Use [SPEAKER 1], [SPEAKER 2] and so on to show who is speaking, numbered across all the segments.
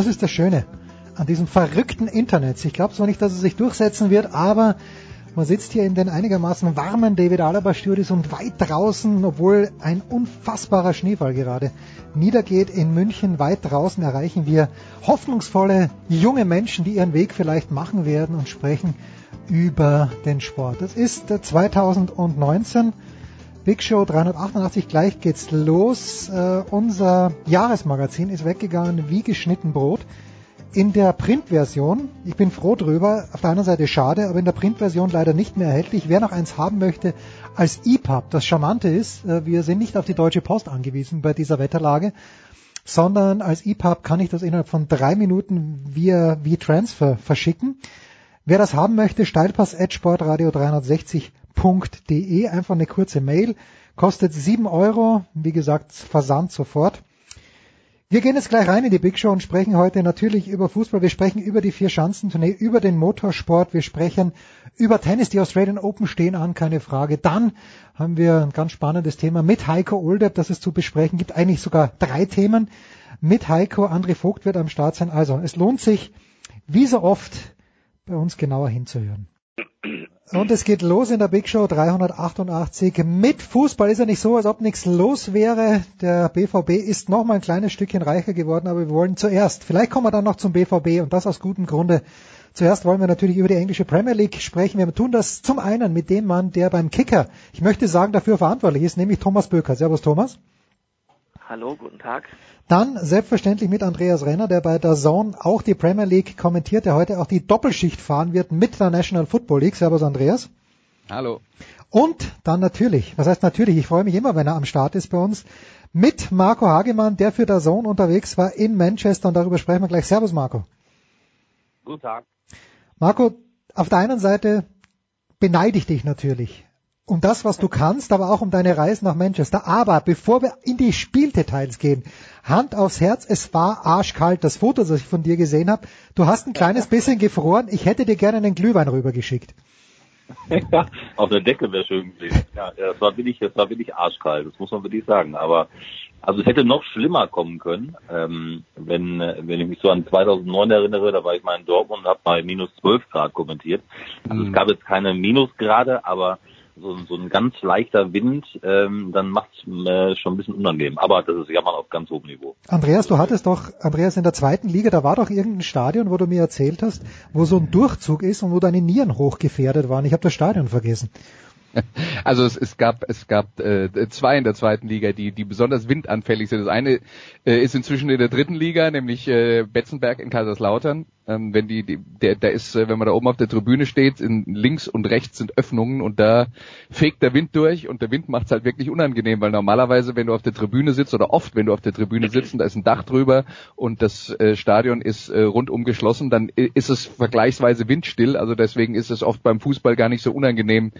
[SPEAKER 1] Das ist das Schöne an diesem verrückten Internet. Ich glaube zwar nicht, dass es sich durchsetzen wird, aber man sitzt hier in den einigermaßen warmen David Alaba Studios und weit draußen, obwohl ein unfassbarer Schneefall gerade niedergeht in München, weit draußen erreichen wir hoffnungsvolle junge Menschen, die ihren Weg vielleicht machen werden und sprechen über den Sport. Es ist 2019. Big Show 388, gleich geht's los. Äh, unser Jahresmagazin ist weggegangen wie geschnitten Brot. In der Printversion, ich bin froh drüber, auf der einen Seite schade, aber in der Printversion leider nicht mehr erhältlich. Wer noch eins haben möchte als EPUB, das Charmante ist, äh, wir sind nicht auf die Deutsche Post angewiesen bei dieser Wetterlage, sondern als EPUB kann ich das innerhalb von drei Minuten via V-Transfer verschicken. Wer das haben möchte, steilpass at sportradio360 www.bibelwoche.de. Einfach eine kurze Mail. Kostet sieben Euro. Wie gesagt, Versand sofort. Wir gehen jetzt gleich rein in die Big Show und sprechen heute natürlich über Fußball. Wir sprechen über die vier Schanzentournee, über den Motorsport. Wir sprechen über Tennis. Die Australian Open stehen an, keine Frage. Dann haben wir ein ganz spannendes Thema mit Heiko Oldepp, das es zu besprechen gibt. Eigentlich sogar drei Themen mit Heiko. André Vogt wird am Start sein. Also, es lohnt sich, wie so oft, bei uns genauer hinzuhören. Und es geht los in der Big Show 388 mit Fußball. Ist ja nicht so, als ob nichts los wäre. Der BVB ist noch mal ein kleines Stückchen reicher geworden, aber wir wollen zuerst, vielleicht kommen wir dann noch zum BVB und das aus gutem Grunde. Zuerst wollen wir natürlich über die englische Premier League sprechen. Wir tun das zum einen mit dem Mann, der beim Kicker, ich möchte sagen, dafür verantwortlich ist, nämlich Thomas Böker. Servus Thomas.
[SPEAKER 2] Hallo, guten Tag.
[SPEAKER 1] Dann selbstverständlich mit Andreas Renner, der bei der Zone auch die Premier League kommentiert, der heute auch die Doppelschicht fahren wird mit der National Football League. Servus Andreas.
[SPEAKER 3] Hallo.
[SPEAKER 1] Und dann natürlich, was heißt natürlich, ich freue mich immer, wenn er am Start ist bei uns, mit Marco Hagemann, der für der Zone unterwegs war in Manchester und darüber sprechen wir gleich. Servus Marco.
[SPEAKER 2] Guten Tag.
[SPEAKER 1] Marco, auf der einen Seite beneide ich dich natürlich um das, was du kannst, aber auch um deine Reise nach Manchester. Aber bevor wir in die Spieldetails gehen, Hand aufs Herz, es war arschkalt. Das Foto, das ich von dir gesehen habe, du hast ein kleines bisschen gefroren. Ich hätte dir gerne einen Glühwein rübergeschickt.
[SPEAKER 4] Auf der Decke wäre schön gewesen. Ja, das war wirklich, das war wirklich arschkalt, das muss man wirklich sagen. Aber also es hätte noch schlimmer kommen können, ähm, wenn, wenn ich mich so an 2009 erinnere, da war ich mal in Dortmund und habe mal minus 12 Grad kommentiert. Also mhm. es gab jetzt keine Minusgrade, aber so, so ein ganz leichter Wind, ähm, dann macht es äh, schon ein bisschen unangenehm. Aber das ist ja mal auf ganz hohem Niveau.
[SPEAKER 1] Andreas, du hattest doch, Andreas, in der zweiten Liga, da war doch irgendein Stadion, wo du mir erzählt hast, wo so ein Durchzug ist und wo deine Nieren hochgefährdet waren. Ich habe das Stadion vergessen.
[SPEAKER 3] Also es, es gab es gab äh, zwei in der zweiten Liga, die die besonders windanfällig sind. Das eine äh, ist inzwischen in der dritten Liga, nämlich äh, Betzenberg in Kaiserslautern. Ähm, wenn die, die der, da ist, äh, wenn man da oben auf der Tribüne steht, in links und rechts sind Öffnungen und da fegt der Wind durch und der Wind macht es halt wirklich unangenehm, weil normalerweise, wenn du auf der Tribüne sitzt oder oft, wenn du auf der Tribüne sitzt und da ist ein Dach drüber und das äh, Stadion ist äh, rundum geschlossen, dann ist es vergleichsweise windstill. Also deswegen ist es oft beim Fußball gar nicht so unangenehm,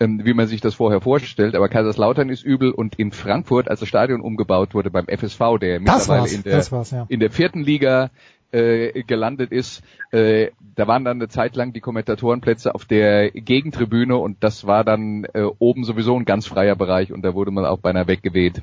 [SPEAKER 3] ähm, wie man sich das vorher vorstellt. Aber Kaiserslautern ist übel und in Frankfurt, als das Stadion umgebaut wurde beim FSV, der mittlerweile in der, ja. in der vierten Liga äh, gelandet ist. Äh, da waren dann eine Zeit lang die Kommentatorenplätze auf der Gegentribüne und das war dann äh, oben sowieso ein ganz freier Bereich und da wurde man auch beinahe weggeweht.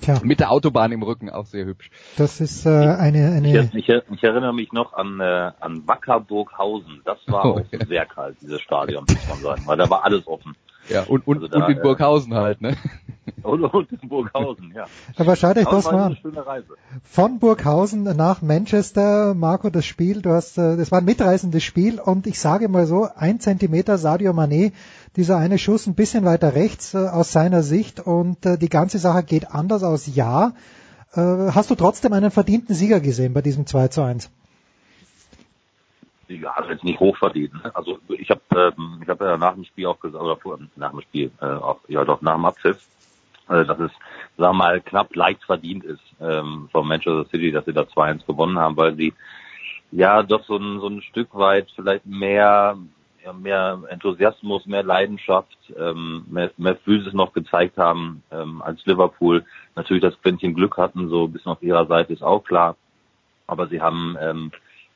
[SPEAKER 3] Tja. Mit der Autobahn im Rücken auch sehr hübsch.
[SPEAKER 1] Das ist äh, eine... eine
[SPEAKER 4] ich, ich, ich, erinnere mich noch an, äh, an Wackerburghausen. Das war oh, auch ja. sehr kalt, dieses Stadion, muss man sagen, weil da war alles offen.
[SPEAKER 3] Ja, und, und, also da, und in Burghausen äh, halt, ne?
[SPEAKER 4] Und, und in Burghausen, ja.
[SPEAKER 1] Aber schaut euch das mal an. Von Burghausen nach Manchester, Marco, das Spiel, du hast, äh, das war ein mitreißendes Spiel und ich sage mal so, ein Zentimeter Sadio Mané, dieser eine Schuss ein bisschen weiter rechts äh, aus seiner Sicht und äh, die ganze Sache geht anders aus, ja. Äh, hast du trotzdem einen verdienten Sieger gesehen bei diesem 2 zu 1?
[SPEAKER 4] Ja, also jetzt nicht hochverdient. Ne? Also ich habe ähm, ich habe ja nach dem Spiel auch gesagt, oder vor, nach dem Spiel, äh, auch, ja doch nach dem Abpfiff, äh, dass es, sagen wir mal, knapp leicht verdient ist ähm, von Manchester City, dass sie da 2-1 gewonnen haben, weil sie ja doch so ein, so ein Stück weit vielleicht mehr ja, mehr Enthusiasmus, mehr Leidenschaft, ähm, mehr, mehr Physis noch gezeigt haben ähm, als Liverpool. Natürlich das Quäntchen Glück hatten, so ein bisschen auf ihrer Seite ist auch klar. Aber sie haben ähm,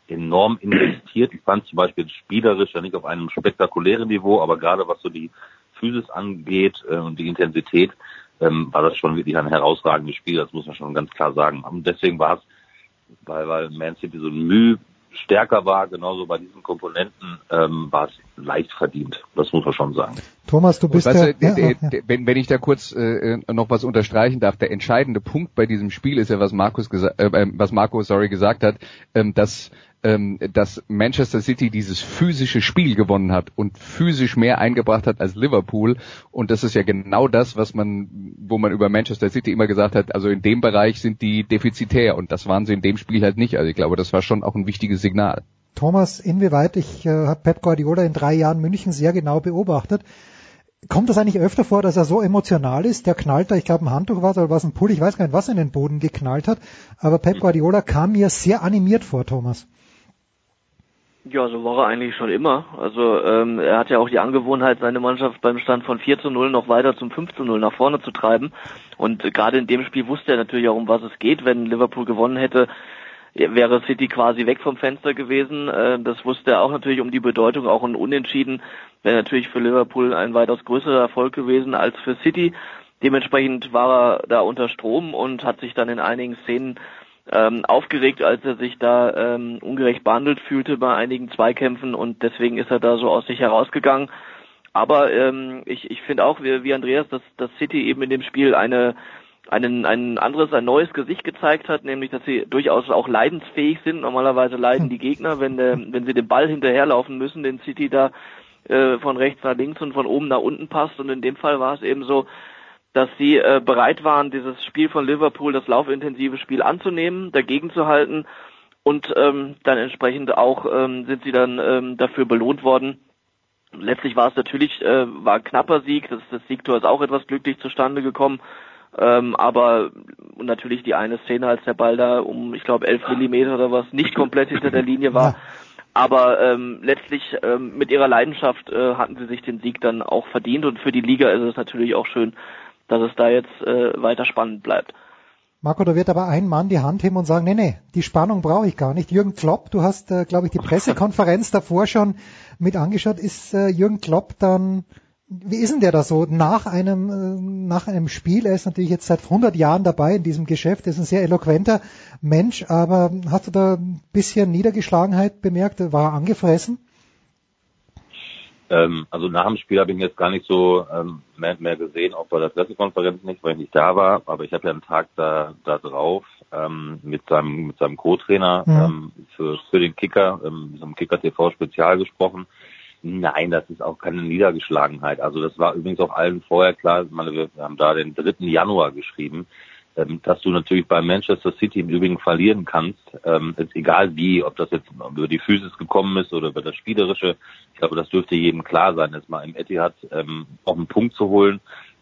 [SPEAKER 4] enorm investiert. Ich fand zum Beispiel spielerisch ja nicht auf einem spektakulären Niveau, aber gerade was so die Physis angeht äh, und die Intensität, ähm, war das schon wirklich ein herausragendes Spiel, das muss man schon ganz klar sagen. Und deswegen war es, weil, weil Man City so ein Mühe stärker war, genauso bei diesen Komponenten, ähm, war es leicht verdient. Das muss man schon sagen.
[SPEAKER 1] Thomas, du bist
[SPEAKER 3] weißt der, ja, ja. Wenn, wenn ich da kurz äh, noch was unterstreichen darf, der entscheidende Punkt bei diesem Spiel ist ja, was Markus gesagt, äh, äh, was Marco sorry gesagt hat, ähm, dass ähm, dass Manchester City dieses physische Spiel gewonnen hat und physisch mehr eingebracht hat als Liverpool. Und das ist ja genau das, was man, wo man über Manchester City immer gesagt hat, also in dem Bereich sind die defizitär und das waren sie in dem Spiel halt nicht. Also ich glaube, das war schon auch ein wichtiges Signal.
[SPEAKER 1] Thomas, inwieweit ich äh, habe Pep Guardiola in drei Jahren München sehr genau beobachtet. Kommt das eigentlich öfter vor, dass er so emotional ist? Der knallt da, ich glaube ein Handtuch war oder was ein Pull, ich weiß gar nicht, was in den Boden geknallt hat. Aber Pep Guardiola kam mir sehr animiert vor, Thomas.
[SPEAKER 2] Ja, so war er eigentlich schon immer. Also ähm, er hat ja auch die Angewohnheit, seine Mannschaft beim Stand von 4 zu 0 noch weiter zum 5 zu 0 nach vorne zu treiben. Und gerade in dem Spiel wusste er natürlich auch, um was es geht. Wenn Liverpool gewonnen hätte, wäre City quasi weg vom Fenster gewesen. Äh, das wusste er auch natürlich um die Bedeutung. Auch ein Unentschieden wäre natürlich für Liverpool ein weitaus größerer Erfolg gewesen als für City. Dementsprechend war er da unter Strom und hat sich dann in einigen Szenen ähm, aufgeregt, als er sich da ähm, ungerecht behandelt fühlte bei einigen Zweikämpfen und deswegen ist er da so aus sich herausgegangen. Aber ähm, ich, ich finde auch, wie, wie Andreas, dass, dass City eben in dem Spiel eine einen, ein anderes, ein neues Gesicht gezeigt hat, nämlich dass sie durchaus auch leidensfähig sind. Normalerweise leiden die Gegner, wenn, der, wenn sie den Ball hinterherlaufen müssen, den City da äh, von rechts nach links und von oben nach unten passt. Und in dem Fall war es eben so, dass sie äh, bereit waren, dieses Spiel von Liverpool, das laufintensive Spiel anzunehmen, dagegen zu halten. Und ähm, dann entsprechend auch ähm, sind sie dann ähm, dafür belohnt worden. Letztlich war es natürlich äh, war ein knapper Sieg, das, das Siegtor ist auch etwas glücklich zustande gekommen, ähm, aber natürlich die eine Szene, als der Ball da um, ich glaube, elf Millimeter oder was nicht komplett hinter der Linie war. Aber ähm, letztlich ähm, mit ihrer Leidenschaft äh, hatten sie sich den Sieg dann auch verdient. Und für die Liga ist es natürlich auch schön, dass es da jetzt äh, weiter spannend bleibt.
[SPEAKER 1] Marco, da wird aber ein Mann die Hand heben und sagen, nee, nee, die Spannung brauche ich gar nicht. Jürgen Klopp, du hast, äh, glaube ich, die Pressekonferenz davor schon mit angeschaut. Ist äh, Jürgen Klopp dann, wie ist denn der da so nach einem, äh, nach einem Spiel? Er ist natürlich jetzt seit 100 Jahren dabei in diesem Geschäft, er ist ein sehr eloquenter Mensch, aber hast du da ein bisschen Niedergeschlagenheit bemerkt? War er angefressen?
[SPEAKER 4] Ähm, also nach dem Spiel habe ich ihn jetzt gar nicht so ähm, mehr, mehr gesehen, auch bei der Pressekonferenz nicht, weil ich nicht da war. Aber ich habe ja einen Tag da, da drauf ähm, mit seinem mit seinem Co-Trainer mhm. ähm, für, für den Kicker, ähm, so einem Kicker TV Spezial gesprochen. Nein, das ist auch keine Niedergeschlagenheit. Also das war übrigens auch allen vorher klar. Ich meine, wir haben da den 3. Januar geschrieben. Ähm, dass du natürlich bei Manchester City im Übrigen verlieren kannst, ähm, ist egal wie, ob das jetzt über die Physis gekommen ist oder über das Spielerische. Ich glaube, das dürfte jedem klar sein, jetzt mal im Etihad ähm, auch einen Punkt zu holen,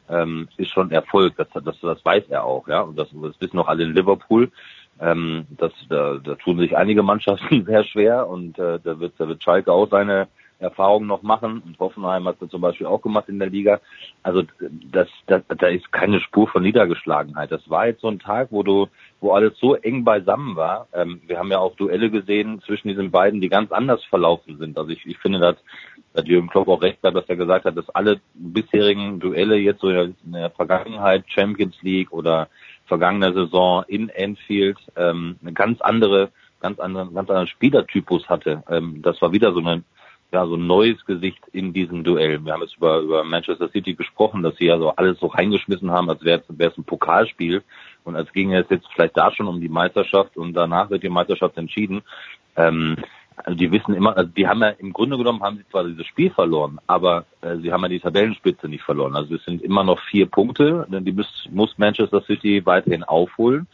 [SPEAKER 4] ähm, ist schon Erfolg. Das, das, das weiß er auch, ja. Und das, das wissen auch alle in Liverpool. Ähm, das, da, da tun sich einige Mannschaften sehr schwer und äh, da wird, da wird Schalke auch seine Erfahrungen noch machen. Und Hoffenheim hat das zum Beispiel auch gemacht in der Liga. Also das, das, da ist keine Spur von Niedergeschlagenheit. Das war jetzt so ein Tag, wo du, wo alles so eng beisammen war. Ähm, wir haben ja auch Duelle gesehen zwischen diesen beiden, die ganz anders verlaufen sind. Also ich, ich finde, dass, dass Jürgen Klopp auch recht hat, dass er gesagt hat, dass alle bisherigen Duelle jetzt so in der Vergangenheit Champions League oder vergangener Saison in Enfield ähm, eine ganz andere, ganz andere, ganz anderen Spielertypus hatte. Ähm, das war wieder so eine ja, so ein neues Gesicht in diesem Duell. Wir haben jetzt über, über Manchester City gesprochen, dass sie ja so alles so reingeschmissen haben, als wäre es ein Pokalspiel und als ginge es jetzt vielleicht da schon um die Meisterschaft und danach wird die Meisterschaft entschieden. Ähm, also die wissen immer, also die haben ja im Grunde genommen haben sie zwar dieses Spiel verloren, aber äh, sie haben ja die Tabellenspitze nicht verloren. Also es sind immer noch vier Punkte, denn die muss, muss Manchester City weiterhin aufholen.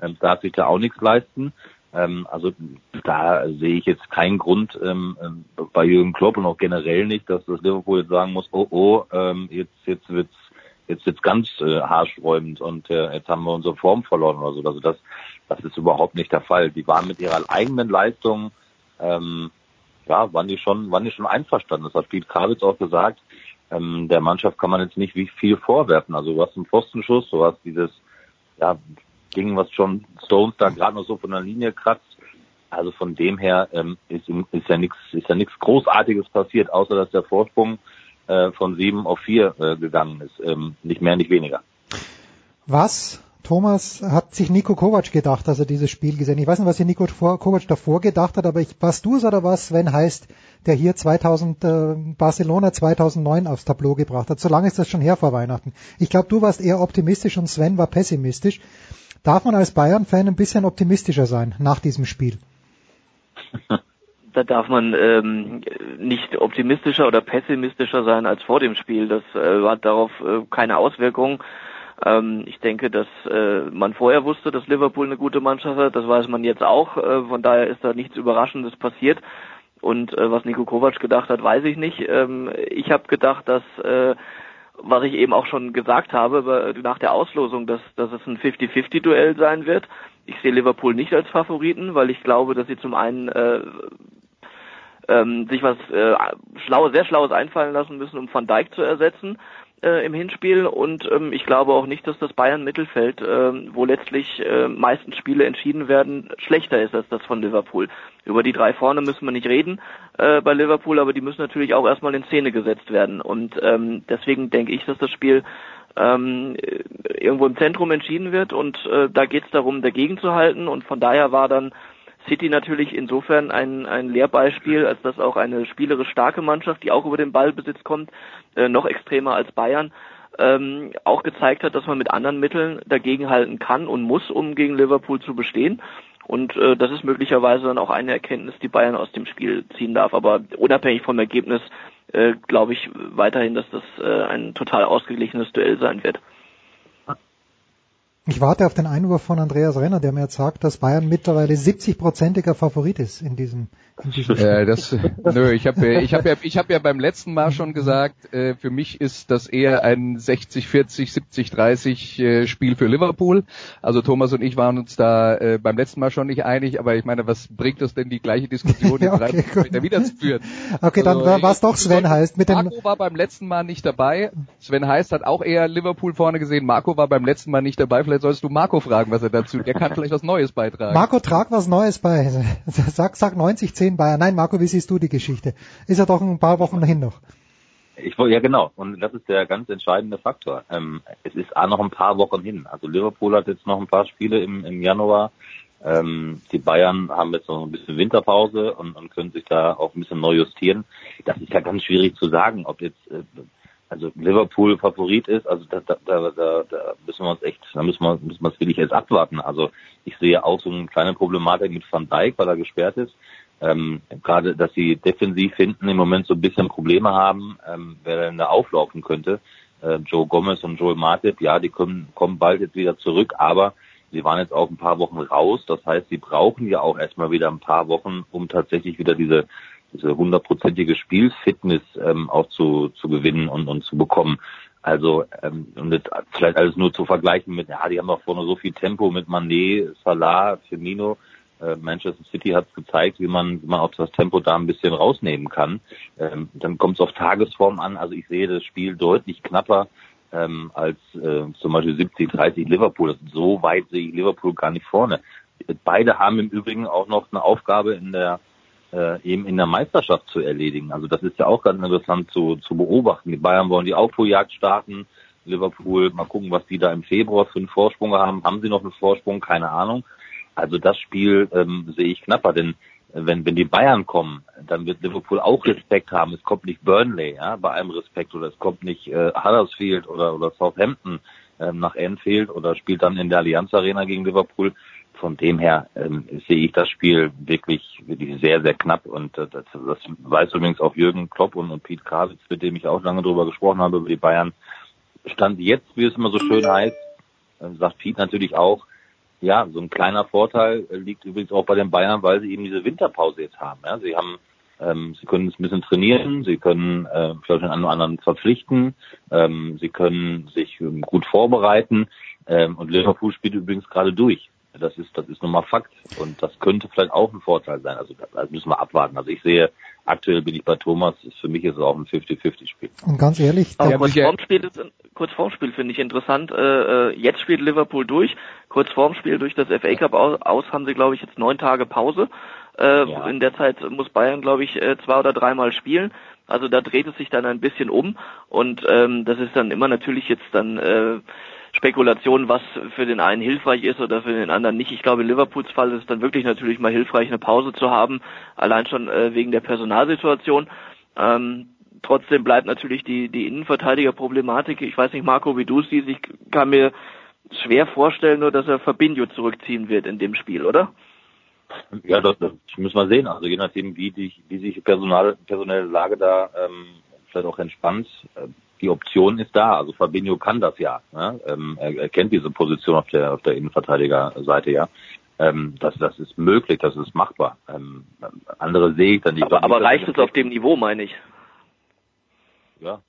[SPEAKER 4] Ähm, darf sich da auch nichts leisten. Ähm, also da sehe ich jetzt keinen Grund ähm, ähm, bei Jürgen Klopp und auch generell nicht, dass das Liverpool jetzt sagen muss, oh oh, ähm, jetzt jetzt wird's jetzt jetzt ganz äh, haarsträubend und äh, jetzt haben wir unsere Form verloren oder so. Also das das ist überhaupt nicht der Fall. Die waren mit ihrer eigenen Leistung ähm, ja, waren die schon, waren die schon einverstanden. Das hat Pete Kravitz auch gesagt. Ähm, der Mannschaft kann man jetzt nicht wie viel vorwerfen. Also du hast einen Pfostenschuss, du hast dieses, ja, Ding, was schon Stones da gerade noch so von der Linie kratzt. Also von dem her ähm, ist, ist ja nichts, ist ja nichts Großartiges passiert, außer dass der Vorsprung äh, von sieben auf vier äh, gegangen ist. Ähm, nicht mehr, nicht weniger.
[SPEAKER 1] Was Thomas hat sich Nico Kovac gedacht, als er dieses Spiel gesehen. Ich weiß nicht, was sich Nico Kovac davor gedacht hat, aber ich, was du es oder was Sven heißt, der hier 2000 äh, Barcelona 2009 aufs Tableau gebracht hat. So lange ist das schon her vor Weihnachten. Ich glaube, du warst eher optimistisch und Sven war pessimistisch. Darf man als Bayern-Fan ein bisschen optimistischer sein nach diesem Spiel?
[SPEAKER 2] Da darf man ähm, nicht optimistischer oder pessimistischer sein als vor dem Spiel. Das äh, hat darauf äh, keine Auswirkungen. Ähm, ich denke, dass äh, man vorher wusste, dass Liverpool eine gute Mannschaft hat. Das weiß man jetzt auch. Äh, von daher ist da nichts Überraschendes passiert. Und äh, was Nico Kovac gedacht hat, weiß ich nicht. Ähm, ich habe gedacht, dass was ich eben auch schon gesagt habe nach der Auslosung, dass, dass es ein 50-50-Duell sein wird. Ich sehe Liverpool nicht als Favoriten, weil ich glaube, dass sie zum einen äh, ähm, sich was äh, schlau, sehr Schlaues einfallen lassen müssen, um Van Dijk zu ersetzen äh, im Hinspiel. Und ähm, ich glaube auch nicht, dass das Bayern Mittelfeld, äh, wo letztlich äh, meistens Spiele entschieden werden, schlechter ist als das von Liverpool. Über die drei vorne müssen wir nicht reden äh, bei Liverpool, aber die müssen natürlich auch erstmal in Szene gesetzt werden. Und ähm, deswegen denke ich, dass das Spiel ähm, irgendwo im Zentrum entschieden wird. Und äh, da geht es darum, dagegen zu halten. Und von daher war dann City natürlich insofern ein, ein Lehrbeispiel, als dass auch eine spielerisch starke Mannschaft, die auch über den Ballbesitz kommt, äh, noch extremer als Bayern, ähm, auch gezeigt hat, dass man mit anderen Mitteln dagegenhalten kann und muss, um gegen Liverpool zu bestehen. Und äh, das ist möglicherweise dann auch eine Erkenntnis, die Bayern aus dem Spiel ziehen darf. Aber unabhängig vom Ergebnis äh, glaube ich weiterhin, dass das äh, ein total ausgeglichenes Duell sein wird.
[SPEAKER 1] Ich warte auf den Einwurf von Andreas Renner, der mir jetzt sagt, dass Bayern mittlerweile 70-prozentiger Favorit ist in diesem, in diesem
[SPEAKER 3] Spiel. Äh, das, nö, ich habe ich hab ja, ich hab ja beim letzten Mal schon gesagt, äh, für mich ist das eher ein 60-40, 70-30 äh, Spiel für Liverpool. Also Thomas und ich waren uns da äh, beim letzten Mal schon nicht einig, aber ich meine, was bringt es denn, die gleiche Diskussion in okay, drei Meter wieder zu führen?
[SPEAKER 1] Okay, dann also, war es doch Sven heißt. Mit
[SPEAKER 3] Marco war beim letzten Mal nicht dabei. Sven heißt hat auch eher Liverpool vorne gesehen. Marco war beim letzten Mal nicht dabei. Vielleicht solltest du Marco fragen, was er dazu, der kann vielleicht was Neues beitragen.
[SPEAKER 1] Marco, trag was Neues bei. Sag, sag 90, 10 Bayern. Nein, Marco, wie siehst du die Geschichte? Ist ja doch ein paar Wochen dahin noch.
[SPEAKER 4] Ich ja genau, und das ist der ganz entscheidende Faktor. Ähm, es ist auch noch ein paar Wochen hin. Also Liverpool hat jetzt noch ein paar Spiele im, im Januar. Ähm, die Bayern haben jetzt noch ein bisschen Winterpause und, und können sich da auch ein bisschen neu justieren. Das ist ja ganz schwierig zu sagen, ob jetzt äh, also Liverpool Favorit ist, also da, da, da, da, müssen wir uns echt, da müssen wir, müssen wir es wirklich jetzt abwarten. Also ich sehe auch so eine kleine Problematik mit Van Dijk, weil er gesperrt ist. Ähm, Gerade, dass sie defensiv hinten im Moment so ein bisschen Probleme haben, ähm, wer denn da auflaufen könnte. Äh, Joe Gomez und Joel Matip, ja, die kommen, kommen bald jetzt wieder zurück, aber sie waren jetzt auch ein paar Wochen raus. Das heißt, sie brauchen ja auch erstmal wieder ein paar Wochen, um tatsächlich wieder diese diese hundertprozentige Spielfitness ähm, auch zu, zu gewinnen und, und zu bekommen. Also ähm, und das vielleicht alles nur zu vergleichen mit, ja, die haben doch vorne so viel Tempo mit Manet, Salah, Firmino. Äh, Manchester City hat gezeigt, wie man, wie man auch das Tempo da ein bisschen rausnehmen kann. Ähm, dann kommt es auf Tagesform an. Also ich sehe das Spiel deutlich knapper ähm, als äh, zum Beispiel 70, 30 Liverpool. So weit sehe ich Liverpool gar nicht vorne. Beide haben im Übrigen auch noch eine Aufgabe in der äh, eben in der Meisterschaft zu erledigen. Also das ist ja auch ganz interessant zu, zu beobachten. Die Bayern wollen die Aufholjagd starten. Liverpool, mal gucken, was die da im Februar für einen Vorsprung haben. Haben sie noch einen Vorsprung? Keine Ahnung. Also das Spiel ähm, sehe ich knapper, denn wenn, wenn die Bayern kommen, dann wird Liverpool auch Respekt haben. Es kommt nicht Burnley, ja, bei allem Respekt, oder es kommt nicht äh, Huddersfield oder, oder Southampton ähm, nach Anfield oder spielt dann in der Allianz Arena gegen Liverpool. Von dem her ähm, sehe ich das Spiel wirklich, wirklich sehr, sehr knapp und äh, das, das weiß übrigens auch Jürgen Klopp und, und Pete Kravitz, mit dem ich auch lange drüber gesprochen habe, über die Bayern. Stand jetzt, wie es immer so schön heißt, äh, sagt Pete natürlich auch, ja, so ein kleiner Vorteil liegt übrigens auch bei den Bayern, weil sie eben diese Winterpause jetzt haben. Ja. Sie haben ähm, sie können ein bisschen trainieren, sie können äh, vielleicht den einen anderen verpflichten, ähm, sie können sich ähm, gut vorbereiten ähm, und Liverpool spielt übrigens gerade durch. Das ist, das ist nun mal Fakt. Und das könnte vielleicht auch ein Vorteil sein. Also das müssen wir abwarten. Also ich sehe, aktuell bin ich bei Thomas, für mich ist es auch ein 50-50-Spiel.
[SPEAKER 1] Und ganz ehrlich,
[SPEAKER 2] Aber kurz vorm Spiel, ist, kurz vorm Spiel finde ich interessant. Äh, äh, jetzt spielt Liverpool durch. Kurz vorm Spiel durch das FA Cup aus, aus haben sie, glaube ich, jetzt neun Tage Pause. Äh, ja. In der Zeit muss Bayern, glaube ich, zwei oder dreimal spielen. Also da dreht es sich dann ein bisschen um und ähm, das ist dann immer natürlich jetzt dann äh, Spekulation, was für den einen hilfreich ist oder für den anderen nicht. Ich glaube, in Liverpools Fall ist es dann wirklich natürlich mal hilfreich, eine Pause zu haben, allein schon äh, wegen der Personalsituation. Ähm, trotzdem bleibt natürlich die, die Innenverteidigerproblematik. Ich weiß nicht, Marco, wie du es siehst. Ich kann mir schwer vorstellen, nur dass er Fabinho zurückziehen wird in dem Spiel, oder?
[SPEAKER 4] Ja, das, das müssen wir sehen. Also je nachdem, wie, die, wie sich die Personal, personelle Lage da ähm, vielleicht auch entspannt. Äh, die Option ist da. Also Fabinho kann das ja. Ne? Ähm, er, er kennt diese Position auf der auf der Innenverteidigerseite ja. Ähm, das, das ist möglich, das ist machbar. Ähm, andere sehe ich dann nicht.
[SPEAKER 2] Aber, aber reicht es auf dem Niveau, meine ich?
[SPEAKER 4] Ja,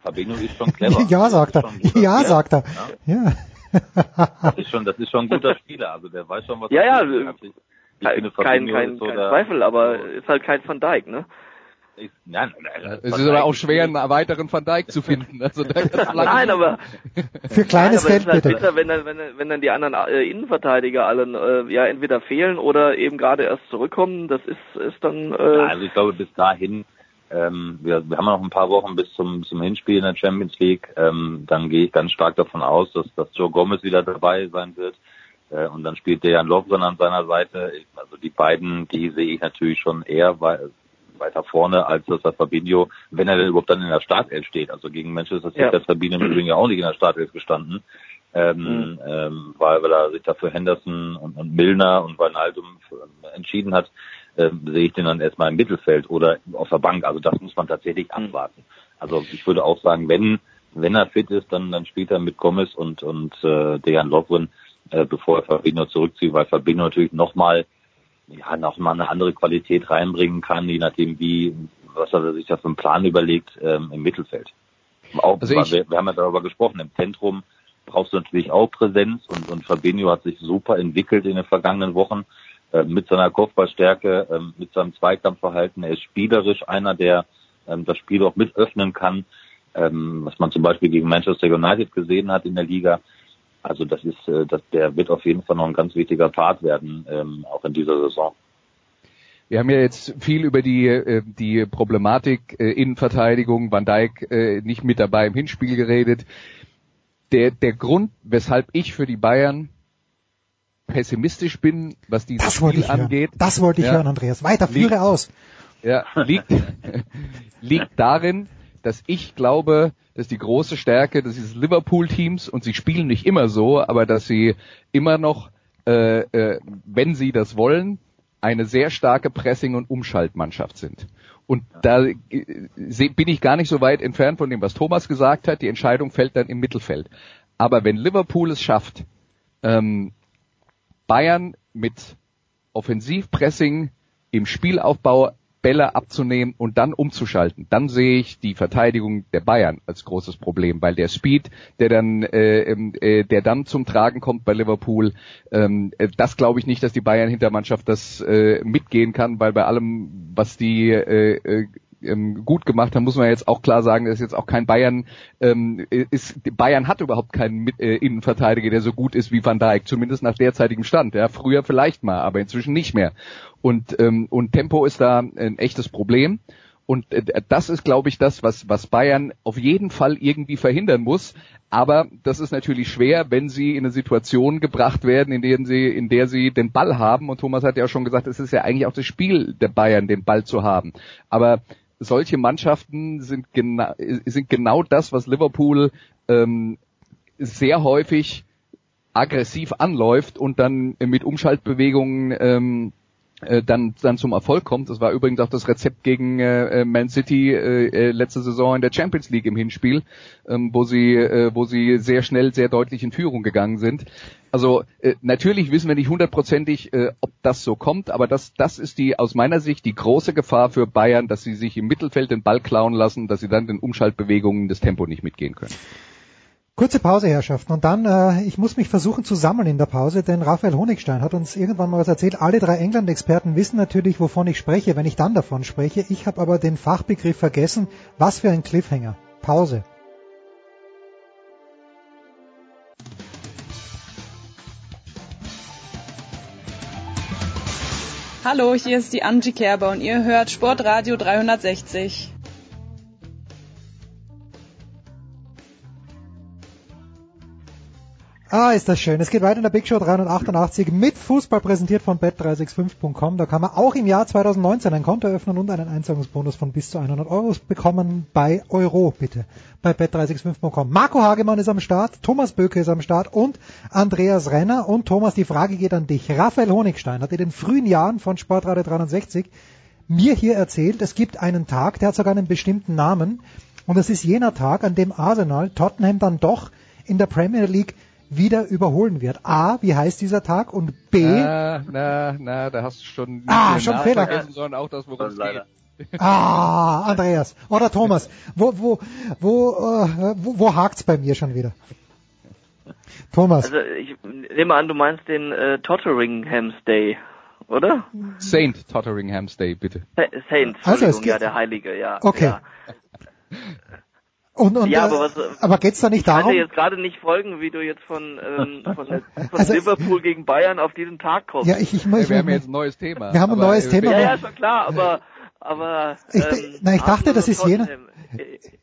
[SPEAKER 4] Fabinho ist schon clever.
[SPEAKER 1] ja, sagt er. Ja, sagt er. Ja.
[SPEAKER 4] das ist schon, das ist schon ein guter Spieler. Also der weiß schon, was
[SPEAKER 2] ja, er ja, ich kein, kein, kein, kein Zweifel, aber ist halt kein Van Dijk, ne?
[SPEAKER 3] Ich, nein, nein, es ist aber auch schwer, einen weiteren Van Dijk zu finden. Also
[SPEAKER 2] nein, aber
[SPEAKER 1] für kleines
[SPEAKER 2] nein,
[SPEAKER 1] Geld halt bitte.
[SPEAKER 2] Bitter, wenn dann, wenn, wenn dann die anderen äh, Innenverteidiger alle äh, ja entweder fehlen oder eben gerade erst zurückkommen. Das ist ist dann. Äh,
[SPEAKER 4] ja, also ich glaube bis dahin. Ähm, wir, wir haben noch ein paar Wochen bis zum zum Hinspiel in der Champions League. Ähm, dann gehe ich ganz stark davon aus, dass dass Joe Gomez wieder dabei sein wird. Äh, und dann spielt Dejan Lovren an seiner Seite. Also die beiden, die sehe ich natürlich schon eher weiter vorne, als dass der Fabinho, wenn er denn überhaupt dann in der Startelf steht. Also gegen Manchester City ja. hat Fabinho im Übrigen ja auch nicht in der Startelf gestanden. Ähm, mhm. ähm, weil, weil er sich dafür Henderson und, und Milner und Wijnaldum entschieden hat, ähm, sehe ich den dann erstmal im Mittelfeld oder auf der Bank. Also das muss man tatsächlich mhm. abwarten. Also ich würde auch sagen, wenn wenn er fit ist, dann dann spielt er mit Gomez und und äh, Dejan Lovren äh, bevor er Fabinho zurückzieht, weil Fabinho natürlich nochmal ja, noch mal eine andere Qualität reinbringen kann, je nachdem wie, was er sich da für einen Plan überlegt ähm, im Mittelfeld. Auch, also ich, wir, wir haben ja darüber gesprochen, im Zentrum brauchst du natürlich auch Präsenz und, und Fabinho hat sich super entwickelt in den vergangenen Wochen äh, mit seiner Kopfballstärke, äh, mit seinem Zweikampfverhalten. Er ist spielerisch einer, der ähm, das Spiel auch mit öffnen kann, ähm, was man zum Beispiel gegen Manchester United gesehen hat in der Liga. Also das ist, äh, das, der wird auf jeden Fall noch ein ganz wichtiger Part werden, ähm, auch in dieser Saison.
[SPEAKER 3] Wir haben ja jetzt viel über die, äh, die Problematik äh, Innenverteidigung, Van Dijk äh, nicht mit dabei im Hinspiel geredet. Der, der Grund, weshalb ich für die Bayern pessimistisch bin, was dieses
[SPEAKER 1] das Spiel
[SPEAKER 3] angeht.
[SPEAKER 1] Hören. Das wollte ich ja, hören, Andreas. Weiter, führe aus.
[SPEAKER 3] Ja, liegt, liegt darin, dass ich glaube, dass die große Stärke des Liverpool-Teams, und sie spielen nicht immer so, aber dass sie immer noch, äh, äh, wenn sie das wollen, eine sehr starke Pressing- und Umschaltmannschaft sind. Und da äh, bin ich gar nicht so weit entfernt von dem, was Thomas gesagt hat. Die Entscheidung fällt dann im Mittelfeld. Aber wenn Liverpool es schafft, ähm, Bayern mit Offensivpressing im Spielaufbau Bälle abzunehmen und dann umzuschalten, dann sehe ich die Verteidigung der Bayern als großes Problem, weil der Speed, der dann, äh, ähm, äh, der dann zum Tragen kommt bei Liverpool, ähm, äh, das glaube ich nicht, dass die Bayern Hintermannschaft das äh, mitgehen kann, weil bei allem, was die äh, äh, ähm, gut gemacht haben, muss man jetzt auch klar sagen, dass jetzt auch kein Bayern ähm, ist. Bayern hat überhaupt keinen äh, Innenverteidiger, der so gut ist wie Van Dijk, zumindest nach derzeitigem Stand. Ja, früher vielleicht mal, aber inzwischen nicht mehr. Und, ähm, und Tempo ist da ein echtes Problem. Und äh, das ist, glaube ich, das, was, was Bayern auf jeden Fall irgendwie verhindern muss. Aber das ist natürlich schwer, wenn sie in eine Situation gebracht werden, in der sie, in der sie den Ball haben. Und Thomas hat ja schon gesagt, es ist ja eigentlich auch das Spiel der Bayern, den Ball zu haben. Aber solche Mannschaften sind genau, sind genau das, was Liverpool ähm, sehr häufig aggressiv anläuft und dann mit Umschaltbewegungen ähm, äh, dann, dann zum Erfolg kommt. Das war übrigens auch das Rezept gegen äh, Man City äh, äh, letzte Saison in der Champions League im Hinspiel, ähm, wo sie, äh, wo sie sehr schnell, sehr deutlich in Führung gegangen sind. Also äh, natürlich wissen wir nicht hundertprozentig, äh, ob das so kommt, aber das, das ist die aus meiner Sicht die große Gefahr für Bayern, dass sie sich im Mittelfeld den Ball klauen lassen, dass sie dann den Umschaltbewegungen das Tempo nicht mitgehen können.
[SPEAKER 1] Kurze Pause, Herrschaften. Und dann, äh, ich muss mich versuchen zu sammeln in der Pause, denn Raphael Honigstein hat uns irgendwann mal was erzählt. Alle drei England-Experten wissen natürlich, wovon ich spreche, wenn ich dann davon spreche. Ich habe aber den Fachbegriff vergessen. Was für ein Cliffhanger. Pause.
[SPEAKER 5] Hallo, hier ist die Angie Kerber und ihr hört Sportradio 360.
[SPEAKER 1] Ah, ist das schön. Es geht weiter in der Big Show 388 mit Fußball präsentiert von bet365.com. Da kann man auch im Jahr 2019 ein Konto öffnen und einen Einzahlungsbonus von bis zu 100 Euro bekommen bei Euro, bitte. Bei bet365.com. Marco Hagemann ist am Start, Thomas Böke ist am Start und Andreas Renner. Und Thomas, die Frage geht an dich. Raphael Honigstein hat in den frühen Jahren von Sportradio 360 mir hier erzählt, es gibt einen Tag, der hat sogar einen bestimmten Namen. Und es ist jener Tag, an dem Arsenal Tottenham dann doch in der Premier League wieder überholen wird. A, wie heißt dieser Tag? Und B.
[SPEAKER 3] Na, na, na, da hast du schon
[SPEAKER 1] ah, schon Fehler.
[SPEAKER 3] vergessen, sondern auch das, worum es geht.
[SPEAKER 1] Ah, Andreas oder Thomas, wo wo wo äh, wo, wo hakt's bei mir schon wieder? Thomas.
[SPEAKER 2] Also ich nehme an, du meinst den äh, Totteringham's Day, oder?
[SPEAKER 3] Saint Totteringham's Day, bitte.
[SPEAKER 2] Saint, also es geht, ja, der Heilige, ja.
[SPEAKER 1] Okay.
[SPEAKER 2] Ja.
[SPEAKER 1] Und, und,
[SPEAKER 2] ja, aber, was,
[SPEAKER 1] aber geht's da nicht
[SPEAKER 2] ich
[SPEAKER 1] darum?
[SPEAKER 2] Ich kann jetzt gerade nicht folgen, wie du jetzt von, ähm, von, von also, Liverpool gegen Bayern auf diesen Tag kommst.
[SPEAKER 1] Ja, ich, ich, ich,
[SPEAKER 3] wir haben jetzt ein neues Thema.
[SPEAKER 1] Wir haben ein neues Thema.
[SPEAKER 2] Ja, ja, schon klar, aber, aber,
[SPEAKER 1] ich,
[SPEAKER 2] ähm,
[SPEAKER 1] na, ich dachte, das ist jener.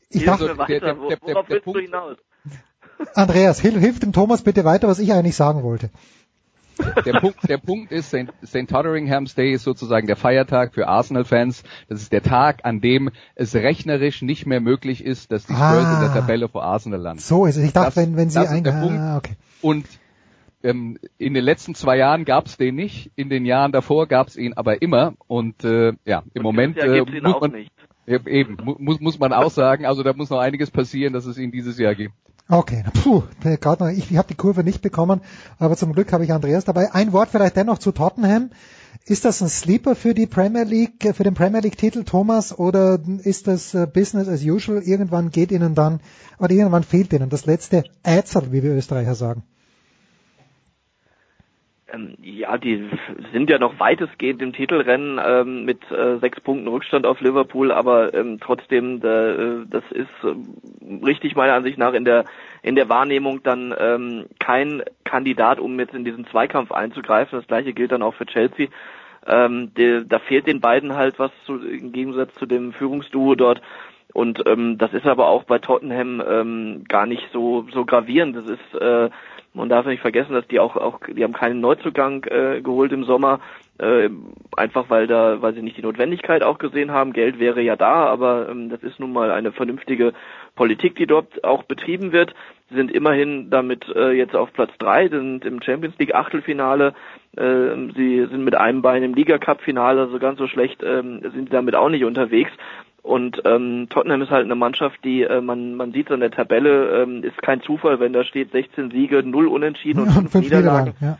[SPEAKER 2] Ich dachte, weiter. Der, der, Worauf der, willst Punkt, du hinaus?
[SPEAKER 1] Andreas, hilf, hilf dem Thomas bitte weiter, was ich eigentlich sagen wollte.
[SPEAKER 3] Der Punkt, der Punkt ist, St. St. Totteringham's Day ist sozusagen der Feiertag für Arsenal-Fans. Das ist der Tag, an dem es rechnerisch nicht mehr möglich ist, dass die Spurs ah, in der Tabelle vor Arsenal landen.
[SPEAKER 1] So ist es. Ich dachte, das, wenn, wenn sie
[SPEAKER 3] ein... Ah, okay. Und ähm, in den letzten zwei Jahren gab es den nicht, in den Jahren davor gab es ihn aber immer. Und äh, ja, im
[SPEAKER 2] Und
[SPEAKER 3] Moment
[SPEAKER 2] äh,
[SPEAKER 3] muss man
[SPEAKER 2] nicht.
[SPEAKER 3] Eben muss muss man auch sagen, also da muss noch einiges passieren, dass es ihn dieses Jahr gibt.
[SPEAKER 1] Okay, puh, gerade noch, ich, ich habe die Kurve nicht bekommen, aber zum Glück habe ich Andreas dabei. Ein Wort vielleicht dennoch zu Tottenham. Ist das ein Sleeper für die Premier League, für den Premier League Titel, Thomas, oder ist das äh, Business as usual? Irgendwann geht ihnen dann, oder irgendwann fehlt ihnen das letzte Ätzel, wie wir Österreicher sagen.
[SPEAKER 2] Ähm, ja, die sind ja noch weitestgehend im Titelrennen ähm, mit äh, sechs Punkten Rückstand auf Liverpool, aber ähm, trotzdem, äh, das ist äh, richtig meiner Ansicht nach in der in der Wahrnehmung dann ähm, kein Kandidat, um jetzt in diesen Zweikampf einzugreifen. Das gleiche gilt dann auch für Chelsea. Ähm, die, da fehlt den beiden halt was zu, im Gegensatz zu dem Führungsduo dort. Und das ist aber auch bei Tottenham gar nicht so so gravierend. Das ist äh, man darf nicht vergessen, dass die auch, auch die haben keinen Neuzugang äh, geholt im Sommer, äh, einfach weil da, weil sie nicht die Notwendigkeit auch gesehen haben. Geld wäre ja da, aber ähm, das ist nun mal eine vernünftige Politik, die dort auch betrieben wird. Sie sind immerhin damit äh, jetzt auf Platz drei, sind im Champions League Achtelfinale. Äh, sie sind mit einem Bein im Liga Cup Finale, also ganz so schlecht äh, sind sie damit auch nicht unterwegs. Und ähm, Tottenham ist halt eine Mannschaft, die äh, man man sieht an der Tabelle, ähm, ist kein Zufall, wenn da steht 16 Siege, 0 Unentschieden und 5 Niederlagen.
[SPEAKER 1] Ja.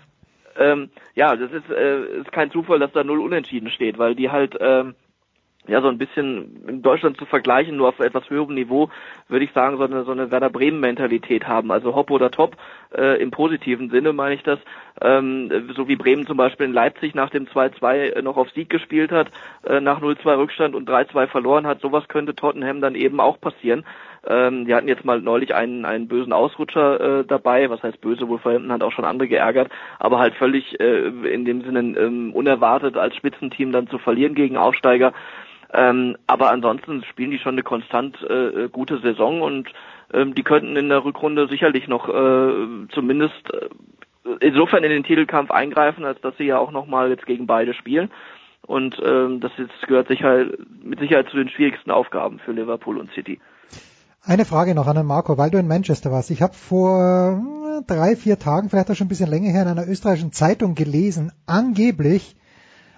[SPEAKER 2] Ähm, ja, das ist, äh, ist kein Zufall, dass da 0 Unentschieden steht, weil die halt ähm, ja so ein bisschen in Deutschland zu vergleichen, nur auf etwas höherem Niveau, würde ich sagen, so eine, so eine Werder Bremen Mentalität haben. Also Hopp oder Top, äh, im positiven Sinne meine ich das. Ähm, so wie Bremen zum Beispiel in Leipzig nach dem 2-2 noch auf Sieg gespielt hat, äh, nach 0-2 Rückstand und 3-2 verloren hat. Sowas könnte Tottenham dann eben auch passieren. Ähm, die hatten jetzt mal neulich einen, einen bösen Ausrutscher äh, dabei, was heißt böse, wohl Verhältnis hat auch schon andere geärgert, aber halt völlig äh, in dem Sinne ähm, unerwartet als Spitzenteam dann zu verlieren gegen Aufsteiger. Ähm, aber ansonsten spielen die schon eine konstant äh, gute Saison und ähm, die könnten in der Rückrunde sicherlich noch äh, zumindest äh, insofern in den Titelkampf eingreifen, als dass sie ja auch nochmal jetzt gegen beide spielen. Und ähm, das jetzt gehört sicher, mit Sicherheit zu den schwierigsten Aufgaben für Liverpool und City.
[SPEAKER 1] Eine Frage noch an den Marco, weil du in Manchester warst. Ich habe vor äh, drei, vier Tagen, vielleicht auch schon ein bisschen länger her, in einer österreichischen Zeitung gelesen, angeblich,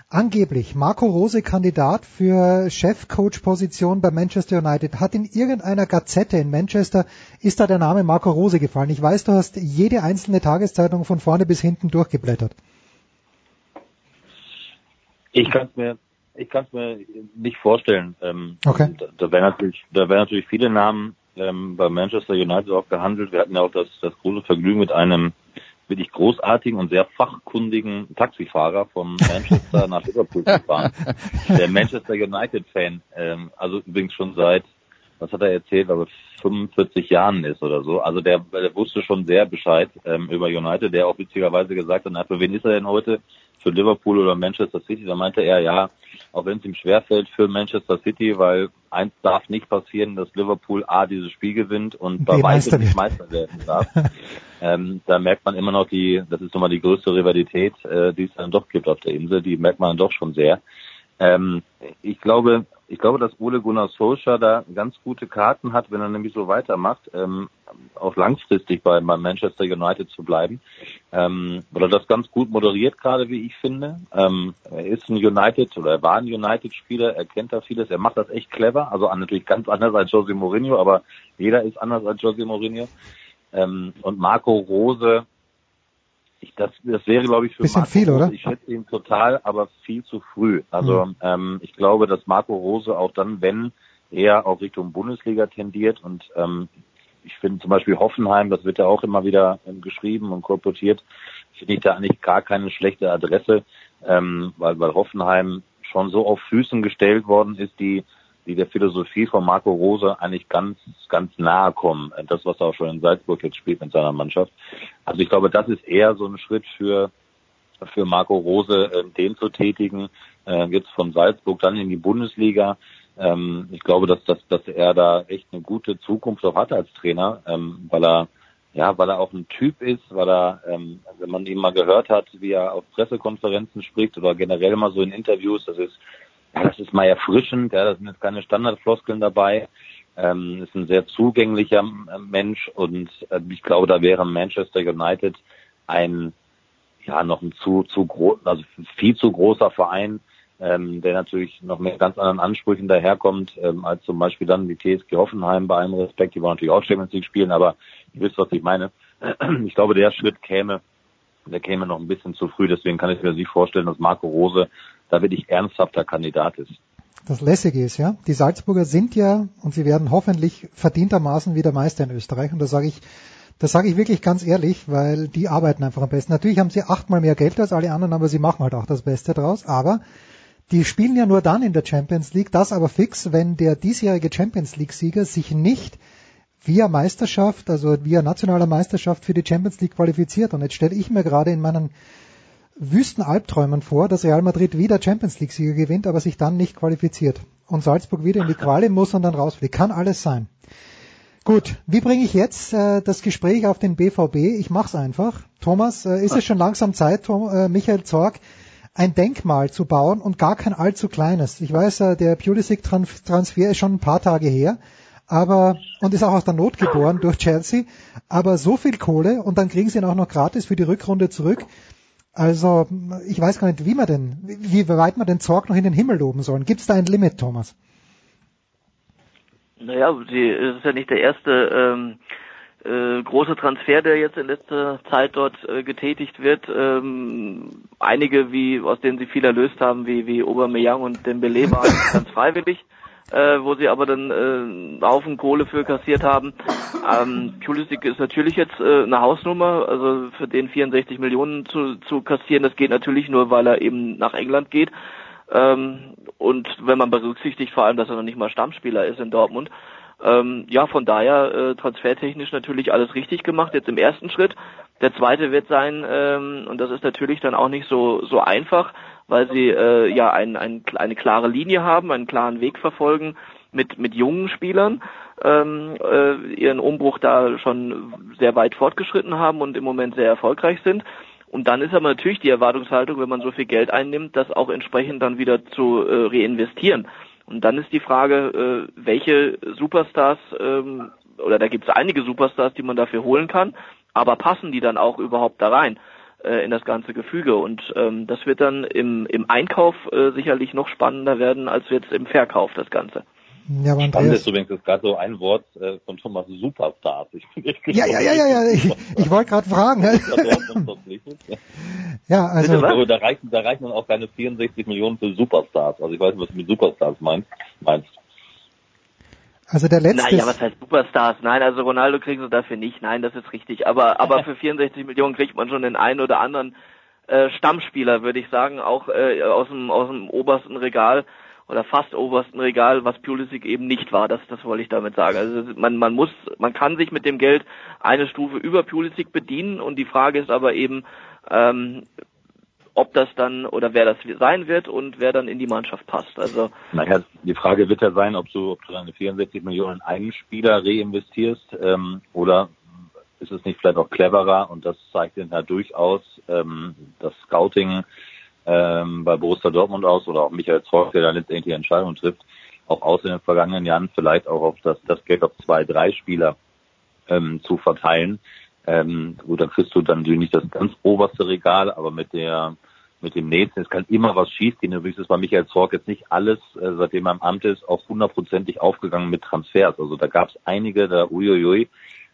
[SPEAKER 1] angeblich Marco Rose Kandidat für Chefcoach-Position bei Manchester United. Hat in irgendeiner Gazette in Manchester, ist da der Name Marco Rose gefallen. Ich weiß, du hast jede einzelne Tageszeitung von vorne bis hinten durchgeblättert.
[SPEAKER 4] Ich kann es mir, ich kann es mir nicht vorstellen. Ähm,
[SPEAKER 1] okay.
[SPEAKER 4] Da, da wären natürlich, da wären natürlich viele Namen ähm, bei Manchester United auch gehandelt. Wir hatten ja auch das, das große Vergnügen mit einem wirklich großartigen und sehr fachkundigen Taxifahrer vom Manchester nach Liverpool zu fahren. Der Manchester United Fan, ähm, also übrigens schon seit, was hat er erzählt, aber 45 Jahren ist oder so. Also der, der wusste schon sehr Bescheid ähm, über United, der auch witzigerweise gesagt hat, na, für wen ist er denn heute? Für Liverpool oder Manchester City, da meinte er ja, auch wenn es ihm schwerfällt für Manchester City, weil eins darf nicht passieren, dass Liverpool A dieses Spiel gewinnt und bei weitem nicht Meister werden darf. ähm, da merkt man immer noch die, das ist nochmal die größte Rivalität, äh, die es dann doch gibt auf der Insel, die merkt man doch schon sehr. Ähm, ich glaube, ich glaube, dass Ole Gunnar Solskjaer da ganz gute Karten hat, wenn er nämlich so weitermacht, ähm, auch langfristig bei, bei Manchester United zu bleiben, ähm, weil er das ganz gut moderiert gerade, wie ich finde. Ähm, er ist ein United oder er war ein United-Spieler, er kennt da vieles, er macht das echt clever, also natürlich ganz anders als Jose Mourinho, aber jeder ist anders als Jose Mourinho. Ähm, und Marco Rose, ich, das, das wäre, glaube ich, für
[SPEAKER 1] Bisschen
[SPEAKER 4] Marco
[SPEAKER 1] viel,
[SPEAKER 4] Rose,
[SPEAKER 1] oder?
[SPEAKER 4] ich schätze ihn total, aber viel zu früh. Also
[SPEAKER 1] Mhm.
[SPEAKER 4] ähm, ich glaube, dass Marco Rose auch dann, wenn er auch Richtung Bundesliga tendiert und ähm, ich finde zum Beispiel Hoffenheim, das wird ja auch immer wieder ähm, geschrieben und kolportiert, finde ich da eigentlich gar keine schlechte Adresse, ähm, weil, weil Hoffenheim schon so auf Füßen gestellt worden ist, die die der Philosophie von Marco Rose eigentlich ganz, ganz nahe kommen. Das, was er auch schon in Salzburg jetzt spielt mit seiner Mannschaft. Also ich glaube, das ist eher so ein Schritt für, für Marco Rose, äh, den zu tätigen, äh, jetzt von Salzburg dann in die Bundesliga. Ähm, ich glaube, dass, dass, dass er da echt eine gute Zukunft auch hat als Trainer, ähm, weil er ja, weil er auch ein Typ ist, weil er, ähm, wenn man ihn mal gehört hat, wie er auf Pressekonferenzen spricht oder generell mal so in Interviews, das ist das ist mal erfrischend, ja, da sind jetzt keine Standardfloskeln dabei. Ähm, ist ein sehr zugänglicher äh, Mensch und äh, ich glaube, da wäre Manchester United ein ja noch ein zu zu groß, also viel zu großer Verein, ähm, der natürlich noch mit ganz anderen Ansprüchen daherkommt, ähm, als zum Beispiel dann die TSG Hoffenheim bei allem Respekt, die wollen natürlich auch Champions League spielen, aber ihr wisst, was ich meine. Ich glaube, der Schritt käme, der käme noch ein bisschen zu früh, deswegen kann ich mir nicht vorstellen, dass Marco Rose da wirklich ernsthafter Kandidat ist.
[SPEAKER 1] Das Lässige ist ja, die Salzburger sind ja und sie werden hoffentlich verdientermaßen wieder Meister in Österreich. Und da sage ich, das sage ich wirklich ganz ehrlich, weil die arbeiten einfach am besten. Natürlich haben sie achtmal mehr Geld als alle anderen, aber sie machen halt auch das Beste draus. Aber die spielen ja nur dann in der Champions League, das aber fix, wenn der diesjährige Champions League-Sieger sich nicht via Meisterschaft, also via nationaler Meisterschaft für die Champions League qualifiziert. Und jetzt stelle ich mir gerade in meinen wüsten Albträumen vor, dass Real Madrid wieder Champions League Sieger gewinnt, aber sich dann nicht qualifiziert und Salzburg wieder in die Quali muss und dann rausfliegt. Kann alles sein. Gut, wie bringe ich jetzt äh, das Gespräch auf den BVB? Ich mach's einfach. Thomas, äh, ist es schon langsam Zeit, Tom, äh, Michael Zorg, ein Denkmal zu bauen und gar kein allzu kleines. Ich weiß, äh, der Pulisic-Transfer ist schon ein paar Tage her, aber und ist auch aus der Not geboren durch Chelsea. Aber so viel Kohle und dann kriegen sie ihn auch noch gratis für die Rückrunde zurück. Also ich weiß gar nicht, wie man denn, wie weit man den Zorg noch in den Himmel loben sollen. Gibt es da ein Limit, Thomas?
[SPEAKER 2] Naja, die, es ist ja nicht der erste ähm, äh, große Transfer, der jetzt in letzter Zeit dort äh, getätigt wird. Ähm, einige, wie aus denen sie viel erlöst haben, wie wie Aubameyang und Dembele waren ganz freiwillig, äh, wo sie aber dann äh, einen Haufen Kohle für kassiert haben. Ähm, Pulisic ist natürlich jetzt äh, eine Hausnummer, also für den 64 Millionen zu, zu kassieren, das geht natürlich nur, weil er eben nach England geht. Ähm, und wenn man berücksichtigt vor allem, dass er noch nicht mal Stammspieler ist in Dortmund, ähm, ja, von daher äh, transfertechnisch natürlich alles richtig gemacht, jetzt im ersten Schritt. Der zweite wird sein, ähm, und das ist natürlich dann auch nicht so, so einfach, weil sie äh, ja ein, ein, eine klare Linie haben, einen klaren Weg verfolgen mit, mit jungen Spielern, ähm, äh, ihren Umbruch da schon sehr weit fortgeschritten haben und im Moment sehr erfolgreich sind. Und dann ist aber natürlich die Erwartungshaltung, wenn man so viel Geld einnimmt, das auch entsprechend dann wieder zu äh, reinvestieren. Und dann ist die Frage, äh, welche Superstars, ähm, oder da gibt es einige Superstars, die man dafür holen kann, aber passen die dann auch überhaupt da rein äh, in das ganze Gefüge? Und ähm, das wird dann im, im Einkauf äh, sicherlich noch spannender werden als jetzt im Verkauf das Ganze.
[SPEAKER 1] Ja, aber
[SPEAKER 4] Spannend ist übrigens ist gerade so ein Wort äh, von Thomas Superstars. Ich bin echt
[SPEAKER 1] Ja, ja, ja, ja, ja. Ich, ich wollte gerade fragen. ja, also
[SPEAKER 4] also da reichen, da reichen dann auch keine 64 Millionen für Superstars. Also ich weiß nicht, was du mit Superstars meinst. meinst.
[SPEAKER 1] Also der letzte.
[SPEAKER 2] Naja, was heißt Superstars? Nein, also Ronaldo kriegen sie dafür nicht. Nein, das ist richtig. Aber aber für 64 Millionen kriegt man schon den einen oder anderen äh, Stammspieler, würde ich sagen, auch äh, aus dem aus dem obersten Regal oder fast obersten Regal, was Pulisic eben nicht war. Das das wollte ich damit sagen. Also man man muss man kann sich mit dem Geld eine Stufe über Pulisic bedienen und die Frage ist aber eben ähm, ob das dann oder wer das sein wird und wer dann in die Mannschaft passt. Also
[SPEAKER 4] naja, die Frage wird ja sein, ob du, ob du deine 64 Millionen in einen Spieler reinvestierst ähm, oder ist es nicht vielleicht auch cleverer und das zeigt ja durchaus ähm, das Scouting ähm, bei Borussia Dortmund aus oder auch Michael Zorc, der da letztendlich die Entscheidung trifft, auch aus in den vergangenen Jahren vielleicht auch auf das, das Geld auf zwei, drei Spieler ähm, zu verteilen ähm, gut, dann kriegst du dann natürlich nicht das ganz oberste Regal, aber mit der mit dem nächsten, es kann immer was schiefgehen. Übrigens ist bei Michael Zorg jetzt nicht alles, äh, seitdem er im Amt ist, auch hundertprozentig aufgegangen mit Transfers. Also da gab es einige, da uiuiui,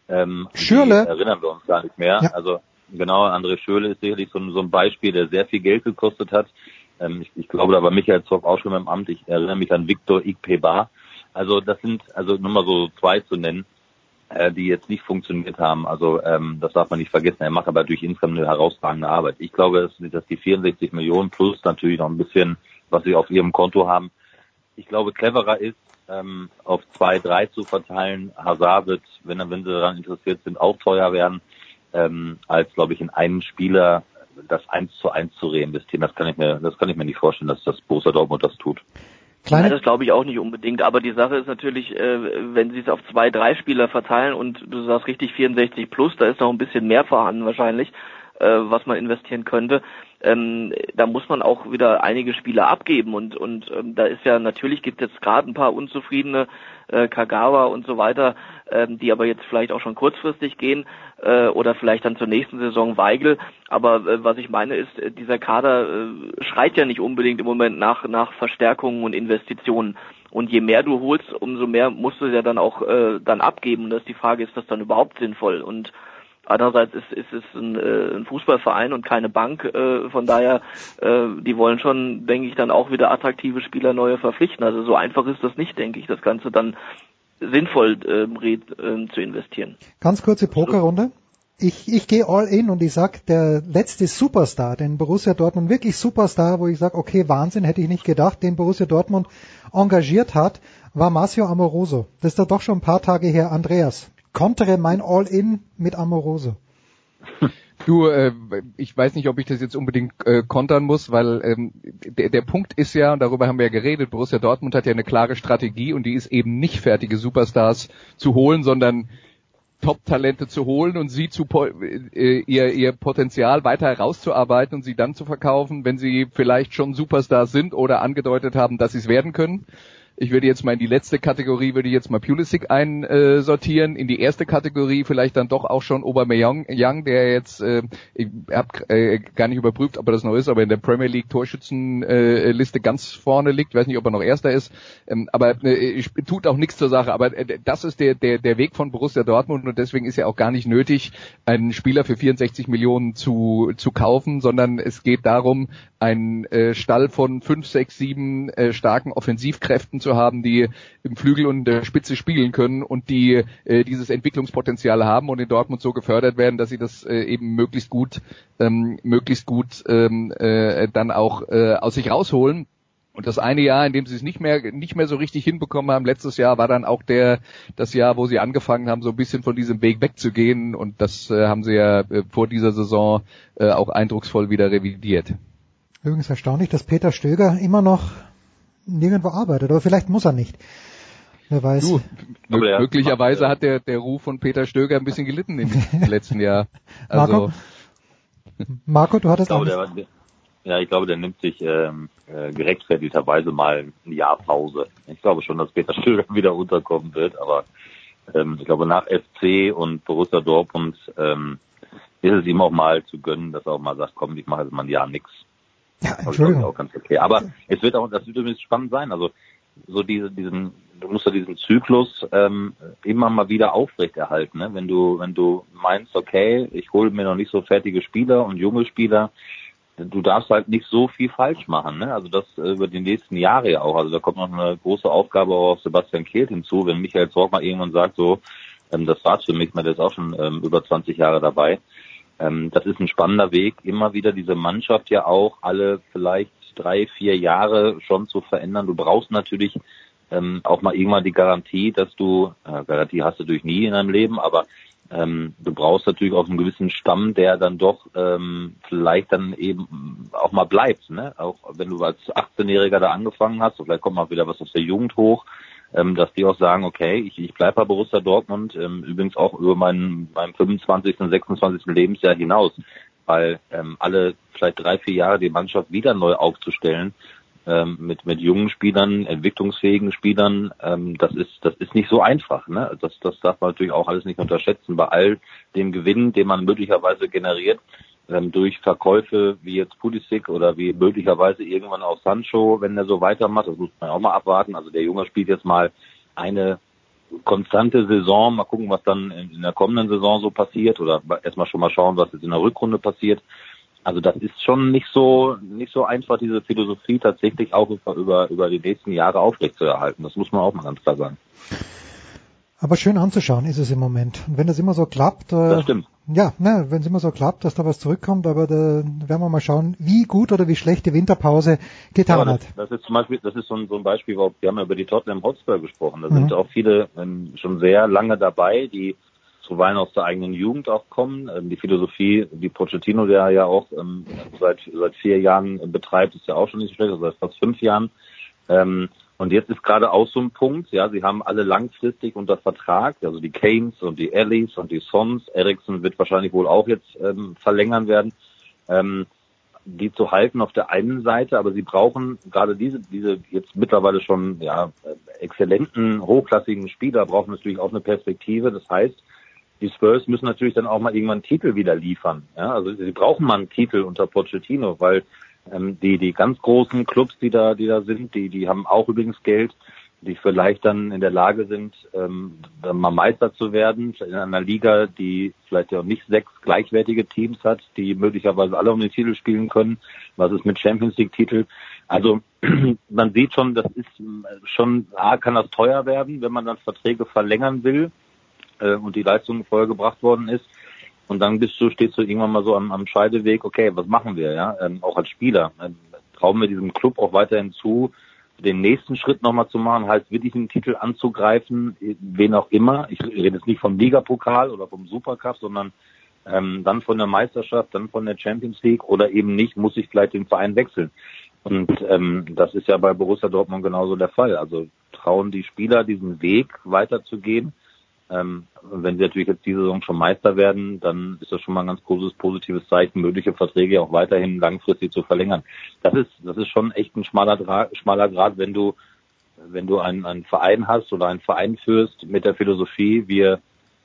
[SPEAKER 4] ähm,
[SPEAKER 1] Schürle.
[SPEAKER 4] erinnern wir uns gar nicht mehr. Ja. Also genau, André Schürle ist sicherlich so, so ein Beispiel, der sehr viel Geld gekostet hat. Ähm, ich, ich glaube, da war Michael Zorg auch schon im Amt. Ich erinnere mich an Viktor Ikpeba. Also das sind, also nur mal so zwei zu nennen äh, die jetzt nicht funktioniert haben. Also ähm, das darf man nicht vergessen. Er macht aber durch insgesamt eine herausragende Arbeit. Ich glaube, dass, die 64 Millionen plus natürlich noch ein bisschen, was sie auf ihrem Konto haben, ich glaube, cleverer ist, ähm, auf zwei, drei zu verteilen. Hazard wird, wenn, wenn sie daran interessiert sind, auch teuer werden, ähm, als, glaube ich, in einen Spieler das eins zu eins zu reinvestieren. Das kann ich mir, das kann ich mir nicht vorstellen, dass das Borussia Dortmund das tut.
[SPEAKER 2] Nein, das glaube ich auch nicht unbedingt. Aber die Sache ist natürlich, äh, wenn sie es auf zwei, drei Spieler verteilen und du sagst richtig 64 plus, da ist noch ein bisschen mehr vorhanden wahrscheinlich, äh, was man investieren könnte. Ähm, da muss man auch wieder einige Spieler abgeben und und ähm, da ist ja natürlich gibt jetzt gerade ein paar unzufriedene äh, Kagawa und so weiter, ähm, die aber jetzt vielleicht auch schon kurzfristig gehen äh, oder vielleicht dann zur nächsten Saison Weigel. Aber äh, was ich meine ist, äh, dieser Kader äh, schreit ja nicht unbedingt im Moment nach, nach Verstärkungen und Investitionen. Und je mehr du holst, umso mehr musst du ja dann auch äh, dann abgeben. Und das ist die Frage, ist das dann überhaupt sinnvoll? Und Andererseits ist, ist es ein, äh, ein Fußballverein und keine Bank. Äh, von daher, äh, die wollen schon, denke ich, dann auch wieder attraktive Spieler neue verpflichten. Also so einfach ist das nicht, denke ich, das Ganze dann sinnvoll äh, zu investieren.
[SPEAKER 1] Ganz kurze Pokerrunde. Ich, ich gehe all in und ich sag, der letzte Superstar, den Borussia Dortmund wirklich Superstar, wo ich sage, okay, Wahnsinn, hätte ich nicht gedacht, den Borussia Dortmund engagiert hat, war Marcio Amoroso. Das ist da doch schon ein paar Tage her. Andreas, kontere mein All-In mit Amoroso.
[SPEAKER 3] Du, äh, ich weiß nicht, ob ich das jetzt unbedingt äh, kontern muss, weil ähm, der, der Punkt ist ja, und darüber haben wir ja geredet, Borussia Dortmund hat ja eine klare Strategie und die ist eben nicht fertige Superstars zu holen, sondern Top-Talente zu holen und sie zu äh, ihr, ihr Potenzial weiter herauszuarbeiten und sie dann zu verkaufen, wenn sie vielleicht schon Superstars sind oder angedeutet haben, dass sie es werden können. Ich würde jetzt mal in die letzte Kategorie, würde ich jetzt mal Pulisic einsortieren. In die erste Kategorie vielleicht dann doch auch schon Aubameyang, Young, der jetzt, äh, ich habe äh, gar nicht überprüft, ob er das noch ist, aber in der Premier League Torschützenliste äh, ganz vorne liegt. Ich weiß nicht, ob er noch Erster ist, ähm, aber äh, tut auch nichts zur Sache. Aber äh, das ist der, der, der Weg von Borussia Dortmund und deswegen ist ja auch gar nicht nötig, einen Spieler für 64 Millionen zu, zu kaufen, sondern es geht darum, einen äh, Stall von fünf, sechs, sieben äh, starken Offensivkräften zu haben, die im Flügel und der Spitze spielen können und die äh, dieses Entwicklungspotenzial haben und in Dortmund so gefördert werden, dass sie das äh, eben möglichst gut, ähm, möglichst gut ähm, äh, dann auch äh, aus sich rausholen. Und das eine Jahr, in dem sie es nicht mehr, nicht mehr so richtig hinbekommen haben, letztes Jahr war dann auch der, das Jahr, wo sie angefangen haben, so ein bisschen von diesem Weg wegzugehen. Und das äh, haben sie ja äh, vor dieser Saison äh, auch eindrucksvoll wieder revidiert.
[SPEAKER 1] Übrigens erstaunlich, dass Peter Stöger immer noch nirgendwo arbeitet, aber vielleicht muss er nicht. Wer weiß.
[SPEAKER 3] Du, möglicherweise hat der, der Ruf von Peter Stöger ein bisschen gelitten im letzten Jahr.
[SPEAKER 1] Also, Marco, Marco du hattest
[SPEAKER 4] ich glaube, der, ja, ich glaube, der nimmt sich ähm, äh, gerechtfertigterweise mal ein Jahr Pause. Ich glaube schon, dass Peter Stöger wieder runterkommen wird, aber ähm, ich glaube, nach FC und Borussia Dortmund ähm, ist es ihm auch mal zu gönnen, dass er auch mal sagt, komm, ich mache jetzt mal ein Jahr nix.
[SPEAKER 1] Ja, Entschuldigung.
[SPEAKER 4] Auch ganz okay. Aber es wird auch, das wird übrigens spannend sein. Also so diese, diesen, du musst ja diesen Zyklus ähm, immer mal wieder aufrechterhalten. Ne? Wenn du, wenn du meinst, okay, ich hole mir noch nicht so fertige Spieler und junge Spieler, du darfst halt nicht so viel falsch machen. Ne? Also das äh, über die nächsten Jahre ja auch. Also da kommt noch eine große Aufgabe auch auf Sebastian Kehlt hinzu, wenn Michael Zorg mal irgendwann sagt, so, ähm, das war's für mich, man ist auch schon ähm, über 20 Jahre dabei. Ähm, das ist ein spannender Weg, immer wieder diese Mannschaft ja auch alle vielleicht drei, vier Jahre schon zu verändern. Du brauchst natürlich ähm, auch mal irgendwann die Garantie, dass du, äh, Garantie hast du natürlich nie in deinem Leben, aber ähm, du brauchst natürlich auch einen gewissen Stamm, der dann doch ähm, vielleicht dann eben auch mal bleibt. Ne? Auch wenn du als 18-Jähriger da angefangen hast, vielleicht kommt mal wieder was aus der Jugend hoch, ähm, dass die auch sagen, okay, ich, ich bleibe bei Borussia Dortmund, ähm, übrigens auch über meinen meinem 25., und 26. Lebensjahr hinaus, weil ähm, alle vielleicht drei, vier Jahre die Mannschaft wieder neu aufzustellen, ähm, mit mit jungen Spielern, entwicklungsfähigen Spielern, ähm, das ist das ist nicht so einfach. Ne? Das das darf man natürlich auch alles nicht unterschätzen. Bei all dem Gewinn, den man möglicherweise generiert ähm, durch Verkäufe wie jetzt Pulisic oder wie möglicherweise irgendwann auch Sancho, wenn er so weitermacht, das muss man auch mal abwarten. Also der Junge spielt jetzt mal eine konstante Saison. Mal gucken, was dann in der kommenden Saison so passiert oder erstmal schon mal schauen, was jetzt in der Rückrunde passiert. Also das ist schon nicht so nicht so einfach, diese Philosophie tatsächlich auch über über die nächsten Jahre aufrechtzuerhalten. Das muss man auch mal ganz klar sagen.
[SPEAKER 1] Aber schön anzuschauen ist es im Moment. Und wenn das immer so klappt,
[SPEAKER 4] äh,
[SPEAKER 1] ja, ne, wenn es immer so klappt, dass da was zurückkommt, aber da werden wir mal schauen, wie gut oder wie schlecht die Winterpause getan ja,
[SPEAKER 4] das,
[SPEAKER 1] hat.
[SPEAKER 4] Das ist zum Beispiel, das ist so ein, so ein Beispiel, wir haben ja über die Tottenham Hotspur gesprochen. Da mhm. sind auch viele ähm, schon sehr lange dabei, die zuweilen aus der eigenen Jugend auch kommen. Ähm, die Philosophie, die Pochettino, der ja auch ähm, seit, seit vier Jahren betreibt, ist ja auch schon nicht so schlecht, also seit fast fünf Jahren. Ähm, und jetzt ist gerade auch so ein Punkt, ja, sie haben alle langfristig unter Vertrag, also die Keynes und die Ellis und die Sons. Ericsson wird wahrscheinlich wohl auch jetzt ähm, verlängern werden, ähm, die zu halten auf der einen Seite, aber sie brauchen gerade diese, diese jetzt mittlerweile schon ja exzellenten, hochklassigen Spieler brauchen natürlich auch eine Perspektive. Das heißt, die Spurs müssen natürlich dann auch mal irgendwann einen Titel wieder liefern. Ja, also sie brauchen mal einen Titel unter Pochettino, weil ähm, die, die ganz großen Clubs, die da, die da sind, die, die haben auch übrigens Geld, die vielleicht dann in der Lage sind, ähm, dann mal Meister zu werden, in einer Liga, die vielleicht ja auch nicht sechs gleichwertige Teams hat, die möglicherweise alle um den Titel spielen können. Was ist mit Champions League Titel? Also man sieht schon, das ist schon, A, kann das teuer werden, wenn man dann Verträge verlängern will äh, und die Leistung vorgebracht worden ist. Und dann bist du, stehst du irgendwann mal so am, am Scheideweg, okay, was machen wir, ja, ähm, auch als Spieler. Ähm, trauen wir diesem Club auch weiterhin zu, den nächsten Schritt nochmal zu machen, halt wirklich einen Titel anzugreifen, wen auch immer. Ich rede jetzt nicht vom Ligapokal oder vom Supercup, sondern ähm, dann von der Meisterschaft, dann von der Champions League oder eben nicht, muss ich vielleicht den Verein wechseln. Und ähm, das ist ja bei Borussia Dortmund genauso der Fall. Also trauen die Spieler diesen Weg weiterzugehen ähm, wenn sie natürlich jetzt diese Saison schon Meister werden, dann ist das schon mal ein ganz großes positives Zeichen, mögliche Verträge auch weiterhin langfristig zu verlängern. Das ist, das ist schon echt ein schmaler, schmaler Grad, wenn du, wenn du einen, einen Verein hast oder einen Verein führst mit der Philosophie, wir,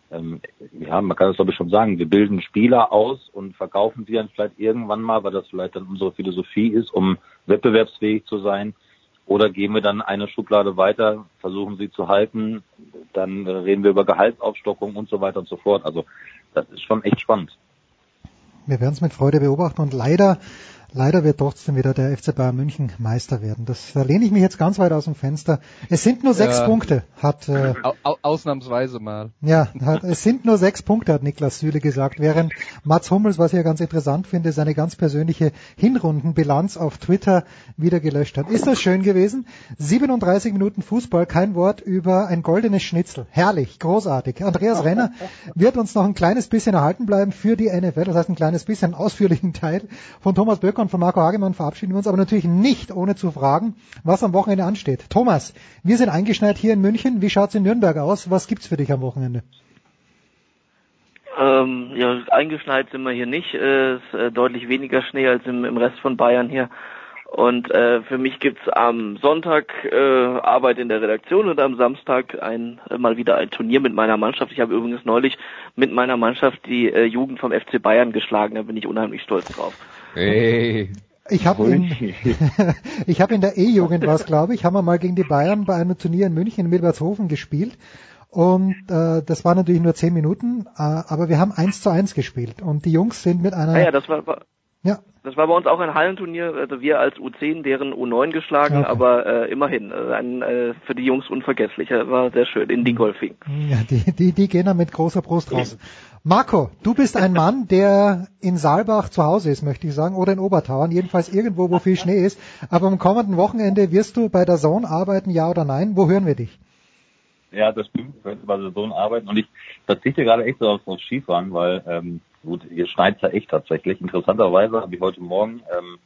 [SPEAKER 4] ähm, ja, man kann es glaube ich schon sagen, wir bilden Spieler aus und verkaufen sie dann vielleicht irgendwann mal, weil das vielleicht dann unsere Philosophie ist, um wettbewerbsfähig zu sein oder gehen wir dann eine Schublade weiter, versuchen sie zu halten, dann reden wir über Gehaltsaufstockung und so weiter und so fort. Also das ist schon echt spannend.
[SPEAKER 1] Wir werden es mit Freude beobachten und leider Leider wird trotzdem wieder der FC Bayern München Meister werden. Das, da lehne ich mich jetzt ganz weit aus dem Fenster. Es sind nur sechs ja, Punkte, hat äh,
[SPEAKER 3] ausnahmsweise mal.
[SPEAKER 1] Ja, hat, es sind nur sechs Punkte, hat Niklas Süle gesagt. Während Mats Hummels, was ich ja ganz interessant finde, seine ganz persönliche Hinrundenbilanz auf Twitter wieder gelöscht hat. Ist das schön gewesen? 37 Minuten Fußball, kein Wort über ein goldenes Schnitzel. Herrlich, großartig. Andreas Renner wird uns noch ein kleines bisschen erhalten bleiben für die NFL, das heißt ein kleines bisschen ausführlichen Teil von Thomas Böcker und von Marco Hagemann verabschieden wir uns, aber natürlich nicht ohne zu fragen, was am Wochenende ansteht. Thomas, wir sind eingeschneit hier in München. Wie schaut's in Nürnberg aus? Was gibt's für dich am Wochenende?
[SPEAKER 2] Ähm, ja, eingeschneit sind wir hier nicht. Es ist äh, deutlich weniger Schnee als im, im Rest von Bayern hier. Und äh, für mich gibt's am Sonntag äh, Arbeit in der Redaktion und am Samstag ein äh, mal wieder ein Turnier mit meiner Mannschaft. Ich habe übrigens neulich mit meiner Mannschaft die äh, Jugend vom FC Bayern geschlagen. Da bin ich unheimlich stolz drauf.
[SPEAKER 3] Hey.
[SPEAKER 1] Ich habe in, ich hab in der E-Jugend was, glaube ich, haben wir mal gegen die Bayern bei einem Turnier in München in Milbertshofen gespielt. Und äh, das war natürlich nur zehn Minuten, äh, aber wir haben eins zu eins gespielt. Und die Jungs sind mit einer
[SPEAKER 2] Ah ja, das war, war
[SPEAKER 1] ja,
[SPEAKER 2] das war bei uns auch ein Hallenturnier, also wir als U10 deren U9 geschlagen,
[SPEAKER 1] Okay.
[SPEAKER 2] aber äh, immerhin, äh, ein, äh, für die Jungs unvergesslich, äh, war sehr schön in Dingolfing.
[SPEAKER 1] ja die, die, die gehen da mit großer Brust raus. Marco, du bist ein Mann, der in Saalbach zu Hause ist, möchte ich sagen, oder in Obertauern, jedenfalls irgendwo, wo viel Schnee ist. Aber am kommenden Wochenende wirst du bei der Zone arbeiten, ja oder nein? Wo hören wir dich?
[SPEAKER 4] Ja, das stimmt. Ich werde bei der Sohn arbeiten und ich verzichte gerade echt so auf, auf Skifahren, weil ähm, gut, hier schneit ja echt tatsächlich. Interessanterweise habe ich heute Morgen ähm,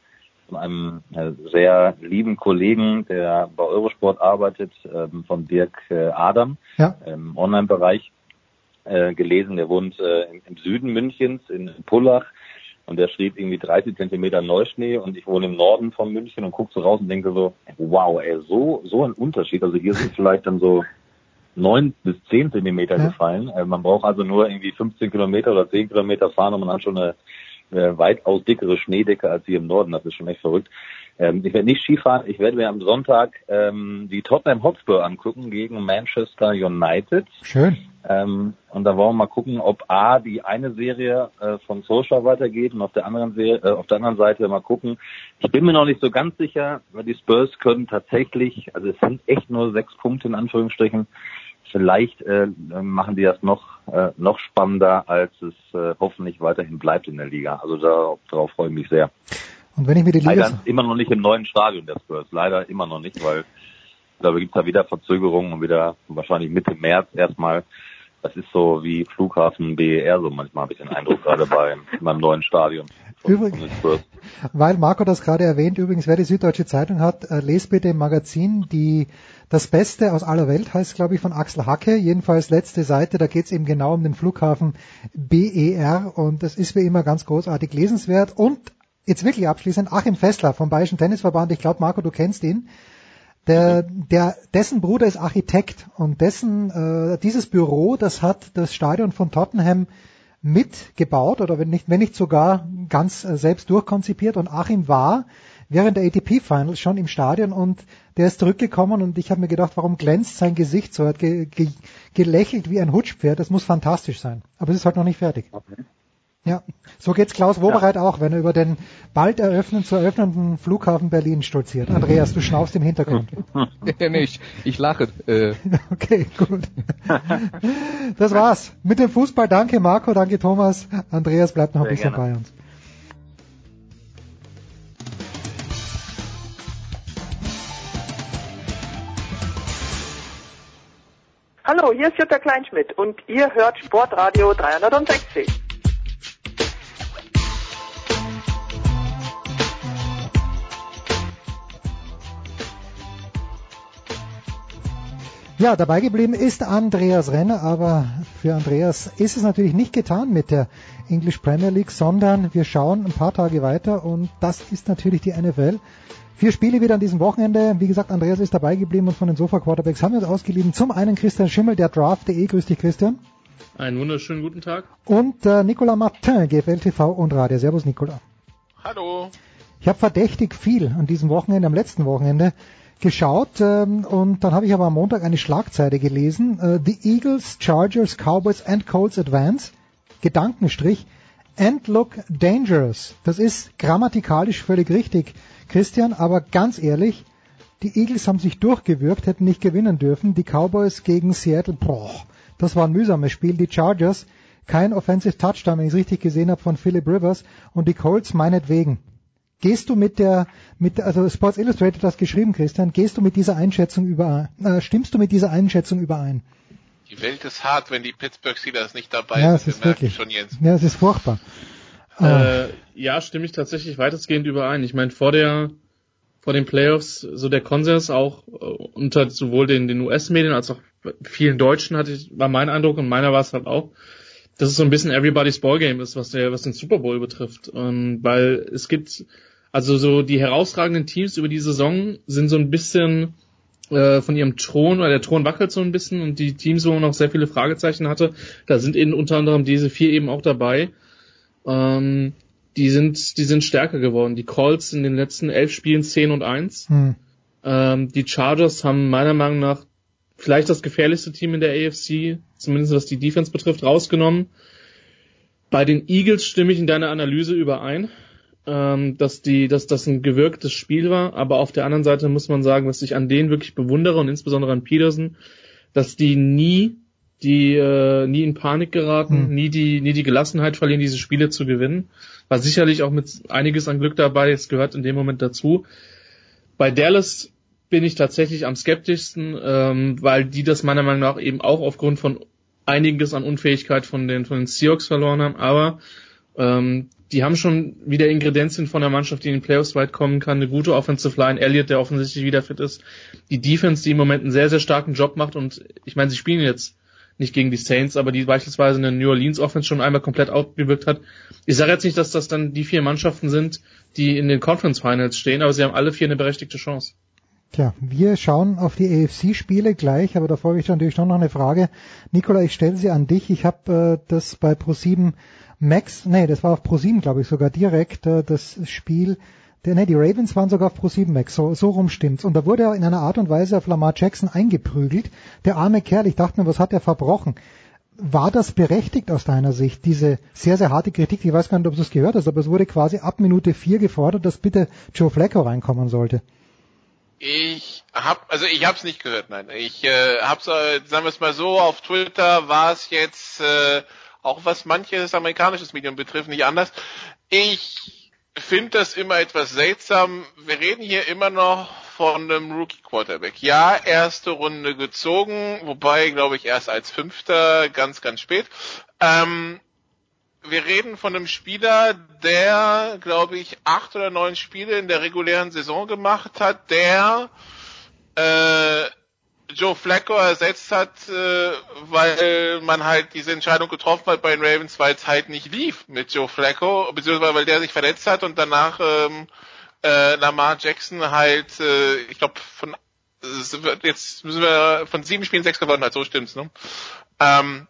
[SPEAKER 4] von einem äh, sehr lieben Kollegen, der bei Eurosport arbeitet, ähm, von Dirk äh, Adam
[SPEAKER 1] Ja.
[SPEAKER 4] im Online-Bereich äh, gelesen. Der wohnt äh, im, im Süden Münchens in Pullach und der schrieb irgendwie 30 Zentimeter Neuschnee und ich wohne im Norden von München und gucke so raus und denke so, wow, ey, so so ein Unterschied. Also hier sind vielleicht dann so neun bis zehn Zentimeter
[SPEAKER 1] Ja.
[SPEAKER 4] gefallen. Äh, man braucht also nur irgendwie 15 Kilometer oder 10 Kilometer fahren und man hat schon eine, eine weitaus dickere Schneedecke als hier im Norden. Das ist schon echt verrückt. Ähm, ich werde nicht Skifahren. Ich werde mir am Sonntag ähm, die Tottenham Hotspur angucken gegen Manchester United.
[SPEAKER 1] Schön.
[SPEAKER 4] Ähm, und da wollen wir mal gucken, ob A, die eine Serie äh, von Solskjaer weitergeht und auf der anderen Serie, äh, auf der anderen Seite mal gucken. Ich bin mir noch nicht so ganz sicher, weil die Spurs können tatsächlich, also es sind echt nur sechs Punkte in Anführungsstrichen. Vielleicht äh, machen die das noch äh, noch spannender, als es äh, hoffentlich weiterhin bleibt in der Liga. Also da, darauf freue ich mich sehr.
[SPEAKER 1] Und wenn ich mir die Liga,
[SPEAKER 4] Leider immer noch nicht im neuen Stadion der Spurs. Leider immer noch nicht, weil glaube, gibt da wieder Verzögerungen und wieder wahrscheinlich Mitte März erstmal. Das ist so wie Flughafen BER, so manchmal habe ich den Eindruck, gerade bei meinem neuen Stadion. Von,
[SPEAKER 1] Übrig-
[SPEAKER 4] von den Spurs.
[SPEAKER 1] weil Marco das gerade erwähnt, übrigens, wer die Süddeutsche Zeitung hat, äh, lest bitte im Magazin die Das Beste aus aller Welt heißt, glaube ich, von Axel Hacke. Jedenfalls letzte Seite, da geht es eben genau um den Flughafen BER und das ist wie immer ganz großartig lesenswert. Und jetzt wirklich abschließend, Achim Fessler vom Bayerischen Tennisverband, ich glaube, Marco, du kennst ihn. Der, der, dessen Bruder ist Architekt und dessen, äh, dieses Büro, das hat das Stadion von Tottenham mitgebaut oder wenn nicht, wenn nicht sogar ganz äh, selbst durchkonzipiert und Achim war während der ATP Finals schon im Stadion und der ist zurückgekommen und ich habe mir gedacht, warum glänzt sein Gesicht so? Er hat ge ge gelächelt wie ein Hutschpferd, das muss fantastisch sein. Aber es ist halt noch nicht fertig. Ja, so geht's Klaus Wobereit auch, wenn er über den bald eröffnen zu eröffnenden Flughafen Berlin stolziert. Andreas, du schnaufst im Hintergrund.
[SPEAKER 3] nee, ich, ich lache. Äh,
[SPEAKER 1] Okay, gut. Das war's. Mit dem Fußball. Danke Marco, danke Thomas. Andreas bleibt noch ein
[SPEAKER 2] Sehr
[SPEAKER 1] bisschen
[SPEAKER 2] gerne.
[SPEAKER 1] bei uns.
[SPEAKER 6] Hallo, hier ist Jutta Kleinschmidt und ihr hört Sportradio 360.
[SPEAKER 1] Ja, dabei geblieben ist Andreas Renner, aber für Andreas ist es natürlich nicht getan mit der English Premier League, sondern wir schauen ein paar Tage weiter und das ist natürlich die NFL. Vier Spiele wieder an diesem Wochenende. Wie gesagt, Andreas ist dabei geblieben und von den Sofa Quarterbacks haben wir uns ausgeliehen. Zum einen Christian Schimmel, der Draft.de. Grüß dich, Christian.
[SPEAKER 7] Einen wunderschönen guten Tag.
[SPEAKER 1] Und äh, Nicolas Martin, GFL TV und Radio. Servus, Nicolas.
[SPEAKER 7] Hallo.
[SPEAKER 1] Ich habe verdächtig viel an diesem Wochenende, am letzten Wochenende geschaut ähm, und dann habe ich aber am Montag eine Schlagzeile gelesen. Äh, The Eagles, Chargers, Cowboys and Colts advance. Gedankenstrich. And look dangerous. Das ist grammatikalisch völlig richtig, Christian, aber ganz ehrlich, die Eagles haben sich durchgewürgt, hätten nicht gewinnen dürfen. Die Cowboys gegen Seattle, boah, das war ein mühsames Spiel. Die Chargers, kein Offensive Touchdown, wenn ich es richtig gesehen habe, von Philip Rivers und die Colts meinetwegen. Gehst du mit der, mit, also Sports Illustrated hat das geschrieben, Christian, gehst du mit dieser Einschätzung überein, äh, stimmst du mit dieser Einschätzung überein?
[SPEAKER 7] Die Welt ist hart, wenn die Pittsburgh Steelers nicht dabei
[SPEAKER 1] ja,
[SPEAKER 7] sind.
[SPEAKER 1] es ist wirklich,
[SPEAKER 7] schon, Jens.
[SPEAKER 1] ja, es ist furchtbar.
[SPEAKER 7] Ah. Äh, ja, stimme ich tatsächlich weitestgehend überein. Ich meine, vor der vor den Playoffs so der Konsens auch äh, unter sowohl den, den US-Medien als auch vielen Deutschen hatte ich, war mein Eindruck und meiner war es halt auch, dass es so ein bisschen everybody's Ballgame ist, was der, was den Super Bowl betrifft. Und weil es gibt, also so die herausragenden Teams über die Saison sind so ein bisschen äh, von ihrem Thron, weil der Thron wackelt so ein bisschen und die Teams, wo man noch sehr viele Fragezeichen hatte, da sind eben unter anderem diese vier eben auch dabei. Ähm, die sind, die sind stärker geworden. Die Colts in den letzten elf Spielen 10 und 1. Hm. Ähm, die Chargers haben meiner Meinung nach vielleicht das gefährlichste Team in der AFC, zumindest was die Defense betrifft, rausgenommen. Bei den Eagles stimme ich in deiner Analyse überein, ähm, dass die, dass das ein gewirktes Spiel war, aber auf der anderen Seite muss man sagen, was ich an denen wirklich bewundere und insbesondere an Peterson, dass die nie die äh, nie in Panik geraten, hm. nie die nie die Gelassenheit verlieren, diese Spiele zu gewinnen. War sicherlich auch mit einiges an Glück dabei, es gehört in dem Moment dazu. Bei Dallas bin ich tatsächlich am skeptischsten, ähm, weil die das meiner Meinung nach eben auch aufgrund von einiges an Unfähigkeit von den, von den Seahawks verloren haben, aber ähm, die haben schon wieder Ingredienzien von der Mannschaft, die in den Playoffs weit kommen kann. Eine gute Offensive Line, Elliott, der offensichtlich wieder fit ist. Die Defense, die im Moment einen sehr, sehr starken Job macht und ich meine, sie spielen jetzt nicht gegen die Saints, aber die beispielsweise eine New Orleans Offense schon einmal komplett outgewirkt hat. Ich sage jetzt nicht, dass das dann die vier Mannschaften sind, die in den Conference Finals stehen, aber sie haben alle vier eine berechtigte Chance.
[SPEAKER 1] Tja, wir schauen auf die AFC-Spiele gleich, aber davor habe ich natürlich schon noch eine Frage. Nikola, ich stelle sie an dich. Ich habe äh, das bei Pro7 Max, nee, das war auf Pro7, glaube ich, sogar direkt, äh, das Spiel, der, nee, die Ravens waren sogar auf Pro7 Max, so, so rum stimmt's. Und da wurde er in einer Art und Weise auf Lamar Jackson eingeprügelt. Der arme Kerl, ich dachte mir, was hat er verbrochen? War das berechtigt aus deiner Sicht, diese sehr, sehr harte Kritik? Ich weiß gar nicht, ob du es gehört hast, aber es wurde quasi ab Minute vier gefordert, dass bitte Joe Flacco reinkommen sollte.
[SPEAKER 8] Ich hab, also ich hab's nicht gehört, nein. Ich äh, hab's, äh, sagen wir es mal so, auf Twitter war es jetzt, äh, auch was manches amerikanisches Medium betrifft, nicht anders. Ich finde das immer etwas seltsam. Wir reden hier immer noch von einem Rookie Quarterback. Ja, erste Runde gezogen, wobei, glaube ich, erst als Fünfter, ganz, ganz spät. Ähm, wir reden von einem Spieler, der, glaube ich, acht oder neun Spiele in der regulären Saison gemacht hat, der äh, Joe Flacco ersetzt hat, äh, weil man halt diese Entscheidung getroffen hat bei den Ravens, weil es halt nicht lief mit Joe Flacco, beziehungsweise weil der sich verletzt hat und danach ähm, äh, Lamar Jackson halt, äh, ich glaube, von jetzt müssen wir von sieben Spielen sechs gewonnen hat, so stimmt's, ne? Ähm,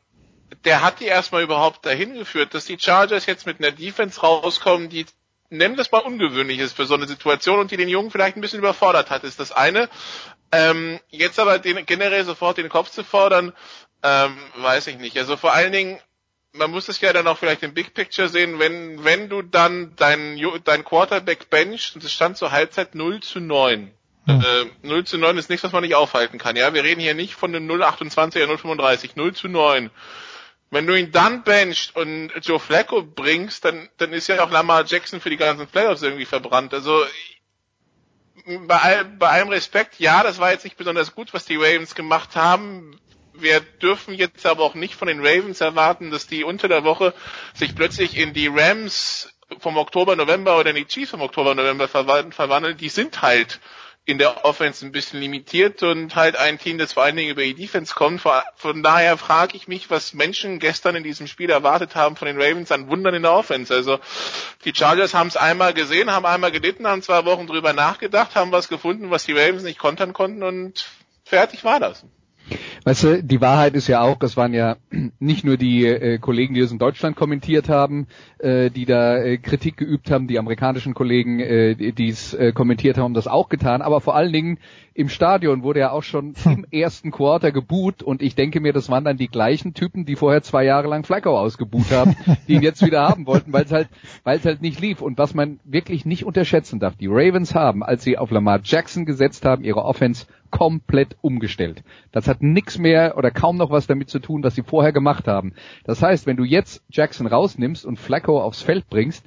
[SPEAKER 8] der hat die erstmal überhaupt dahin geführt, dass die Chargers jetzt mit einer Defense rauskommen, die nennen das mal ungewöhnlich ist für so eine Situation und die den Jungen vielleicht ein bisschen überfordert hat, ist das eine. Ähm, jetzt aber den, generell sofort den Kopf zu fordern, ähm, weiß ich nicht. Also vor allen Dingen, man muss es ja dann auch vielleicht im Big Picture sehen, wenn, wenn du dann dein, dein Quarterback benchst und es stand zur Halbzeit 0 zu 9. Hm. Äh, 0 zu 9 ist nichts, was man nicht aufhalten kann. Ja, wir reden hier nicht von dem 0,28er, 0,35, 0 zu 9. Wenn du ihn dann benchst und Joe Flacco bringst, dann, dann ist ja auch Lamar Jackson für die ganzen Playoffs irgendwie verbrannt. Also bei, all, bei allem Respekt, ja, das war jetzt nicht besonders gut, was die Ravens gemacht haben. Wir dürfen jetzt aber auch nicht von den Ravens erwarten, dass die unter der Woche sich plötzlich in die Rams vom Oktober, November oder in die Chiefs vom Oktober, November verwandeln. Die sind halt in der Offense ein bisschen limitiert und halt ein Team, das vor allen Dingen über die Defense kommt. Von daher frage ich mich, was Menschen gestern in diesem Spiel erwartet haben von den Ravens an Wundern in der Offense. Also die Chargers haben es einmal gesehen, haben einmal gelitten, haben zwei Wochen drüber nachgedacht, haben was gefunden, was die Ravens nicht kontern konnten und fertig war das.
[SPEAKER 3] Weißt du, die Wahrheit ist ja auch, das waren ja nicht nur die äh, Kollegen, die das in Deutschland kommentiert haben, äh, die da äh, Kritik geübt haben, die amerikanischen Kollegen, äh, die es äh, kommentiert haben, das auch getan, aber vor allen Dingen im Stadion wurde ja auch schon hm. im ersten Quarter geboot und ich denke mir, das waren dann die gleichen Typen, die vorher zwei Jahre lang Flacco ausgebuht haben, die ihn jetzt wieder haben wollten, weil es halt, weil es halt nicht lief. Und was man wirklich nicht unterschätzen darf, die Ravens haben, als sie auf Lamar Jackson gesetzt haben, ihre Offense komplett umgestellt. Das hat nichts mehr oder kaum noch was damit zu tun, was sie vorher gemacht haben. Das heißt, wenn du jetzt Jackson rausnimmst und Flacco aufs Feld bringst,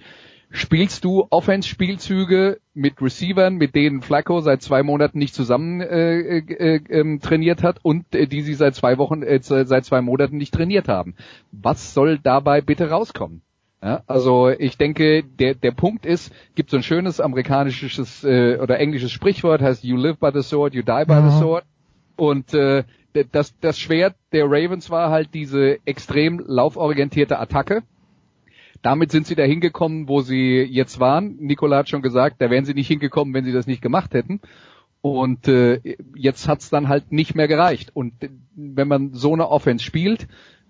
[SPEAKER 3] spielst du Offense-Spielzüge mit Receivern, mit denen Flacco seit zwei Monaten nicht zusammen äh, äh, äh, trainiert hat und äh, die sie seit zwei Wochen, äh, seit zwei Monaten nicht trainiert haben. Was soll dabei bitte rauskommen? Ja, also ich denke, der, der Punkt ist, gibt so ein schönes amerikanisches äh, oder englisches Sprichwort, heißt you live by the sword, you die by
[SPEAKER 1] Mhm.
[SPEAKER 3] the sword. Und äh, das, das Schwert der Ravens war halt diese extrem lauforientierte Attacke. Damit sind sie da hingekommen, wo sie jetzt waren. Nikola hat schon gesagt, da wären sie nicht hingekommen, wenn sie das nicht gemacht hätten. Und äh, jetzt hat's dann halt nicht mehr gereicht. Und wenn man so eine Offense spielt,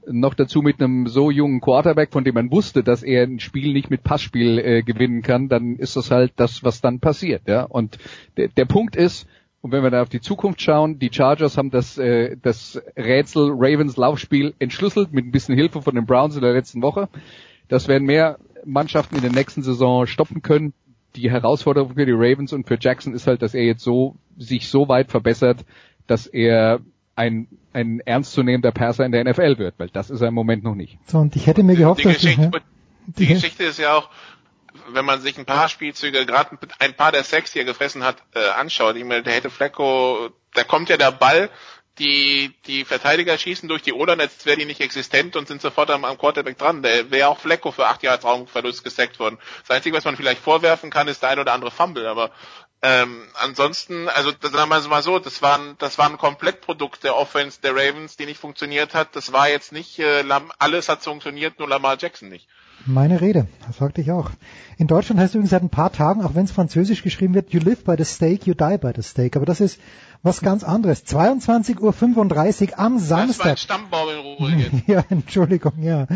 [SPEAKER 3] noch dazu mit einem so jungen Quarterback, von dem man wusste, dass er ein Spiel nicht mit Passspiel äh, gewinnen kann, dann ist das halt das, was dann passiert. Ja? Und der, der Punkt ist, und wenn wir da auf die Zukunft schauen, die Chargers haben das, äh, das Rätsel Ravens Laufspiel entschlüsselt mit ein bisschen Hilfe von den Browns in der letzten Woche. Das werden mehr Mannschaften in der nächsten Saison stoppen können. Die Herausforderung für die Ravens und für Jackson ist halt, dass er jetzt so sich so weit verbessert, dass er ein, ein ernstzunehmender Passer in der NFL wird, weil das ist er im Moment noch nicht.
[SPEAKER 1] So, und ich hätte mir gehofft,
[SPEAKER 8] Die
[SPEAKER 1] dass
[SPEAKER 8] Geschichte,
[SPEAKER 1] ja,
[SPEAKER 8] die Geschichte ist ja auch, wenn man sich ein paar Spielzüge, gerade ein paar der Sacks, die er gefressen hat, äh, anschaut. Ich meine, der hätte Flecko, da kommt ja der Ball, die, die Verteidiger schießen durch die Oder, als wäre die nicht existent und sind sofort am, am Quarterback dran. Der wäre auch Flecko für acht Jahre Raumverlust gesackt worden. Das Einzige, was man vielleicht vorwerfen kann, ist der ein oder andere Fumble, aber ähm, ansonsten, also sagen wir mal so, das war ein, das war ein Komplettprodukt der Offense der Ravens, die nicht funktioniert hat. Das war jetzt nicht, äh, alles hat funktioniert, nur Lamar Jackson nicht.
[SPEAKER 1] Meine Rede, das sagte ich auch. In Deutschland heißt es übrigens seit ein paar Tagen, auch wenn es französisch geschrieben wird, you live by the steak, you die by the steak. Aber das ist was ganz anderes. 22.35 Uhr am
[SPEAKER 8] Das war ein
[SPEAKER 1] Samstag. Ja, Entschuldigung, ja.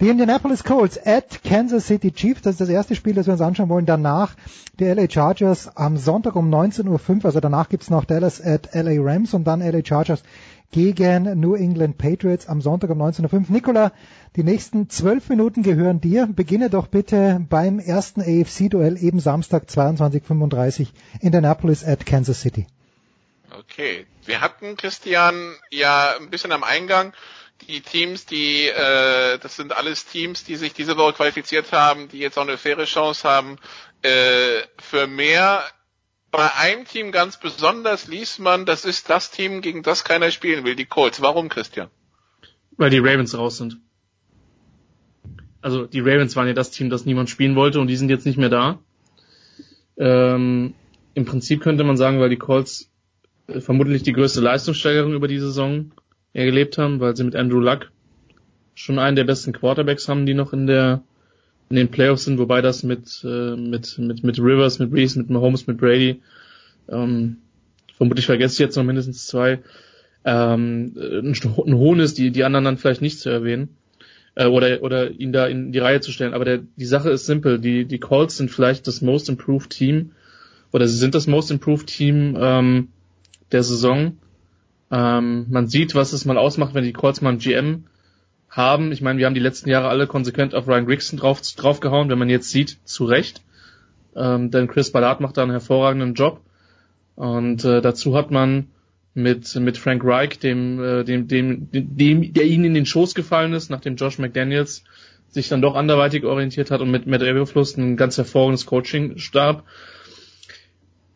[SPEAKER 1] Die Indianapolis Colts at Kansas City Chiefs, das ist das erste Spiel, das wir uns anschauen wollen. Danach die LA Chargers am Sonntag um 19.05 Uhr, also danach gibt's noch Dallas at LA Rams und dann LA Chargers gegen New England Patriots am Sonntag um 19.05 Uhr. Nikola, die nächsten zwölf Minuten gehören dir. Beginne doch bitte beim ersten AFC-Duell eben Samstag 22.35 Indianapolis at Kansas City.
[SPEAKER 8] Okay. Wir hatten, Christian, ja ein bisschen am Eingang die Teams, die, äh, das sind alles Teams, die sich diese Woche qualifiziert haben, die jetzt auch eine faire Chance haben, äh, für mehr. Bei einem Team ganz besonders liest man, das ist das Team, gegen das keiner spielen will, die Colts. Warum, Christian?
[SPEAKER 7] Weil die Ravens raus sind. Also die Ravens waren ja das Team, das niemand spielen wollte und die sind jetzt nicht mehr da. Ähm, Im Prinzip könnte man sagen, weil die Colts äh, vermutlich die größte Leistungssteigerung über die Saison erlebt haben, weil sie mit Andrew Luck schon einen der besten Quarterbacks haben, die noch in der in den Playoffs sind, wobei das mit äh, mit mit mit Rivers, mit Reese, mit Mahomes, mit Brady ähm, vermutlich vergesse ich jetzt noch mindestens zwei ähm, ein, Hohn ist, die die anderen dann vielleicht nicht zu erwähnen äh, oder oder ihn da in die Reihe zu stellen. Aber der, die Sache ist simpel. Die die Colts sind vielleicht das Most Improved Team oder sie sind das Most Improved Team ähm, der Saison. Ähm, man sieht, was es mal ausmacht, wenn die Colts mal einen GM haben. Ich meine, wir haben die letzten Jahre alle konsequent auf Ryan Grigson drauf, draufgehauen, wenn man jetzt sieht, zu Recht. Ähm, denn Chris Ballard macht da einen hervorragenden Job. Und äh, dazu hat man mit, mit Frank Reich, dem, äh, dem, dem, dem, der ihnen in den Schoß gefallen ist, nachdem Josh McDaniels sich dann doch anderweitig orientiert hat und mit Matt Eberfluss ein ganz hervorragendes Coaching-Stab.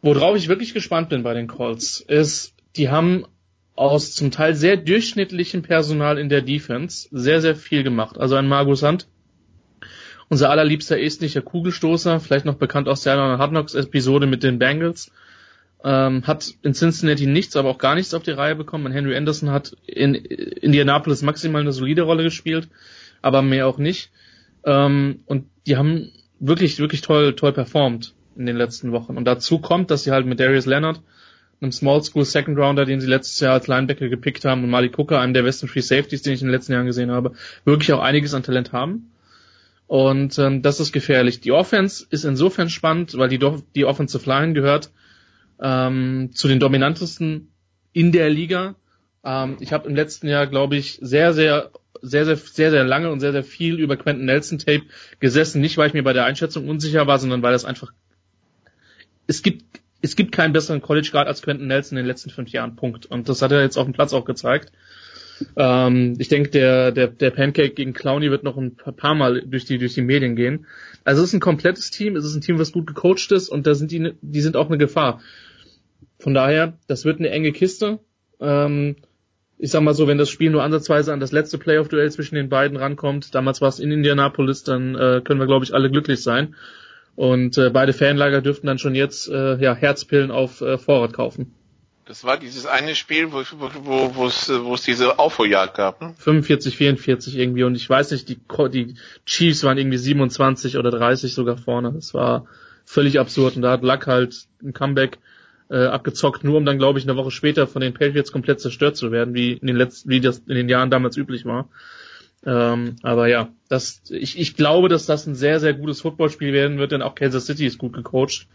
[SPEAKER 7] Worauf ich wirklich gespannt bin bei den Colts, ist, die haben aus zum Teil sehr durchschnittlichem Personal in der Defense sehr, sehr viel gemacht. Also ein Margus Hunt, unser allerliebster estnischer Kugelstoßer, vielleicht noch bekannt aus der Hard Knocks Episode mit den Bengals, ähm, hat in Cincinnati nichts, aber auch gar nichts auf die Reihe bekommen. Und Henry Anderson hat in Indianapolis maximal eine solide Rolle gespielt, aber mehr auch nicht. Ähm, und die haben wirklich, wirklich toll, toll performt in den letzten Wochen. Und dazu kommt, dass sie halt mit Darius Leonard, einem Small School Second Rounder, den sie letztes Jahr als Linebacker gepickt haben, und Malik Hooker, einem der besten Free Safeties, den ich in den letzten Jahren gesehen habe, wirklich auch einiges an Talent haben. Und ähm, das ist gefährlich. Die Offense ist insofern spannend, weil die, die Offensive Line gehört ähm, zu den dominantesten in der Liga. Ähm, ich habe im letzten Jahr, glaube ich, sehr, sehr, sehr, sehr, sehr, sehr lange und sehr, sehr viel über Quentin Nelson Tape gesessen. Nicht, weil ich mir bei der Einschätzung unsicher war, sondern weil das einfach es gibt es gibt keinen besseren College Guard als Quentin Nelson in den letzten fünf Jahren. Punkt. Und das hat er jetzt auf dem Platz auch gezeigt. Ähm, ich denke, der, der, der Pancake gegen Clowney wird noch ein paar Mal durch die, durch die Medien gehen. Also es ist ein komplettes Team, es ist ein Team, was gut gecoacht ist und da sind die, die sind auch eine Gefahr. Von daher, das wird eine enge Kiste. Ähm, ich sag mal so, wenn das Spiel nur ansatzweise an das letzte Playoff-Duell zwischen den beiden rankommt, damals war es in Indianapolis, dann äh, können wir, glaube ich, alle glücklich sein. Und äh, beide Fanlager dürften dann schon jetzt äh, ja, Herzpillen auf äh, Vorrat kaufen.
[SPEAKER 8] Das war dieses eine Spiel, wo, es, wo es diese Aufholjagd gab. Ne?
[SPEAKER 7] 45, 44 irgendwie. Und ich weiß nicht, die, die Chiefs waren irgendwie 27 oder 30 sogar vorne. Das war völlig absurd. Und da hat Luck halt ein Comeback äh, abgezockt, nur um dann, glaube ich, eine Woche später von den Patriots komplett zerstört zu werden, wie in den letzten, wie das in den Jahren damals üblich war. Ähm, aber ja, das, ich, ich glaube, dass das ein sehr, sehr gutes Footballspiel werden wird, denn auch Kansas City ist gut gecoacht.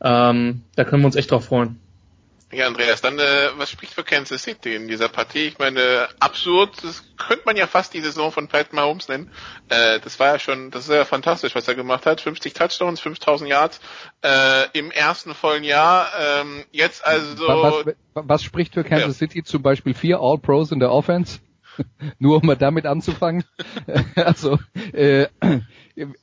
[SPEAKER 7] Ähm, da können wir uns echt drauf freuen.
[SPEAKER 8] Ja, Andreas, dann äh, was spricht für Kansas City in dieser Partie? Ich meine, absurd, das könnte man ja fast die Saison von Pat Mahomes nennen. Äh, das war ja schon, das ist ja fantastisch, was er gemacht hat. 50 Touchdowns, 5000 Yards äh, im ersten vollen Jahr. Ähm, jetzt also.
[SPEAKER 3] Was, was spricht für Kansas ja. City? Zum Beispiel vier All-Pros in der Offense? Nur um mal damit anzufangen. also äh,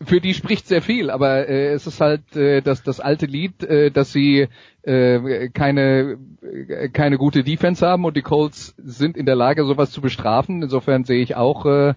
[SPEAKER 3] für die spricht sehr viel, aber äh, es ist halt äh, das, das alte Lied, äh, dass sie äh, keine äh, keine gute Defense haben und die Colts sind in der Lage, sowas zu bestrafen. Insofern sehe ich auch äh,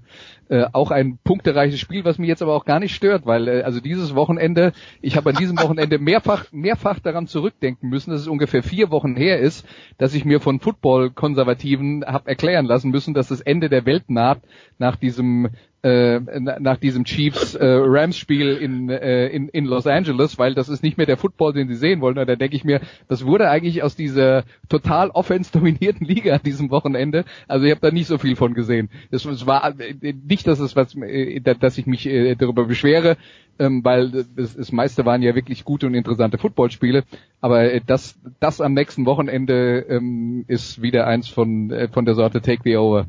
[SPEAKER 3] äh, auch ein punktereiches Spiel, was mich jetzt aber auch gar nicht stört, weil äh, also dieses Wochenende, ich habe an diesem Wochenende mehrfach mehrfach daran zurückdenken müssen, dass es ungefähr vier Wochen her ist, dass ich mir von Football-Konservativen habe erklären lassen müssen, dass das Ende der Welt naht nach diesem äh, nach diesem Chiefs äh, Rams Spiel in, äh, in in Los Angeles, weil das ist nicht mehr der Football, den sie sehen wollen. Und da denke ich mir, das wurde eigentlich aus dieser total offense dominierten Liga an diesem Wochenende. Also ich habe da nicht so viel von gesehen. Es, es war äh, nicht, dass es was, äh, dass ich mich äh, darüber beschwere, ähm, weil das, das meiste waren ja wirklich gute und interessante Footballspiele. Aber das das am nächsten Wochenende ähm, ist wieder eins von von der Sorte Take the Over.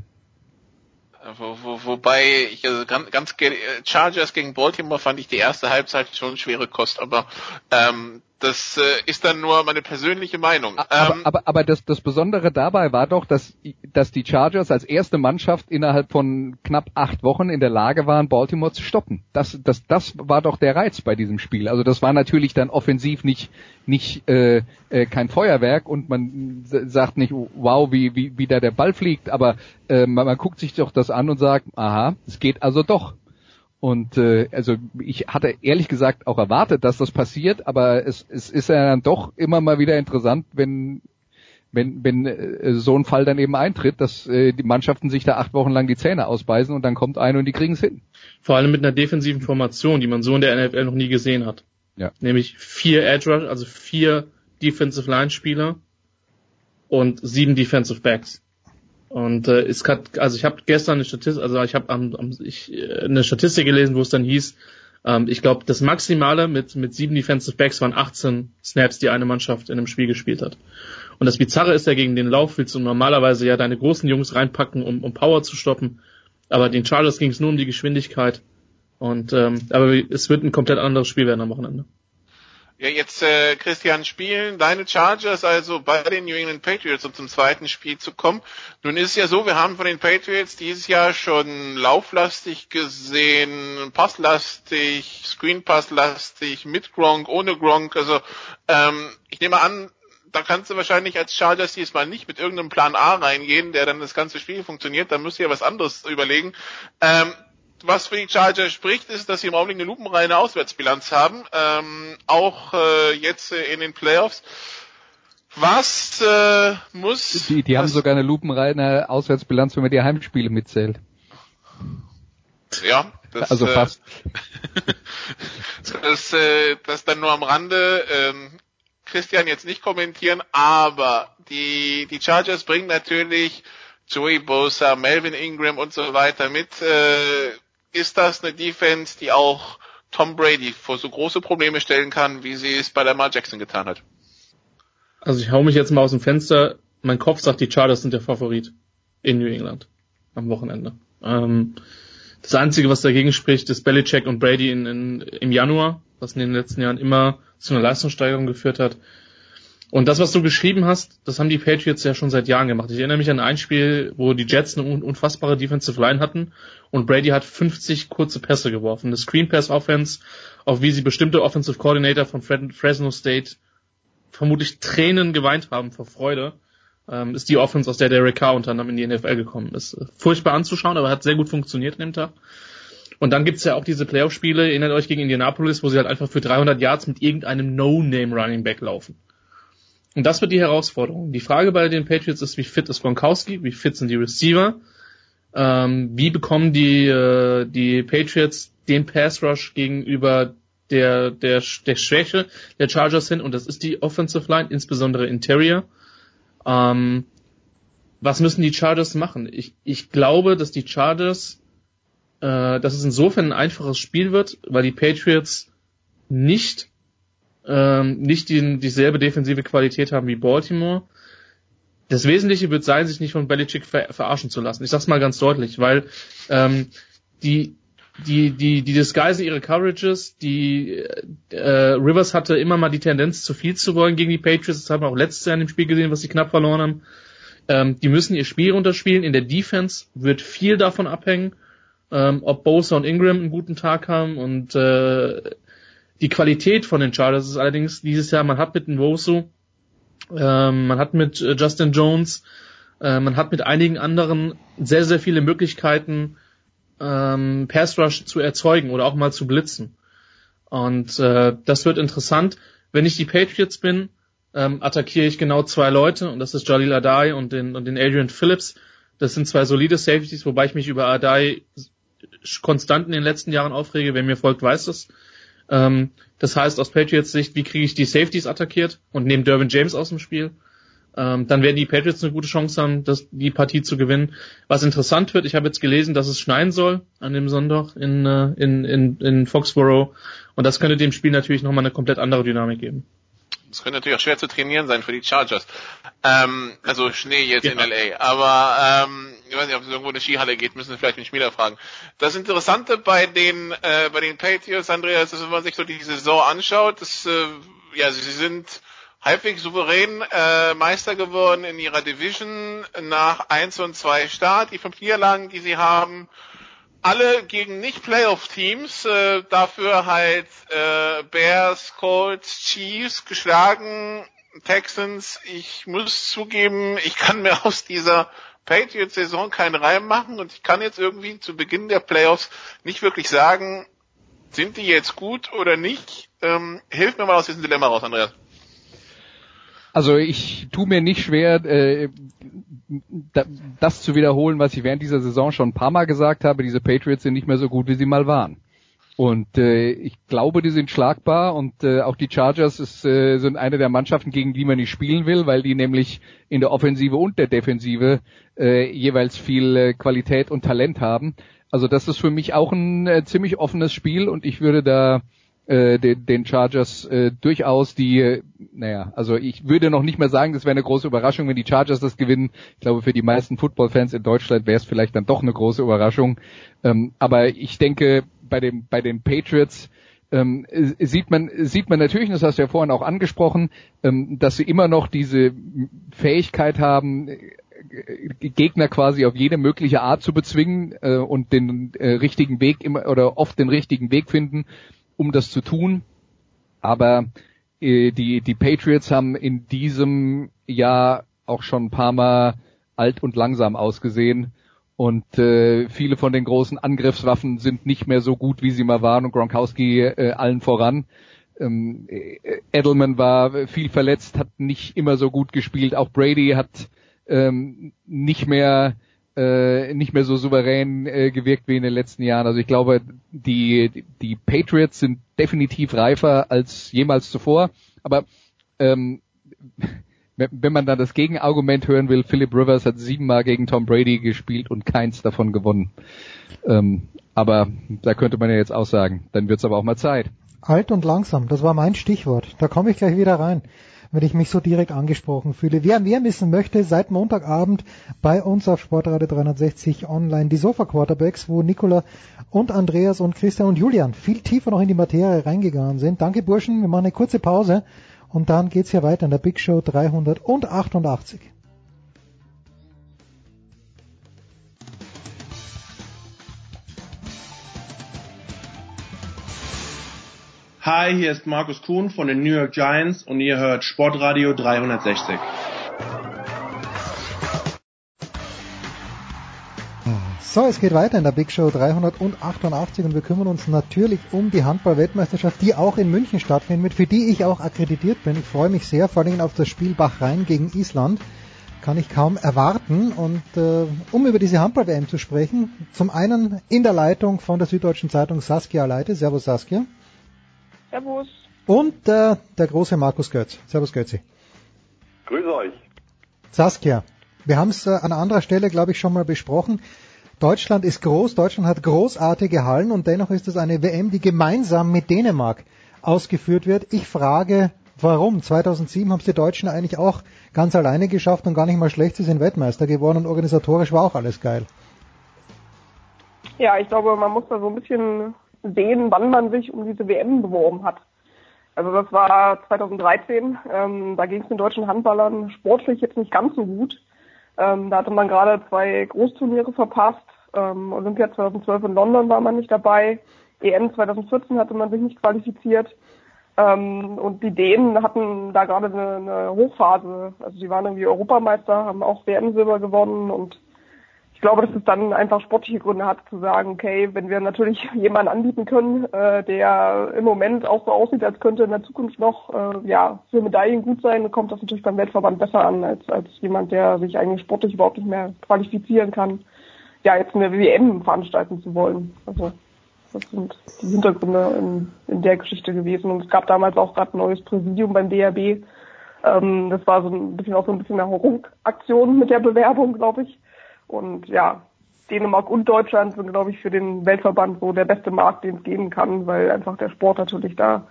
[SPEAKER 8] Wo, wo, wobei ich also ganz, ganz Chargers gegen Baltimore fand ich die erste Halbzeit schon schwere Kost, aber ähm, das äh, ist dann nur meine persönliche Meinung.
[SPEAKER 3] Aber, ähm, aber, aber das, das Besondere dabei war doch, dass, dass die Chargers als erste Mannschaft innerhalb von knapp acht Wochen in der Lage waren, Baltimore zu stoppen. Das, das, das war doch der Reiz bei diesem Spiel. Also das war natürlich dann offensiv nicht, nicht äh, äh, kein Feuerwerk und man sagt nicht, wow, wie, wie, wie da der Ball fliegt, aber äh, man, man guckt sich doch das an und sagt, aha, es geht also doch. Und äh, also ich hatte ehrlich gesagt auch erwartet, dass das passiert, aber es, es ist ja dann doch immer mal wieder interessant, wenn wenn, wenn äh, so ein Fall dann eben eintritt, dass äh, die Mannschaften sich da acht Wochen lang die Zähne ausbeißen und dann kommt eine und die kriegen es hin.
[SPEAKER 7] Vor allem mit einer defensiven Formation, die man so in der NFL noch nie gesehen hat. Ja. Nämlich vier Edge Rush, also vier Defensive Line Spieler und sieben Defensive Backs. Und äh, es hat, also ich habe gestern eine Statistik, also ich habe am, am, ich, äh, eine Statistik gelesen, wo es dann hieß, ähm, ich glaube, das Maximale mit mit sieben Defensive Backs waren 18 Snaps, die eine Mannschaft in einem Spiel gespielt hat. Und das Bizarre ist ja gegen den Lauf willst du normalerweise ja deine großen Jungs reinpacken, um, um Power zu stoppen. Aber den Chargers ging es nur um die Geschwindigkeit. Und ähm, aber es wird ein komplett anderes Spiel werden am Wochenende.
[SPEAKER 8] Ja, jetzt äh, Christian spielen deine Chargers also bei den New England Patriots, um zum zweiten Spiel zu kommen. Nun ist es ja so, wir haben von den Patriots dieses Jahr schon lauflastig gesehen, passlastig, Screenpasslastig, mit Gronk, ohne Gronk. Also ähm, ich nehme an, da kannst du wahrscheinlich als Chargers diesmal nicht mit irgendeinem Plan A reingehen, der dann das ganze Spiel funktioniert. Da müsst ihr was anderes überlegen. Ähm, was für die Chargers spricht, ist, dass sie im Augenblick eine lupenreine Auswärtsbilanz haben, ähm, auch äh, jetzt äh, in den Playoffs. Was äh, muss...
[SPEAKER 3] Die, die haben sogar eine lupenreine Auswärtsbilanz, wenn man die Heimspiele mitzählt.
[SPEAKER 8] Ja, das,
[SPEAKER 3] also fast.
[SPEAKER 8] Äh, das, äh, das dann nur am Rande. Ähm, Christian jetzt nicht kommentieren, aber die, die Chargers bringen natürlich Joey Bosa, Melvin Ingram und so weiter mit. Äh, ist das eine Defense, die auch Tom Brady vor so große Probleme stellen kann, wie sie es bei Lamar Jackson getan hat?
[SPEAKER 7] Also ich hau mich jetzt mal aus dem Fenster. Mein Kopf sagt, die Chargers sind der Favorit in New England am Wochenende. Ähm, das Einzige, was dagegen spricht, ist Belichick und Brady in, in, im Januar, was in den letzten Jahren immer zu einer Leistungssteigerung geführt hat. Und das, was du geschrieben hast, das haben die Patriots ja schon seit Jahren gemacht. Ich erinnere mich an ein Spiel, wo die Jets eine unfassbare Defensive Line hatten und Brady hat 50 kurze Pässe geworfen. Eine Screen Pass Offense, auf wie sie bestimmte Offensive Coordinator von Fresno State vermutlich Tränen geweint haben vor Freude. ähm, ist die Offense, aus der Derek Carr unter anderem in die NFL gekommen ist. Furchtbar anzuschauen, aber hat sehr gut funktioniert an dem Tag. Und dann gibt's ja auch diese Playoff-Spiele, erinnert euch gegen Indianapolis, wo sie halt einfach für 300 Yards mit irgendeinem No-Name-Running Back laufen. Und das wird die Herausforderung. Die Frage bei den Patriots ist, wie fit ist Gronkowski, wie fit sind die Receiver, ähm, wie bekommen die, äh, die Patriots den Pass Rush gegenüber der, der, der Schwäche der Chargers hin, und das ist die Offensive Line, insbesondere Interior. Ähm, was müssen die Chargers machen? Ich, ich glaube, dass die Chargers, äh, dass es insofern ein einfaches Spiel wird, weil die Patriots nicht ähm, nicht die, dieselbe defensive Qualität haben wie Baltimore. Das Wesentliche wird sein, sich nicht von Belichick ver verarschen zu lassen. Ich sag's mal ganz deutlich, weil ähm, die die die die disguisen ihre Coverages. Die äh, Rivers hatte immer mal die Tendenz, zu viel zu wollen gegen die Patriots. Das haben wir auch letztes Jahr in dem Spiel gesehen, was sie knapp verloren haben. Ähm, die müssen ihr Spiel runterspielen. In der Defense wird viel davon abhängen, ähm, ob Bosa und Ingram einen guten Tag haben und äh, die Qualität von den Chargers ist allerdings dieses Jahr, man hat mit Nwosu, ähm, man hat mit äh, Justin Jones, äh, man hat mit einigen anderen sehr, sehr viele Möglichkeiten, ähm, Pass Rush zu erzeugen oder auch mal zu blitzen. Und äh, das wird interessant. Wenn ich die Patriots bin, ähm, attackiere ich genau zwei Leute und das ist Jalil Adai und den, und den Adrian Phillips. Das sind zwei solide Safeties, wobei ich mich über Adai konstant in den letzten Jahren aufrege. Wer mir folgt, weiß das. Ähm, das heißt, aus Patriots Sicht, wie kriege ich die Safeties attackiert und nehme Dervin James aus dem Spiel? Ähm, dann werden die Patriots eine gute Chance haben, das, die Partie zu gewinnen. Was interessant wird, ich habe jetzt gelesen, dass es schneien soll an dem Sonntag in, äh, in, in, in Foxborough. Und das könnte dem Spiel natürlich nochmal eine komplett andere Dynamik geben.
[SPEAKER 8] Das könnte natürlich auch schwer zu trainieren sein für die Chargers. Ähm, also Schnee jetzt ja. in LA. Aber ähm, ich weiß nicht, ob es irgendwo eine Skihalle geht, müssen wir vielleicht den Spieler fragen. Das Interessante bei den äh, bei den Patriots, Andreas, ist, wenn man sich so die Saison anschaut, dass, äh, ja, sie sind halbwegs souverän äh, Meister geworden in ihrer Division nach 1 und 2 Start. Die fünf Niederlagen, die sie haben, alle gegen Nicht-Playoff-Teams, äh, dafür halt äh, Bears, Colts, Chiefs geschlagen, Texans. Ich muss zugeben, ich kann mir aus dieser Patriots-Saison keinen Reim machen und ich kann jetzt irgendwie zu Beginn der Playoffs nicht wirklich sagen, sind die jetzt gut oder nicht? Ähm, hilf mir mal aus diesem Dilemma raus, Andreas.
[SPEAKER 3] Also ich tue mir nicht schwer, äh, das zu wiederholen, was ich während dieser Saison schon ein paar Mal gesagt habe. Diese Patriots sind nicht mehr so gut, wie sie mal waren. Und äh, ich glaube, die sind schlagbar und äh, auch die Chargers ist, äh, sind eine der Mannschaften, gegen die man nicht spielen will, weil die nämlich in der Offensive und der Defensive äh, jeweils viel äh, Qualität und Talent haben. Also das ist für mich auch ein äh, ziemlich offenes Spiel und ich würde da äh, den, den Chargers äh, durchaus die, naja, also ich würde noch nicht mehr sagen, das wäre eine große Überraschung, wenn die Chargers das gewinnen. Ich glaube, für die meisten Football-Fans in Deutschland wäre es vielleicht dann doch eine große Überraschung. Ähm, aber ich denke, bei dem bei den Patriots ähm, sieht man sieht man natürlich, das hast du ja vorhin auch angesprochen, ähm, dass sie immer noch diese Fähigkeit haben, äh, Gegner quasi auf jede mögliche Art zu bezwingen äh, und den äh, richtigen Weg immer oder oft den richtigen Weg finden um das zu tun. Aber äh, die, die Patriots haben in diesem Jahr auch schon ein paar Mal alt und langsam ausgesehen. Und äh, viele von den großen Angriffswaffen sind nicht mehr so gut, wie sie mal waren. Und Gronkowski äh, allen voran. Ähm, Edelman war viel verletzt, hat nicht immer so gut gespielt. Auch Brady hat ähm, nicht mehr äh, nicht mehr so souverän äh, gewirkt wie in den letzten Jahren. Also ich glaube, die, die Patriots sind definitiv reifer als jemals zuvor. Aber ähm, wenn man dann das Gegenargument hören will, Philip Rivers hat siebenmal gegen Tom Brady gespielt und keins davon gewonnen. Ähm, aber da könnte man ja jetzt auch sagen, dann wird's aber auch mal Zeit.
[SPEAKER 1] Alt und langsam, das war mein Stichwort. Da komme ich gleich wieder rein wenn ich mich so direkt angesprochen fühle. Wer mehr wissen möchte, seit Montagabend bei uns auf Sportradio 360 online die Sofa Quarterbacks, wo Nicola und Andreas und Christian und Julian viel tiefer noch in die Materie reingegangen sind. Danke Burschen, wir machen eine kurze Pause und dann geht's hier weiter in der Big Show 388.
[SPEAKER 9] Hi, hier ist Markus Kuhn von den New York Giants und ihr hört Sportradio 360.
[SPEAKER 1] So, es geht weiter in der Big Show 388 und wir kümmern uns natürlich um die Handball-Weltmeisterschaft, die auch in München stattfinden wird, für die ich auch akkreditiert bin. Ich freue mich sehr, vor allem auf das Spiel Bach-Rhein gegen Island. Kann ich kaum erwarten. Und äh, um über diese Handball-WM zu sprechen, zum einen in der Leitung von der Süddeutschen Zeitung Saskia Leite. Servus Saskia.
[SPEAKER 6] Servus.
[SPEAKER 1] Und äh, der große Markus Götz. Servus Götzi.
[SPEAKER 10] Grüße euch.
[SPEAKER 1] Saskia, wir haben es äh, an anderer Stelle, glaube ich, schon mal besprochen. Deutschland ist groß, Deutschland hat großartige Hallen und dennoch ist es eine WM, die gemeinsam mit Dänemark ausgeführt wird. Ich frage, warum? 2007 haben es die Deutschen eigentlich auch ganz alleine geschafft und gar nicht mal schlecht, sie sind Weltmeister geworden und organisatorisch war auch alles geil.
[SPEAKER 6] Ja, ich glaube, man muss da so ein bisschen sehen, wann man sich um diese WM beworben hat. Also das war 2013, ähm, da ging es den deutschen Handballern sportlich jetzt nicht ganz so gut. Ähm, da hatte man gerade zwei Großturniere verpasst. Ähm, Olympia 2012 in London war man nicht dabei. EM 2014 hatte man sich nicht qualifiziert. Ähm, und die Dänen hatten da gerade eine, eine Hochphase. Also die waren irgendwie Europameister, haben auch WM-Silber gewonnen und ich glaube, dass es dann einfach sportliche Gründe hat zu sagen, okay, wenn wir natürlich jemanden anbieten können, äh, der im Moment auch so aussieht, als könnte in der Zukunft noch äh, ja für Medaillen gut sein, kommt das natürlich beim Weltverband besser an als als jemand, der sich eigentlich sportlich überhaupt nicht mehr qualifizieren kann, ja jetzt eine WM veranstalten zu wollen. Also das sind die Hintergründe in, in der Geschichte gewesen. Und es gab damals auch gerade ein neues Präsidium beim DRB. Ähm, das war so ein bisschen auch so ein bisschen eine Ruckaktion mit der Bewerbung, glaube ich. Und ja, Dänemark und Deutschland sind, glaube ich, für den Weltverband so der beste Markt, den es geben kann, weil einfach der Sport natürlich da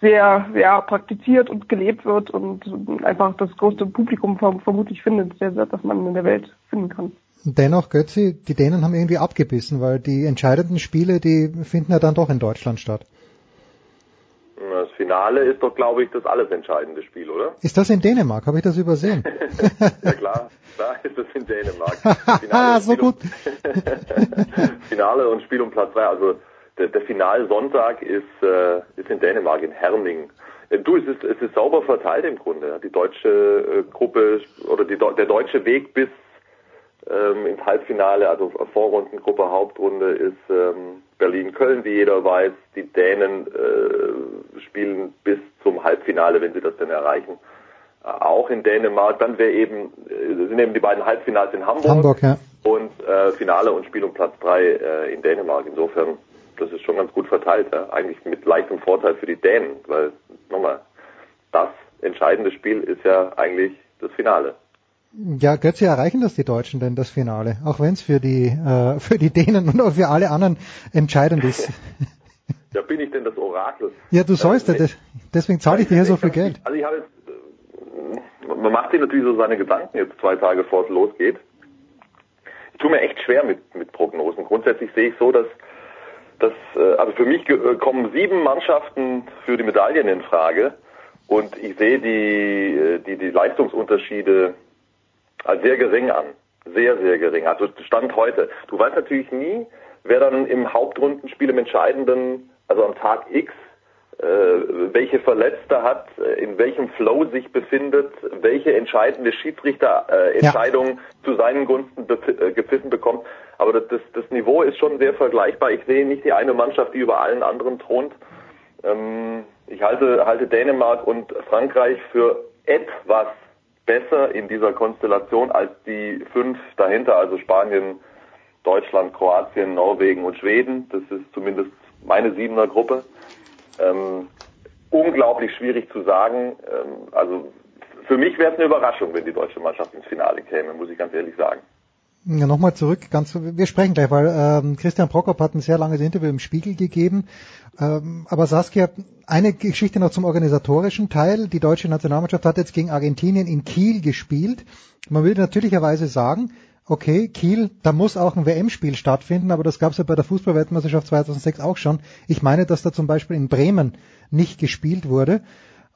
[SPEAKER 6] sehr, sehr praktiziert und gelebt wird und einfach das größte Publikum vermutlich findet, das man in der Welt finden kann.
[SPEAKER 1] Dennoch, Götzi, die Dänen haben irgendwie abgebissen, weil die entscheidenden Spiele, die finden ja dann doch in Deutschland statt.
[SPEAKER 10] Finale ist doch, glaube ich, das alles entscheidende Spiel, oder?
[SPEAKER 1] Ist das in Dänemark? Habe ich das übersehen?
[SPEAKER 10] ja klar, da ist es in Dänemark.
[SPEAKER 1] Finale so gut.
[SPEAKER 10] Finale und Spiel um Platz 3. Also der, der Finalsonntag ist, äh, ist in Dänemark, in Herning. Äh, du, es ist, es ist sauber verteilt im Grunde. Die deutsche äh, Gruppe oder die, der deutsche Weg bis ähm, ins Halbfinale, also Vorrundengruppe, Hauptrunde ist ähm, Berlin-Köln, wie jeder weiß. Die Dänen äh, spielen bis zum Halbfinale, wenn sie das denn erreichen. Äh, auch in Dänemark. Dann wäre eben, äh, sind eben die beiden Halbfinals in Hamburg,
[SPEAKER 1] Hamburg ja.
[SPEAKER 10] und äh, Finale und Spiel um Platz drei äh, in Dänemark. Insofern, das ist schon ganz gut verteilt. Ja? Eigentlich mit leichtem Vorteil für die Dänen, weil nochmal, das entscheidende Spiel ist ja eigentlich das Finale.
[SPEAKER 1] Ja, Götze, erreichen das die Deutschen denn das Finale? Auch wenn es für die äh, für die Dänen und auch für alle anderen entscheidend ist.
[SPEAKER 10] Ja, bin ich denn das Orakel?
[SPEAKER 1] Ja, du sollst, äh, deswegen zahle ich dir hier so viel Geld.
[SPEAKER 10] Also ich habe jetzt, äh, man macht sich natürlich so seine Gedanken jetzt zwei Tage bevor es losgeht. Ich tue mir echt schwer mit, mit Prognosen. Grundsätzlich sehe ich so, dass, dass äh, also für mich kommen sieben Mannschaften für die Medaillen in Frage und ich sehe die, die, die Leistungsunterschiede als sehr gering an. Sehr, sehr gering. Also Stand heute. Du weißt natürlich nie, wer dann im Hauptrundenspiel im entscheidenden, also am Tag X, äh, welche Verletzte hat, äh, in welchem Flow sich befindet, welche entscheidende Schiedsrichterentscheidung äh, ja. zu seinen Gunsten äh, gepfiffen bekommt. Aber das, das, das Niveau ist schon sehr vergleichbar. Ich sehe nicht die eine Mannschaft, die über allen anderen thront. Ähm, ich halte, halte Dänemark und Frankreich für etwas besser in dieser Konstellation als die fünf dahinter, also Spanien, Deutschland, Kroatien, Norwegen und Schweden. Das ist zumindest meine siebener Gruppe. Ähm, unglaublich schwierig zu sagen. Ähm, also für mich wäre es eine Überraschung, wenn die deutsche Mannschaft ins Finale käme, muss ich ganz ehrlich sagen.
[SPEAKER 1] Ja, nochmal zurück, ganz, wir sprechen gleich, weil ähm, Christian Prokop hat ein sehr langes Interview im Spiegel gegeben. Ähm, aber Saskia, eine Geschichte noch zum organisatorischen Teil. Die deutsche Nationalmannschaft hat jetzt gegen Argentinien in Kiel gespielt. Man würde natürlicherweise sagen, okay, Kiel, da muss auch ein WM-Spiel stattfinden, aber das gab es ja bei der Fußballweltmeisterschaft 2006 auch schon. Ich meine, dass da zum Beispiel in Bremen nicht gespielt wurde.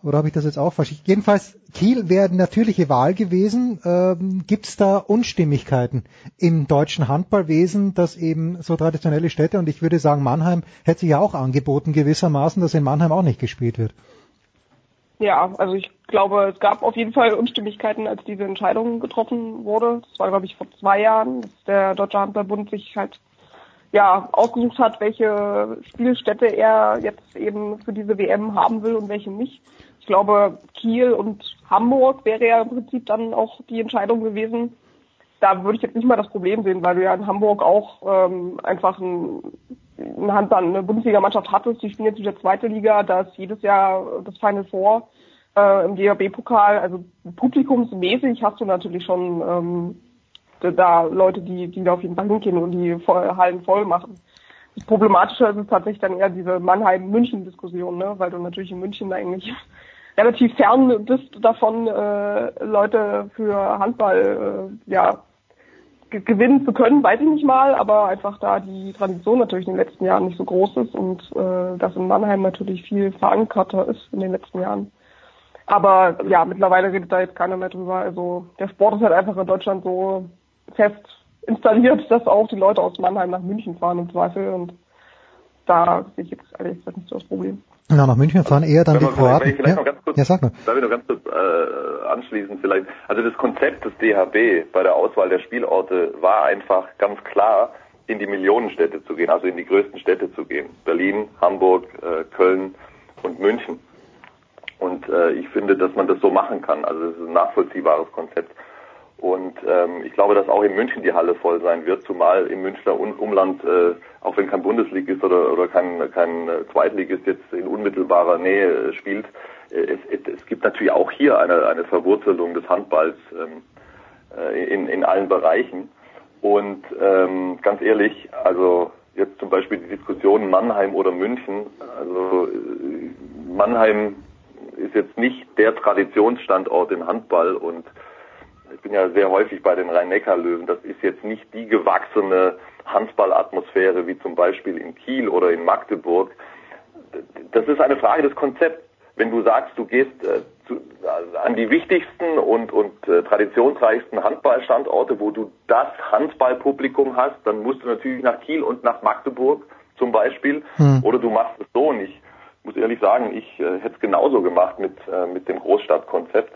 [SPEAKER 1] Oder habe ich das jetzt auch falsch? Jedenfalls, Kiel wäre eine natürliche Wahl gewesen. Ähm, Gibt es da Unstimmigkeiten im deutschen Handballwesen, dass eben so traditionelle Städte, und ich würde sagen, Mannheim hätte sich ja auch angeboten gewissermaßen, dass in Mannheim auch nicht gespielt wird?
[SPEAKER 6] Ja, also ich glaube, es gab auf jeden Fall Unstimmigkeiten, als diese Entscheidung getroffen wurde. Das war, glaube ich, vor zwei Jahren, dass der Deutsche Handballbund sich halt ja ausgesucht hat, welche Spielstätte er jetzt eben für diese WM haben will und welche nicht. Ich glaube, Kiel und Hamburg wäre ja im Prinzip dann auch die Entscheidung gewesen. Da würde ich jetzt nicht mal das Problem sehen, weil du ja in Hamburg auch ähm, einfach ein, eine Handball, eine Bundesligamannschaft hattest. Die spielen jetzt wieder zweite Liga, da ist jedes Jahr das Final Four äh, im DHB-Pokal. Also publikumsmäßig hast du natürlich schon ähm, da Leute, die, die da auf jeden Fall hingehen und die Hallen voll machen. Das Problematische ist es tatsächlich dann eher diese Mannheim-München-Diskussion, ne? weil du natürlich in München eigentlich relativ fern bist davon, äh, Leute für Handball äh, ja, gewinnen zu können, weiß ich nicht mal, aber einfach da die Tradition natürlich in den letzten Jahren nicht so groß ist und äh, das in Mannheim natürlich viel verankerter ist in den letzten Jahren. Aber ja, mittlerweile redet da jetzt keiner mehr drüber. Also der Sport ist halt einfach in Deutschland so fest installiert, dass auch die Leute aus Mannheim nach München fahren im Zweifel und da sehe ich jetzt ehrlich gesagt nicht so das Problem.
[SPEAKER 1] Na, nach München fahren eher dann die Kroaten.
[SPEAKER 10] Ja, noch ganz kurz,
[SPEAKER 1] ja, sag mal.
[SPEAKER 10] Darf ich noch ganz kurz äh, anschließen vielleicht? Also das Konzept des DHB bei der Auswahl der Spielorte war einfach ganz klar, in die Millionenstädte zu gehen, also in die größten Städte zu gehen. Berlin, Hamburg, äh, Köln und München. Und äh, ich finde, dass man das so machen kann. Also es ist ein nachvollziehbares Konzept. Und ähm, ich glaube, dass auch in München die Halle voll sein wird, zumal im Münchner Umland, äh, auch wenn kein Bundesligist oder, oder kein, kein Zweitligist jetzt in unmittelbarer Nähe äh, spielt, äh, es, es gibt natürlich auch hier eine, eine Verwurzelung des Handballs ähm, äh, in, in allen Bereichen. Und ähm, ganz ehrlich, also jetzt zum Beispiel die Diskussion Mannheim oder München, also äh, Mannheim ist jetzt nicht der Traditionsstandort im Handball und ich bin ja sehr häufig bei den Rhein-Neckar-Löwen, das ist jetzt nicht die gewachsene Handballatmosphäre wie zum Beispiel in Kiel oder in Magdeburg. Das ist eine Frage des Konzepts. Wenn du sagst, du gehst äh, zu, äh, an die wichtigsten und, und äh, traditionsreichsten Handballstandorte, wo du das Handballpublikum hast, dann musst du natürlich nach Kiel und nach Magdeburg zum Beispiel. Hm. Oder du machst es so. Und ich muss ehrlich sagen, ich äh, hätte es genauso gemacht mit, äh, mit dem Großstadtkonzept.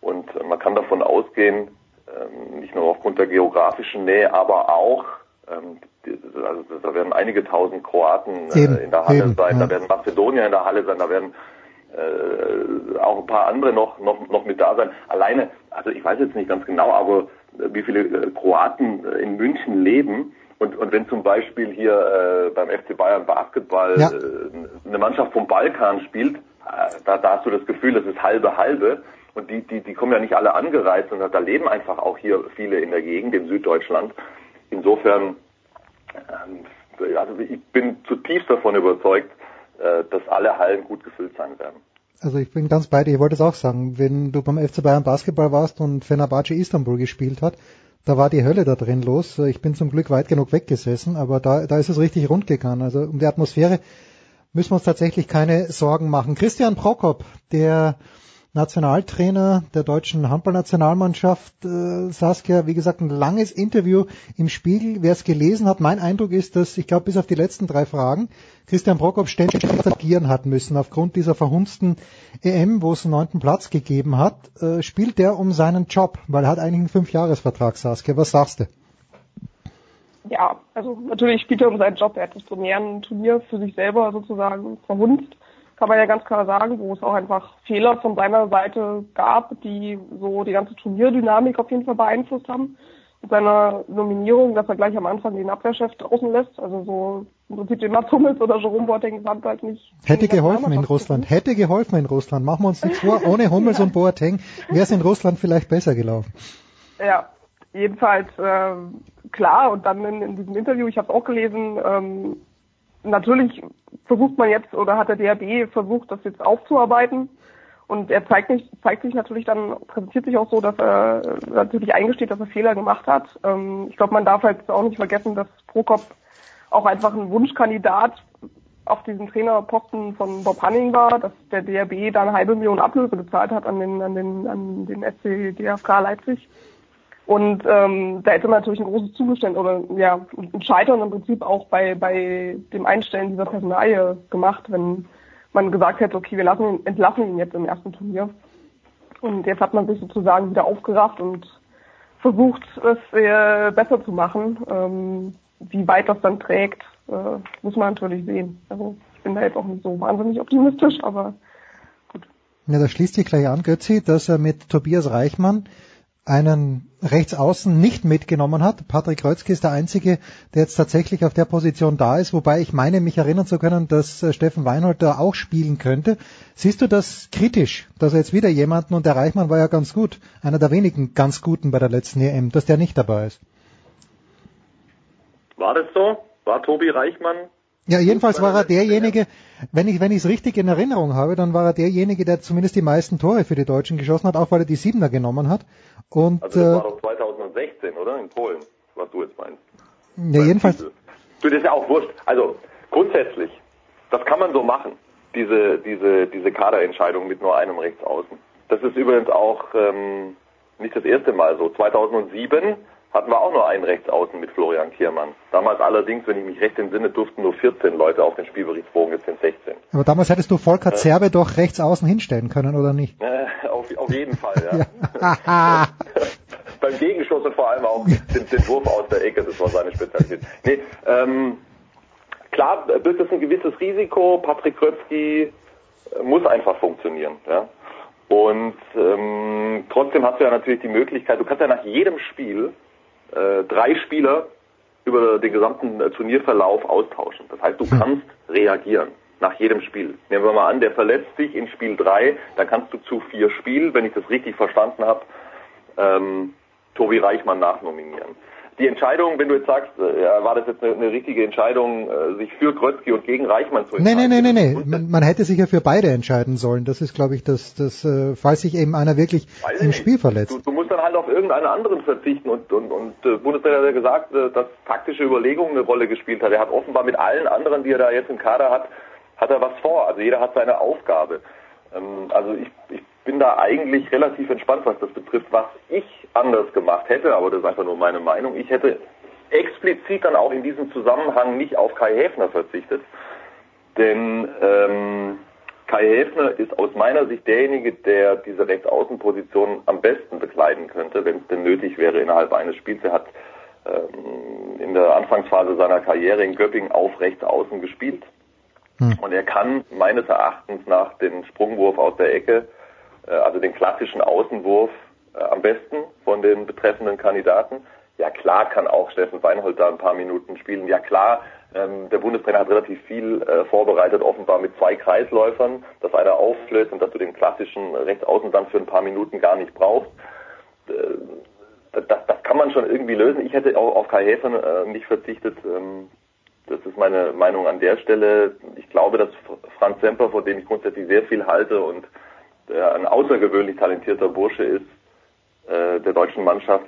[SPEAKER 10] Und man kann davon ausgehen, ähm, nicht nur aufgrund der geografischen Nähe, aber auch, ähm, also da werden einige tausend Kroaten äh, in der Halle eben, sein, ja. da werden Mazedonier in der Halle sein, da werden äh, auch ein paar andere noch, noch, noch mit da sein. Alleine, also ich weiß jetzt nicht ganz genau, aber wie viele äh, Kroaten in München leben, und, und wenn zum Beispiel hier äh, beim FC Bayern Basketball ja. äh, eine Mannschaft vom Balkan spielt, äh, da, da hast du das Gefühl, das ist halbe halbe. Und die, die, die kommen ja nicht alle angereist, sondern da leben einfach auch hier viele in der Gegend, in Süddeutschland. Insofern, ähm, also ich bin zutiefst davon überzeugt, äh, dass alle Hallen gut gefüllt sein werden.
[SPEAKER 1] Also ich bin ganz bei dir, ich wollte es auch sagen, wenn du beim FC Bayern Basketball warst und Fenerbahce Istanbul gespielt hat, da war die Hölle da drin los. Ich bin zum Glück weit genug weggesessen, aber da, da ist es richtig rund gegangen. Also um die Atmosphäre müssen wir uns tatsächlich keine Sorgen machen. Christian Prokop, der Nationaltrainer der deutschen Handballnationalmannschaft. Äh, Saskia, wie gesagt, ein langes Interview im Spiegel. Wer es gelesen hat, mein Eindruck ist, dass ich glaube, bis auf die letzten drei Fragen Christian Prokop ständig agieren hat müssen aufgrund dieser verhunzten EM, wo es einen neunten Platz gegeben hat. Äh, spielt der um seinen Job, weil er hat eigentlich einen Fünfjahresvertrag, Saskia. Was sagst du?
[SPEAKER 6] Ja, also natürlich spielt er um seinen Job. Er hat das Turnier für sich selber sozusagen verhunzt kann man ja ganz klar sagen, wo es auch einfach Fehler von seiner Seite gab, die so die ganze Turnierdynamik auf jeden Fall beeinflusst haben. Mit seiner Nominierung, dass er gleich am Anfang den Abwehrchef draußen lässt, also so im Prinzip den Mats Hummels oder Jerome Boateng fand halt nicht.
[SPEAKER 1] Hätte geholfen in Russland, hätte geholfen in Russland. Machen wir uns nichts vor, ohne Hummels und Boateng wäre es in Russland vielleicht besser gelaufen.
[SPEAKER 6] Ja, jedenfalls äh, klar und dann in, in diesem Interview, ich habe auch gelesen, ähm, natürlich versucht man jetzt oder hat der DRB versucht, das jetzt aufzuarbeiten. Und er zeigt, nicht, zeigt sich natürlich dann, präsentiert sich auch so, dass er natürlich eingesteht, dass er Fehler gemacht hat. Ähm, ich glaube, man darf halt auch nicht vergessen, dass Prokop auch einfach ein Wunschkandidat auf diesen Trainerposten von Bob Hanning war, dass der DRB da eine halbe Million Ablöse bezahlt hat an den, an den, an den SC DFK Leipzig. Und ähm, da hätte man natürlich ein großes Zugeständnis oder ja, ein Scheitern im Prinzip auch bei, bei dem Einstellen dieser Personalie gemacht, wenn man gesagt hätte, okay, wir lassen ihn, entlassen ihn jetzt im ersten Turnier. Und jetzt hat man sich sozusagen wieder aufgerafft und versucht, es äh, besser zu machen. Ähm, wie weit das dann trägt, äh, muss man natürlich sehen. Also ich bin da jetzt auch nicht so wahnsinnig optimistisch, aber gut.
[SPEAKER 1] Ja, da schließt sich gleich an, Götzi, dass er mit Tobias Reichmann einen Rechtsaußen nicht mitgenommen hat. Patrick Rötzky ist der Einzige, der jetzt tatsächlich auf der Position da ist, wobei ich meine, mich erinnern zu können, dass äh, Steffen Weinhold da auch spielen könnte. Siehst du das kritisch, dass er jetzt wieder jemanden, und der Reichmann war ja ganz gut, einer der wenigen ganz guten bei der letzten EM, dass der nicht dabei ist?
[SPEAKER 10] War das so? War Tobi Reichmann
[SPEAKER 1] ja, jedenfalls war er derjenige, wenn ich wenn ich es richtig in Erinnerung habe, dann war er derjenige, der zumindest die meisten Tore für die Deutschen geschossen hat, auch weil er die Siebener genommen hat. Und,
[SPEAKER 10] also das äh, war doch 2016, oder? In Polen, was du jetzt meinst.
[SPEAKER 1] Ja, jedenfalls.
[SPEAKER 10] Du, das ist ja auch wurscht. Also grundsätzlich, das kann man so machen, diese, diese, diese Kaderentscheidung mit nur einem Rechtsaußen. Das ist übrigens auch ähm, nicht das erste Mal so. 2007 hatten wir auch nur einen Rechtsaußen mit Florian Kiermann. Damals allerdings, wenn ich mich recht entsinne, durften nur 14 Leute auf den Spielberichtsbogen, jetzt sind 16.
[SPEAKER 1] Aber damals hättest du Volker Zerbe äh, doch rechtsaußen hinstellen können, oder nicht?
[SPEAKER 10] Äh, auf, auf jeden Fall, ja. Beim Gegenschuss und vor allem auch den, den, Wurf aus der Ecke, das war seine Spezialität. Nee, ähm, klar birgt es ein gewisses Risiko. Patrick Krötzky äh, muss einfach funktionieren, ja. Und ähm, trotzdem hast du ja natürlich die Möglichkeit, du kannst ja nach jedem Spiel äh, drei Spieler über den gesamten äh, Turnierverlauf austauschen. Das heißt, du hm. kannst reagieren nach jedem Spiel. Nehmen wir mal an, der verletzt sich in Spiel 3, dann kannst du zu vier Spielen, wenn ich das richtig verstanden habe, ähm, Tobi Reichmann nachnominieren die Entscheidung, wenn du jetzt sagst, äh, war das jetzt eine, eine richtige Entscheidung, äh, sich für Krötzky und gegen Reichmann zu
[SPEAKER 1] entscheiden? Nee, nee, nee, nee, nee. Man, man hätte sich ja für beide entscheiden sollen. Das ist, glaube ich, das, das, äh, falls sich eben einer wirklich Weiß im Spiel verletzt.
[SPEAKER 10] Du, du, musst dann halt auf irgendeinen anderen verzichten und, und, und äh, Bundestrainer hat ja gesagt, äh, dass taktische Überlegungen eine Rolle gespielt hat. Er hat offenbar mit allen anderen, die er da jetzt im Kader hat, hat er was vor. Also jeder hat seine Aufgabe. Ähm, also ich, ich bin da eigentlich relativ entspannt, was das betrifft. Was ich anders gemacht hätte, aber das ist einfach nur meine Meinung, ich hätte explizit dann auch in diesem Zusammenhang nicht auf Kai Häfner verzichtet. Denn ähm, Kai Häfner ist aus meiner Sicht derjenige, der diese Rechtsaußenposition am besten bekleiden könnte, wenn es denn nötig wäre innerhalb eines Spiels. Er hat ähm, in der Anfangsphase seiner Karriere in Göppingen auf Rechtsaußen gespielt. Hm. Und er kann meines Erachtens nach den Sprungwurf aus der Ecke, also den klassischen Außenwurf, äh, am besten von den betreffenden Kandidaten. Ja klar kann auch Steffen Weinhold da ein paar Minuten spielen. Ja klar, ähm, der Bundestrainer hat relativ viel äh, vorbereitet, offenbar mit zwei Kreisläufern, dass einer auflöst und dass du den klassischen Rechtsaußen dann für ein paar Minuten gar nicht brauchst. Äh, das, das kann man schon irgendwie lösen. Ich hätte auch auf Kai Häfern äh, nicht verzichtet. Ähm, das ist meine Meinung an der Stelle. Ich glaube, dass Franz Semper, vor dem ich grundsätzlich sehr viel halte und der ein außergewöhnlich talentierter Bursche ist, äh, der deutschen Mannschaft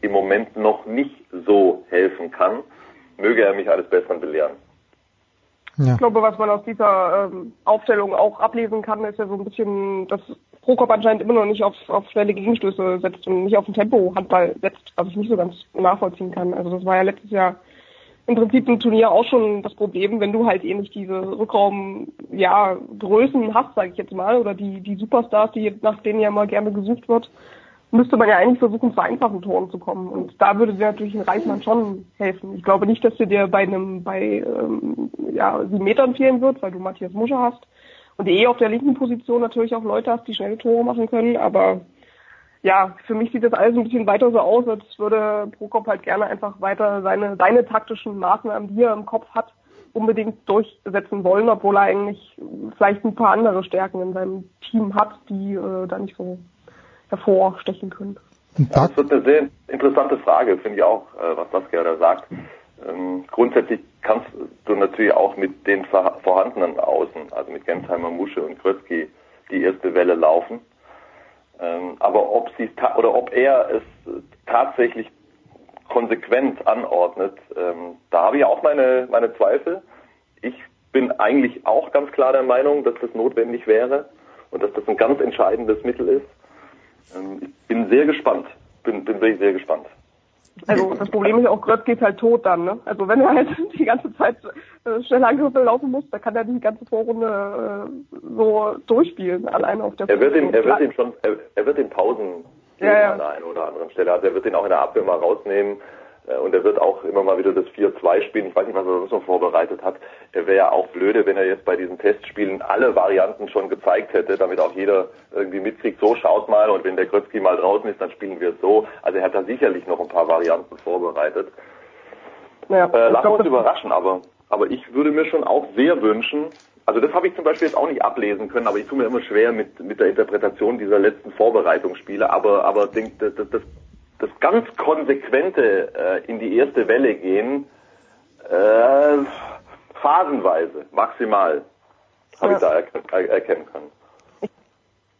[SPEAKER 10] im Moment noch nicht so helfen kann. Möge er mich alles Besseren belehren.
[SPEAKER 6] Ja. Ich glaube, was man aus dieser ähm, Aufstellung auch ablesen kann, ist ja so ein bisschen, dass Prokop anscheinend immer noch nicht auf, auf schnelle Gegenstöße setzt und nicht auf ein Tempo-Handball setzt, was ich nicht so ganz nachvollziehen kann. Also das war ja letztes Jahr im Prinzip im Turnier auch schon das Problem, wenn du halt eh nicht diese Rückraum, ja, Größen hast, sage ich jetzt mal, oder die, die Superstars, die nach denen ja mal gerne gesucht wird, müsste man ja eigentlich versuchen, zu einfachen Toren zu kommen. Und da würde dir natürlich ein Reismann schon helfen. Ich glaube nicht, dass dir der bei einem, bei, ähm, ja, sieben Metern fehlen wird, weil du Matthias Muscher hast. Und eh auf der linken Position natürlich auch Leute hast, die schnelle Tore machen können, aber ja, für mich sieht das alles ein bisschen weiter so aus, als würde Prokop halt gerne einfach weiter seine, seine taktischen Maßnahmen, die er im Kopf hat, unbedingt durchsetzen wollen, obwohl er eigentlich vielleicht ein paar andere Stärken in seinem Team hat, die äh, da nicht so hervorstechen können.
[SPEAKER 10] Ja, das wird eine sehr interessante Frage, finde ich auch, äh, was das da sagt. Ähm, grundsätzlich kannst du natürlich auch mit den vorhandenen Außen, also mit Gensheimer, Musche und Krötzky, die erste Welle laufen. Ähm, aber ob sie oder ob er es tatsächlich konsequent anordnet, ähm, da habe ich auch meine, meine Zweifel. Ich bin eigentlich auch ganz klar der Meinung, dass das notwendig wäre und dass das ein ganz entscheidendes Mittel ist. Ähm, ich bin sehr gespannt, bin, bin wirklich sehr gespannt.
[SPEAKER 6] Also das Problem ist auch, Grötz geht halt tot dann, ne? Also wenn er halt die ganze Zeit äh, schnelle Angriffe laufen muss, dann kann er die ganze Vorrunde äh, so durchspielen, alleine auf der
[SPEAKER 10] Er wird ihn, er wird ihn schon, er, er wird in Pausen
[SPEAKER 6] Ja, ja.
[SPEAKER 10] an der einen oder anderen Stelle. Also er wird ihn auch in der Abwehr mal rausnehmen. Äh, Und er wird auch immer mal wieder das 4-2 spielen. Ich weiß nicht, was er sonst noch vorbereitet hat. Er wäre ja auch blöde, wenn er jetzt bei diesen Testspielen alle Varianten schon gezeigt hätte, damit auch jeder irgendwie mitkriegt, so schaut mal und wenn der Grötzky mal draußen ist, dann spielen wir es so. Also er hat da sicherlich noch ein paar Varianten vorbereitet.
[SPEAKER 6] Ja,
[SPEAKER 10] Äh, wir uns überraschen, aber, aber ich würde mir schon auch sehr wünschen, also das habe ich zum Beispiel jetzt auch nicht ablesen können, aber ich tue mir immer schwer mit, mit der Interpretation dieser letzten Vorbereitungsspiele, aber, aber denk, das, das, das, das ganz konsequente äh, in die erste Welle gehen, äh, phasenweise, maximal, habe
[SPEAKER 6] Ja.
[SPEAKER 10] ich da er, er, erkennen können.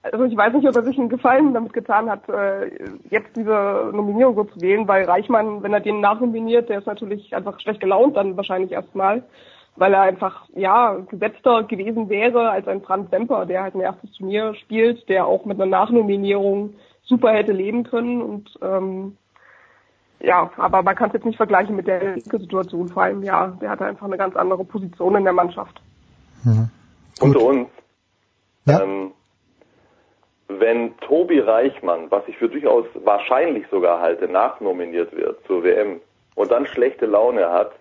[SPEAKER 6] Also ich weiß nicht, ob er sich einen Gefallen damit getan hat, äh, jetzt diese Nominierung so zu wählen, weil Reichmann, wenn er den nachnominiert, der ist natürlich einfach schlecht gelaunt dann wahrscheinlich erstmal, weil er einfach, ja, gesetzter gewesen wäre als ein Franz Semper, der halt ein erstes Turnier spielt, der auch mit einer Nachnominierung super hätte leben können und ähm, ja, aber man kann es jetzt nicht vergleichen mit der Situation, vor allem, ja, der hatte einfach eine ganz andere Position in der Mannschaft.
[SPEAKER 10] Unter uns, ähm, wenn Tobi Reichmann, was ich für durchaus wahrscheinlich sogar halte, nachnominiert wird zur WM und dann schlechte Laune hat,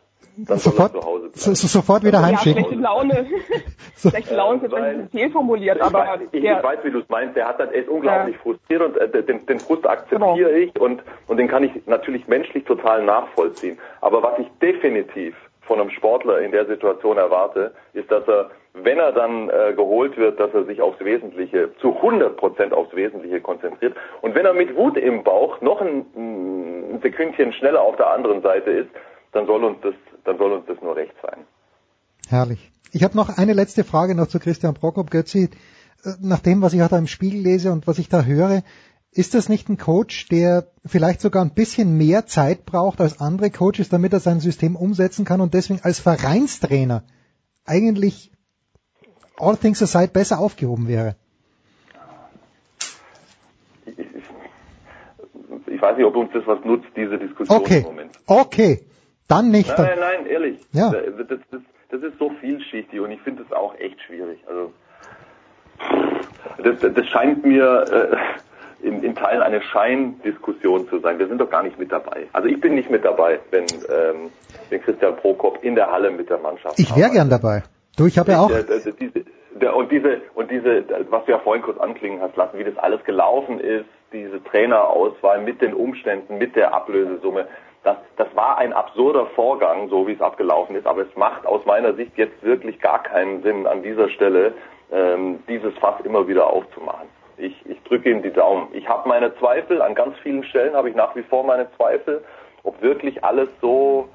[SPEAKER 1] Sofort, so, so, sofort wieder
[SPEAKER 6] Ja,
[SPEAKER 1] heimschicken.
[SPEAKER 6] schlechte Laune. schlechte Laune ist jetzt ein bisschen fehlformuliert,
[SPEAKER 10] ich,
[SPEAKER 6] aber
[SPEAKER 10] weiß, ich,
[SPEAKER 6] der,
[SPEAKER 10] ich weiß, wie du es meinst. Der hat dann, er ist unglaublich frustriert und äh, den, den Frust akzeptiere
[SPEAKER 6] Genau.
[SPEAKER 10] ich und, und den kann ich natürlich menschlich total nachvollziehen. Aber was ich definitiv von einem Sportler in der Situation erwarte, ist, dass er, wenn er dann äh, geholt wird, dass er sich aufs Wesentliche, zu 100 Prozent aufs Wesentliche konzentriert. Und wenn er mit Wut im Bauch noch ein, ein Sekündchen schneller auf der anderen Seite ist, dann soll uns das, dann soll uns das nur recht sein.
[SPEAKER 1] Herrlich. Ich habe noch eine letzte Frage noch zu Christian Prokop Götzi. Äh, Nach dem, was ich da im Spiegel lese und was ich da höre, ist das nicht ein Coach, der vielleicht sogar ein bisschen mehr Zeit braucht als andere Coaches, damit er sein System umsetzen kann und deswegen als Vereinstrainer eigentlich all things aside besser aufgehoben wäre?
[SPEAKER 10] Ich weiß nicht, ob uns das was nutzt, diese Diskussion im
[SPEAKER 1] Okay,
[SPEAKER 10] Moment.
[SPEAKER 1] okay, dann nicht.
[SPEAKER 10] Nein, nein, nein, ehrlich.
[SPEAKER 1] Ja.
[SPEAKER 10] Das, das, das ist so vielschichtig und ich finde es auch echt schwierig. Also das, das scheint mir äh, in, in Teilen eine Scheindiskussion zu sein. Wir sind doch gar nicht mit dabei. Also ich bin nicht mit dabei, wenn, ähm, wenn Christian Prokop in der Halle mit der Mannschaft
[SPEAKER 1] Ich wäre gern dabei. Du, ich habe ja auch.
[SPEAKER 10] der, der, der, diese, der, und diese, und diese, was du ja vorhin kurz anklingen hast lassen, wie das alles gelaufen ist, diese Trainerauswahl mit den Umständen, mit der Ablösesumme, das, das war ein absurder Vorgang, so wie es abgelaufen ist, aber es macht aus meiner Sicht jetzt wirklich gar keinen Sinn, an dieser Stelle ähm, dieses Fass immer wieder aufzumachen. Ich, ich drücke Ihnen die Daumen. Ich habe meine Zweifel, an ganz vielen Stellen habe ich nach wie vor meine Zweifel, ob wirklich alles so,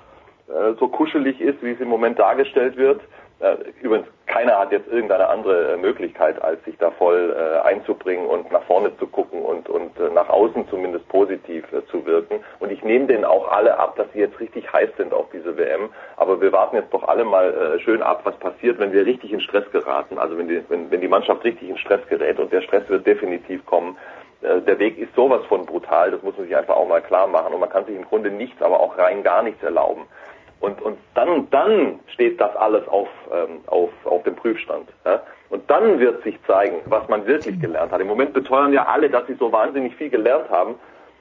[SPEAKER 10] äh, so kuschelig ist, wie es im Moment dargestellt wird. Äh, übrigens, keiner hat jetzt irgendeine andere äh, Möglichkeit, als sich da voll äh, einzubringen und nach vorne zu gucken und, und nach außen zumindest positiv zu wirken. Und ich nehme denen auch alle ab, dass sie jetzt richtig heiß sind auf diese WM. Aber wir warten jetzt doch alle mal schön ab, was passiert, wenn wir richtig in Stress geraten. Also wenn die, wenn, wenn die Mannschaft richtig in Stress gerät. Und der Stress wird definitiv kommen. Der Weg ist sowas von brutal, das muss man sich einfach auch mal klar machen. Und man kann sich im Grunde nichts, aber auch rein gar nichts erlauben. Und, und dann, dann steht das alles auf, ähm, auf, auf dem Prüfstand. Ja? Und dann wird sich zeigen, was man wirklich gelernt hat. Im Moment beteuern ja alle, dass sie so wahnsinnig viel gelernt haben.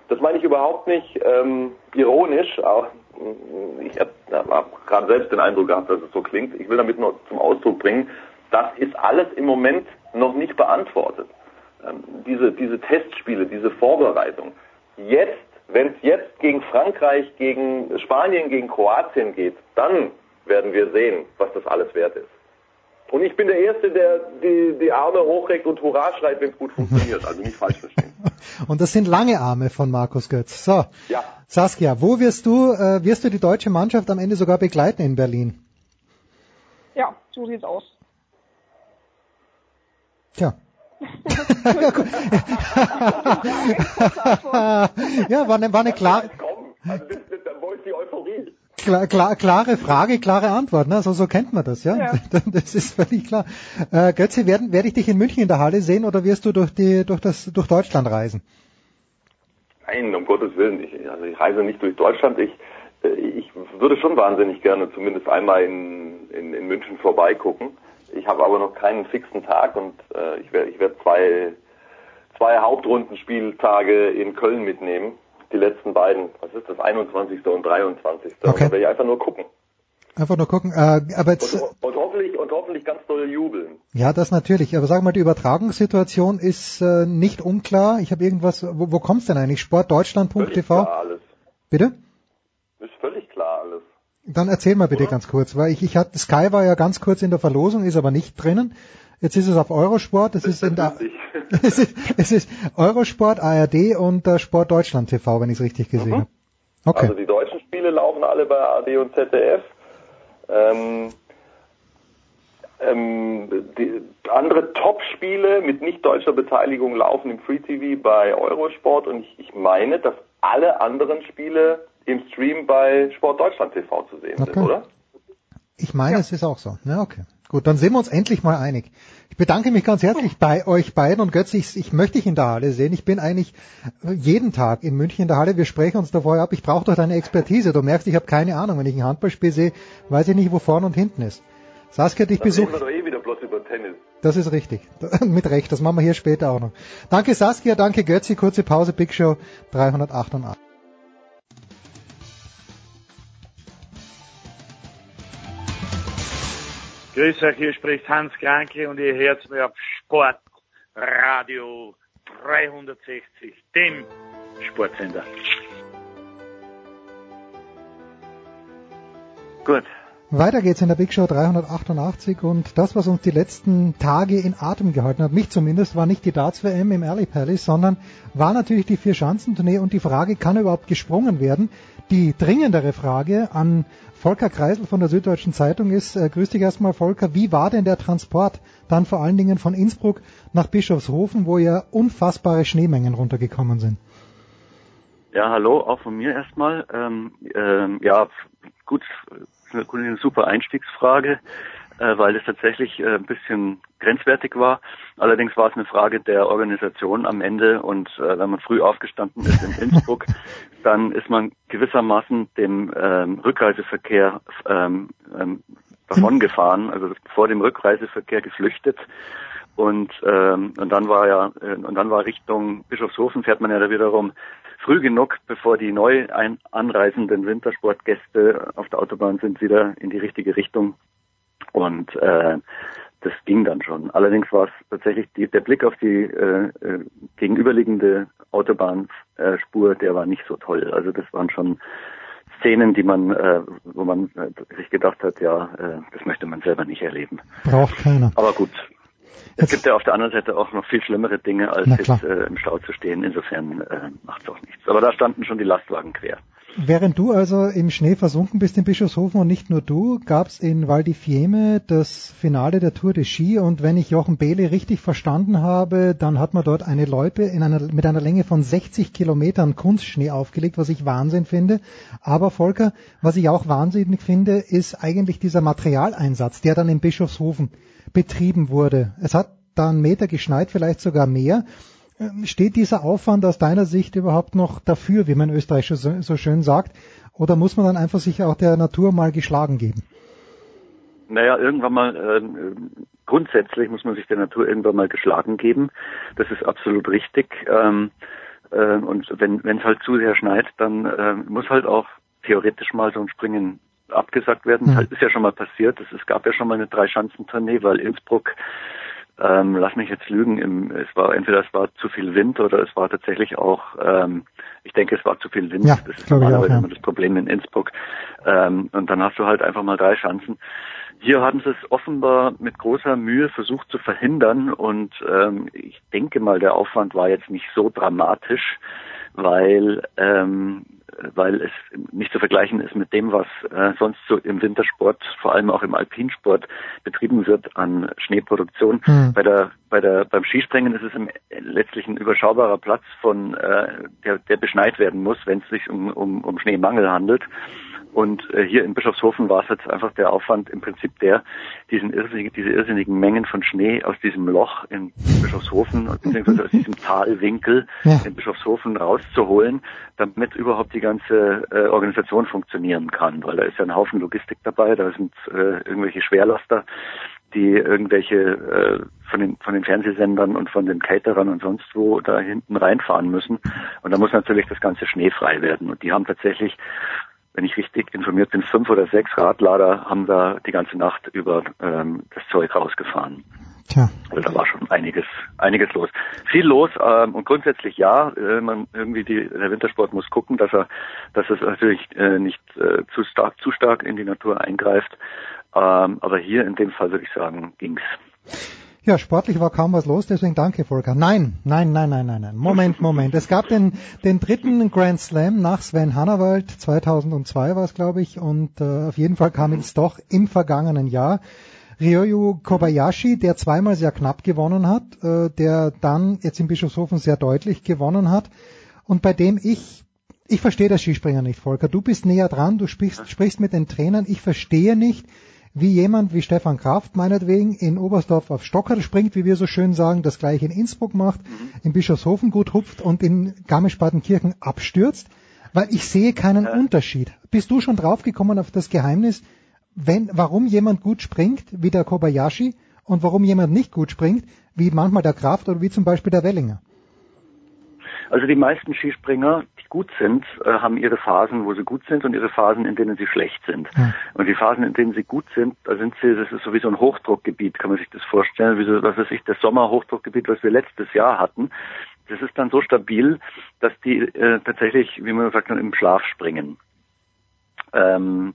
[SPEAKER 10] Das meine ich überhaupt nicht ähm, ironisch. Mm, ich habe hab gerade selbst den Eindruck gehabt, dass es so klingt. Ich will damit nur zum Ausdruck bringen, das ist alles im Moment noch nicht beantwortet. Ähm, diese, diese Testspiele, diese Vorbereitung. Jetzt wenn es jetzt gegen Frankreich, gegen Spanien, gegen Kroatien geht, dann werden wir sehen, was das alles wert ist. Und ich bin der Erste, der die, die Arme hochreckt und Hurra schreit, wenn es gut funktioniert. Also nicht falsch verstehen.
[SPEAKER 1] Und das sind lange Arme von Markus Götz. So,
[SPEAKER 10] Ja.
[SPEAKER 1] Saskia, wo wirst du, äh, wirst du die deutsche Mannschaft am Ende sogar begleiten in Berlin?
[SPEAKER 6] Ja, so sieht's aus.
[SPEAKER 1] Tja. ja, war eine, war eine klar,
[SPEAKER 10] Also das, das, wo ist die Euphorie?
[SPEAKER 1] klar, klar, klare Frage, klare Antwort. Ne? So, so kennt man das, ja.
[SPEAKER 6] Ja.
[SPEAKER 1] Das ist völlig klar. Äh, Götze, werden, werde ich dich in München in der Halle sehen oder wirst du durch die, durch das, durch Deutschland reisen?
[SPEAKER 10] Nein, um Gottes Willen. Ich, also ich reise nicht durch Deutschland. Ich, äh, ich würde schon wahnsinnig gerne zumindest einmal in, in, in München vorbeigucken. Ich habe aber noch keinen fixen Tag und äh, ich werde ich werd zwei, zwei Hauptrundenspieltage in Köln mitnehmen. Die letzten beiden, was ist das, 21. und 23. Okay. Und da werde ich einfach nur gucken.
[SPEAKER 1] Einfach nur gucken. Äh, aber jetzt,
[SPEAKER 10] und, und, hoffentlich und hoffentlich ganz doll jubeln.
[SPEAKER 1] Ja, das natürlich. Aber sag mal, die Übertragungssituation ist äh, nicht unklar. Ich habe irgendwas. Wo, wo kommt's denn eigentlich? Sportdeutschland.tv.
[SPEAKER 10] Klar alles.
[SPEAKER 1] Bitte?
[SPEAKER 10] Ist völlig klar alles.
[SPEAKER 1] Dann erzähl mal bitte Oder? ganz kurz, weil ich, ich hatte Sky war ja ganz kurz in der Verlosung, ist aber nicht drinnen. Jetzt ist es auf Eurosport, es ist in der, es ist, es ist Eurosport, ARD und äh, Sport Deutschland TV, wenn ich es richtig gesehen mhm. habe.
[SPEAKER 10] Okay. Also die deutschen Spiele laufen alle bei ARD und ZDF. Ähm, ähm, die, andere Top-Spiele mit nicht deutscher Beteiligung laufen im Free TV bei Eurosport und ich, ich meine, dass alle anderen Spiele im Stream bei Sport Deutschland TV zu sehen okay. sind, oder?
[SPEAKER 1] Ich meine, ja. es ist auch so. Ja, okay. Gut, dann sind wir uns endlich mal einig. Ich bedanke mich ganz herzlich bei euch beiden und Götz, ich, ich möchte dich in der Halle sehen. Ich bin eigentlich jeden Tag in München in der Halle. Wir sprechen uns da vorher ab. Ich brauche doch deine Expertise. Du merkst, ich habe keine Ahnung. Wenn ich ein Handballspiel sehe, weiß ich nicht, wo vorne und hinten ist. Saskia dich besucht.
[SPEAKER 10] Wir doch eh wieder bloß über Tennis.
[SPEAKER 1] Das ist richtig. Mit Recht. Das machen wir hier später auch noch. Danke Saskia, danke Götzi. Kurze Pause. Big Show 388.
[SPEAKER 11] Grüß euch, hier spricht Hans Kranke und ihr hört mir auf Sport Radio 360, dem Sportsender.
[SPEAKER 1] Gut. Weiter geht's in der Big Show 388 und das, was uns die letzten Tage in Atem gehalten hat, mich zumindest, war nicht die Darts WM im Alley Palace, sondern war natürlich die Vier-Schanzentournee und die Frage, kann überhaupt gesprungen werden? Die dringendere Frage an Volker Kreisel von der Süddeutschen Zeitung ist, äh, grüß dich erstmal Volker, wie war denn der Transport dann vor allen Dingen von Innsbruck nach Bischofshofen, wo ja unfassbare Schneemengen runtergekommen sind?
[SPEAKER 12] Ja, hallo, auch von mir erstmal. Ähm, ähm, ja, gut, eine super Einstiegsfrage äh, weil es tatsächlich äh, ein bisschen grenzwertig war. Allerdings war es eine Frage der Organisation am Ende und äh, wenn man früh aufgestanden ist in Innsbruck, dann ist man gewissermaßen dem ähm, Rückreiseverkehr ähm, ähm, davongefahren, also vor dem Rückreiseverkehr geflüchtet. Und, ähm, und dann war ja, äh, und dann war Richtung Bischofshofen fährt man ja da wiederum früh genug, bevor die neu ein anreisenden Wintersportgäste auf der Autobahn sind, wieder in die richtige Richtung und äh, das ging dann schon. Allerdings war es tatsächlich die, der Blick auf die äh, äh, gegenüberliegende Autobahnspur, äh, der war nicht so toll. Also das waren schon Szenen, die man, äh, wo man äh, sich gedacht hat, ja, äh, das möchte man selber nicht erleben.
[SPEAKER 1] Braucht keiner.
[SPEAKER 12] Aber gut. Es gibt ja auf der anderen Seite auch noch viel schlimmere Dinge, als jetzt äh, im Stau zu stehen. Insofern äh, macht es auch nichts. Aber da standen schon die Lastwagen quer.
[SPEAKER 1] Während du also im Schnee versunken bist in Bischofshofen und nicht nur du, gab es in Val di Fiemme das Finale der Tour de Ski und wenn ich Jochen Behle richtig verstanden habe, dann hat man dort eine Loipe in einer, mit einer Länge von 60 Kilometern Kunstschnee aufgelegt, was ich Wahnsinn finde. Aber Volker, was ich auch wahnsinnig finde, ist eigentlich dieser Materialeinsatz, der dann in Bischofshofen betrieben wurde. Es hat da einen Meter geschneit, vielleicht sogar mehr. Ähm, steht dieser Aufwand aus deiner Sicht überhaupt noch dafür, wie man Österreich so schön sagt? Oder muss man dann einfach sich auch der Natur mal geschlagen geben?
[SPEAKER 12] Naja, irgendwann mal, äh, grundsätzlich muss man sich der Natur irgendwann mal geschlagen geben. Das ist absolut richtig. Ähm, äh, und wenn es halt zu sehr schneit, dann äh, muss halt auch theoretisch mal so ein Springen abgesagt werden. Mhm. Das ist ja schon mal passiert. Es gab ja schon mal eine Drei-Schanzentournee, weil Innsbruck ähm, lass mich jetzt lügen, im, es war entweder es war zu viel Wind oder es war tatsächlich auch, ähm, ich denke, es war zu viel Wind.
[SPEAKER 1] Ja,
[SPEAKER 12] das ist normalerweise
[SPEAKER 1] ja.
[SPEAKER 12] immer das Problem in Innsbruck. Ähm, und dann hast du halt einfach mal drei Chancen. Hier haben sie es offenbar mit großer Mühe versucht zu verhindern und ähm, ich denke mal, der Aufwand war jetzt nicht so dramatisch, weil ähm, weil es nicht zu vergleichen ist mit dem, was äh, sonst so im Wintersport, vor allem auch im Alpinsport betrieben wird an Schneeproduktion.
[SPEAKER 1] Hm.
[SPEAKER 12] Bei der, bei der, beim Skispringen ist es im, letztlich ein überschaubarer Platz von, äh, der, der beschneit werden muss, wenn es sich um, um, um Schneemangel handelt. Und äh, hier in Bischofshofen war es jetzt einfach der Aufwand im Prinzip der, diesen irrsinnigen, diese irrsinnigen Mengen von Schnee aus diesem Loch in Bischofshofen beziehungsweise aus diesem Talwinkel
[SPEAKER 1] Ja.
[SPEAKER 12] in Bischofshofen rauszuholen, damit überhaupt die ganze äh, Organisation funktionieren kann. Weil da ist ja ein Haufen Logistik dabei, da sind äh, irgendwelche Schwerlaster, die irgendwelche äh, von den von den Fernsehsendern und von den Caterern und sonst wo da hinten reinfahren müssen. Und da muss natürlich das ganze schneefrei werden. Und die haben tatsächlich wenn ich richtig informiert bin, fünf oder sechs Radlader haben da die ganze Nacht über ähm, das Zeug rausgefahren.
[SPEAKER 1] Tja.
[SPEAKER 12] Also da war schon einiges, einiges los. Viel los ähm, und grundsätzlich ja, äh, man irgendwie die, der Wintersport muss gucken, dass er, dass es natürlich äh, nicht äh, zu stark, zu stark in die Natur eingreift. Ähm, aber hier in dem Fall würde ich sagen, ging's.
[SPEAKER 1] Ja, sportlich war kaum was los, deswegen danke, Volker. Nein, nein, nein, nein, nein, nein. Moment, Moment. Es gab den, den dritten Grand Slam nach Sven Hannawald, 2002 war es, glaube ich, und äh, auf jeden Fall kam es doch im vergangenen Jahr. Ryoyu Kobayashi, der zweimal sehr knapp gewonnen hat, äh, der dann jetzt in Bischofshofen sehr deutlich gewonnen hat und bei dem ich ich verstehe das Skispringer nicht, Volker. Du bist näher dran, du sprichst, sprichst mit den Trainern. Ich verstehe nicht, wie jemand wie Stefan Kraft meinetwegen in Oberstdorf auf Stockerl springt, wie wir so schön sagen, das gleiche in Innsbruck macht, in Bischofshofen gut hupft und in Garmisch-Partenkirchen abstürzt, weil ich sehe keinen Unterschied. Bist du schon draufgekommen auf das Geheimnis, wenn, warum jemand gut springt, wie der Kobayashi, und warum jemand nicht gut springt, wie manchmal der Kraft oder wie zum Beispiel der Wellinger?
[SPEAKER 12] Also die meisten Skispringer, die gut sind, äh, haben ihre Phasen, wo sie gut sind und ihre Phasen, in denen sie schlecht sind. Und die Phasen, in denen sie gut sind, da sind sie, das ist so wie so ein Hochdruckgebiet, kann man sich das vorstellen, wie so, was weiß ich, das Sommerhochdruckgebiet, was wir letztes Jahr hatten. Das ist dann so stabil, dass die äh, tatsächlich, wie man sagt, dann im Schlaf springen. Ähm,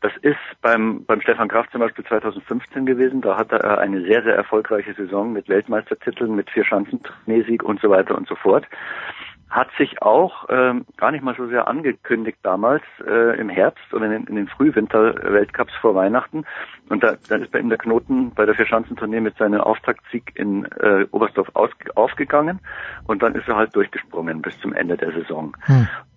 [SPEAKER 12] das ist beim, beim Stefan Kraft zum Beispiel 2015 gewesen. Da hatte er eine sehr, sehr erfolgreiche Saison mit Weltmeistertiteln, mit vier Schanzen, Sieg und so weiter und so fort. Hat sich auch ähm, gar nicht mal so sehr angekündigt damals äh, im Herbst oder in, den- in den Frühwinter-Weltcups vor Weihnachten. Und da, da ist bei ihm der Knoten bei der Vierschanzentournee mit seinem Auftaktsieg in äh, Oberstdorf aus, aufgegangen und dann ist er halt durchgesprungen bis zum Ende der Saison.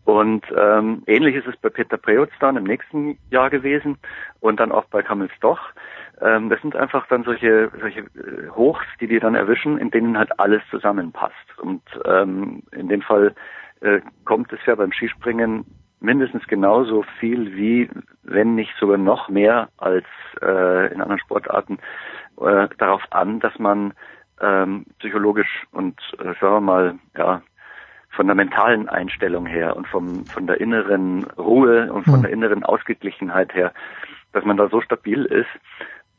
[SPEAKER 12] Und ähm, ähnlich ist es bei Peter Preutz dann im nächsten Jahr gewesen und dann auch bei Kamil Stoch. Ähm, das sind einfach dann solche, solche äh, Hochs, die die dann erwischen, in denen halt alles zusammenpasst. Und ähm, in dem Fall äh, kommt es ja beim Skispringen mindestens genauso viel wie, wenn nicht sogar noch mehr als äh, in anderen Sportarten äh, darauf an, dass man ähm, psychologisch und äh, sagen wir mal, ja, von der mentalen Einstellung her und vom, von der inneren Ruhe und von der inneren Ausgeglichenheit her, dass man da so stabil ist,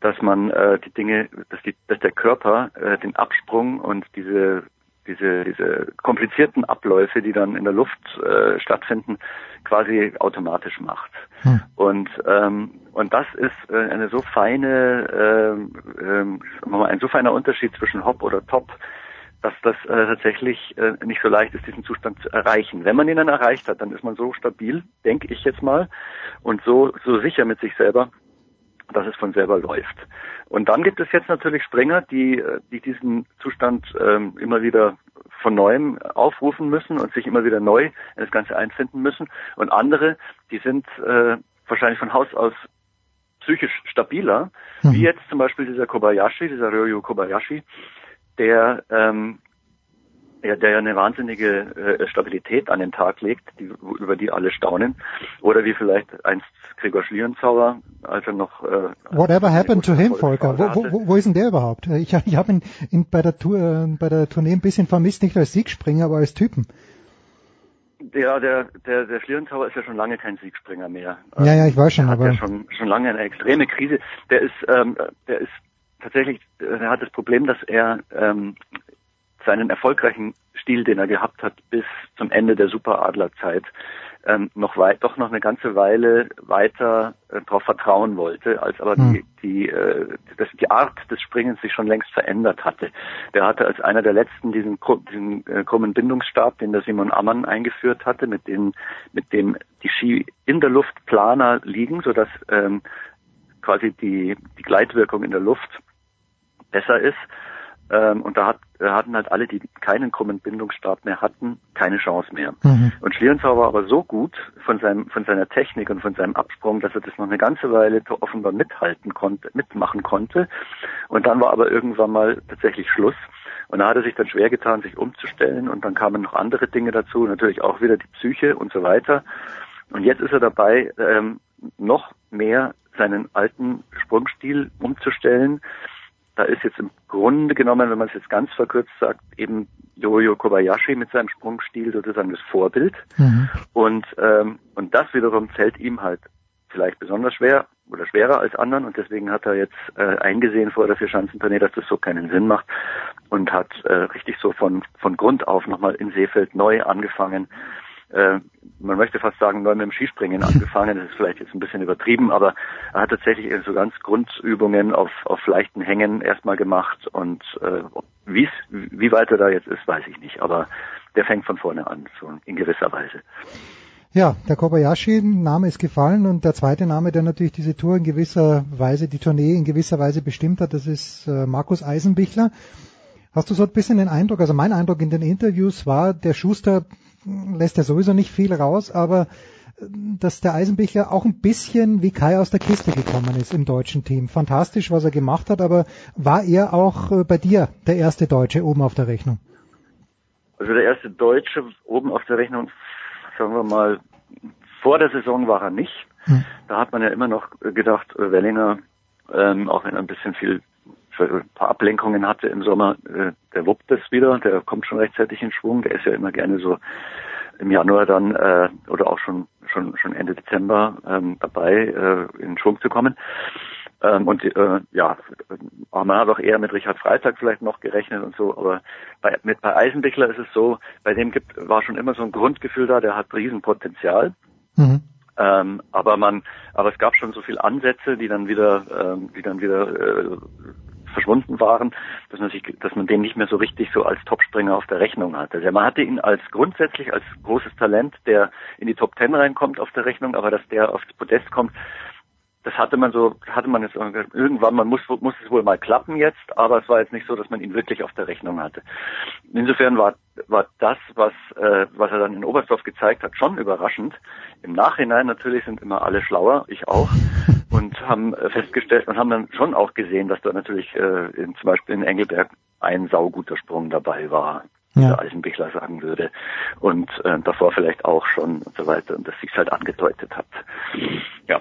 [SPEAKER 12] dass man äh, die Dinge, dass, die, dass der Körper äh, den Absprung und diese diese diese komplizierten Abläufe, die dann in der Luft äh, stattfinden, quasi automatisch macht. Und ähm, und das ist äh, eine so feine, wir mal, ein so feiner Unterschied zwischen Hop oder Top, dass das äh, tatsächlich äh, nicht so leicht ist, diesen Zustand zu erreichen. Wenn man ihn dann erreicht hat, dann ist man so stabil, denke ich jetzt mal, und so so sicher mit sich selber, dass es von selber läuft. Und dann gibt es jetzt natürlich Springer, die, äh, die diesen Zustand ähm, immer wieder von neuem aufrufen müssen und sich immer wieder neu in das Ganze einfinden müssen. Und andere, die sind äh, wahrscheinlich von Haus aus psychisch stabiler, wie jetzt zum Beispiel dieser Kobayashi, dieser Ryoyu Kobayashi, der ähm, ja, der ja eine wahnsinnige äh, Stabilität an den Tag legt, die, über die alle staunen. Oder wie vielleicht einst Gregor Schlierenzauer, als er noch äh,
[SPEAKER 1] Whatever happened to him, Volker? Wo, wo, wo- ist denn der überhaupt? Ich, ich habe ihn in, bei, der Tour, äh, bei der Tournee ein bisschen vermisst, nicht als Siegspringer, aber als Typen.
[SPEAKER 12] der, der, der, der Schlierenzauer ist ja schon lange kein Siegspringer mehr.
[SPEAKER 1] Ja, ja, ich weiß schon,
[SPEAKER 12] Er hat
[SPEAKER 1] aber
[SPEAKER 12] ja schon, schon lange eine extreme Krise. Der ist, ähm, der ist tatsächlich, äh, er hat das Problem, dass er ähm, seinen erfolgreichen Sprungstil, den er gehabt hat bis zum Ende der Superadlerzeit, ähm, noch weit, doch noch eine ganze Weile weiter äh, darauf vertrauen wollte, als aber
[SPEAKER 1] Hm.
[SPEAKER 12] die die äh, dass die Art des Springens sich schon längst verändert hatte. Der hatte als einer der letzten diesen, diesen äh, krummen Bindungsstab, den der Simon Ammann eingeführt hatte, mit dem mit dem die Ski in der Luft planer liegen, sodass ähm, quasi die die Gleitwirkung in der Luft besser ist. Ähm, und da hat, äh, hatten halt alle, die keinen krummen Bindungsstab mehr hatten, keine Chance mehr.
[SPEAKER 1] Mhm.
[SPEAKER 12] Und Schlierenzau war aber so gut von seinem, von seiner Technik und von seinem Absprung, dass er das noch eine ganze Weile offenbar mithalten konnte, mitmachen konnte. Und dann war aber irgendwann mal tatsächlich Schluss. Und da hat er sich dann schwer getan, sich umzustellen. Und dann kamen noch andere Dinge dazu, natürlich auch wieder die Psyche und so weiter. Und jetzt ist er dabei, ähm, noch mehr seinen alten Sprungstil umzustellen. Da ist jetzt im Grunde genommen, wenn man es jetzt ganz verkürzt sagt, eben Yoyo Kobayashi mit seinem Sprungstil sozusagen das Vorbild.
[SPEAKER 1] Mhm.
[SPEAKER 12] Und, ähm, und das wiederum fällt ihm halt vielleicht besonders schwer oder schwerer als anderen und deswegen hat er jetzt äh, eingesehen vor der Vierschanzentournee, dass das so keinen Sinn macht und hat äh, richtig so von, von Grund auf nochmal in Seefeld neu angefangen. Äh, man möchte fast sagen, neu mit dem Skispringen angefangen. Das ist vielleicht jetzt ein bisschen übertrieben, aber er hat tatsächlich so ganz Grundübungen auf, auf leichten Hängen erstmal gemacht und äh, wie's, wie weit er da jetzt ist, weiß ich nicht. Aber der fängt von vorne an, so in gewisser Weise.
[SPEAKER 1] Ja, der Kobayashi-Name ist gefallen und der zweite Name, der natürlich diese Tour in gewisser Weise, die Tournee in gewisser Weise bestimmt hat, das ist äh, Markus Eisenbichler. Hast du so ein bisschen den Eindruck, also mein Eindruck in den Interviews war, der Schuster lässt ja sowieso nicht viel raus, aber äh, dass der Eisenbichler auch ein bisschen wie Kai aus der Kiste gekommen ist im deutschen Team. Fantastisch, was er gemacht hat, aber war er auch äh, bei dir der erste Deutsche oben auf der Rechnung?
[SPEAKER 12] Also der erste Deutsche oben auf der Rechnung, sagen wir mal, vor der Saison war er nicht.
[SPEAKER 1] Hm.
[SPEAKER 12] Da hat man ja immer noch gedacht, äh, Wellinger, ähm, auch wenn er ein bisschen viel ein paar Ablenkungen hatte im Sommer, äh, der wuppt das wieder, der kommt schon rechtzeitig in Schwung, der ist ja immer gerne so im Januar dann äh, oder auch schon schon schon Ende Dezember ähm, dabei äh, in Schwung zu kommen. Ähm, und äh, ja, aber man hat auch eher mit Richard Freitag vielleicht noch gerechnet und so, aber bei, mit bei Eisenbichler ist es so, bei dem gibt, war schon immer so ein Grundgefühl da, der hat Riesenpotenzial.
[SPEAKER 1] Mhm.
[SPEAKER 12] Ähm, aber man, aber es gab schon so viele Ansätze, die dann wieder, ähm, die dann wieder äh, verschwunden waren, dass man sich, dass man den nicht mehr so richtig so als Topspringer auf der Rechnung hatte. Also man hatte ihn als grundsätzlich als großes Talent, der in die Top Ten reinkommt auf der Rechnung, aber dass der aufs Podest kommt, das hatte man so, hatte man jetzt irgendwann, man muss, muss es wohl mal klappen jetzt, aber es war jetzt nicht so, dass man ihn wirklich auf der Rechnung hatte. Insofern war, war das, was, äh, was er dann in Oberstdorf gezeigt hat, schon überraschend. Im Nachhinein natürlich sind immer alle schlauer, ich auch, und haben festgestellt und haben dann schon auch gesehen, dass da natürlich äh, in, zum Beispiel in Engelberg ein sauguter Sprung dabei war, wie
[SPEAKER 1] Ja.
[SPEAKER 12] der Eisenbichler sagen würde. Und äh, davor vielleicht auch schon und so weiter und das sich halt angedeutet hat. Ja.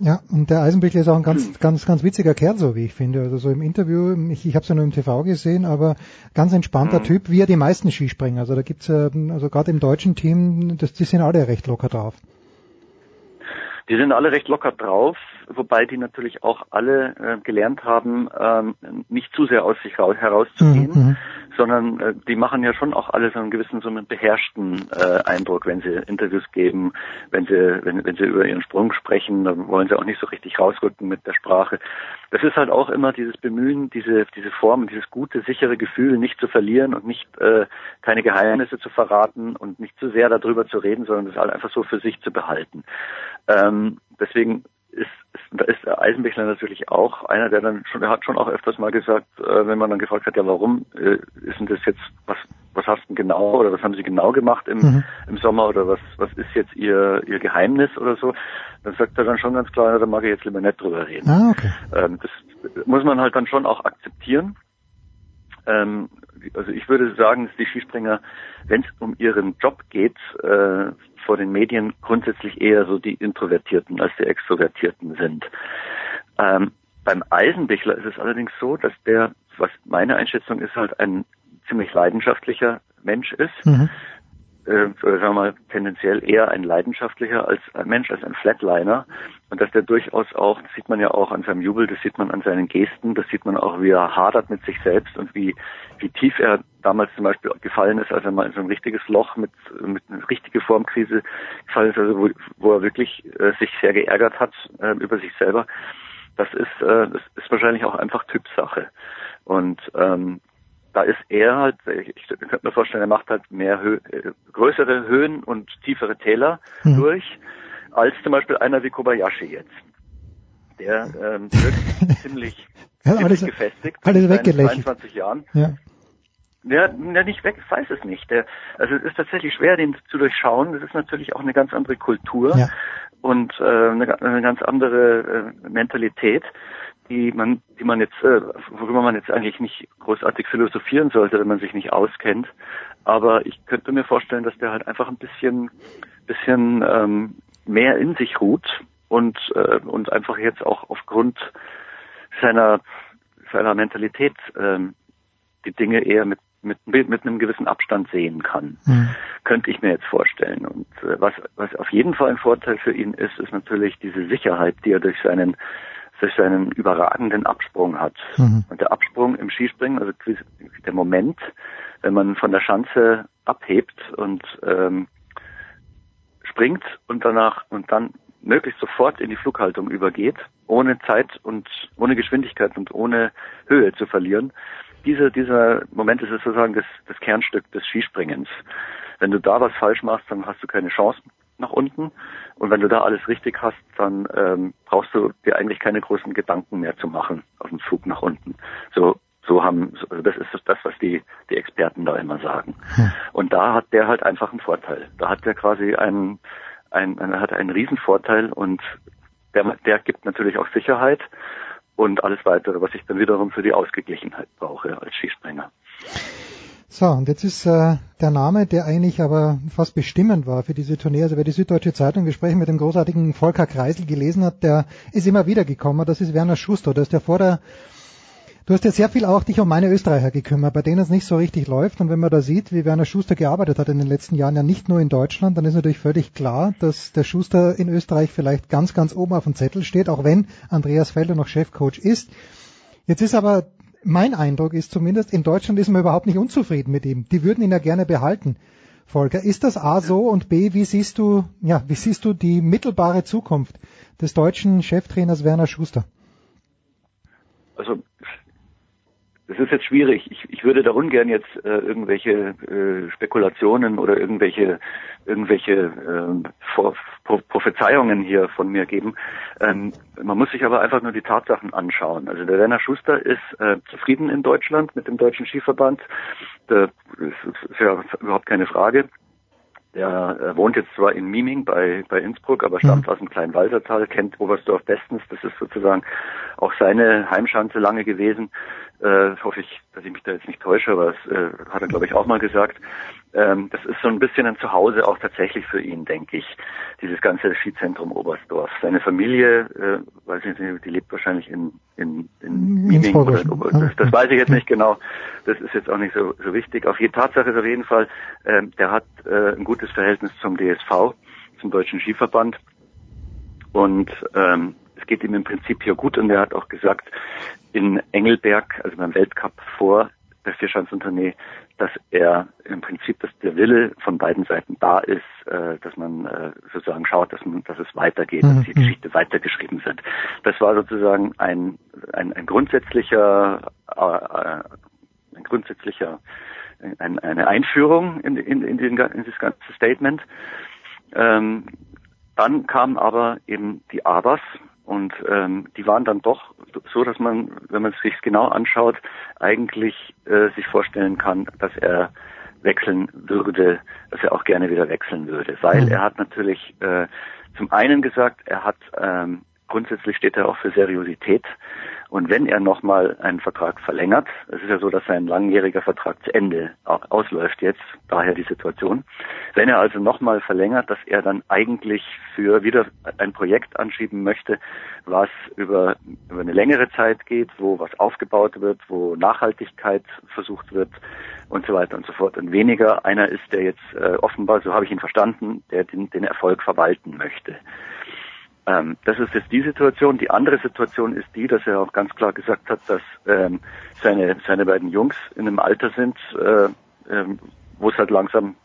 [SPEAKER 1] Ja, und der Eisenbichler ist auch ein ganz, ganz, ganz witziger Kerl, so wie ich finde. Also so im Interview, ich, ich habe es ja nur im TV gesehen, aber ganz entspannter
[SPEAKER 12] Mhm.
[SPEAKER 1] Typ, wie er die meisten Skispringer. Also da gibt's ja, also gerade im deutschen Team, das, die sind alle recht locker drauf.
[SPEAKER 12] Die sind alle recht locker drauf, wobei die natürlich auch alle äh, gelernt haben, ähm, nicht zu sehr aus sich raus, herauszugehen,
[SPEAKER 1] Mhm,
[SPEAKER 12] sondern äh, die machen ja schon auch alle so einen gewissen so einen beherrschten äh, Eindruck, wenn sie Interviews geben, wenn sie wenn, wenn sie über ihren Sprung sprechen, dann wollen sie auch nicht so richtig rausrücken mit der Sprache. Das ist halt auch immer dieses Bemühen, diese diese Form, dieses gute, sichere Gefühl, nicht zu verlieren und nicht äh, keine Geheimnisse zu verraten und nicht zu sehr darüber zu reden, sondern das halt einfach so für sich zu behalten. Ähm, deswegen ist, ist, da ist der Eisenbichler natürlich auch einer, der dann schon, der hat schon auch öfters mal gesagt, äh, wenn man dann gefragt hat, ja warum äh, ist denn das jetzt, was, was hast du denn genau oder was haben sie genau gemacht im,
[SPEAKER 1] Mhm.
[SPEAKER 12] im Sommer oder was, was ist jetzt ihr, ihr Geheimnis oder so, dann sagt er dann schon ganz klar, ja, da mag ich jetzt lieber nicht drüber reden.
[SPEAKER 1] Ah, okay.
[SPEAKER 12] Ähm, das muss man halt dann schon auch akzeptieren. Ähm, also ich würde sagen, dass die Skispringer, wenn es um ihren Job geht, äh, vor den Medien grundsätzlich eher so die Introvertierten als die Extrovertierten sind. Ähm, beim Eisenbichler ist es allerdings so, dass der, was meine Einschätzung ist, halt ein ziemlich leidenschaftlicher Mensch ist.
[SPEAKER 1] Mhm.
[SPEAKER 12] Äh, sagen wir mal, tendenziell eher ein leidenschaftlicher als ein Mensch, als ein Flatliner. Und dass der durchaus auch, das sieht man ja auch an seinem Jubel, das sieht man an seinen Gesten, das sieht man auch, wie er hadert mit sich selbst und wie, wie tief er damals zum Beispiel gefallen ist, als er mal in so ein richtiges Loch mit, mit einer richtigen Formkrise gefallen ist, also wo, wo er wirklich äh, sich sehr geärgert hat äh, über sich selber. Das ist, äh, das ist wahrscheinlich auch einfach Typsache. Und ähm, da ist er halt, ich, ich könnte mir vorstellen, er macht halt mehr Hö äh, größere Höhen und tiefere Täler mhm. durch, als zum Beispiel einer wie Kobayashi jetzt. Der ähm, wird ziemlich, ja, ziemlich gefestigt
[SPEAKER 1] alles in
[SPEAKER 12] 22 Jahren. Ja. Ja, ja, nicht weg, ich weiß es nicht. Der, also es ist tatsächlich schwer, den zu durchschauen. Das ist natürlich auch eine ganz andere Kultur ja. und äh, eine, eine ganz andere äh, Mentalität die man, die man jetzt, äh, worüber man jetzt eigentlich nicht großartig philosophieren sollte, wenn man sich nicht auskennt. Aber ich könnte mir vorstellen, dass der halt einfach ein bisschen, bisschen ähm, mehr in sich ruht und äh, und einfach jetzt auch aufgrund seiner seiner Mentalität ähm, die Dinge eher mit mit, mit einem gewissen Abstand sehen kann. Mhm. Könnte ich mir jetzt vorstellen. Und äh, was, was auf jeden Fall ein Vorteil für ihn ist, ist natürlich diese Sicherheit, die er durch seinen durch seinen überragenden Absprung hat. Mhm. Und der Absprung im Skispringen, also der Moment, wenn man von der Schanze abhebt und ähm, springt und danach und dann möglichst sofort in die Flughaltung übergeht, ohne Zeit und ohne Geschwindigkeit und ohne Höhe zu verlieren. Dieser, dieser Moment ist sozusagen das, das Kernstück des Skispringens. Wenn du da was falsch machst, dann hast du keine Chance nach unten. Und wenn du da alles richtig hast, dann ähm, brauchst du dir eigentlich keine großen Gedanken mehr zu machen auf dem Flug nach unten. So, so haben, also das ist das, was die, die Experten da immer sagen. Hm. Und da hat der halt einfach einen Vorteil. Da hat der quasi einen, einen, einen hat einen Riesenvorteil und der, der gibt natürlich auch Sicherheit und alles weitere, was ich dann wiederum für die Ausgeglichenheit brauche als Skispringer.
[SPEAKER 1] So, und jetzt ist äh, der Name, der eigentlich aber fast bestimmend war für diese Tournee. Also wer die Süddeutsche Zeitung Gespräche mit dem großartigen Volker Kreisel gelesen hat, der ist immer wieder gekommen. Das ist Werner Schuster. Das ist der vor der Du hast ja sehr viel auch dich um meine Österreicher gekümmert, bei denen es nicht so richtig läuft. Und wenn man da sieht, wie Werner Schuster gearbeitet hat in den letzten Jahren, ja nicht nur in Deutschland, dann ist natürlich völlig klar, dass der Schuster in Österreich vielleicht ganz, ganz oben auf dem Zettel steht, auch wenn Andreas Felder noch Chefcoach ist. Jetzt ist aber mein Eindruck ist zumindest, in Deutschland ist man überhaupt nicht unzufrieden mit ihm. Die würden ihn ja gerne behalten. Volker, ist das A so und B, wie siehst du, ja, wie siehst du die mittelbare Zukunft des deutschen Cheftrainers Werner Schuster?
[SPEAKER 12] Also das ist jetzt schwierig. Ich, ich würde da ungern jetzt äh, irgendwelche äh, Spekulationen oder irgendwelche irgendwelche äh, Pro Pro Prophezeiungen hier von mir geben. Ähm, man muss sich aber einfach nur die Tatsachen anschauen. Also der Werner Schuster ist äh, zufrieden in Deutschland mit dem deutschen Skiverband. Das ist ja überhaupt keine Frage. Der äh, wohnt jetzt zwar in Miming bei, bei Innsbruck, aber stammt mhm. aus dem kleinen Walsertal, kennt Oberstdorf bestens. Das ist sozusagen auch seine Heimschanze lange gewesen äh, hoffe ich, dass ich mich da jetzt nicht täusche, aber das äh, hat er, glaube ich, auch mal gesagt. Ähm, das ist so ein bisschen ein Zuhause auch tatsächlich für ihn, denke ich, dieses ganze Skizentrum Oberstdorf. Seine Familie, äh, weiß ich nicht, die lebt wahrscheinlich in, in, in Miming oder in Oberstdorf. Das, das weiß ich jetzt nicht genau. Das ist jetzt auch nicht so, so wichtig. Auf die Tatsache ist auf jeden Fall, äh, der hat äh, ein gutes Verhältnis zum DSV, zum Deutschen Skiverband. Und ähm, es geht ihm im Prinzip hier gut und er hat auch gesagt, in Engelberg, also beim Weltcup vor der Vierschanzentournee, dass er im Prinzip, dass der Wille von beiden Seiten da ist, äh, dass man äh, sozusagen schaut, dass, man, dass es weitergeht, mhm. dass die Geschichte weitergeschrieben wird. Das war sozusagen ein, ein, ein grundsätzlicher, äh, ein grundsätzlicher, ein, eine Einführung in, in, in, den, in das ganze Statement. Ähm, dann kamen aber eben die Abers, und ähm, die waren dann doch so, dass man, wenn man es sich genau anschaut, eigentlich äh, sich vorstellen kann, dass er wechseln würde, dass er auch gerne wieder wechseln würde. Weil mhm. er hat natürlich äh, zum einen gesagt, er hat ähm, grundsätzlich steht er auch für Seriosität Und wenn er nochmal einen Vertrag verlängert, es ist ja so, dass sein langjähriger Vertrag zu Ende ausläuft jetzt, daher die Situation. Wenn er also nochmal verlängert, dass er dann eigentlich für wieder ein Projekt anschieben möchte, was über, über eine längere Zeit geht, wo was aufgebaut wird, wo Nachhaltigkeit versucht wird und so weiter und so fort. Und weniger einer ist, der jetzt äh, offenbar, so habe ich ihn verstanden, der den, den Erfolg verwalten möchte. Ähm, das ist jetzt die Situation. Die andere Situation ist die, dass er auch ganz klar gesagt hat, dass ähm, seine, seine beiden Jungs in einem Alter sind, äh, ähm, wo es halt langsam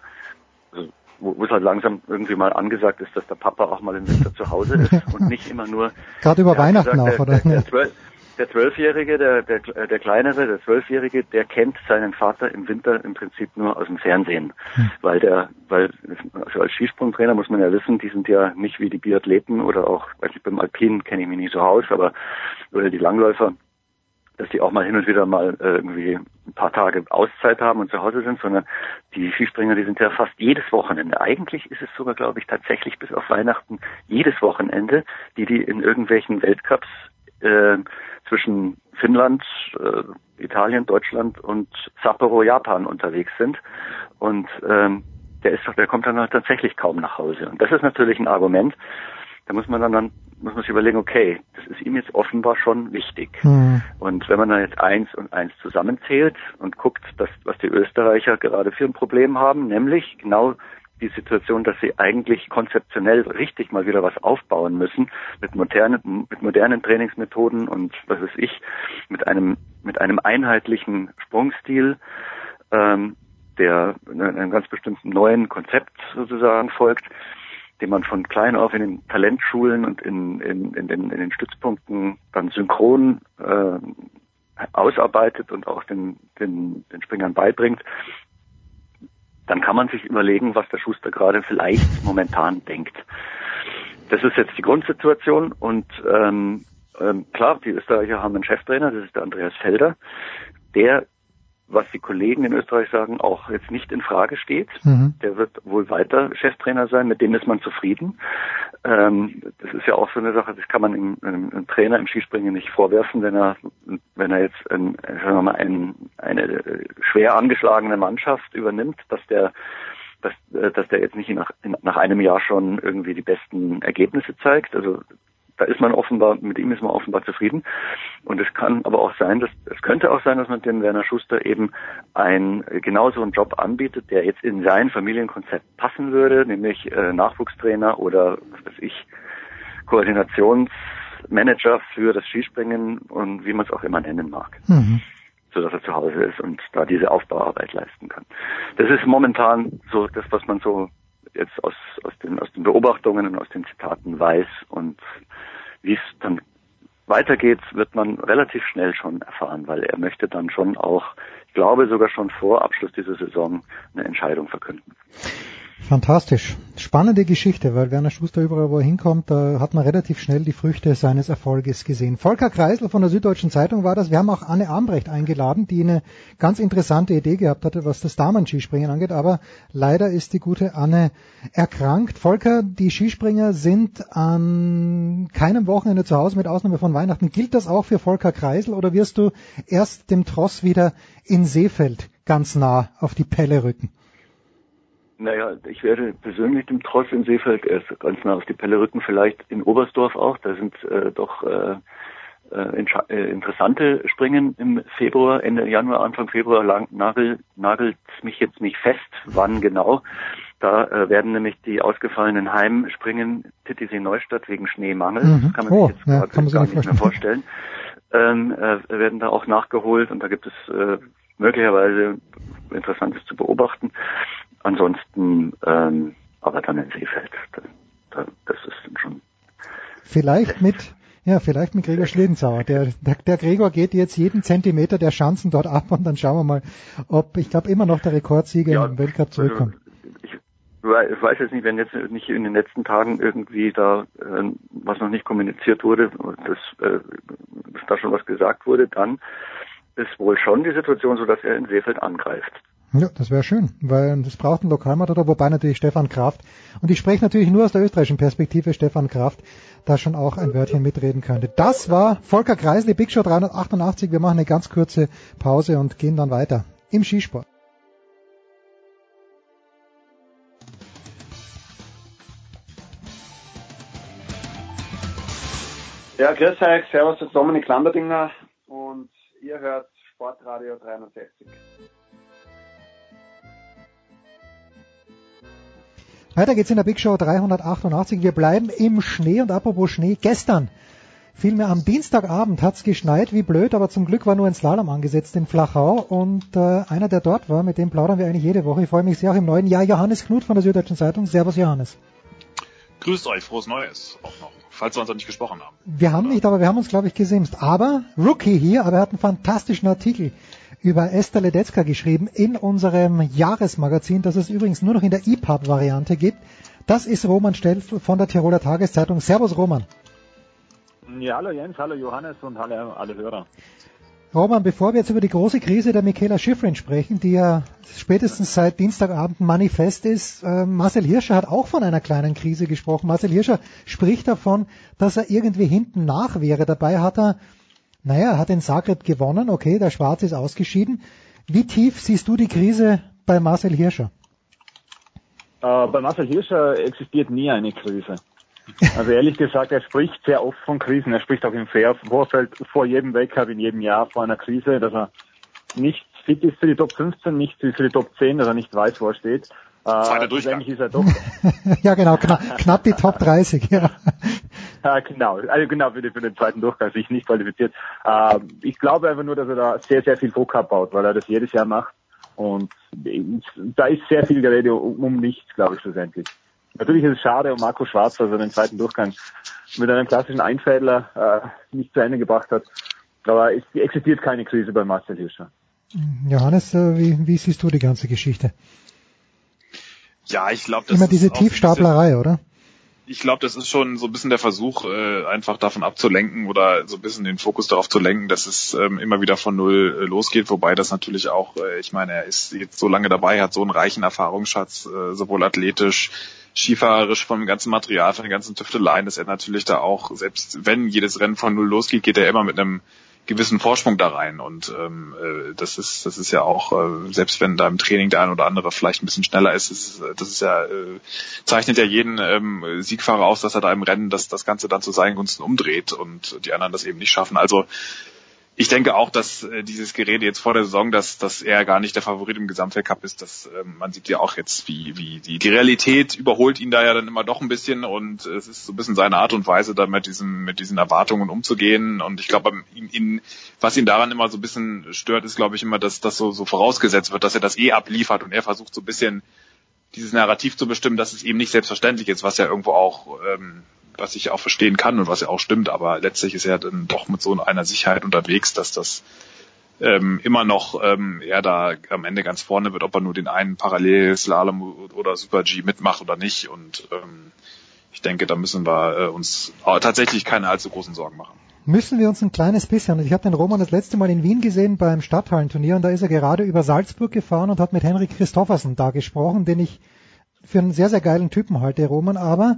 [SPEAKER 12] also, wo es halt langsam irgendwie mal angesagt ist, dass der Papa auch mal im Winter zu Hause ist und nicht immer nur.
[SPEAKER 1] Gerade über Weihnachten
[SPEAKER 12] gesagt,
[SPEAKER 1] auch, oder?
[SPEAKER 12] Der, der, der Zwölfjährige, der, der, der kleinere, der Zwölfjährige, der kennt seinen Vater im Winter im Prinzip nur aus dem Fernsehen. Hm. Weil der, weil, also als Skisprungtrainer muss man ja wissen, die sind ja nicht wie die Biathleten oder auch, ich, beim Alpinen kenne ich mich nicht so aus, aber, oder die Langläufer, dass die auch mal hin und wieder mal äh, irgendwie ein paar Tage Auszeit haben und zu Hause sind, sondern die Skispringer, die sind ja fast jedes Wochenende. Eigentlich ist es sogar, glaube ich, tatsächlich bis auf Weihnachten jedes Wochenende, die die in irgendwelchen Weltcups äh, zwischen Finnland, äh, Italien, Deutschland und Sapporo, Japan unterwegs sind. Und ähm, der ist der kommt dann halt tatsächlich kaum nach Hause. Und das ist natürlich ein Argument. Da muss man dann, dann muss man sich überlegen, okay, das ist ihm jetzt offenbar schon wichtig. Mhm. Und wenn man dann jetzt eins und eins zusammenzählt und guckt, dass, was die Österreicher gerade für ein Problem haben, nämlich genau die Situation, dass sie eigentlich konzeptionell richtig mal wieder was aufbauen müssen mit modernen, mit modernen Trainingsmethoden und was weiß ich, mit einem, mit einem einheitlichen Sprungstil, ähm, der einem ganz bestimmten neuen Konzept sozusagen folgt, den man von klein auf in den Talentschulen und in, in, in, den, in den Stützpunkten dann synchron äh, ausarbeitet und auch den, den, den Springern beibringt dann kann man sich überlegen, was der Schuster gerade vielleicht momentan denkt. Das ist jetzt die Grundsituation und ähm, ähm, klar, die Österreicher haben einen Cheftrainer, das ist der Andreas Felder, der was die Kollegen in Österreich sagen, auch jetzt nicht in Frage steht. Mhm. Der wird wohl weiter Cheftrainer sein, mit dem ist man zufrieden. Ähm, das ist ja auch so eine Sache, das kann man einem, einem, Trainer im Skispringen nicht vorwerfen, wenn er, wenn er jetzt ein, sagen wir mal, ein, eine schwer angeschlagene Mannschaft übernimmt, dass der dass, dass der jetzt nicht nach, nach einem Jahr schon irgendwie die besten Ergebnisse zeigt. Also da ist man offenbar, mit ihm ist man offenbar zufrieden. Und es kann aber auch sein, dass es könnte auch sein, dass man dem Werner Schuster eben ein genauso einen Job anbietet, der jetzt in sein Familienkonzept passen würde, nämlich äh, Nachwuchstrainer oder was weiß ich, Koordinationsmanager für das Skispringen und wie man es auch immer nennen mag. Mhm so dass er zu Hause ist und da diese Aufbauarbeit leisten kann. Das ist momentan so das, was man so jetzt aus, aus, den, aus den Beobachtungen und aus den Zitaten weiß und wie es dann weitergeht, wird man relativ schnell schon erfahren, weil er möchte dann schon auch, ich glaube sogar schon vor Abschluss dieser Saison eine Entscheidung verkünden.
[SPEAKER 1] Fantastisch. Spannende Geschichte, weil Werner Schuster überall, wo er hinkommt, da hat man relativ schnell die Früchte seines Erfolges gesehen. Volker Kreisel von der Süddeutschen Zeitung war das. Wir haben auch Anne Ambrecht eingeladen, die eine ganz interessante Idee gehabt hatte, was das Damen-Skispringen angeht, aber leider ist die gute Anne erkrankt. Volker, die Skispringer sind an keinem Wochenende zu Hause, mit Ausnahme von Weihnachten. Gilt das auch für Volker Kreisel oder wirst du erst dem Tross wieder in Seefeld ganz nah auf die Pelle rücken?
[SPEAKER 12] Naja, ich werde persönlich dem Tross in Seefeld erst ganz nah auf die Pelle rücken, vielleicht in Oberstdorf auch. Da sind äh, doch äh, äh, äh interessante Springen im Februar, Ende Januar, Anfang Februar lang, nagel, nagelt mich jetzt nicht fest, wann genau. Da äh, werden nämlich die ausgefallenen Heimspringen Titisee Neustadt wegen Schneemangel,
[SPEAKER 1] mhm.
[SPEAKER 12] das kann man
[SPEAKER 1] oh,
[SPEAKER 12] sich jetzt
[SPEAKER 1] ja,
[SPEAKER 12] gar, gar nicht mehr vorstellen, ähm, äh, werden da auch nachgeholt und da gibt es äh, möglicherweise Interessantes zu beobachten. Ansonsten ähm, aber dann in Seefeld. Da, da, das ist dann schon.
[SPEAKER 1] Vielleicht mit ja, vielleicht mit Gregor Schledenzauer. Der, der, der Gregor geht jetzt jeden Zentimeter der Chancen dort ab und dann schauen wir mal, ob, ich glaube, immer noch der Rekordsieger ja, im Weltcup also zurückkommt.
[SPEAKER 12] ich, ich weiß jetzt nicht, wenn jetzt nicht in den letzten Tagen irgendwie da äh, was noch nicht kommuniziert wurde, dass, äh, dass da schon was gesagt wurde, dann ist wohl schon die Situation so, dass er in Seefeld angreift.
[SPEAKER 1] Ja, das wäre schön, weil es braucht einen Lokalmatador, wobei natürlich Stefan Kraft, und ich spreche natürlich nur aus der österreichischen Perspektive, Stefan Kraft, da schon auch ein Wörtchen mitreden könnte. Das war Volker Kreisli, Big Show 388. Wir machen eine ganz kurze Pause und gehen dann weiter im Skisport.
[SPEAKER 13] Ja, grüß euch, servus, das ist Dominik Lamberdinger und ihr hört Sportradio 360.
[SPEAKER 1] Weiter geht's in der Big Show 388. Wir bleiben im Schnee und apropos Schnee, gestern Vielmehr am Dienstagabend hat's geschneit, wie blöd, aber zum Glück war nur ein Slalom angesetzt in Flachau und äh, einer, der dort war, mit dem plaudern wir eigentlich jede Woche. Ich freue mich sehr auch im neuen Jahr. Johannes Knut von der Süddeutschen Zeitung. Servus Johannes.
[SPEAKER 14] Grüßt euch, frohes Neues auch noch, falls wir uns noch nicht gesprochen haben.
[SPEAKER 1] Wir haben nicht, aber wir haben uns, glaube ich, gesimst. Aber Rookie hier, aber er hat einen fantastischen Artikel über Esther Ledetzka geschrieben in unserem Jahresmagazin, das es übrigens nur noch in der EPUB-Variante gibt. Das ist Roman Stelf von der Tiroler Tageszeitung. Servus Roman.
[SPEAKER 15] Ja, hallo Jens, hallo Johannes und hallo alle Hörer.
[SPEAKER 1] Roman, bevor wir jetzt über die große Krise der Michaela Schifrin sprechen, die ja spätestens seit Dienstagabend manifest ist, äh, Marcel Hirscher hat auch von einer kleinen Krise gesprochen. Marcel Hirscher spricht davon, dass er irgendwie hinten nach wäre. Dabei hat er, naja, hat in Zagreb gewonnen, okay, der Schwarz ist ausgeschieden. Wie tief siehst du die Krise bei Marcel Hirscher?
[SPEAKER 15] Äh, bei Marcel Hirscher existiert nie eine Krise. Also ehrlich gesagt, er spricht sehr oft von Krisen. Er spricht auch im Vorfeld vor jedem Wettkampf in jedem Jahr vor einer Krise, dass er nicht fit ist für die Top 15, nicht für die Top 10, dass er nicht weiß, wo er steht.
[SPEAKER 14] Zweiter äh, Durchgang.
[SPEAKER 15] Ist er doch.
[SPEAKER 1] ja, genau, knapp, knapp die Top 30, ja.
[SPEAKER 15] Ja, genau, also genau für, den, für den zweiten Durchgang sich nicht qualifiziert. Äh, ich glaube einfach nur, dass er da sehr, sehr viel Druck abbaut, weil er das jedes Jahr macht. Und da ist sehr viel Gerede um, um nichts, glaube ich, schlussendlich. Natürlich ist es schade um Marco Schwarz, dass er den zweiten Durchgang mit einem klassischen Einfädler äh, nicht zu Ende gebracht hat. Aber es existiert keine Krise bei Marcel Hirscher.
[SPEAKER 1] Johannes, äh, wie, wie siehst du die ganze Geschichte?
[SPEAKER 14] Ja, ich glaube, das
[SPEAKER 1] Immer diese
[SPEAKER 14] ist
[SPEAKER 1] Tiefstaplerei,
[SPEAKER 14] bisschen,
[SPEAKER 1] oder?
[SPEAKER 14] Ich glaube, das ist schon so ein bisschen der Versuch, äh, einfach davon abzulenken oder so ein bisschen den Fokus darauf zu lenken, dass es ähm, immer wieder von Null äh, losgeht, wobei das natürlich auch, äh, ich meine, er ist jetzt so lange dabei, hat so einen reichen Erfahrungsschatz, äh, sowohl athletisch, skifahrerisch vom ganzen Material, von den ganzen Tüfteleien, dass er natürlich da auch, selbst wenn jedes Rennen von Null losgeht, geht er immer mit einem gewissen Vorsprung da rein. Und ähm, äh, das ist das ist ja auch, äh, selbst wenn da im Training der ein oder andere vielleicht ein bisschen schneller ist, ist das ist ja äh, zeichnet ja jeden ähm, Siegfahrer aus, dass er da im Rennen das das Ganze dann zu seinen Gunsten umdreht und die anderen das eben nicht schaffen. Also ich denke auch, dass äh, dieses Gerede jetzt vor der Saison, dass, dass er gar nicht der Favorit im Gesamtweltcup ist, dass ähm, man sieht ja auch jetzt, wie, wie die, die Realität überholt ihn da ja dann immer doch ein bisschen und es ist so ein bisschen seine Art und Weise, da mit diesen, mit diesen Erwartungen umzugehen. Und ich glaube, ihn, ihn, was ihn daran immer so ein bisschen stört, ist, glaube ich, immer, dass das so, so vorausgesetzt wird, dass er das eh abliefert und er versucht so ein bisschen dieses Narrativ zu bestimmen, dass es eben nicht selbstverständlich ist, was ja irgendwo auch ähm, was ich auch verstehen kann und was ja auch stimmt, aber letztlich ist er dann doch mit so einer Sicherheit unterwegs, dass das ähm, immer noch ähm, er da am Ende ganz vorne wird, ob er nur den einen Parallelslalom oder Super G mitmacht oder nicht. Und ähm, ich denke, da müssen wir äh, uns tatsächlich keine allzu großen Sorgen machen.
[SPEAKER 1] Müssen wir uns ein kleines bisschen, ich habe den Roman das letzte Mal in Wien gesehen beim Stadthallenturnier und da ist er gerade über Salzburg gefahren und hat mit Henrik Christoffersen da gesprochen, den ich für einen sehr, sehr geilen Typen halte, Roman, aber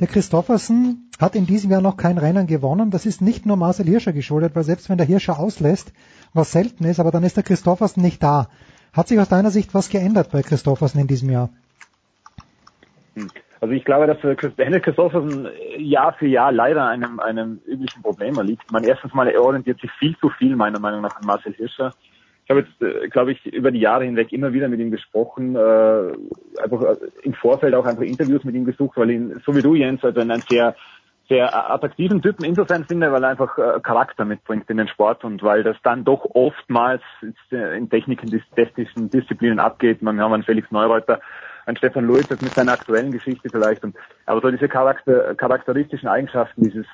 [SPEAKER 1] der Christoffersen hat in diesem Jahr noch kein Rennen gewonnen. Das ist nicht nur Marcel Hirscher geschuldet, weil selbst wenn der Hirscher auslässt, was selten ist, aber dann ist der Christoffersen nicht da. Hat sich aus deiner Sicht was geändert bei Christoffersen in diesem Jahr?
[SPEAKER 15] Hm. Also ich glaube, dass Henrik Christoffersen Jahr für Jahr leider einem, einem üblichen Problem erliegt. Man erstens mal, er orientiert sich viel zu viel, meiner Meinung nach, an Marcel Hirscher. Ich habe jetzt, äh, glaube ich, über die Jahre hinweg immer wieder mit ihm gesprochen, äh, einfach äh, im Vorfeld auch einfach Interviews mit ihm gesucht, weil ihn, so wie du, Jens, also einen sehr, sehr attraktiven Typen insofern finde, weil er einfach äh, Charakter mitbringt in den Sport und weil das dann doch oftmals in Techniken, technischen Disziplinen abgeht. Man haben einen Felix Neureuter, ein Stefan Lewis mit seiner aktuellen Geschichte vielleicht. Und, aber so diese Charakter, charakteristischen Eigenschaften, dieses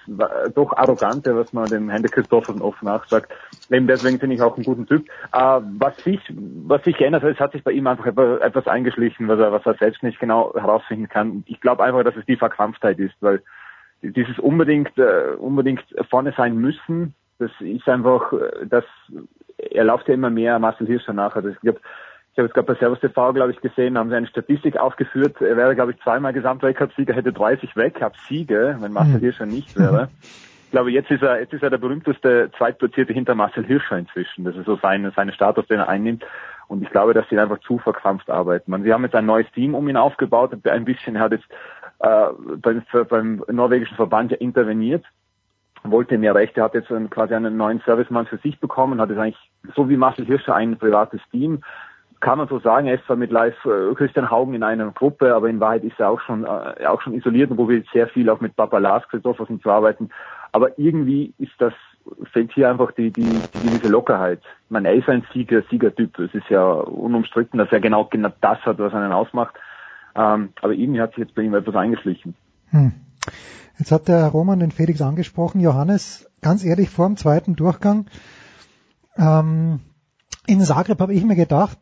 [SPEAKER 15] doch arrogante, was man dem Henry Christoffersen oft nachsagt, eben deswegen finde ich auch einen guten Typ. Äh, was sich, was sich geändert hat, es hat sich bei ihm einfach etwas eingeschlichen, was er, was er selbst nicht genau herausfinden kann. Ich glaube einfach, dass es die Verkrampftheit ist, weil dieses unbedingt, äh, unbedingt vorne sein müssen, das ist einfach, äh, das, er läuft ja immer mehr Marcel Hirscher nach. Also ich glaube, ich habe jetzt gerade bei Servus TV, glaube ich, gesehen, haben sie eine Statistik aufgeführt. Er wäre, glaube ich, zweimal Gesamtweltcup-Sieger, hätte 30 Weltcup-Siege, wenn Marcel
[SPEAKER 1] Mhm.
[SPEAKER 15] Hirscher nicht wäre. Ich glaube, jetzt ist er, jetzt ist er der berühmteste Zweitplatzierte hinter Marcel Hirscher inzwischen. Das ist so seine, seine Status, den er einnimmt. Und ich glaube, dass sie einfach zu verkrampft arbeiten. Man, sie haben jetzt ein neues Team um ihn aufgebaut, ein bisschen, hat jetzt äh, beim, beim norwegischen Verband ja interveniert wollte mehr Rechte, hat jetzt quasi einen neuen Servicemann für sich bekommen, hat jetzt eigentlich, so wie Marcel Hirscher, ein privates Team. Kann man so sagen, er ist zwar mit live äh, Christian Haugen in einer Gruppe, aber in Wahrheit ist er auch schon, äh, auch schon isoliert und probiert sehr viel auch mit Papa Lars Christoffersen zu arbeiten. Aber irgendwie ist das, fehlt hier einfach die, die, die gewisse Lockerheit. Ich meine, er ist ein Sieger, Siegertyp. Es ist ja unumstritten, dass er genau, genau das hat, was einen ausmacht. Ähm, aber irgendwie hat sich jetzt bei ihm etwas eingeschlichen.
[SPEAKER 1] Hm. Jetzt hat der Roman den Felix angesprochen. Johannes, ganz ehrlich, vor dem zweiten Durchgang ähm, in Zagreb habe ich mir gedacht,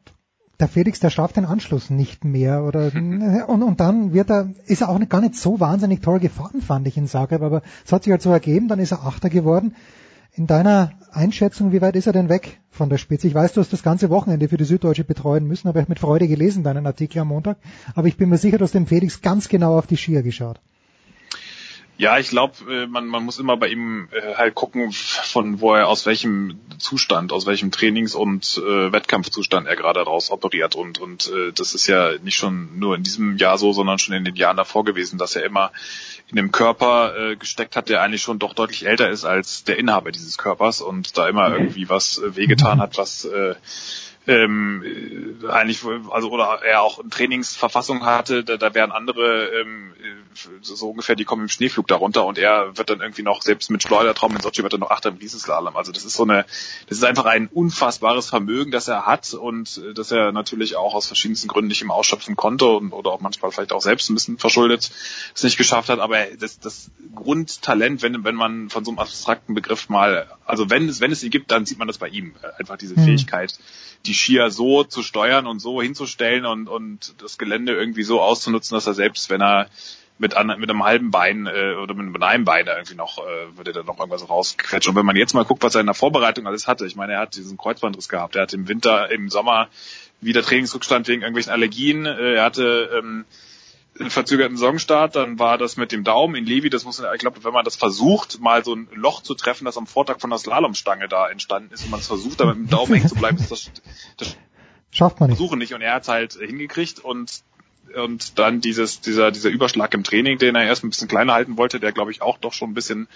[SPEAKER 1] der Felix, der schafft den Anschluss nicht mehr. Oder und, und dann wird er, ist er auch nicht, gar nicht so wahnsinnig toll gefahren, fand ich in Zagreb, aber es hat sich halt so ergeben, dann ist er Achter geworden. In deiner Einschätzung, wie weit ist er denn weg von der Spitze? Ich weiß, du hast das ganze Wochenende für die Süddeutsche betreuen müssen, habe ich mit Freude gelesen, deinen Artikel am Montag. Aber ich bin mir sicher, du hast dem Felix ganz genau auf die Skier geschaut.
[SPEAKER 14] Ja, ich glaube, man, man muss immer bei ihm äh, halt gucken, von wo er aus welchem Zustand, aus welchem Trainings- und äh, Wettkampfzustand er gerade raus operiert. Und, und äh, das ist ja nicht schon nur in diesem Jahr so, sondern schon in den Jahren davor gewesen, dass er immer in einem Körper äh, gesteckt hat, der eigentlich schon doch deutlich älter ist als der Inhaber dieses Körpers und da immer irgendwie was äh, wehgetan hat, was äh, ähm, äh, eigentlich, also oder er auch eine Trainingsverfassung hatte, da, da wären andere ähm, so, ungefähr, die kommen im Schneeflug darunter und er wird dann irgendwie noch, selbst mit Schleudertraum in Sochi wird er noch Achter im Riesenslalom. Also das ist so eine, das ist einfach ein unfassbares Vermögen, das er hat und äh, das er natürlich auch aus verschiedensten Gründen nicht im ausschöpfen konnte und, oder auch manchmal vielleicht auch selbst ein bisschen verschuldet es nicht geschafft hat. Aber das, das Grundtalent, wenn, wenn man von so einem abstrakten Begriff mal, also wenn es, wenn es ihn gibt, dann sieht man das bei ihm. Einfach diese
[SPEAKER 1] Hm.
[SPEAKER 14] Fähigkeit, die Skier so zu steuern und so hinzustellen und, und das Gelände irgendwie so auszunutzen, dass er selbst, wenn er mit, an, mit einem halben Bein äh, oder mit, einem Bein da irgendwie noch, äh, würde er noch irgendwas rausquetschen. Und wenn man jetzt mal guckt, was er in der Vorbereitung alles hatte, ich meine, er hat diesen Kreuzbandriss gehabt, er hat im Winter, im Sommer wieder Trainingsrückstand wegen irgendwelchen Allergien, äh, er hatte ähm, verzögerten Saisonstart, dann war das mit dem Daumen in Levi, das muss man, ich glaube, wenn man das versucht, mal so ein Loch zu treffen, das am Vortag von der Slalomstange da entstanden ist und man es versucht, da mit dem Daumen hängen zu bleiben, ist das, das
[SPEAKER 1] Schafft man nicht.
[SPEAKER 14] Versuche nicht und er hat es halt hingekriegt und und dann dieses dieser dieser Überschlag im Training, den er erst ein bisschen kleiner halten wollte, der glaube ich auch doch schon ein bisschen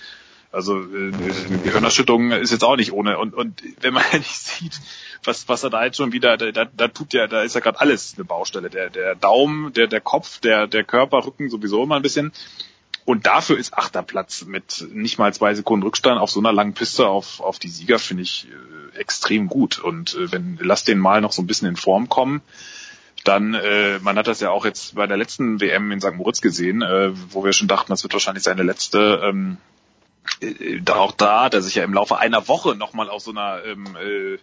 [SPEAKER 14] also äh, eine Gehirnerschütterung ist jetzt auch nicht ohne und und wenn man nicht sieht, was was er da jetzt schon wieder da, da, da tut ja da ist ja gerade alles eine Baustelle, der der Daumen, der der Kopf, der der Körper, Rücken sowieso immer ein bisschen und dafür ist achter Platz mit nicht mal zwei Sekunden Rückstand auf so einer langen Piste auf, auf die Sieger, finde ich äh, extrem gut. Und äh, wenn, lass den mal noch so ein bisschen in Form kommen, dann, äh, man hat das ja auch jetzt bei der letzten WM in St. Moritz gesehen, äh, wo wir schon dachten, das wird wahrscheinlich seine letzte, ähm, äh, auch da hat er sich ja im Laufe einer Woche nochmal aus so einer ähm, äh,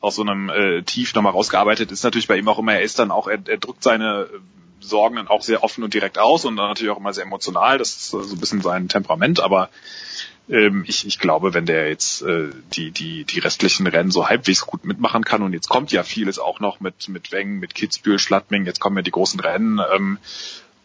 [SPEAKER 14] aus so einem äh, Tief nochmal rausgearbeitet, ist natürlich bei ihm auch immer, er ist dann auch, er, er drückt seine Sorgen dann auch sehr offen und direkt aus und dann natürlich auch immer sehr emotional. Das ist so ein bisschen sein Temperament, aber ähm, ich, ich glaube, wenn der jetzt äh, die, die, die restlichen Rennen so halbwegs gut mitmachen kann und jetzt kommt ja vieles auch noch mit, mit Wengen, mit Kitzbühel, Schlattming, jetzt kommen ja die großen Rennen, ähm,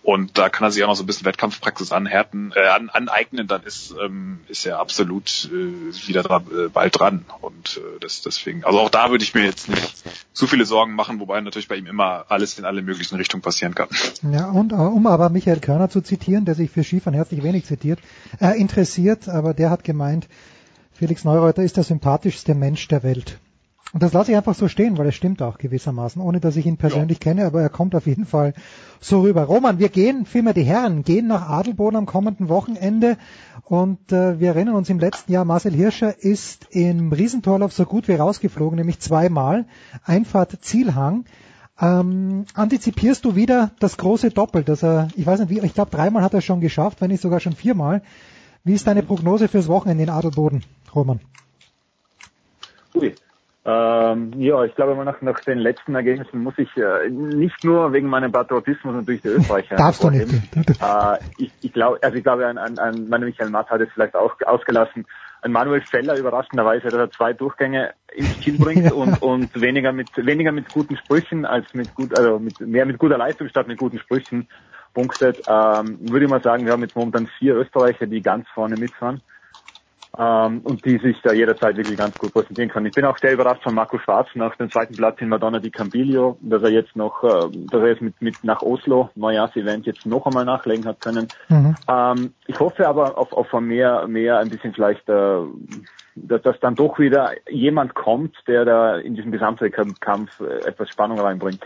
[SPEAKER 14] und da kann er sich auch noch so ein bisschen Wettkampfpraxis anhärten, äh, an, aneignen, dann ist, ähm, ist er absolut äh, wieder dran, äh, bald dran. Und äh, das deswegen, also auch da würde ich mir jetzt nicht zu viele Sorgen machen, wobei natürlich bei ihm immer alles in alle möglichen Richtungen passieren kann.
[SPEAKER 1] Ja, und äh, um aber Michael Körner zu zitieren, der sich für Skifahren herzlich wenig zitiert, äh, interessiert, aber der hat gemeint, Felix Neureuter ist der sympathischste Mensch der Welt. Und das lasse ich einfach so stehen, weil es stimmt auch gewissermaßen, ohne dass ich ihn persönlich ja. kenne, aber er kommt auf jeden Fall so rüber. Roman, wir gehen, vielmehr die Herren, gehen nach Adelboden am kommenden Wochenende und äh, wir erinnern uns im letzten Jahr, Marcel Hirscher ist im Riesentorlauf so gut wie rausgeflogen, nämlich zweimal, Einfahrt Zielhang. Ähm, antizipierst du wieder das große Doppel, dass er, ich weiß nicht wie, ich glaube dreimal hat er schon geschafft, wenn nicht sogar schon viermal. Wie ist deine Prognose fürs Wochenende in Adelboden, Roman?
[SPEAKER 15] Ui. Ähm, ja, ich glaube nach, nach den letzten Ergebnissen muss ich äh, nicht nur wegen meinem Patriotismus natürlich die Österreicher
[SPEAKER 1] Darfst du nicht.
[SPEAKER 15] Äh, ich, ich glaube, also ich glaube, an, an, an meine Michael Matt hat es vielleicht auch ausgelassen. ein Manuel Feller überraschenderweise, dass er zwei Durchgänge ins Ziel bringt und, und weniger mit weniger mit guten Sprüchen als mit gut, also mit mehr mit guter Leistung statt mit guten Sprüchen punktet. Ähm, würde ich mal sagen, wir haben jetzt momentan vier Österreicher, die ganz vorne mitfahren ähm, und die sich da jederzeit wirklich ganz gut präsentieren können. Ich bin auch sehr überrascht von Marco Schwarz nach dem zweiten Platz in Madonna di Campiglio, dass er jetzt noch, äh, dass er jetzt mit, mit nach Oslo, Neujahrsevent, jetzt noch einmal nachlegen hat können. Mhm. Ähm, ich hoffe aber auf, auf mehr, mehr ein bisschen vielleicht, äh, dass, dass dann doch wieder jemand kommt, der da in diesem Gesamtweltkampf äh, etwas Spannung reinbringt.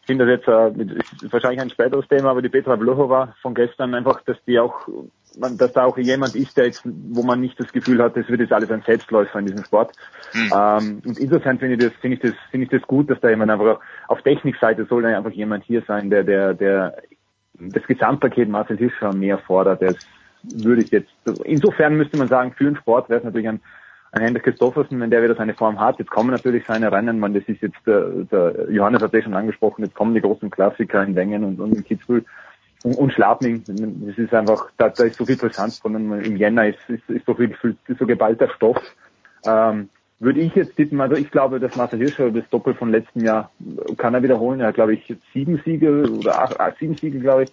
[SPEAKER 15] Ich finde das jetzt äh, ist wahrscheinlich ein späteres Thema, aber die Petra Vlhova von gestern einfach, dass die auch man, dass da auch jemand ist, der jetzt, wo man nicht das Gefühl hat, das wird jetzt alles ein Selbstläufer in diesem Sport. Mhm. Ähm, und insofern finde ich das, finde ich das, finde ich das gut, dass da jemand einfach auf Technikseite soll da einfach jemand hier sein, der, der, der das Gesamtpaket Marcel Hirscher mehr fordert. Das würde ich jetzt, insofern müsste man sagen, für den Sport wäre es natürlich ein, ein Hendrik Christoffersen, wenn der wieder seine Form hat. Jetzt kommen natürlich seine Rennen, man, das ist jetzt, der, der Johannes hat ja schon angesprochen, jetzt kommen die großen Klassiker in Wengen und, und in Kitzbühel und, und Schladming, das ist einfach, da, da ist so viel Brisanz von im Jänner ist, ist, ist so viel, so geballter Stoff. Ähm, würde ich jetzt tippen, also ich glaube, dass Marcel Hirscher das Doppel von letztem Jahr kann er wiederholen. Er hat, glaube ich, sieben Siege oder acht, acht sieben Siege, glaube ich.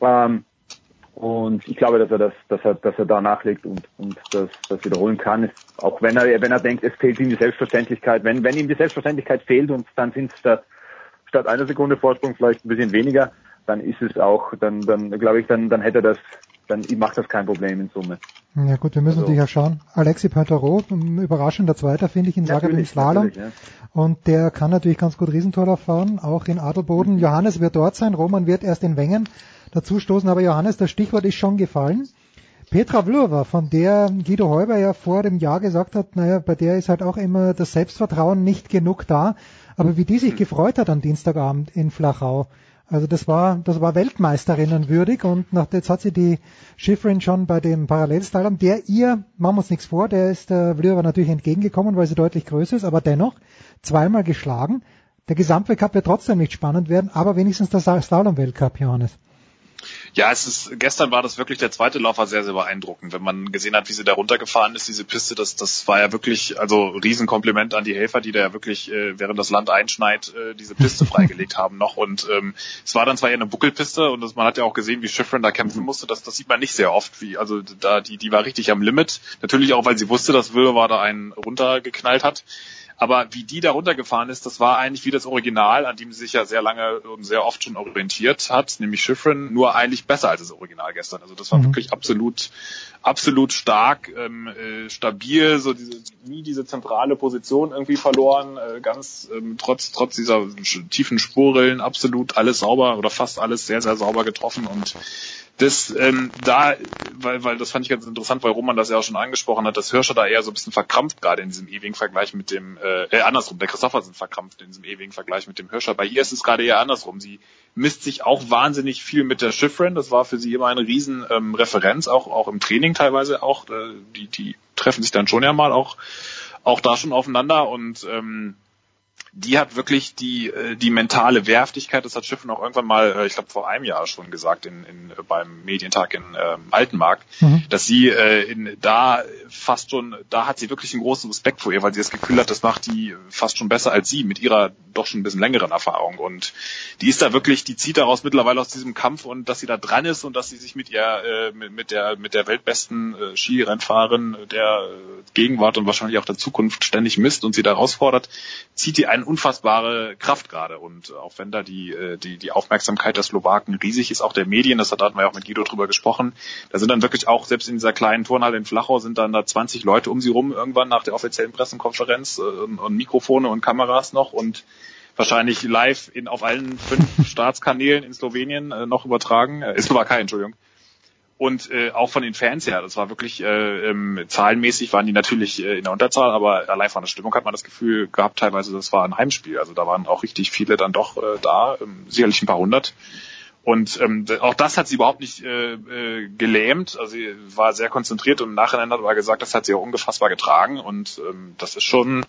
[SPEAKER 15] Ähm, und ich glaube, dass er das, dass er, dass er da nachlegt und, und das, das wiederholen kann. Ist, auch wenn er, wenn er denkt, es fehlt ihm die Selbstverständlichkeit. Wenn, wenn ihm die Selbstverständlichkeit fehlt und dann sind es statt, statt einer Sekunde Vorsprung vielleicht ein bisschen weniger, dann ist es auch, dann, dann glaube ich, dann, dann hätte das, dann macht das kein Problem in Summe.
[SPEAKER 1] Ja gut, wir müssen also, natürlich auch schauen. Alexi Pointerot, überraschender Zweiter, finde ich, in Saga im Slalom. Ja. Und der kann natürlich ganz gut Riesentorlauf fahren, auch in Adelboden. Mhm. Johannes wird dort sein, Roman wird erst in Wengen dazustoßen, aber Johannes, das Stichwort ist schon gefallen. Petra Vlhova, von der Guido Heuber ja vor dem Jahr gesagt hat, naja, bei der ist halt auch immer das Selbstvertrauen nicht genug da. Aber wie die sich mhm. gefreut hat am Dienstagabend in Flachau, also das war, das war Weltmeisterinnen würdig und nach, jetzt hat sie die Schifrin schon bei dem Parallelslalom, der ihr, machen wir uns nichts vor, der ist der äh, Vlhova natürlich entgegengekommen, weil sie deutlich größer ist, aber dennoch zweimal geschlagen. Der Gesamtweltcup wird trotzdem nicht spannend werden, aber wenigstens der Slalom-Weltcup, Johannes.
[SPEAKER 14] Ja, es ist, gestern war das wirklich der zweite Lauf war sehr, sehr beeindruckend. Wenn man gesehen hat, wie sie da runtergefahren ist, diese Piste, das, das war ja wirklich, also Riesenkompliment an die Helfer, die da ja wirklich, äh, während das Land einschneit, äh, diese Piste freigelegt haben noch. Und ähm, es war dann zwar eher eine Buckelpiste und das, man hat ja auch gesehen, wie Schifrin da kämpfen musste. Das, das sieht man nicht sehr oft. Wie, also da, die, die war richtig am Limit. Natürlich auch, weil sie wusste, dass Wilber da einen runtergeknallt hat. Aber wie die da runtergefahren ist, das war eigentlich wie das Original, an dem sie sich ja sehr lange und sehr oft schon orientiert hat, nämlich Schifrin, nur eigentlich besser als das Original gestern. Also das war mhm. wirklich absolut, absolut stark, ähm, äh, stabil, so diese, nie diese zentrale Position irgendwie verloren, äh, ganz ähm, trotz, trotz dieser tiefen Spurrillen absolut alles sauber oder fast alles sehr, sehr sauber getroffen und das ähm, da, weil, weil das fand ich ganz interessant, weil Roman das ja auch schon angesprochen hat, dass Hirscher da eher so ein bisschen verkrampft gerade in diesem ewigen Vergleich mit dem, äh, äh andersrum, der Christophersen verkrampft in diesem ewigen Vergleich mit dem Hirscher. Bei ihr ist es gerade eher andersrum. Sie misst sich auch wahnsinnig viel mit der Schiffrin. Das war für sie immer eine riesen ähm, Referenz, auch auch im Training teilweise auch. Äh, die die treffen sich dann schon ja mal auch auch da schon aufeinander und ähm, die hat wirklich die äh, die mentale Wehrhaftigkeit. Das hat Schiffen auch irgendwann mal, äh, ich glaube vor einem Jahr schon gesagt in, in beim Medientag in ähm, Altenmarkt, mhm. dass sie äh, in, da fast schon, da hat sie wirklich einen großen Respekt vor ihr, weil sie das Gefühl hat, das macht die fast schon besser als sie mit ihrer doch schon ein bisschen längeren Erfahrung. Und die ist da wirklich, die zieht daraus mittlerweile aus diesem Kampf und dass sie da dran ist und dass sie sich mit ihr äh, mit, mit der mit der weltbesten äh, Skirennfahrerin der Gegenwart und wahrscheinlich auch der Zukunft ständig misst und sie da herausfordert, zieht die eine unfassbare Kraft gerade. Und auch wenn da die, äh, die, die Aufmerksamkeit der Slowaken riesig ist, auch der Medien, das hatten wir ja auch mit Guido drüber gesprochen, da sind dann wirklich auch, selbst in dieser kleinen Turnhalle in Flachau sind dann da 20 Leute um sie rum irgendwann nach der offiziellen Pressekonferenz äh, und Mikrofone und Kameras noch und wahrscheinlich live in auf allen fünf Staatskanälen in Slowenien äh, noch übertragen, äh, Slowakei, Entschuldigung und äh, auch von den Fans her, das war wirklich äh, ähm, zahlenmäßig waren die natürlich äh, in der Unterzahl, aber allein von der Stimmung hat man das Gefühl gehabt, teilweise das war ein Heimspiel, also da waren auch richtig viele dann doch äh, da, ähm, sicherlich ein paar hundert. Und ähm, auch das hat sie überhaupt nicht äh, äh, gelähmt. Also sie war sehr konzentriert und im Nachhinein hat aber gesagt, das hat sie auch ungefassbar getragen. Und ähm, das ist schon,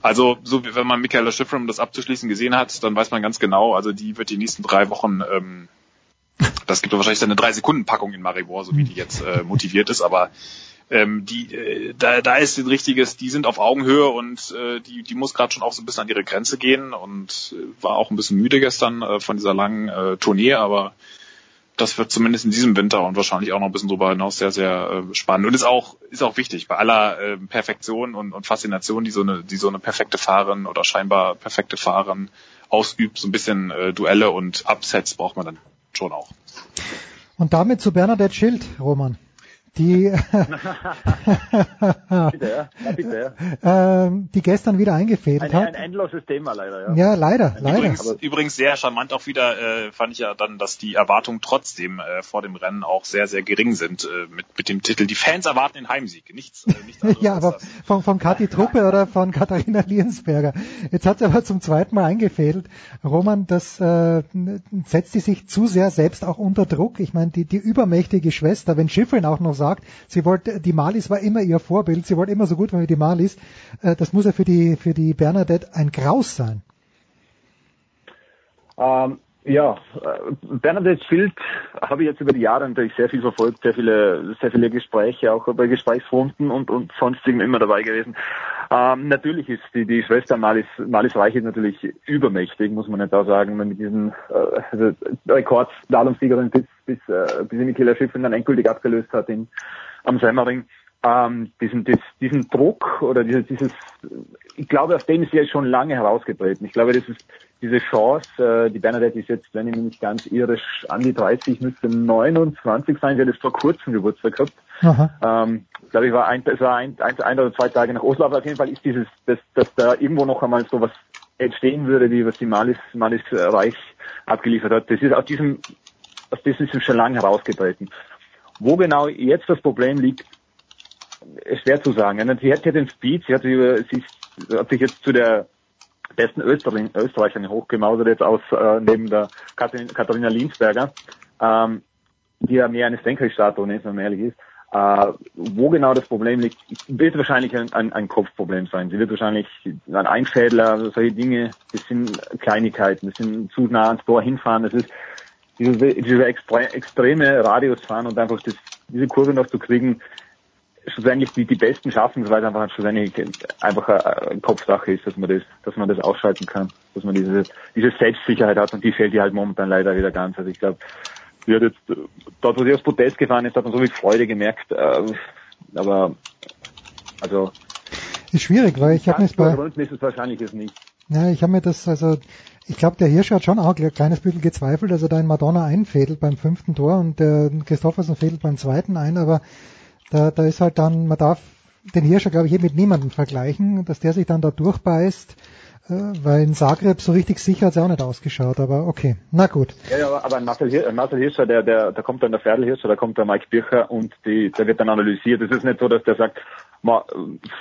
[SPEAKER 14] also so wie wenn man Michaela Schiffrin, um das abzuschließen, gesehen hat, dann weiß man ganz genau, also die wird die nächsten drei Wochen ähm, das gibt wahrscheinlich eine drei Sekunden Packung in Maribor, so wie die jetzt äh, motiviert ist, aber ähm, die, äh, da, da ist ein richtiges, die sind auf Augenhöhe und äh, die, die muss gerade schon auch so ein bisschen an ihre Grenze gehen und äh, war auch ein bisschen müde gestern äh, von dieser langen äh, Tournee, aber das wird zumindest in diesem Winter und wahrscheinlich auch noch ein bisschen darüber hinaus sehr, sehr äh, spannend. Und ist auch, ist auch wichtig, bei aller äh, Perfektion und, und Faszination, die so eine, die so eine perfekte Fahrerin oder scheinbar perfekte Fahrerin ausübt, so ein bisschen äh, Duelle und Upsets braucht man dann schon auch.
[SPEAKER 1] Und damit zu Bernadette Schild, Roman. Die,
[SPEAKER 15] bitte, ja. bitte, ja.
[SPEAKER 1] ähm, die gestern wieder eingefädelt
[SPEAKER 15] ein,
[SPEAKER 1] hat.
[SPEAKER 15] Ein endloses Thema leider, ja.
[SPEAKER 1] Ja, leider, leider.
[SPEAKER 14] Übrigens, übrigens sehr charmant auch wieder, äh, fand ich ja dann, dass die Erwartungen trotzdem äh, vor dem Rennen auch sehr, sehr gering sind äh, mit, mit dem Titel. Die Fans erwarten den Heimsieg, nichts, äh, nichts anderes
[SPEAKER 1] ja, aber von, von Kathi Truppe oder von Katharina Liensberger. Jetzt hat sie aber zum zweiten Mal eingefädelt. Roman, das äh, setzt sie sich zu sehr selbst auch unter Druck. Ich meine, die, die übermächtige Schwester, wenn Schifrin auch noch sagt, sie wollte, die Malis war immer ihr Vorbild, sie wollte immer so gut werden wie die Malis, äh, das muss ja für die, für die Bernadette ein Graus sein.
[SPEAKER 15] Ähm, ja, Bernadette Schild habe ich jetzt über die Jahre natürlich sehr viel verfolgt, sehr viele, sehr viele Gespräche, auch bei Gesprächsrunden und, und sonstigen immer dabei gewesen. Ähm, natürlich ist die, die Schwester Malis, Malis Reich ist natürlich übermächtig, muss man nicht da sagen, mit diesen äh, also Rekordslalomsiegerin bis, bis, äh, bis Michaela Schiffrin dann endgültig abgelöst hat in, am Semmering ähm, diesen, dies, diesen Druck oder dieses, dieses, ich glaube, auf den ist sie jetzt schon lange herausgetreten. Ich glaube, das ist diese Chance, äh, die Bernadette ist jetzt, wenn ich mich nicht ganz irre, an die 30, müsste 29 sein, sie hat jetzt vor kurzem Geburtstag gehabt. Ähm, glaube ich, war ein, es war ein, ein, ein oder zwei Tage nach Oslo, aber auf jeden Fall ist dieses, dass, dass da irgendwo noch einmal so was entstehen würde, wie was die Malis, Malis Reich abgeliefert hat. Das ist aus diesem, aus diesem ist schon lange herausgetreten. Wo genau jetzt das Problem liegt, ist schwer zu sagen. Sie hat ja den Speed, sie hat, sie hat sich jetzt zu der besten Österreich, Österreicherin hochgemausert, jetzt aus äh, neben der Katharina, Katharina Linsberger, ähm, die ja mehr eine Senkrechtstatue ist, wenn man ehrlich ist. Äh, wo genau das Problem liegt, wird wahrscheinlich ein, ein, ein Kopfproblem sein. Sie wird wahrscheinlich ein Einfädler, solche Dinge, das sind Kleinigkeiten, das sind zu nah ans Tor hinfahren, das ist diese, diese extreme Radius fahren und einfach das, diese Kurve noch zu kriegen, schlussendlich die, die Besten schaffen, weil es einfach schlussendlich einfach eine Kopfsache ist, dass man das, dass man das ausschalten kann, dass man diese, diese Selbstsicherheit hat und die fehlt ihr halt momentan leider wieder ganz. Also ich glaube, sie hat jetzt, dort wo sie aufs Podest gefahren ist, hat man so viel Freude gemerkt, äh, aber, also.
[SPEAKER 1] Ist schwierig, weil ich habe mir bei,
[SPEAKER 15] ist es wahrscheinlich es nicht.
[SPEAKER 1] Ja, ich habe mir das, also, ich glaube, der Hirsch hat schon auch ein kleines bisschen gezweifelt, dass er da in Madonna einfädelt beim fünften Tor und der Christoffersen fädelt beim zweiten ein, aber da, da ist halt dann, man darf den Hirscher, glaube ich, eh mit niemandem vergleichen, dass der sich dann da durchbeißt, äh, weil in Zagreb so richtig sicher hat es auch nicht ausgeschaut, aber okay, na gut.
[SPEAKER 15] Ja, ja aber Marcel, Hir Hirscher, der, der, da kommt dann der Pferdelhirscher, da kommt der Mike Bircher und die, der wird dann analysiert. Es ist nicht so, dass der sagt,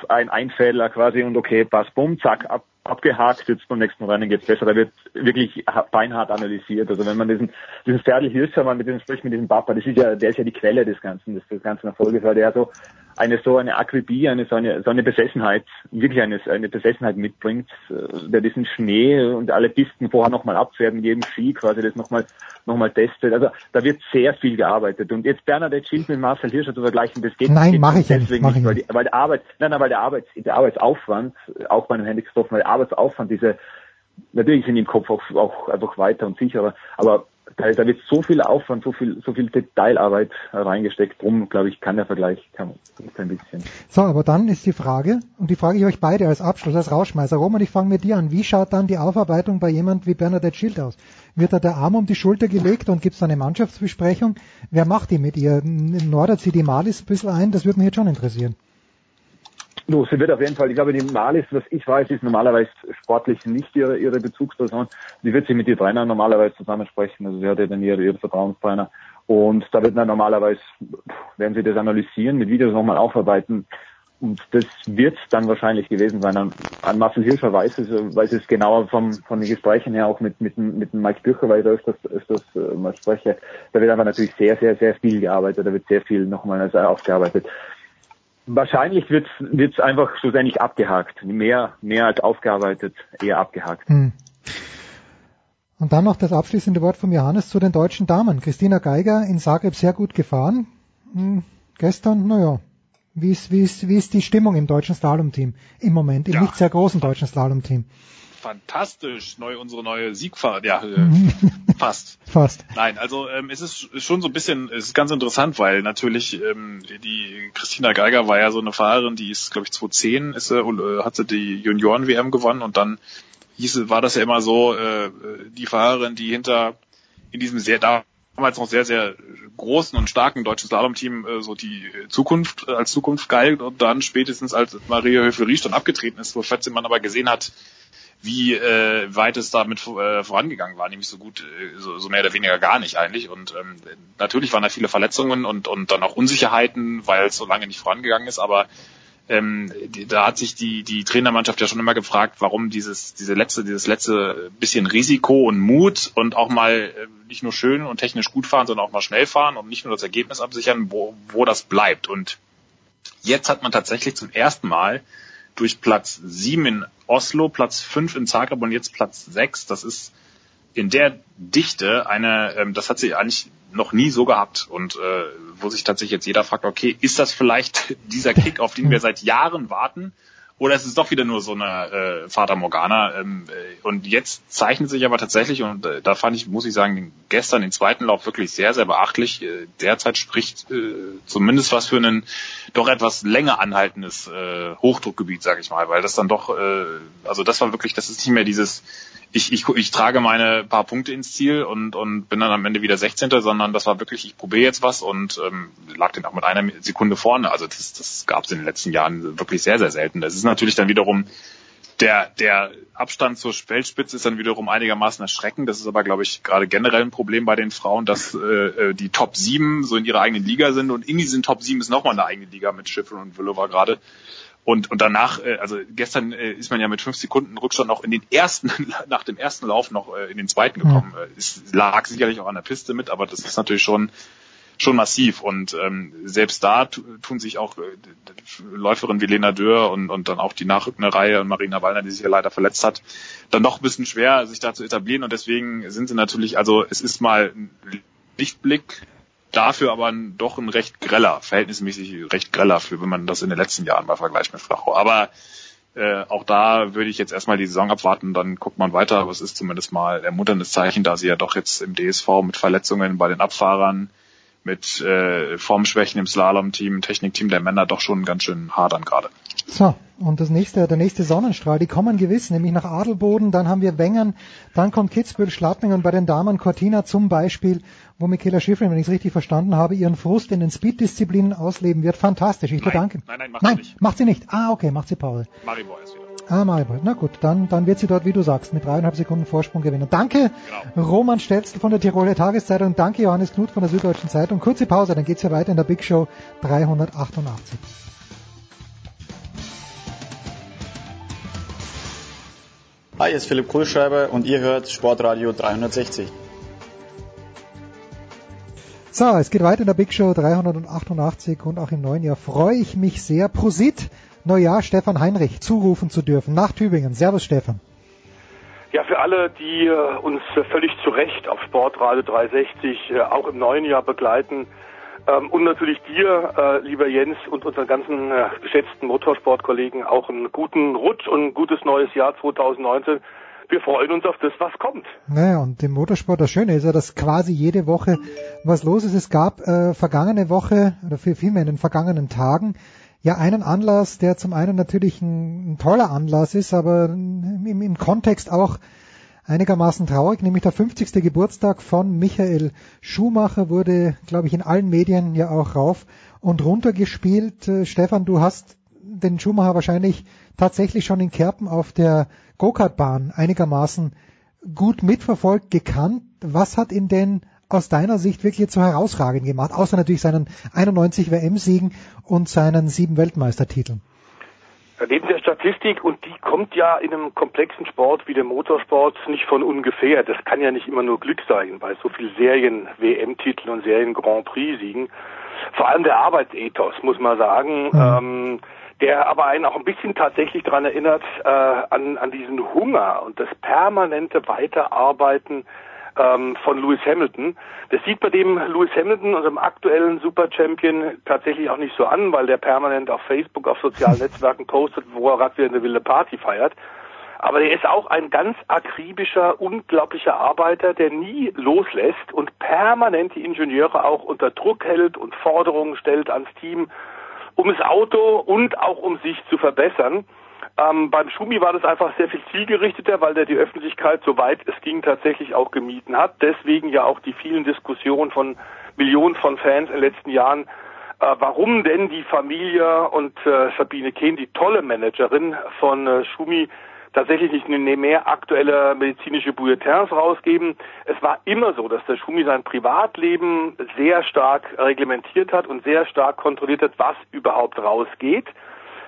[SPEAKER 15] ein Einfädler quasi und okay, pass, bumm, zack, ab, abgehakt, jetzt beim nächsten Rennen geht's besser. Da wird wirklich beinhart analysiert. Also wenn man diesen, diesen Ferdl Hirscher mal mit dem spricht, mit diesem Papa, das ist ja, der ist ja die Quelle des Ganzen, des, des ganzen Erfolges, weil der so eine so eine Akribie, eine so eine, so eine Besessenheit, wirklich eine, eine Besessenheit mitbringt, äh, der diesen Schnee und alle Pisten vorher nochmal abfährt, mit jedem Ski quasi das nochmal nochmal testet. Also da wird sehr viel gearbeitet. Und jetzt Bernadette Schild mit Marcel Hirscher zu vergleichen, das geht,
[SPEAKER 1] nein,
[SPEAKER 15] geht
[SPEAKER 1] mach ich
[SPEAKER 15] deswegen
[SPEAKER 1] nicht,
[SPEAKER 15] nicht, weil, die, weil die Arbeit, nein, nein, weil der Arbeits, der Arbeitsaufwand, auch bei einem Handy getroffen, weil der Arbeitsaufwand, diese, natürlich sind die im Kopf auch, auch einfach weiter und sicherer, aber da, da wird so viel Aufwand, so viel, so viel Detailarbeit reingesteckt. Drum, glaube ich, kann der Vergleich kann, ein bisschen.
[SPEAKER 1] So, aber dann ist die Frage, und die frage ich euch beide als Abschluss, als Rauschmeißer. Roman, ich fange mit dir an. Wie schaut dann die Aufarbeitung bei jemand wie Bernadette Schild aus? Wird da der Arm um die Schulter gelegt und gibt es eine Mannschaftsbesprechung? Wer macht die mit ihr? Nordert sie die Malis ein bisschen ein? Das würde mich jetzt schon interessieren.
[SPEAKER 15] No, sie wird auf jeden Fall, ich glaube, die Malis, was ich weiß, ist normalerweise sportlich nicht ihre, ihre Bezugsperson. Die wird sie mit den Trainern normalerweise zusammensprechen. Also sie hat ja dann ihre, ihre Vertrauenstrainer. Und da wird dann normalerweise, werden sie das analysieren, mit Videos nochmal aufarbeiten. Und das wird dann wahrscheinlich gewesen sein. An, an Marcel Hirscher weiß es, weiß es genauer vom, von den Gesprächen her, auch mit, mit, mit Mike Bücher, weil ich da öfters, öfters äh, mal spreche. Da wird aber natürlich sehr, sehr, sehr viel gearbeitet. Da wird sehr viel nochmal also aufgearbeitet. Wahrscheinlich wird es einfach schlussendlich abgehakt. Mehr, mehr als aufgearbeitet, eher abgehakt.
[SPEAKER 1] Hm. Und dann noch das abschließende Wort von Johannes zu den deutschen Damen. Christina Geiger in Zagreb sehr gut gefahren. Hm, gestern, naja, Wie ist, wie ist, wie ist die Stimmung im deutschen Slalom-Team im Moment, im
[SPEAKER 14] Ja.
[SPEAKER 1] nicht sehr großen deutschen Slalom-Team?
[SPEAKER 14] Fantastisch, neu unsere neue Siegfahrt, ja, äh,
[SPEAKER 1] Mhm.
[SPEAKER 14] fast.
[SPEAKER 1] Fast.
[SPEAKER 14] Nein, also ähm, es ist schon so ein bisschen, es ist ganz interessant, weil natürlich ähm, die Christina Geiger war ja so eine Fahrerin, die ist, glaube ich, 2010 ist, sie, äh, hat sie die Junioren-WM gewonnen und dann hieß, war das ja immer so, äh, die Fahrerin, die hinter in diesem sehr damals noch sehr, sehr großen und starken deutschen Slalom-Team äh, so die Zukunft äh, als Zukunft galt und dann spätestens als Maria Höfel-Ries dann abgetreten ist, wo man aber gesehen hat, wie äh, weit es damit äh, vorangegangen war, nämlich so gut, äh, so, so mehr oder weniger gar nicht eigentlich. Und ähm, natürlich waren da viele Verletzungen und, und dann auch Unsicherheiten, weil es so lange nicht vorangegangen ist, aber ähm, die, da hat sich die, die Trainermannschaft ja schon immer gefragt, warum dieses, diese letzte, dieses letzte bisschen Risiko und Mut und auch mal äh, nicht nur schön und technisch gut fahren, sondern auch mal schnell fahren und nicht nur das Ergebnis absichern, wo, wo das bleibt. Und jetzt hat man tatsächlich zum ersten Mal durch Platz 7 in Oslo, Platz 5 in Zagreb und jetzt Platz 6, das ist in der Dichte eine, ähm, das hat sie eigentlich noch nie so gehabt und äh, wo sich tatsächlich jetzt jeder fragt, okay, ist das vielleicht dieser Kick, auf den wir seit Jahren warten? Oder ist es doch wieder nur so eine äh, Fata Morgana? Ähm, äh, und jetzt zeichnet sich aber tatsächlich, und äh, da fand ich, muss ich sagen, gestern den zweiten Lauf wirklich sehr, sehr beachtlich. Äh, derzeit spricht äh, zumindest was für einen doch etwas länger anhaltendes äh, Hochdruckgebiet, sage ich mal, weil das dann doch, äh, also das war wirklich, das ist nicht mehr dieses, ich, ich, ich trage meine paar Punkte ins Ziel und, und bin dann am Ende wieder 16., sondern das war wirklich, ich probiere jetzt was und ähm, lag den auch mit einer Sekunde vorne. Also das, das gab es in den letzten Jahren wirklich sehr, sehr selten. Das ist natürlich dann wiederum der, der Abstand zur Weltspitze ist dann wiederum einigermaßen erschreckend. Das ist aber, glaube ich, gerade generell ein Problem bei den Frauen, dass äh, die Top 7 so in ihrer eigenen Liga sind und in diesen Top 7 ist nochmal eine eigene Liga mit Schiffel und Villova gerade. Und, und danach, äh, also gestern äh, ist man ja mit fünf Sekunden Rückstand noch in den ersten, nach dem ersten Lauf noch äh, in den zweiten gekommen. Äh, Es lag sicherlich auch an der Piste mit, aber das ist natürlich schon schon massiv. Und ähm, selbst da tu- tun sich auch äh, Läuferinnen wie Lena Dürr und, und dann auch die nachrückende Reihe und Marina Wallner, die sich ja leider verletzt hat, dann noch ein bisschen schwer, sich da zu etablieren. Und deswegen sind sie natürlich, also es ist mal ein Lichtblick, dafür aber ein, doch ein recht greller, verhältnismäßig recht greller für, wenn man das in den letzten Jahren mal vergleicht mit Flachau. Aber äh, auch da würde ich jetzt erstmal die Saison abwarten, dann guckt man weiter, aber es ist zumindest mal ermunterndes Zeichen, da sie ja doch jetzt im DSV mit Verletzungen bei den Abfahrern, mit äh, Formschwächen im Slalom-Team, Technikteam der Männer doch schon ganz schön hadern gerade.
[SPEAKER 1] So, und das nächste, der nächste Sonnenstrahl, die kommen gewiss, nämlich nach Adelboden, dann haben wir Wengern, dann kommt Kitzbühel, Schladming und bei den Damen Cortina zum Beispiel, wo Michaela Schiffrin, wenn ich es richtig verstanden habe, ihren Frust in den Speed-Disziplinen ausleben wird. Fantastisch, ich bedanke.
[SPEAKER 14] Nein, nein, macht
[SPEAKER 1] Nein,
[SPEAKER 14] sie nicht.
[SPEAKER 1] macht sie nicht. Ah, okay, macht sie Pause.
[SPEAKER 14] Maribor ist wieder.
[SPEAKER 1] Ah, Maribor. Na gut, dann, dann wird sie dort, wie du sagst, mit dreieinhalb Sekunden Vorsprung gewinnen. Danke, Roman Stelzl von der Tiroler Tageszeitung. Danke, Johannes Knut von der Süddeutschen Zeitung. Kurze Pause, dann geht's ja weiter in der Big Show 388.
[SPEAKER 16] Hi, hier ist Philipp Kohlschreiber und ihr hört Sportradio 360.
[SPEAKER 1] So, es geht weiter in der Big Show 388 und auch im neuen Jahr freue ich mich sehr, Prosit Neujahr Stefan Heinrich zurufen zu dürfen nach Tübingen. Servus Stefan.
[SPEAKER 17] Ja, für alle, die äh, uns völlig zu Recht auf Sportradio 360 äh, auch im neuen Jahr begleiten ähm, und natürlich dir, äh, lieber Jens, und unseren ganzen geschätzten Motorsportkollegen auch einen guten Rutsch und ein gutes neues Jahr 2019. Wir freuen uns auf das, was kommt.
[SPEAKER 1] Naja, und im Motorsport, das Schöne ist ja, dass quasi jede Woche was los ist. Es gab äh, vergangene Woche, oder viel- vielmehr in den vergangenen Tagen, ja einen Anlass, der zum einen natürlich ein, ein toller Anlass ist, aber im, im Kontext auch einigermaßen traurig, nämlich der 50. Geburtstag von Michael Schumacher wurde, glaube ich, in allen Medien ja auch rauf und runter gespielt. Äh, Stefan, du hast den Schumacher wahrscheinlich tatsächlich schon in Kerpen auf der Go-Kart-Bahn einigermaßen gut mitverfolgt, gekannt. Was hat ihn denn aus deiner Sicht wirklich so herausragend gemacht, außer natürlich seinen 91 WM-Siegen und seinen sieben Weltmeistertiteln?
[SPEAKER 17] Neben der Statistik, und die kommt ja in einem komplexen Sport wie dem Motorsport nicht von ungefähr. Das kann ja nicht immer nur Glück sein, bei so viel Serien, WM-Titeln und Serien Grand Prix-Siegen. Vor allem der Arbeitsethos, muss man sagen, ähm, der aber einen auch ein bisschen tatsächlich daran erinnert, äh, an, an diesen Hunger und das permanente Weiterarbeiten ähm, von Lewis Hamilton. Das sieht bei dem Lewis Hamilton, unserem aktuellen Super Champion, tatsächlich auch nicht so an, weil der permanent auf Facebook, auf sozialen Netzwerken postet, wo er gerade wieder eine wilde Party feiert. Aber er ist auch ein ganz akribischer, unglaublicher Arbeiter, der nie loslässt und permanent die Ingenieure auch unter Druck hält und Forderungen stellt ans Team, um das Auto und auch um sich zu verbessern. Ähm, beim Schumi war das einfach sehr viel zielgerichteter, weil der die Öffentlichkeit, soweit es ging, tatsächlich auch gemieden hat. Deswegen ja auch die vielen Diskussionen von Millionen von Fans in den letzten Jahren, äh, warum denn die Familie und äh, Sabine Kehn, die tolle Managerin von äh, Schumi, tatsächlich nicht mehr aktuelle medizinische Bulletins rausgeben. Es war immer so, dass der Schumi sein Privatleben sehr stark reglementiert hat und sehr stark kontrolliert hat, was überhaupt rausgeht.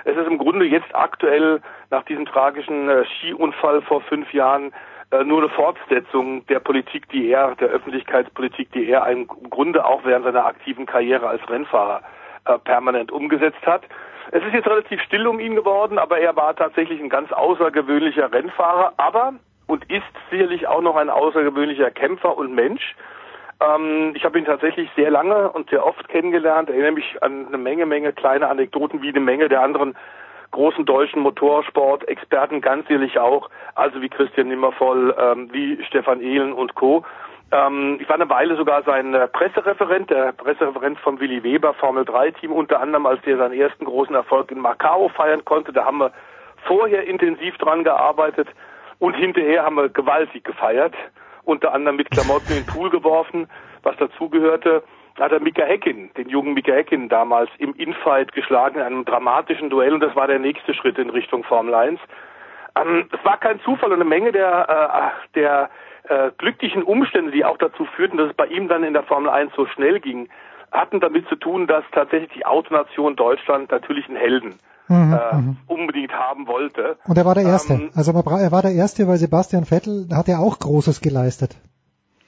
[SPEAKER 17] Es ist im Grunde jetzt aktuell nach diesem tragischen äh, Skiunfall vor fünf Jahren äh, nur eine Fortsetzung der Politik, die er, der Öffentlichkeitspolitik, die er im Grunde auch während seiner aktiven Karriere als Rennfahrer äh, permanent umgesetzt hat. Es ist jetzt relativ still um ihn geworden, aber er war tatsächlich ein ganz außergewöhnlicher Rennfahrer, aber und ist sicherlich auch noch ein außergewöhnlicher Kämpfer und Mensch. Ähm, ich habe ihn tatsächlich sehr lange und sehr oft kennengelernt, erinnere mich an eine Menge, Menge kleine Anekdoten, wie eine Menge der anderen großen deutschen Motorsport-Experten ganz sicherlich auch, also wie Christian Nimmervoll, ähm, wie Stefan Ehlen und Co. Ähm, ich war eine Weile sogar sein äh, Pressereferent, der Pressereferent von Willy Weber, Formel 3 Team, unter anderem, als der seinen ersten großen Erfolg in Macau feiern konnte. Da haben wir vorher intensiv dran gearbeitet und hinterher haben wir gewaltig gefeiert, unter anderem mit Klamotten in den Pool geworfen, was dazugehörte. Da hat er Mika Häkkinen, den jungen Mika Häkkinen damals im Infight geschlagen, in einem dramatischen Duell und das war der nächste Schritt in Richtung Formel 1. Ähm, es war kein Zufall und eine Menge der, äh, der äh, glücklichen Umstände, die auch dazu führten, dass es bei ihm dann in der Formel 1 so schnell ging, hatten damit zu tun, dass tatsächlich die Autonation Deutschland natürlich einen Helden mhm, äh, mhm. unbedingt haben wollte.
[SPEAKER 1] Und er war der Erste. Ähm, also er war der Erste, weil Sebastian Vettel hat ja auch Großes geleistet.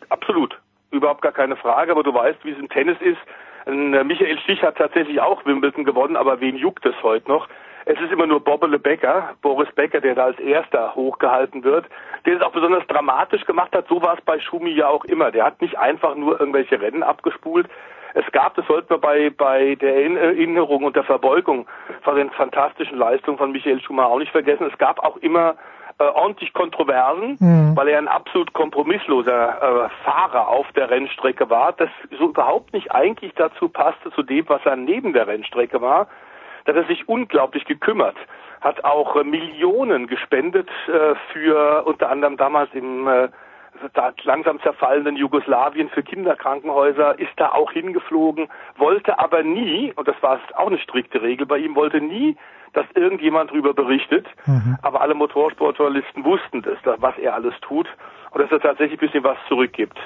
[SPEAKER 17] Absolut. Überhaupt gar keine Frage, aber du weißt, wie es im Tennis ist. Äh, Michael Stich hat tatsächlich auch Wimbledon gewonnen, aber wen juckt es heute noch? Es ist immer nur Bobbele Becker, Boris Becker, der da als erster hochgehalten wird, der es auch besonders dramatisch gemacht hat. So war es bei Schumi ja auch immer. Der hat nicht einfach nur irgendwelche Rennen abgespult. Es gab, das sollten wir bei, bei der Erinnerung und der Verbeugung von den fantastischen Leistungen von Michael Schumacher auch nicht vergessen. Es gab auch immer äh, ordentlich Kontroversen, mhm. weil er ein absolut kompromissloser äh, Fahrer auf der Rennstrecke war, das so überhaupt nicht eigentlich dazu passte zu dem, was er neben der Rennstrecke war. Da hat er sich unglaublich gekümmert, hat auch äh, Millionen gespendet äh, für unter anderem damals im äh, langsam zerfallenden Jugoslawien für Kinderkrankenhäuser, ist da auch hingeflogen, wollte aber nie, und das war auch eine strikte Regel bei ihm, wollte nie, dass irgendjemand darüber berichtet. Mhm. Aber alle Motorsportjournalisten wussten das, was er alles tut und dass er tatsächlich ein bisschen was zurückgibt.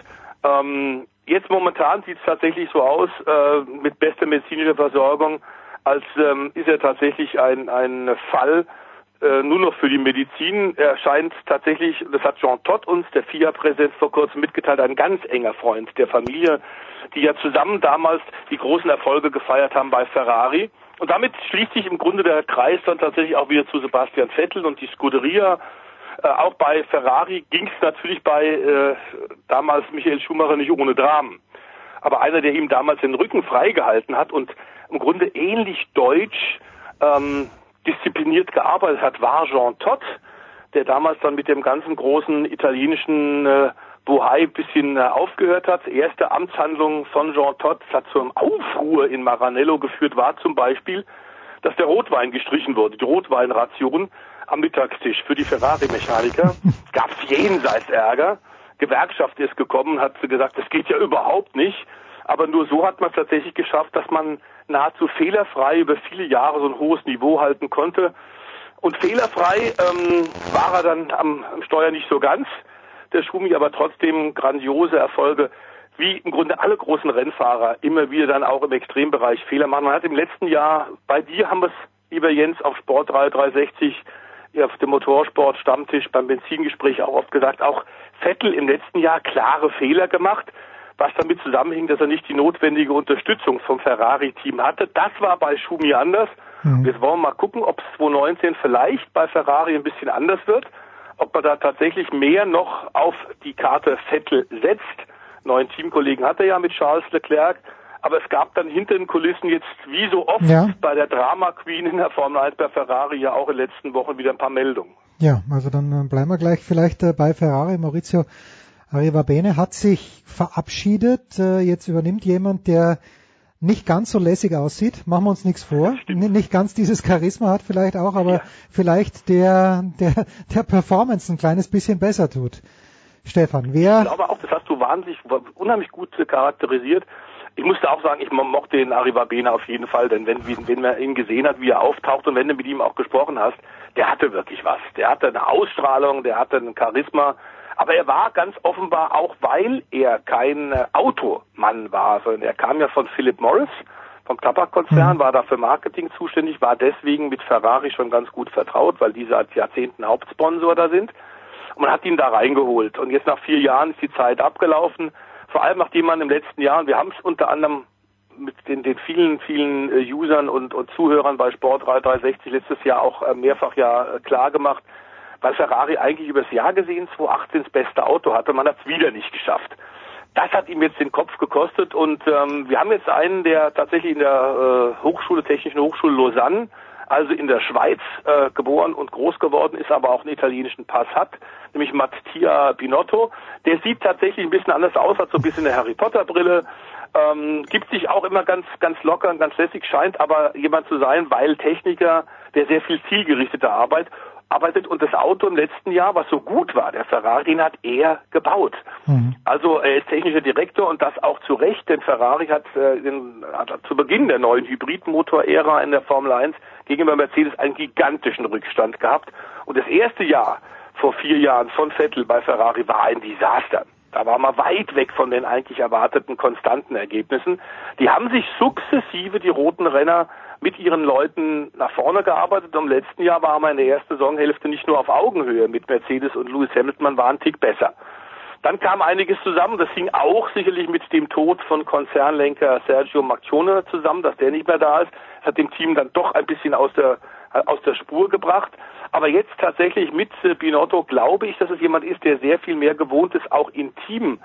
[SPEAKER 17] Ähm, jetzt momentan sieht es tatsächlich so aus, äh, mit bester medizinischer Versorgung, als ähm, ist er tatsächlich ein, ein Fall äh, nur noch für die Medizin. Er scheint tatsächlich, das hat Jean Todt uns, der FIA-Präsident, vor kurzem mitgeteilt, ein ganz enger Freund der Familie, die ja zusammen damals die großen Erfolge gefeiert haben bei Ferrari. Und damit schließt sich im Grunde der Kreis dann tatsächlich auch wieder zu Sebastian Vettel und die Scuderia. Äh, auch bei Ferrari ging es natürlich bei äh, damals Michael Schumacher nicht ohne Dramen. Aber einer, der ihm damals den Rücken freigehalten hat und im Grunde ähnlich deutsch ähm, diszipliniert gearbeitet hat, war Jean Todt, der damals dann mit dem ganzen großen italienischen äh, Bohai ein bisschen äh, aufgehört hat. Erste Amtshandlung von Jean Todt, hat zum Aufruhr in Maranello geführt, war zum Beispiel, dass der Rotwein gestrichen wurde, die Rotweinration am Mittagstisch für die Ferrari-Mechaniker. Gab es jenseits Ärger. Gewerkschaft ist gekommen, hat gesagt, das geht ja überhaupt nicht. Aber nur so hat man es tatsächlich geschafft, dass man nahezu fehlerfrei über viele Jahre so ein hohes Niveau halten konnte. Und fehlerfrei ähm, war er dann am, am Steuer nicht so ganz. Der Schumi aber trotzdem grandiose Erfolge, wie im Grunde alle großen Rennfahrer immer wieder dann auch im Extrembereich Fehler machen. Man hat im letzten Jahr, bei dir haben wir es, lieber Jens, auf Sport 360, auf dem Motorsport Stammtisch beim Benzingespräch auch oft gesagt, auch Vettel im letzten Jahr klare Fehler gemacht was damit zusammenhing, dass er nicht die notwendige Unterstützung vom Ferrari-Team hatte. Das war bei Schumi anders. Mhm. Jetzt wollen wir mal gucken, ob es 2019 vielleicht bei Ferrari ein bisschen anders wird. ob er da tatsächlich mehr noch auf die Karte Vettel setzt. Neuen Teamkollegen hat er ja mit Charles Leclerc. Aber es gab dann hinter den Kulissen jetzt wie so oft
[SPEAKER 1] Ja.
[SPEAKER 17] bei der Drama Queen in der Formel 1 bei Ferrari ja auch in den letzten Wochen wieder ein paar Meldungen.
[SPEAKER 1] Ja, also dann äh, bleiben wir gleich vielleicht äh, bei Ferrari. Maurizio Arrivabene hat sich verabschiedet. Äh, Jetzt übernimmt jemand, der nicht ganz so lässig aussieht. Machen wir uns nichts vor. N nicht ganz dieses Charisma hat vielleicht auch, aber vielleicht der, der, der Performance ein kleines bisschen besser tut. Stefan,
[SPEAKER 17] Ich
[SPEAKER 1] wer,
[SPEAKER 17] glaube auch, das hast du wahnsinnig, unheimlich gut charakterisiert. Ich musste auch sagen, ich mo- mochte den Arrivabene auf jeden Fall, denn wenn, wenn man ihn gesehen hat, wie er auftaucht und wenn du mit ihm auch gesprochen hast, der hatte wirklich was. Der hatte eine Ausstrahlung, der hatte ein Charisma. Aber er war ganz offenbar auch, weil er kein äh, Automann war, sondern er kam ja von Philip Morris, vom Tabakkonzern, war da für Marketing zuständig, war deswegen mit Ferrari schon ganz gut vertraut, weil die seit Jahrzehnten Hauptsponsor da sind. Und man hat ihn da reingeholt. Und jetzt nach vier Jahren ist die Zeit abgelaufen. Vor allem nachdem man im letzten Jahr, und wir haben es unter anderem mit den, den vielen, vielen äh, Usern und, und Zuhörern bei Sport 360 letztes Jahr auch äh, mehrfach ja klar gemacht, weil Ferrari eigentlich übers Jahr gesehen 2018 das beste Auto hatte, man hat es wieder nicht geschafft. Das hat ihm jetzt den Kopf gekostet und ähm, wir haben jetzt einen, der tatsächlich in der äh, Hochschule, Technischen Hochschule Lausanne, also in der Schweiz äh, geboren und groß geworden ist, aber auch einen italienischen Pass hat, nämlich Mattia Binotto. Der sieht tatsächlich ein bisschen anders aus, hat so ein bisschen eine Harry Potter Brille, ähm, gibt sich auch immer ganz, ganz locker und ganz lässig, scheint aber jemand zu sein, weil Techniker, der sehr viel zielgerichtete Arbeit arbeitet und das Auto im letzten Jahr, was so gut war, der Ferrari, den hat er gebaut. Also er ist technischer Direktor und das auch zu Recht, denn Ferrari hat, äh, den, hat zu Beginn der neuen Hybridmotor-Ära in der Formel 1 gegenüber Mercedes einen gigantischen Rückstand gehabt. Und das erste Jahr vor vier Jahren von Vettel bei Ferrari war ein Desaster. Da war man weit weg von den eigentlich erwarteten konstanten Ergebnissen. Die haben sich sukzessive, die roten Renner, mit ihren Leuten nach vorne gearbeitet. Und Im letzten Jahr war man in der ersten Saisonhälfte nicht nur auf Augenhöhe mit Mercedes und Lewis Hamilton, man war ein Tick besser. Dann kam einiges zusammen. Das hing auch sicherlich mit dem Tod von Konzernlenker Sergio Marchionne zusammen, dass der nicht mehr da ist. Das hat dem Team dann doch ein bisschen aus der, aus der Spur gebracht. Aber jetzt tatsächlich mit Binotto glaube ich, dass es jemand ist, der sehr viel mehr gewohnt ist, auch im Team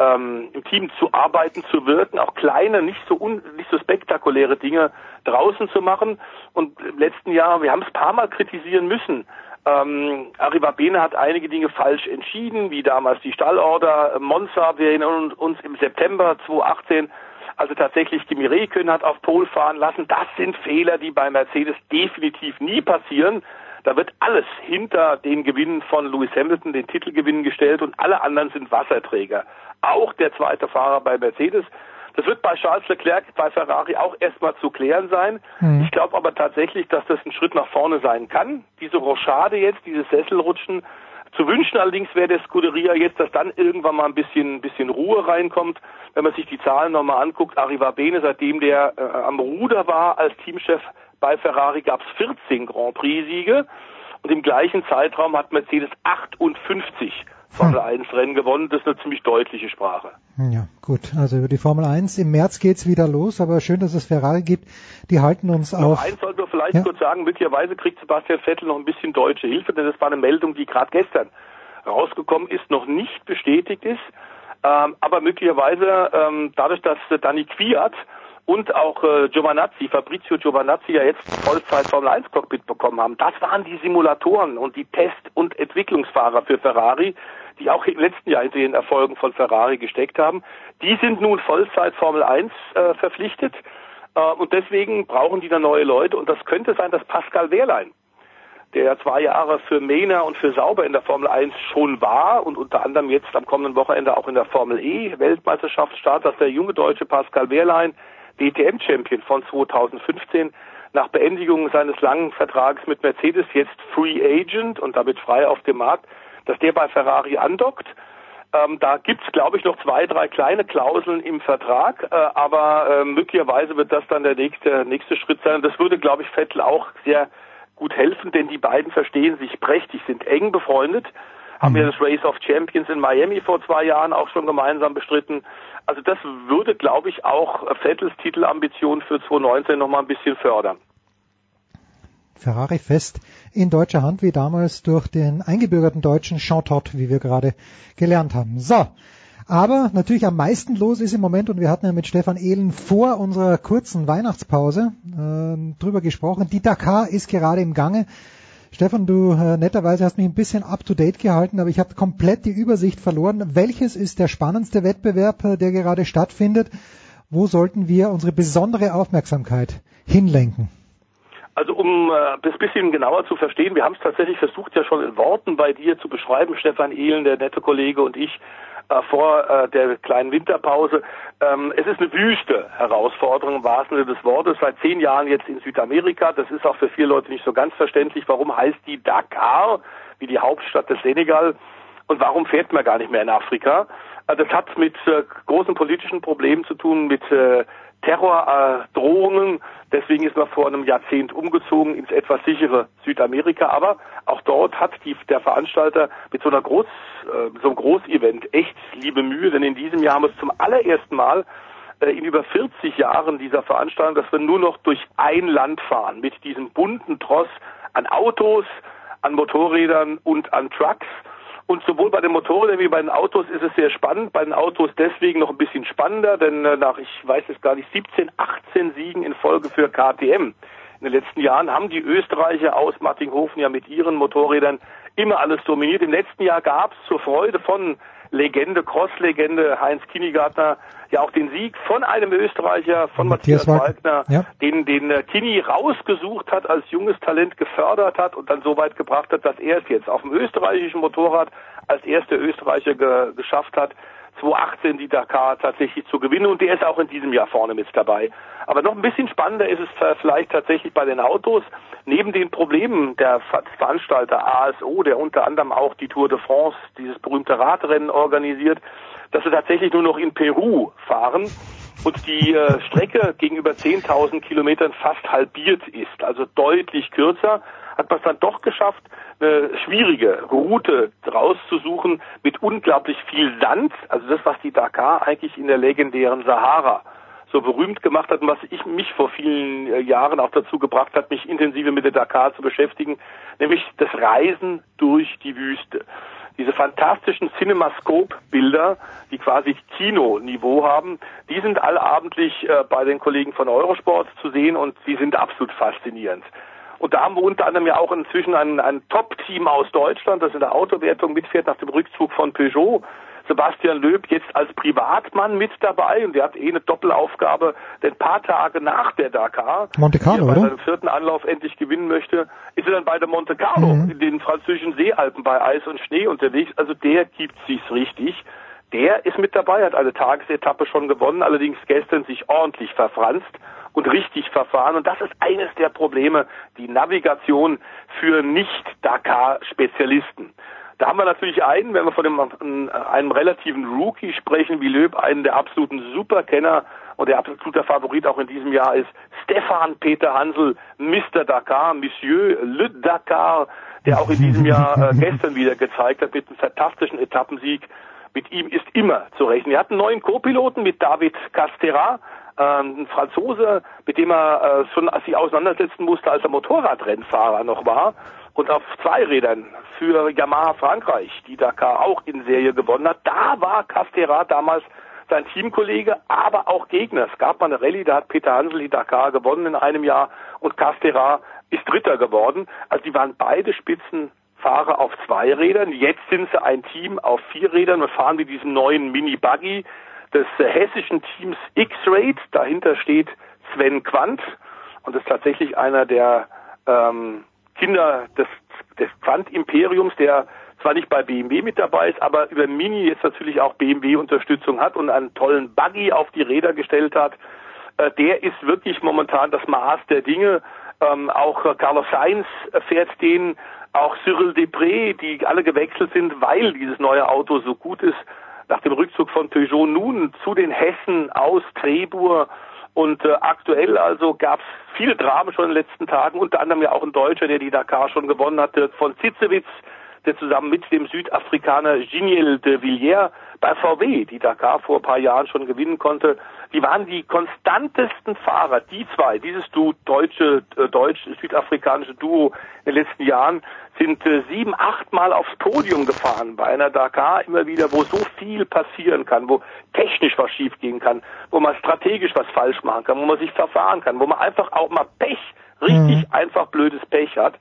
[SPEAKER 17] ähm, im Team zu arbeiten, zu wirken, auch kleine, nicht so un, nicht so spektakuläre Dinge draußen zu machen. Und im letzten Jahr, wir haben es ein paar Mal kritisieren müssen. Ähm, Arrivabene hat einige Dinge falsch entschieden, wie damals die Stallorder. Monza, wir erinnern uns im September 2018, also tatsächlich Kimi Räikkönen hat auf Pole fahren lassen. Das sind Fehler, die bei Mercedes definitiv nie passieren. Da wird alles hinter den Gewinnen von Lewis Hamilton, den Titelgewinnen gestellt und alle anderen sind Wasserträger. Auch der zweite Fahrer bei Mercedes. Das wird bei Charles Leclerc bei Ferrari auch erstmal zu klären sein.
[SPEAKER 1] Mhm.
[SPEAKER 17] Ich glaube aber tatsächlich, dass das ein Schritt nach vorne sein kann. Diese Rochade jetzt, dieses Sesselrutschen. Zu wünschen allerdings wäre der Scuderia jetzt, dass dann irgendwann mal ein bisschen, ein bisschen Ruhe reinkommt. Wenn man sich die Zahlen nochmal anguckt, Arrivabene, seitdem der äh, am Ruder war als Teamchef bei Ferrari, gab es 14 Grand Prix-Siege. Und im gleichen Zeitraum hat Mercedes 58 Formel 1 Rennen gewonnen. Das ist eine ziemlich deutliche Sprache.
[SPEAKER 1] Ja, gut. Also über die Formel 1 im März geht's wieder los, aber schön, dass es Ferrari gibt. Die halten uns
[SPEAKER 17] Noch
[SPEAKER 1] auf.
[SPEAKER 17] eins sollten wir vielleicht
[SPEAKER 1] Ja.
[SPEAKER 17] kurz sagen, möglicherweise kriegt Sebastian Vettel noch ein bisschen deutsche Hilfe, denn das war eine Meldung, die gerade gestern rausgekommen ist, noch nicht bestätigt ist. Ähm, aber möglicherweise ähm, dadurch, dass äh, Dani Kwiat und auch äh, Giovanazzi, Fabrizio Giovanazzi ja jetzt Vollzeit Formel 1 Cockpit bekommen haben. Das waren die Simulatoren und die Test- und Entwicklungsfahrer für Ferrari, die auch im letzten Jahr in den Erfolgen von Ferrari gesteckt haben. Die sind nun Vollzeit Formel 1 äh, verpflichtet äh, und deswegen brauchen die da neue Leute und das könnte sein, dass Pascal Wehrlein der ja zwei Jahre für Mena und für Sauber in der Formel 1 schon war und unter anderem jetzt am kommenden Wochenende auch in der Formel E Weltmeisterschaft startet, dass der junge deutsche Pascal Wehrlein, DTM-Champion von 2015, nach Beendigung seines langen Vertrags mit Mercedes jetzt Free Agent und damit frei auf dem Markt, dass der bei Ferrari andockt. Ähm, da gibt's, glaube ich, noch zwei, drei kleine Klauseln im Vertrag, äh, aber äh, möglicherweise wird das dann der nächste, nächste Schritt sein. Das würde, glaube ich, Vettel auch sehr gut helfen, denn die beiden verstehen sich prächtig, sind eng befreundet, haben ja das Race of Champions in Miami vor zwei Jahren auch schon gemeinsam bestritten. Also das würde, glaube ich, auch Vettels Titelambition für 2019 nochmal ein bisschen fördern.
[SPEAKER 1] Ferrari fest in deutscher Hand, wie damals durch den eingebürgerten Deutschen Jean Todt, wie wir gerade gelernt haben. So. Aber natürlich am meisten los ist im Moment, und wir hatten ja mit Stefan Ehlen vor unserer kurzen Weihnachtspause äh, drüber gesprochen, die Dakar ist gerade im Gange. Stefan, du äh, netterweise hast mich ein bisschen up-to-date gehalten, aber ich habe komplett die Übersicht verloren. Welches ist der spannendste Wettbewerb, äh, der gerade stattfindet? Wo sollten wir unsere besondere Aufmerksamkeit hinlenken?
[SPEAKER 17] Also um äh, das bisschen genauer zu verstehen, wir haben es tatsächlich versucht, ja schon in Worten bei dir zu beschreiben, Stefan Ehlen, der nette Kollege und ich, äh, vor äh, der kleinen Winterpause. Ähm, es ist eine wüste Herausforderung im wahrsten Sinne des Wortes. Seit zehn Jahren jetzt in Südamerika. Das ist auch für viele Leute nicht so ganz verständlich. Warum heißt die Dakar, wie die Hauptstadt des Senegal? Und warum fährt man gar nicht mehr in Afrika? Äh, das hat mit äh, großen politischen Problemen zu tun, mit äh, Terrordrohungen. Deswegen ist man vor einem Jahrzehnt umgezogen ins etwas sichere Südamerika. Aber auch dort hat die, der Veranstalter mit so einer Groß, äh, so einem Großevent echt liebe Mühe, denn in diesem Jahr haben wir es zum allerersten Mal äh, in über 40 Jahren dieser Veranstaltung, dass wir nur noch durch ein Land fahren mit diesem bunten Tross an Autos, an Motorrädern und an Trucks. Und sowohl bei den Motorrädern wie bei den Autos ist es sehr spannend. Bei den Autos deswegen noch ein bisschen spannender, denn äh, nach, ich weiß es gar nicht, 17, 18 Siegen in Folge für KTM in den letzten Jahren haben die Österreicher aus Martinghofen ja mit ihren Motorrädern immer alles dominiert. Im letzten Jahr gab es zur Freude von Legende, Cross-Legende Heinz Kinigartner ja auch den Sieg von einem Österreicher, von Matthias, Matthias Wagner, ja. den, den äh, Kini rausgesucht hat, als junges Talent gefördert hat und dann so weit gebracht hat, dass er es jetzt auf dem österreichischen Motorrad als erster Österreicher ge geschafft hat, 2018 die Dakar tatsächlich zu gewinnen und der ist auch in diesem Jahr vorne mit dabei. Aber noch ein bisschen spannender ist es vielleicht tatsächlich bei den Autos. Neben den Problemen der Veranstalter ASO, der unter anderem auch die Tour de France, dieses berühmte Radrennen organisiert, dass sie tatsächlich nur noch in Peru fahren und die äh, Strecke gegenüber 10.000 Kilometern fast halbiert ist, also deutlich kürzer, hat man es dann doch geschafft, eine schwierige Route rauszusuchen mit unglaublich viel Sand, also das, was die Dakar eigentlich in der legendären Sahara so berühmt gemacht hat und was ich mich vor vielen äh, Jahren auch dazu gebracht hat, mich intensiver mit der Dakar zu beschäftigen, nämlich das Reisen durch die Wüste. Diese fantastischen Cinemascope-Bilder, die quasi Kinoniveau haben, die sind allabendlich äh, bei den Kollegen von Eurosport zu sehen und sie sind absolut faszinierend. Und da haben wir unter anderem ja auch inzwischen ein, ein Top-Team aus Deutschland, das in der Autowertung mitfährt nach dem Rückzug von Peugeot. Sebastian Löb jetzt als Privatmann mit dabei und der hat eh eine Doppelaufgabe, denn ein paar Tage nach der Dakar,
[SPEAKER 1] Monte Carlo,
[SPEAKER 17] bei seinem vierten Anlauf endlich gewinnen möchte, ist er dann bei der Monte Carlo
[SPEAKER 1] Mhm.
[SPEAKER 17] in den französischen Seealpen bei Eis und Schnee unterwegs. Also der gibt sich's richtig. Der ist mit dabei, hat eine Tagesetappe schon gewonnen, allerdings gestern sich ordentlich verfranst und richtig verfahren. Und das ist eines der Probleme, die Navigation für Nicht-Dakar-Spezialisten. Da haben wir natürlich einen, wenn wir von dem, einem relativen Rookie sprechen, wie Löb, einen der absoluten Superkenner und der absolute Favorit auch in diesem Jahr ist Stefan Peter Hansel, Mr. Dakar, Monsieur Le Dakar, der auch in diesem Jahr äh, gestern wieder gezeigt hat mit einem fantastischen Etappensieg. Mit ihm ist immer zu rechnen. Er hat einen neuen Co-Piloten mit David Castera, ein Franzose, mit dem er äh, schon sich auseinandersetzen musste, als er Motorradrennfahrer noch war und auf zwei Rädern für Yamaha Frankreich, die Dakar auch in Serie gewonnen hat. Da war Castera damals sein Teamkollege, aber auch Gegner. Es gab mal eine Rallye, da hat Peter Hansel die Dakar gewonnen in einem Jahr und Castera ist Dritter geworden. Also die waren beide Spitzenfahrer auf zwei Rädern. Jetzt sind sie ein Team auf vier Rädern und fahren mit diesem neuen Mini-Buggy des hessischen Teams X-Raid. Dahinter steht Sven Quandt und ist tatsächlich einer der ähm, Kinder des, des Quandt-Imperiums, der zwar nicht bei BMW mit dabei ist, aber über Mini jetzt natürlich auch BMW-Unterstützung hat und einen tollen Buggy auf die Räder gestellt hat. Äh, der ist wirklich momentan das Maß der Dinge. Ähm, auch Carlos Sainz fährt den, auch Cyril Depré, die alle gewechselt sind, weil dieses neue Auto so gut ist. Nach dem Rückzug von Peugeot nun zu den Hessen aus Trebur und äh, aktuell also gab es viele Dramen schon in den letzten Tagen, unter anderem ja auch ein Deutscher, der die Dakar schon gewonnen hatte, von Zitzewitz, der zusammen mit dem Südafrikaner Giniel de Villiers bei VW, die Dakar vor ein paar Jahren schon gewinnen konnte, die waren die konstantesten Fahrer, die zwei, dieses du deutsche, äh, deutsch-südafrikanische Duo in den letzten Jahren, sind äh, sieben, achtmal aufs Podium gefahren bei einer Dakar immer wieder, wo so viel passieren kann, wo technisch was schiefgehen kann, wo man strategisch was falsch machen kann, wo man sich verfahren kann, wo man einfach auch mal Pech, richtig mhm. einfach blödes Pech hat.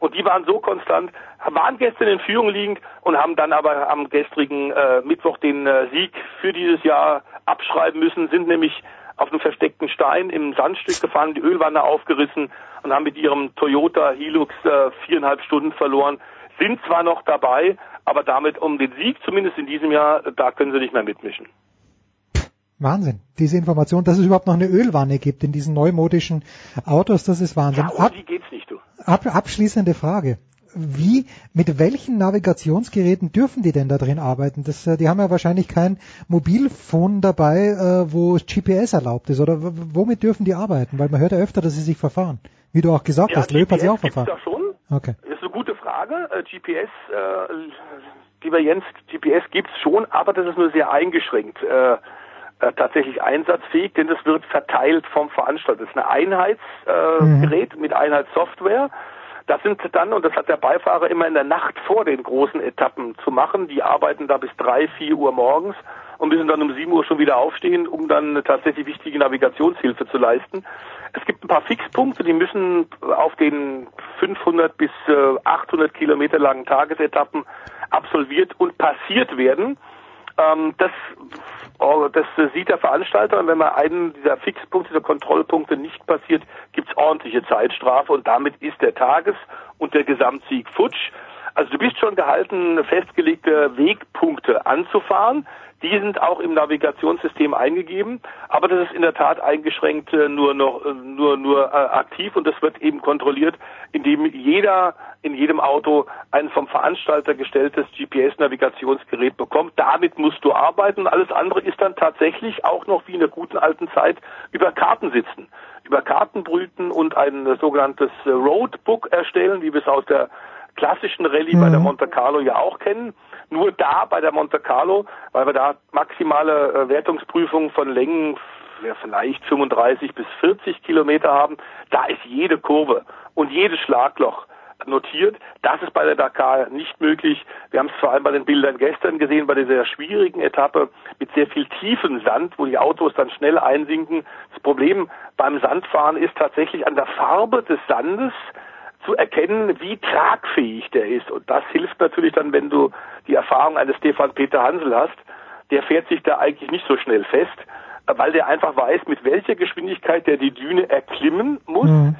[SPEAKER 17] Und die waren so konstant, waren gestern in Führung liegend und haben dann aber am gestrigen äh, Mittwoch den äh, Sieg für dieses Jahr abschreiben müssen, sind nämlich auf einem versteckten Stein im Sandstück gefahren, die Ölwanne aufgerissen und haben mit ihrem Toyota Hilux äh, viereinhalb Stunden verloren. Sind zwar noch dabei, aber damit um den Sieg zumindest in diesem Jahr, da können sie nicht mehr mitmischen.
[SPEAKER 1] Wahnsinn. Diese Information, dass es überhaupt noch eine Ölwanne gibt in diesen neumodischen Autos, das ist Wahnsinn.
[SPEAKER 17] Ja, die geht's nicht, du.
[SPEAKER 1] Ab, abschließende Frage. Wie, mit welchen Navigationsgeräten dürfen die denn da drin arbeiten? Das, äh, die haben ja wahrscheinlich kein Mobilfon dabei, äh, wo GPS erlaubt ist. Oder womit dürfen die arbeiten? Weil man hört ja öfter, dass sie sich verfahren. Wie du auch gesagt ja, hast, Löb hat sich auch verfahren.
[SPEAKER 17] Da schon.
[SPEAKER 1] Okay.
[SPEAKER 17] Das ist eine gute Frage. GPS, äh, lieber Jens, GPS gibt's schon, aber das ist nur sehr eingeschränkt. Äh, äh, tatsächlich einsatzfähig, denn das wird verteilt vom Veranstalter. Das ist ein Einheitsgerät äh, mhm. mit Einheitssoftware. Das sind dann, und das hat der Beifahrer immer in der Nacht vor den großen Etappen zu machen, die arbeiten da bis drei, vier Uhr morgens und müssen dann um sieben Uhr schon wieder aufstehen, um dann tatsächlich wichtige Navigationshilfe zu leisten. Es gibt ein paar Fixpunkte, die müssen auf den 500 bis 800 äh, Kilometer langen Tagesetappen absolviert und passiert werden. Ähm, das Oh, das sieht der Veranstalter wenn man einen dieser Fixpunkte, dieser Kontrollpunkte nicht passiert, gibt's ordentliche Zeitstrafe und damit ist der Tages- und der Gesamtsieg futsch. Also du bist schon gehalten, festgelegte Wegpunkte anzufahren. Die sind auch im Navigationssystem eingegeben, aber das ist in der Tat eingeschränkt äh, nur noch äh, nur nur äh, aktiv und das wird eben kontrolliert, indem jeder in jedem Auto ein vom Veranstalter gestelltes GPS-Navigationsgerät bekommt. Damit musst du arbeiten. Alles andere ist dann tatsächlich auch noch wie in der guten alten Zeit über Karten sitzen, über Karten brüten und ein sogenanntes Roadbook erstellen, wie wir es aus der klassischen Rallye mhm. bei der mhm. Monte Carlo ja auch kennen. Nur da bei der Monte Carlo, weil wir da maximale äh, Wertungsprüfungen von Längen ja, vielleicht 35 bis 40 Kilometer haben, da ist jede Kurve und jedes Schlagloch notiert. Das ist bei der Dakar nicht möglich. Wir haben es vor allem bei den Bildern gestern gesehen, bei dieser schwierigen Etappe mit sehr viel tiefen Sand, wo die Autos dann schnell einsinken. Das Problem beim Sandfahren ist tatsächlich an der Farbe des Sandes zu erkennen, wie tragfähig der ist. Und das hilft natürlich dann, wenn du die Erfahrung eines Stefan Peter Hansel hast. Der fährt sich da eigentlich nicht so schnell fest, weil der einfach weiß, mit welcher Geschwindigkeit der die Düne erklimmen muss, mhm.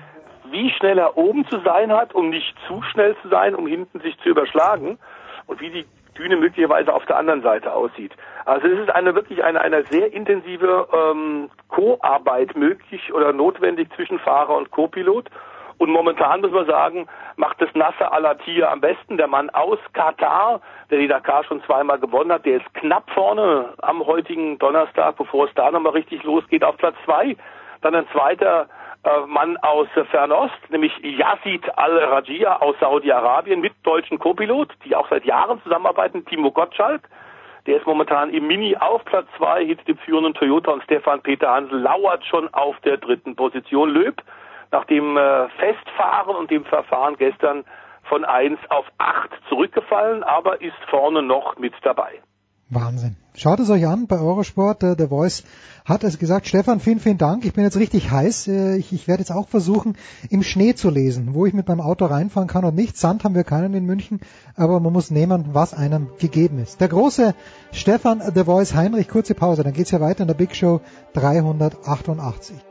[SPEAKER 17] wie schnell er oben zu sein hat, um nicht zu schnell zu sein, um hinten sich zu überschlagen und wie die Düne möglicherweise auf der anderen Seite aussieht. Also es ist eine wirklich eine, eine sehr intensive ähm, Co-Arbeit möglich oder notwendig zwischen Fahrer und Co-Pilot. Und momentan muss man sagen, macht das Nasser Al-Attiyah am besten. Der Mann aus Katar, der die Dakar schon zweimal gewonnen hat, der ist knapp vorne am heutigen Donnerstag, bevor es da nochmal richtig losgeht, auf Platz zwei. Dann ein zweiter äh, Mann aus Fernost, nämlich Yazid Al-Rajia aus Saudi-Arabien mit deutschen Co-Pilot, die auch seit Jahren zusammenarbeiten, Timo Gottschalk. Der ist momentan im Mini auf Platz zwei hinter dem führenden Toyota und Stefan Peter Hansel lauert schon auf der dritten Position. Löb nach dem äh, Festfahren und dem Verfahren gestern von 1 auf 8 zurückgefallen, aber ist vorne noch mit dabei.
[SPEAKER 1] Wahnsinn. Schaut es euch an bei Eurosport. Der, der Voice hat es gesagt. Stefan, vielen, vielen Dank. Ich bin jetzt richtig heiß. Äh, ich, ich werde jetzt auch versuchen, im Schnee zu lesen, wo ich mit meinem Auto reinfahren kann und nicht. Sand haben wir keinen in München, aber man muss nehmen, was einem gegeben ist. Der große Stefan The Voice Heinrich, kurze Pause, dann geht's ja weiter in der Big Show 388.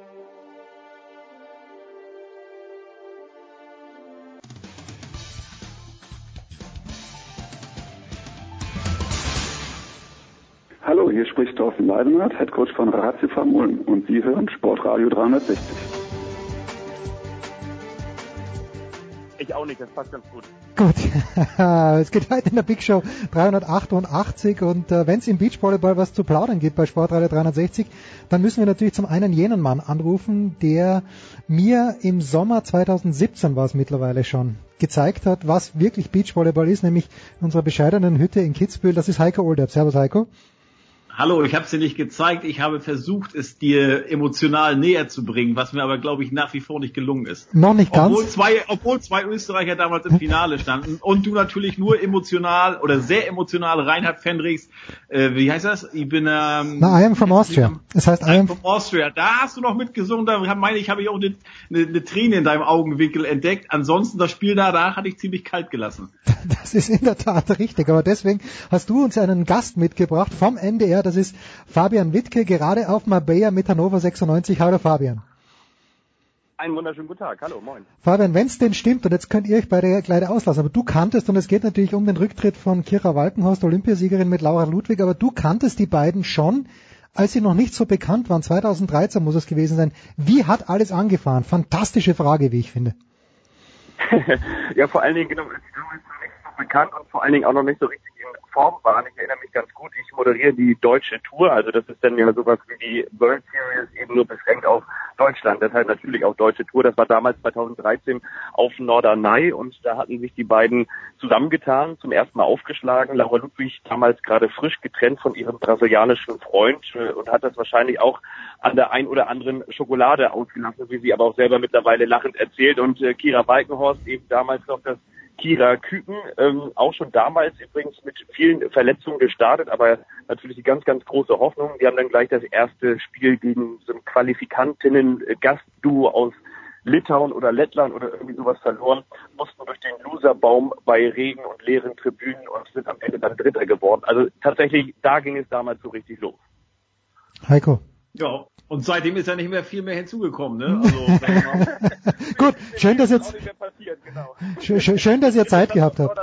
[SPEAKER 18] Hallo, hier spricht Thorsten Leidenhardt, Headcoach von Ratio Farm Ulm und Sie hören Sportradio 360.
[SPEAKER 15] Ich
[SPEAKER 19] ich auch nicht, das passt ganz gut.
[SPEAKER 1] Gut, es geht heute in der Big Show 388 und äh, wenn es im Beachvolleyball was zu plaudern gibt bei Sportradio 360, dann müssen wir natürlich zum einen jenen Mann anrufen, der mir im Sommer 2017 war es mittlerweile schon, gezeigt hat, was wirklich Beachvolleyball ist, nämlich in unserer bescheidenen Hütte in Kitzbühel. Das ist Heiko Olderb. Servus Heiko.
[SPEAKER 20] Hallo, ich habe es dir nicht gezeigt. Ich habe versucht, es dir emotional näher zu bringen, was mir aber, glaube ich, nach wie vor nicht gelungen ist.
[SPEAKER 1] Noch nicht ganz.
[SPEAKER 20] Obwohl zwei, obwohl zwei Österreicher damals im Finale standen und du natürlich nur emotional oder sehr emotional Reinhard Fendrichs, äh, wie heißt das? Ich bin ähm,
[SPEAKER 1] Na, I am from Austria. Das heißt I am
[SPEAKER 20] from Austria. Da hast du noch mitgesungen. Da meine ich, habe ich auch eine, eine, eine Träne in deinem Augenwinkel entdeckt. Ansonsten das Spiel danach hatte ich ziemlich kalt gelassen.
[SPEAKER 1] Das ist in der Tat richtig. Aber deswegen hast du uns einen Gast mitgebracht vom NDR. Das ist Fabian Wittke, gerade auf Marbella mit Hannover 96. Hallo Fabian.
[SPEAKER 19] Einen wunderschönen guten Tag. Hallo, moin.
[SPEAKER 1] Fabian, wenn es denn stimmt, und jetzt könnt ihr euch beide gleich auslassen, aber du kanntest, und es geht natürlich um den Rücktritt von Kira Walkenhorst, Olympiasiegerin mit Laura Ludwig, aber du kanntest die beiden schon, als sie noch nicht so bekannt waren. 2013 muss es gewesen sein. Wie hat alles angefahren? Fantastische Frage, wie ich finde.
[SPEAKER 19] ja, vor allen Dingen, genau, als sie damals bekannt und vor allen Dingen auch noch nicht so richtig in Form waren. Ich erinnere mich ganz gut, ich moderiere die deutsche Tour, also das ist dann ja sowas wie die World Series, eben nur beschränkt auf Deutschland. Deshalb natürlich auch deutsche Tour. Das war damals 2013 auf Norderney und da hatten sich die beiden zusammengetan, zum ersten Mal aufgeschlagen. Laura Ludwig damals gerade frisch getrennt von ihrem brasilianischen Freund äh, und hat das wahrscheinlich auch an der ein oder anderen Schokolade ausgelassen, wie sie aber auch selber mittlerweile lachend erzählt. Und äh, Kira Balkenhorst eben damals noch das Kira Küken, ähm, auch schon damals übrigens mit vielen Verletzungen gestartet, aber natürlich die ganz, ganz große Hoffnung. Die haben dann gleich das erste Spiel gegen so ein Qualifikantinnen-Gastduo aus Litauen oder Lettland oder irgendwie sowas verloren, mussten durch den Loserbaum bei Regen und leeren Tribünen und sind am Ende dann Dritter geworden. Also tatsächlich, da ging es damals so richtig los.
[SPEAKER 1] Heiko.
[SPEAKER 20] Ja, und seitdem ist ja nicht mehr viel mehr hinzugekommen, ne? Also,
[SPEAKER 1] Gut, schön, dass jetzt
[SPEAKER 19] genau.
[SPEAKER 1] schön, schön, dass ihr Zeit gehabt habt.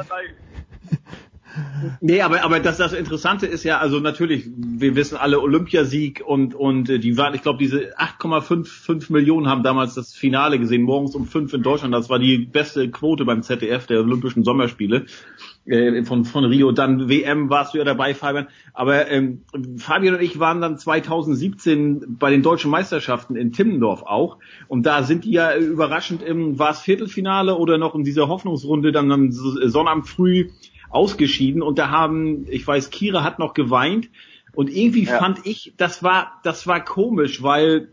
[SPEAKER 20] Nee, aber, aber das, das Interessante ist ja, also natürlich, wir wissen alle Olympiasieg und, und äh, die waren, ich glaube, diese 8,55 Millionen haben damals das Finale gesehen, morgens um fünf in Deutschland. Das war die beste Quote beim ZDF der Olympischen Sommerspiele äh, von, von Rio. Dann WM warst du ja dabei, Fabian. Aber ähm, Fabian und ich waren dann 2017 bei den deutschen Meisterschaften in Timmendorf auch. Und da sind die ja überraschend im, war es Viertelfinale oder noch in dieser Hoffnungsrunde dann am Sonnabend früh ausgeschieden. Und da haben, ich weiß, Kira hat noch geweint. Und irgendwie ja. fand ich, das war, das war komisch, weil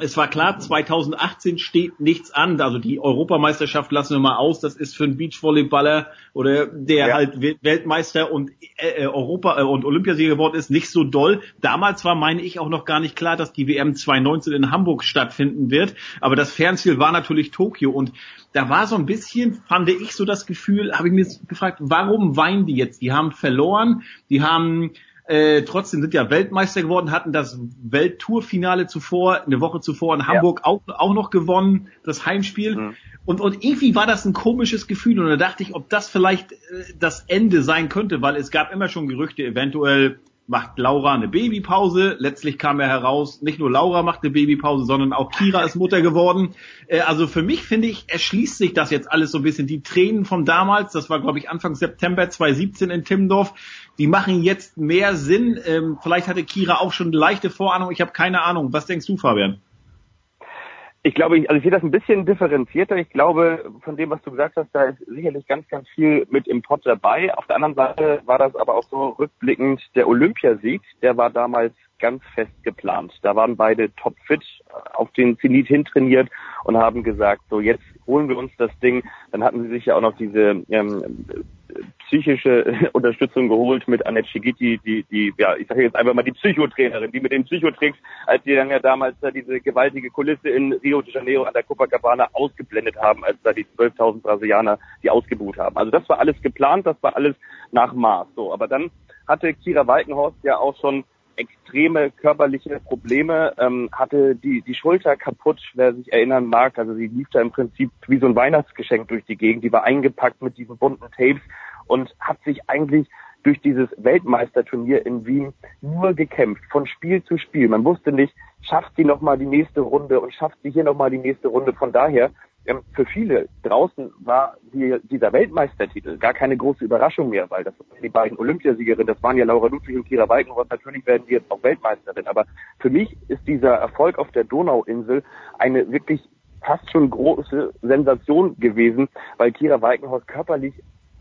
[SPEAKER 20] es war klar, 2018 steht nichts an. Also die Europameisterschaft lassen wir mal aus. Das ist für einen Beachvolleyballer oder der ja. halt Weltmeister und äh, Europa äh, und Olympiasieger geworden ist, nicht so doll. Damals war, meine ich, auch noch gar nicht klar, dass die WM 2019 in Hamburg stattfinden wird. Aber das Fernziel war natürlich Tokio und da war so ein bisschen, fand ich so das Gefühl, habe ich mir gefragt, warum weinen die jetzt? Die haben verloren, die haben äh, trotzdem sind ja Weltmeister geworden, hatten das Welttourfinale zuvor, eine Woche zuvor in Hamburg ja. auch, auch noch gewonnen, das Heimspiel. Mhm. Und, und irgendwie war das ein komisches Gefühl und da dachte ich, ob das vielleicht äh, das Ende sein könnte, weil es gab immer schon Gerüchte, eventuell macht Laura eine Babypause. Letztlich kam er heraus, nicht nur Laura macht eine Babypause, sondern auch Kira ist Mutter geworden. Äh, also für mich finde ich, erschließt sich das jetzt alles so ein bisschen. Die Tränen von damals, das war glaube ich Anfang September 2017 in Timmendorf, die machen jetzt mehr Sinn. Ähm, vielleicht hatte Kira auch schon eine leichte Vorahnung. Ich habe keine Ahnung. Was denkst du, Fabian?
[SPEAKER 19] Ich glaube, ich, also ich sehe das ein bisschen differenzierter. Ich glaube, von dem, was du gesagt hast, da ist sicherlich ganz, ganz viel mit im Pott dabei. Auf der anderen Seite war das aber auch so rückblickend der Olympiasieg, der war damals ganz fest geplant. Da waren beide topfit auf den Zenit hintrainiert und haben gesagt, so jetzt holen wir uns das Ding. Dann hatten sie sich ja auch noch diese ähm, psychische Unterstützung geholt mit Annette Schigiti, die, die, ja, ich sage jetzt einfach mal die Psychotrainerin, die mit den Psychotricks, als die dann ja damals da diese gewaltige Kulisse in Rio de Janeiro an der Copacabana ausgeblendet haben, als da die 12.000 Brasilianer die ausgebucht haben. Also das war alles geplant, das war alles nach Maß. So, aber dann hatte Kira Walkenhorst ja auch schon extreme körperliche Probleme, ähm, hatte die, die Schulter kaputt, wer sich erinnern mag. Also sie lief da im Prinzip wie so ein Weihnachtsgeschenk durch die Gegend. Die war eingepackt mit diesen bunten Tapes und hat sich eigentlich durch dieses Weltmeisterturnier in Wien nur gekämpft, von Spiel zu Spiel. Man wusste nicht, schafft sie nochmal die nächste Runde und schafft sie hier nochmal die nächste Runde. Von daher ähm, für viele draußen war die, dieser Weltmeistertitel gar keine große Überraschung mehr, weil das die beiden Olympiasiegerinnen, das waren ja Laura Ludwig und Kira Walkenhorst, natürlich werden die jetzt auch Weltmeisterin. Aber für mich ist dieser Erfolg auf der Donauinsel eine wirklich fast schon große Sensation gewesen, weil Kira Walkenhorst körperlich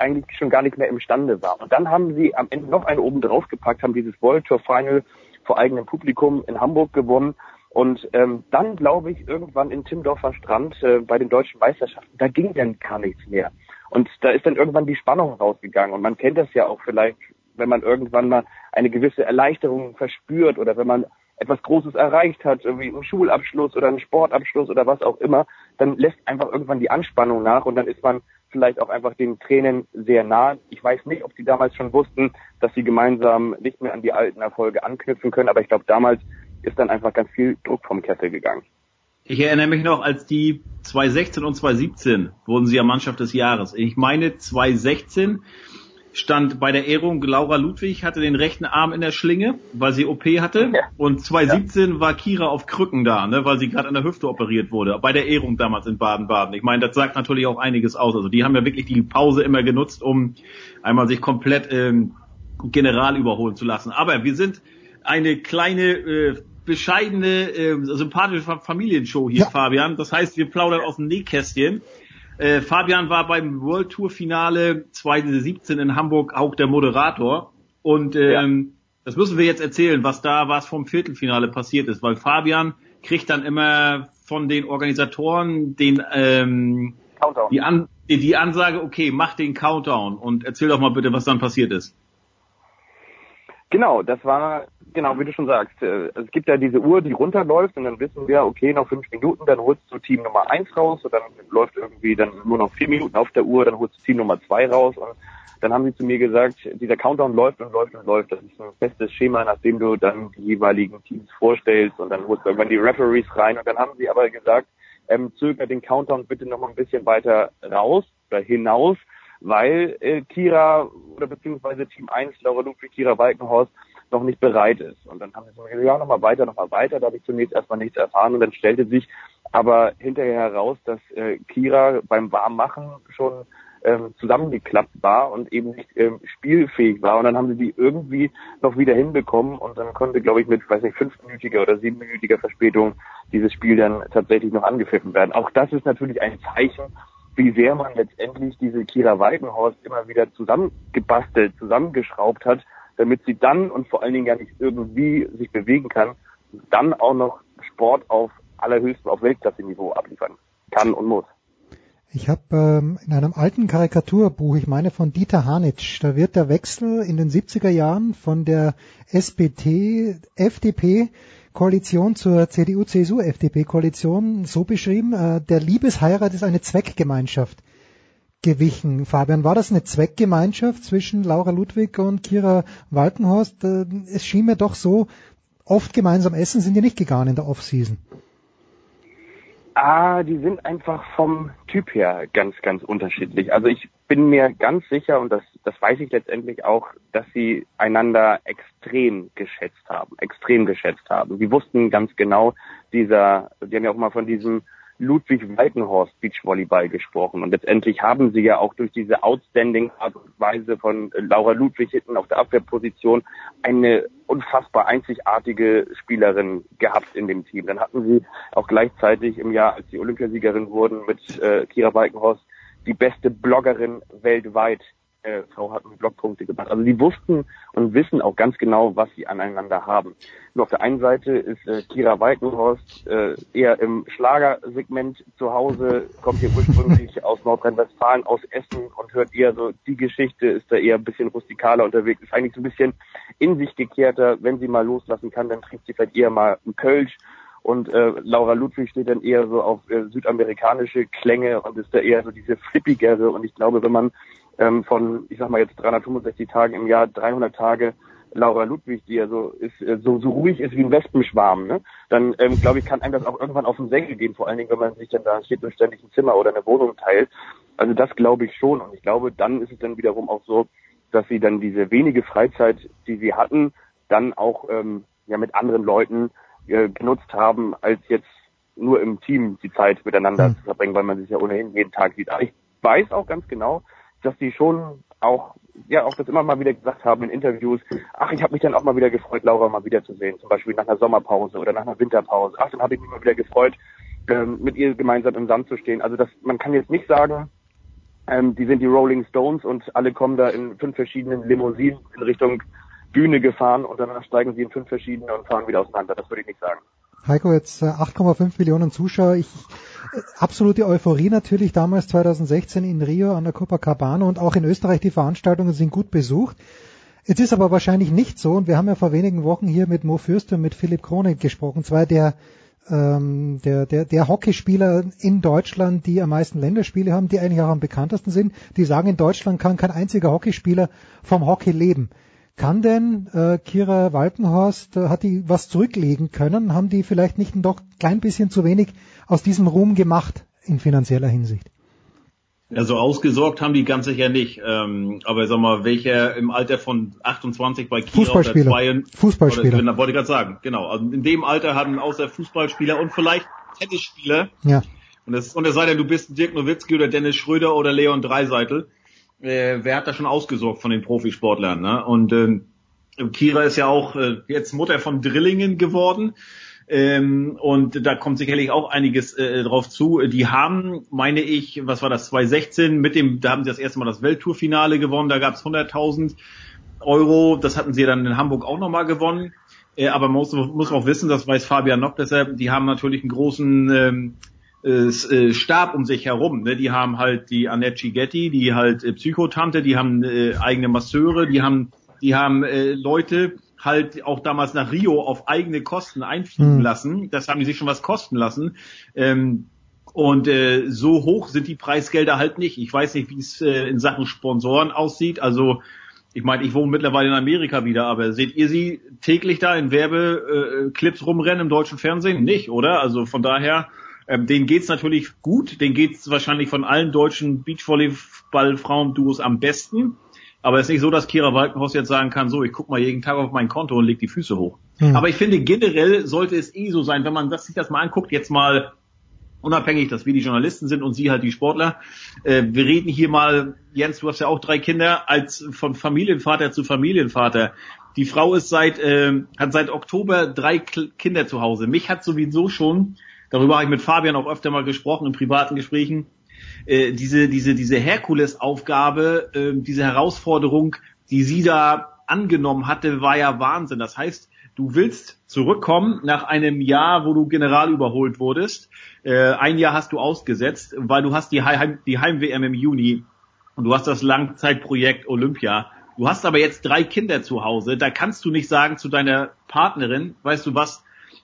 [SPEAKER 19] eigentlich schon gar nicht mehr imstande war. Und dann haben sie am Ende noch einen oben drauf gepackt, haben dieses World Tour Final vor eigenem Publikum in Hamburg gewonnen. Und ähm, dann glaube ich irgendwann in Timmendorfer Strand äh, bei den deutschen Meisterschaften, da ging dann gar nichts mehr. Und da ist dann irgendwann die Spannung rausgegangen. Und man kennt das ja auch vielleicht, wenn man irgendwann mal eine gewisse Erleichterung verspürt oder wenn man etwas Großes erreicht hat, irgendwie einen Schulabschluss oder einen Sportabschluss oder was auch immer, dann lässt einfach irgendwann die Anspannung nach und dann ist man vielleicht auch einfach den Tränen sehr nah. Ich weiß nicht, ob sie damals schon wussten, dass sie gemeinsam nicht mehr an die alten Erfolge anknüpfen können, aber ich glaube, damals ist dann einfach ganz viel Druck vom Kessel gegangen.
[SPEAKER 20] Ich erinnere mich noch, als die 2016 und 2017 wurden sie ja Mannschaft des Jahres. Ich meine 2016 stand bei der Ehrung Laura Ludwig hatte den rechten Arm in der Schlinge, weil sie OP hatte. Ja. Und 2017 ja. war Kira auf Krücken da, ne, weil sie gerade an der Hüfte operiert wurde. Bei der Ehrung damals in Baden-Baden. Ich meine, das sagt natürlich auch einiges aus. Also die haben ja wirklich die Pause immer genutzt, um einmal sich komplett ähm, general überholen zu lassen. Aber wir sind eine kleine äh, bescheidene, äh, sympathische Familienshow hier, ja. Fabian. Das heißt, wir plaudern aus dem Nähkästchen. Äh, Fabian war beim World Tour Finale 2017 in Hamburg auch der Moderator. Und ähm, ja. das müssen wir jetzt erzählen, was da was vom Viertelfinale passiert ist, weil Fabian kriegt dann immer von den Organisatoren den ähm, die, An die, die Ansage, okay, mach den Countdown und erzähl doch mal bitte, was dann passiert ist.
[SPEAKER 19] Genau, das war, genau, wie du schon sagst, äh, es gibt ja diese Uhr, die runterläuft und dann wissen wir, okay, noch fünf Minuten, dann holst du Team Nummer eins raus und dann läuft irgendwie dann nur noch vier Minuten auf der Uhr, dann holst du Team Nummer zwei raus und dann haben sie zu mir gesagt, dieser Countdown läuft und läuft und läuft. Das ist ein festes Schema, nachdem du dann die jeweiligen Teams vorstellst und dann holst du irgendwann die Referees rein und dann haben sie aber gesagt, ähm, zöger den Countdown bitte noch mal ein bisschen weiter raus oder hinaus, weil äh, Kira oder beziehungsweise Team 1, Laura Ludwig, Kira Walkenhorst, noch nicht bereit ist. Und dann haben sie gesagt, ja, nochmal weiter, nochmal weiter. Da habe ich zunächst erstmal nichts erfahren und dann stellte sich aber hinterher heraus, dass äh, Kira beim Warmmachen schon ähm, zusammengeklappt war und eben nicht ähm, spielfähig war. Und dann haben sie die irgendwie noch wieder hinbekommen und dann konnte, glaube ich, mit, weiß nicht, fünfminütiger oder siebenminütiger Verspätung dieses Spiel dann tatsächlich noch angepfiffen werden. Auch das ist natürlich ein Zeichen, wie sehr man letztendlich diese Kira Weidenhorst immer wieder zusammengebastelt, zusammengeschraubt hat, damit sie dann und vor allen Dingen ja nicht irgendwie sich bewegen kann, dann auch noch Sport auf allerhöchstem, auf Weltklasse-Niveau abliefern kann und muss.
[SPEAKER 1] Ich habe ähm, in einem alten Karikaturbuch, ich meine von Dieter Hanitsch, da wird der Wechsel in den 70er Jahren von der SPT, FDP Koalition zur CDU-CSU-FDP-Koalition so beschrieben, äh, der Liebesheirat ist eine Zweckgemeinschaft gewichen. Fabian, war das eine Zweckgemeinschaft zwischen Laura Ludwig und Kira Walkenhorst? Äh, es schien mir doch so, oft gemeinsam essen sind die nicht gegangen in der Off-Season.
[SPEAKER 19] Ah, die sind einfach vom Typ her ganz, ganz unterschiedlich. Also ich bin mir ganz sicher, und das, das weiß ich letztendlich auch, dass sie einander extrem geschätzt haben, extrem geschätzt haben. Sie wussten ganz genau, dieser, die haben ja auch mal von diesem Ludwig Walkenhorst Beachvolleyball gesprochen. Und letztendlich haben sie ja auch durch diese outstanding Art und Weise von Laura Ludwig hinten auf der Abwehrposition eine unfassbar einzigartige Spielerin gehabt in dem Team. Dann hatten sie auch gleichzeitig im Jahr, als sie Olympiasiegerin wurden, mit äh, Kira Walkenhorst die beste Bloggerin weltweit äh, Frau hat mir Blogpunkte gemacht. Also sie wussten und wissen auch ganz genau, was sie aneinander haben. Nur auf der einen Seite ist äh, Kira Walkenhorst äh, eher im Schlagersegment zu Hause, kommt hier ursprünglich aus Nordrhein-Westfalen, aus Essen und hört eher so die Geschichte, ist da eher ein bisschen rustikaler unterwegs, ist eigentlich so ein bisschen in sich gekehrter. Wenn sie mal loslassen kann, dann trinkt sie vielleicht eher mal einen Kölsch. Und äh, Laura Ludwig steht dann eher so auf äh, südamerikanische Klänge und ist da eher so diese flippigere. Und ich glaube, wenn man ähm, von, ich sag mal jetzt 365 Tagen im Jahr, 300 Tage Laura Ludwig, die ja so ist, äh, so, so ruhig ist wie ein Wespenschwarm, ne? dann ähm, glaube ich, kann einem das auch irgendwann auf den Senkel gehen, vor allen Dingen, wenn man sich dann da steht und ständig ein Zimmer oder eine Wohnung teilt. Also das glaube ich schon. Und ich glaube, dann ist es dann wiederum auch so, dass sie dann diese wenige Freizeit, die sie hatten, dann auch ähm, ja mit anderen Leuten äh, genutzt haben, als jetzt nur im Team die Zeit miteinander
[SPEAKER 1] Mhm.
[SPEAKER 19] zu verbringen, weil man sich ja ohnehin jeden Tag sieht. Aber ich weiß auch ganz genau, dass die schon auch, ja, auch das immer mal wieder gesagt haben in Interviews, ach, ich habe mich dann auch mal wieder gefreut, Laura mal wiederzusehen, zum Beispiel nach einer Sommerpause oder nach einer Winterpause. Ach, dann habe ich mich mal wieder gefreut, ähm, mit ihr gemeinsam im Sand zu stehen. Also das, man kann jetzt nicht sagen, ähm, die sind die Rolling Stones und alle kommen da in fünf verschiedenen Limousinen in Richtung Bühne gefahren und danach steigen sie in fünf verschiedene und fahren wieder auseinander. Das würde ich nicht sagen.
[SPEAKER 1] Heiko, jetzt äh, 8,5 Millionen Zuschauer. Ich, äh, absolute Euphorie natürlich damals 2016 in Rio an der Copacabana und auch in Österreich die Veranstaltungen sind gut besucht. Jetzt ist aber wahrscheinlich nicht so und wir haben ja vor wenigen Wochen hier mit Mo Fürster und mit Philipp Krone gesprochen, zwei der ähm, der, der, der Hockeyspieler in Deutschland, die am meisten Länderspiele haben, die eigentlich auch am bekanntesten sind, die sagen, in Deutschland kann kein einziger Hockeyspieler vom Hockey leben. Kann denn äh, Kira Walkenhorst, äh, hat die was zurücklegen können? Haben die vielleicht nicht ein doch klein bisschen zu wenig aus diesem Ruhm gemacht in finanzieller Hinsicht?
[SPEAKER 20] Also ausgesorgt haben die ganz sicher nicht. Ähm, aber sag mal, welcher im Alter von 28 bei Kira
[SPEAKER 1] Fußballspieler.
[SPEAKER 20] oder zwei,
[SPEAKER 1] Fußballspieler.
[SPEAKER 20] Oder, wollte ich gerade sagen, genau. Also in dem Alter haben außer Fußballspieler und vielleicht Tennisspieler.
[SPEAKER 1] Ja.
[SPEAKER 20] Und es, und es sei denn, du bist Dirk Nowitzki oder Dennis Schröder oder Leon Dreiseitel. Äh, wer hat da schon ausgesorgt von den Profisportlern? Ne? Und ähm, Kira ist ja auch äh, jetzt Mutter von Drillingen geworden. Ähm, und da kommt sicherlich auch einiges äh, drauf zu. Die haben, meine ich, was war das, 2016 mit dem, da haben sie das erste Mal das Welttourfinale gewonnen, da gab es 100.000 Euro, das hatten sie dann in Hamburg auch nochmal gewonnen. Äh, aber man muss, muss auch wissen, das weiß Fabian noch besser, die haben natürlich einen großen ähm, äh, Stab um sich herum. Ne? Die haben halt die Annette Gigetti, die halt äh, Psychotante, die haben äh, eigene Masseure, die haben, die haben äh, Leute, halt auch damals nach Rio auf eigene Kosten einfliegen
[SPEAKER 1] Mhm.
[SPEAKER 20] lassen. Das haben die sich schon was kosten lassen. Ähm, und äh, so hoch sind die Preisgelder halt nicht. Ich weiß nicht, wie es äh, in Sachen Sponsoren aussieht. Also ich meine, ich wohne mittlerweile in Amerika wieder, aber seht ihr sie täglich da in Werbeclips äh, rumrennen im deutschen Fernsehen? Nicht, oder? Also von daher, ähm, denen geht's natürlich gut. Denen geht's wahrscheinlich von allen deutschen Beachvolleyball-Frauen-Duos am besten. Aber es ist nicht so, dass Kira Walkenhaus jetzt sagen kann, so, ich guck mal jeden Tag auf mein Konto und leg die Füße hoch.
[SPEAKER 1] Hm.
[SPEAKER 20] Aber ich finde, generell sollte es eh so sein, wenn man das, sich das mal anguckt, jetzt mal unabhängig, dass wir die Journalisten sind und Sie halt die Sportler. Äh, wir reden hier mal, Jens, du hast ja auch drei Kinder, als von Familienvater zu Familienvater. Die Frau ist seit, äh, hat seit Oktober drei Kinder zu Hause. Mich hat sowieso schon, darüber habe ich mit Fabian auch öfter mal gesprochen in privaten Gesprächen, äh, diese, diese, diese Herkulesaufgabe, äh, diese Herausforderung, die sie da angenommen hatte, war ja Wahnsinn. Das heißt, du willst zurückkommen nach einem Jahr, wo du general überholt wurdest. Äh, ein Jahr hast du ausgesetzt, weil du hast die Heim, die Heim-WM im Juni und du hast das Langzeitprojekt Olympia. Du hast aber jetzt drei Kinder zu Hause. Da kannst du nicht sagen zu deiner Partnerin, weißt du was,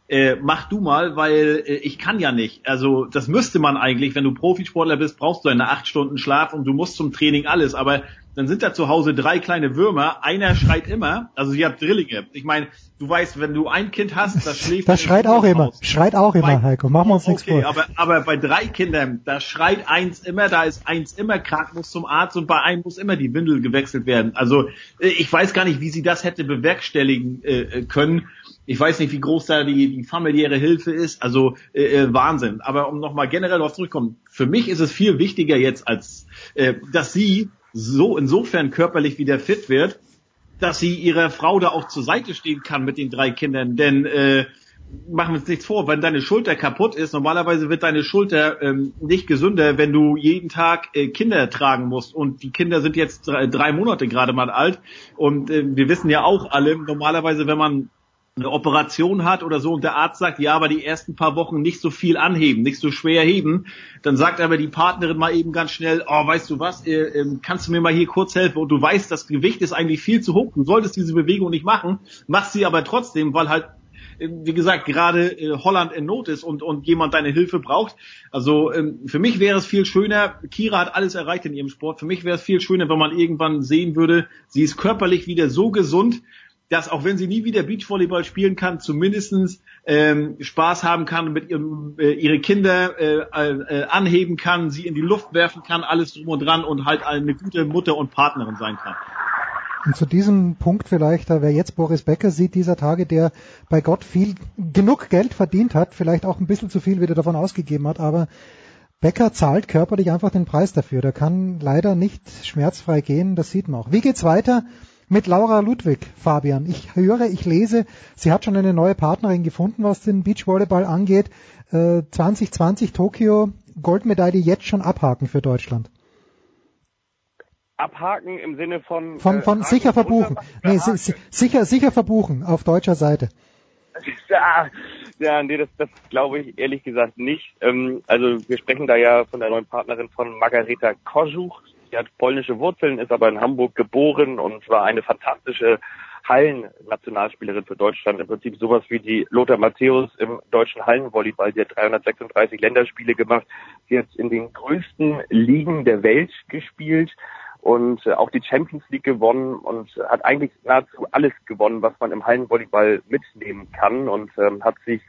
[SPEAKER 20] äh, mach du mal, weil äh, ich kann ja nicht. Also das müsste man eigentlich, wenn du Profisportler bist, brauchst du eine acht Stunden Schlaf und du musst zum Training alles. Aber dann sind da zu Hause drei kleine Würmer, einer schreit immer, also ihr habt Drillinge. Ich meine, du weißt, wenn du ein Kind hast, das schläft.
[SPEAKER 1] Das schreit auch immer, schreit auch immer, Heiko. Machen wir uns nichts
[SPEAKER 20] Okay,
[SPEAKER 1] vor.
[SPEAKER 20] aber, aber bei drei Kindern, da schreit eins immer, da ist eins immer krank, muss zum Arzt und bei einem muss immer die Windel gewechselt werden. Also äh, ich weiß gar nicht, wie sie das hätte bewerkstelligen äh, können. Ich weiß nicht, wie groß da die, die familiäre Hilfe ist. Also äh, äh, Wahnsinn. Aber um nochmal generell darauf zurückzukommen, für mich ist es viel wichtiger jetzt, als äh, dass sie so insofern körperlich wieder fit wird, dass sie ihrer Frau da auch zur Seite stehen kann mit den drei Kindern. Denn äh, machen wir uns nichts vor, wenn deine Schulter kaputt ist, normalerweise wird deine Schulter ähm, nicht gesünder, wenn du jeden Tag äh, Kinder tragen musst. Und die Kinder sind jetzt drei, drei Monate gerade mal alt. Und äh, wir wissen ja auch alle, normalerweise, wenn man eine Operation hat oder so und der Arzt sagt, ja, aber die ersten paar Wochen nicht so viel anheben, nicht so schwer heben, dann sagt aber die Partnerin mal eben ganz schnell, oh, weißt du was, äh, äh, kannst du mir mal hier kurz helfen und du weißt, das Gewicht ist eigentlich viel zu hoch, du solltest diese Bewegung nicht machen, machst sie aber trotzdem, weil halt äh, wie gesagt, gerade äh, Holland in Not ist und, und jemand deine Hilfe braucht. Also ähm, für mich wäre es viel schöner, Kira hat alles erreicht in ihrem Sport, für mich wäre es viel schöner, wenn man irgendwann sehen würde, sie ist körperlich wieder so gesund, dass auch wenn sie nie wieder Beachvolleyball spielen kann, zumindestens ähm, Spaß haben kann mit ihrem, äh, ihre Kinder äh, äh, anheben kann, sie in die Luft werfen kann, alles drum und dran und halt eine gute Mutter und Partnerin sein kann.
[SPEAKER 1] Und zu diesem Punkt vielleicht, wer jetzt Boris Becker sieht dieser Tage, der bei Gott viel genug Geld verdient hat, vielleicht auch ein bisschen zu viel wieder davon ausgegeben hat, aber Becker zahlt körperlich einfach den Preis dafür. Der kann leider nicht schmerzfrei gehen, das sieht man auch. Wie geht's weiter mit Laura Ludwig, Fabian? Ich höre, ich lese, sie hat schon eine neue Partnerin gefunden, was den Beachvolleyball angeht. Äh, 2020 Tokio, Goldmedaille jetzt schon abhaken für Deutschland.
[SPEAKER 19] Abhaken im Sinne von
[SPEAKER 1] von, von
[SPEAKER 19] äh,
[SPEAKER 1] sicher verbuchen. Nee, si sicher sicher verbuchen auf deutscher Seite.
[SPEAKER 19] Ja, ja nee, das, das glaube ich ehrlich gesagt nicht. Ähm, also wir sprechen da ja von der neuen Partnerin von Margareta Kożuch. Die hat polnische Wurzeln, ist aber in Hamburg geboren und war eine fantastische Hallen-Nationalspielerin für Deutschland. Im Prinzip sowas wie die Lothar Matthäus im deutschen Hallenvolleyball. Sie hat 336 Länderspiele gemacht. Sie hat in den größten Ligen der Welt gespielt und äh, auch die Champions League gewonnen und hat eigentlich nahezu alles gewonnen, was man im Hallenvolleyball mitnehmen kann und ähm, hat sich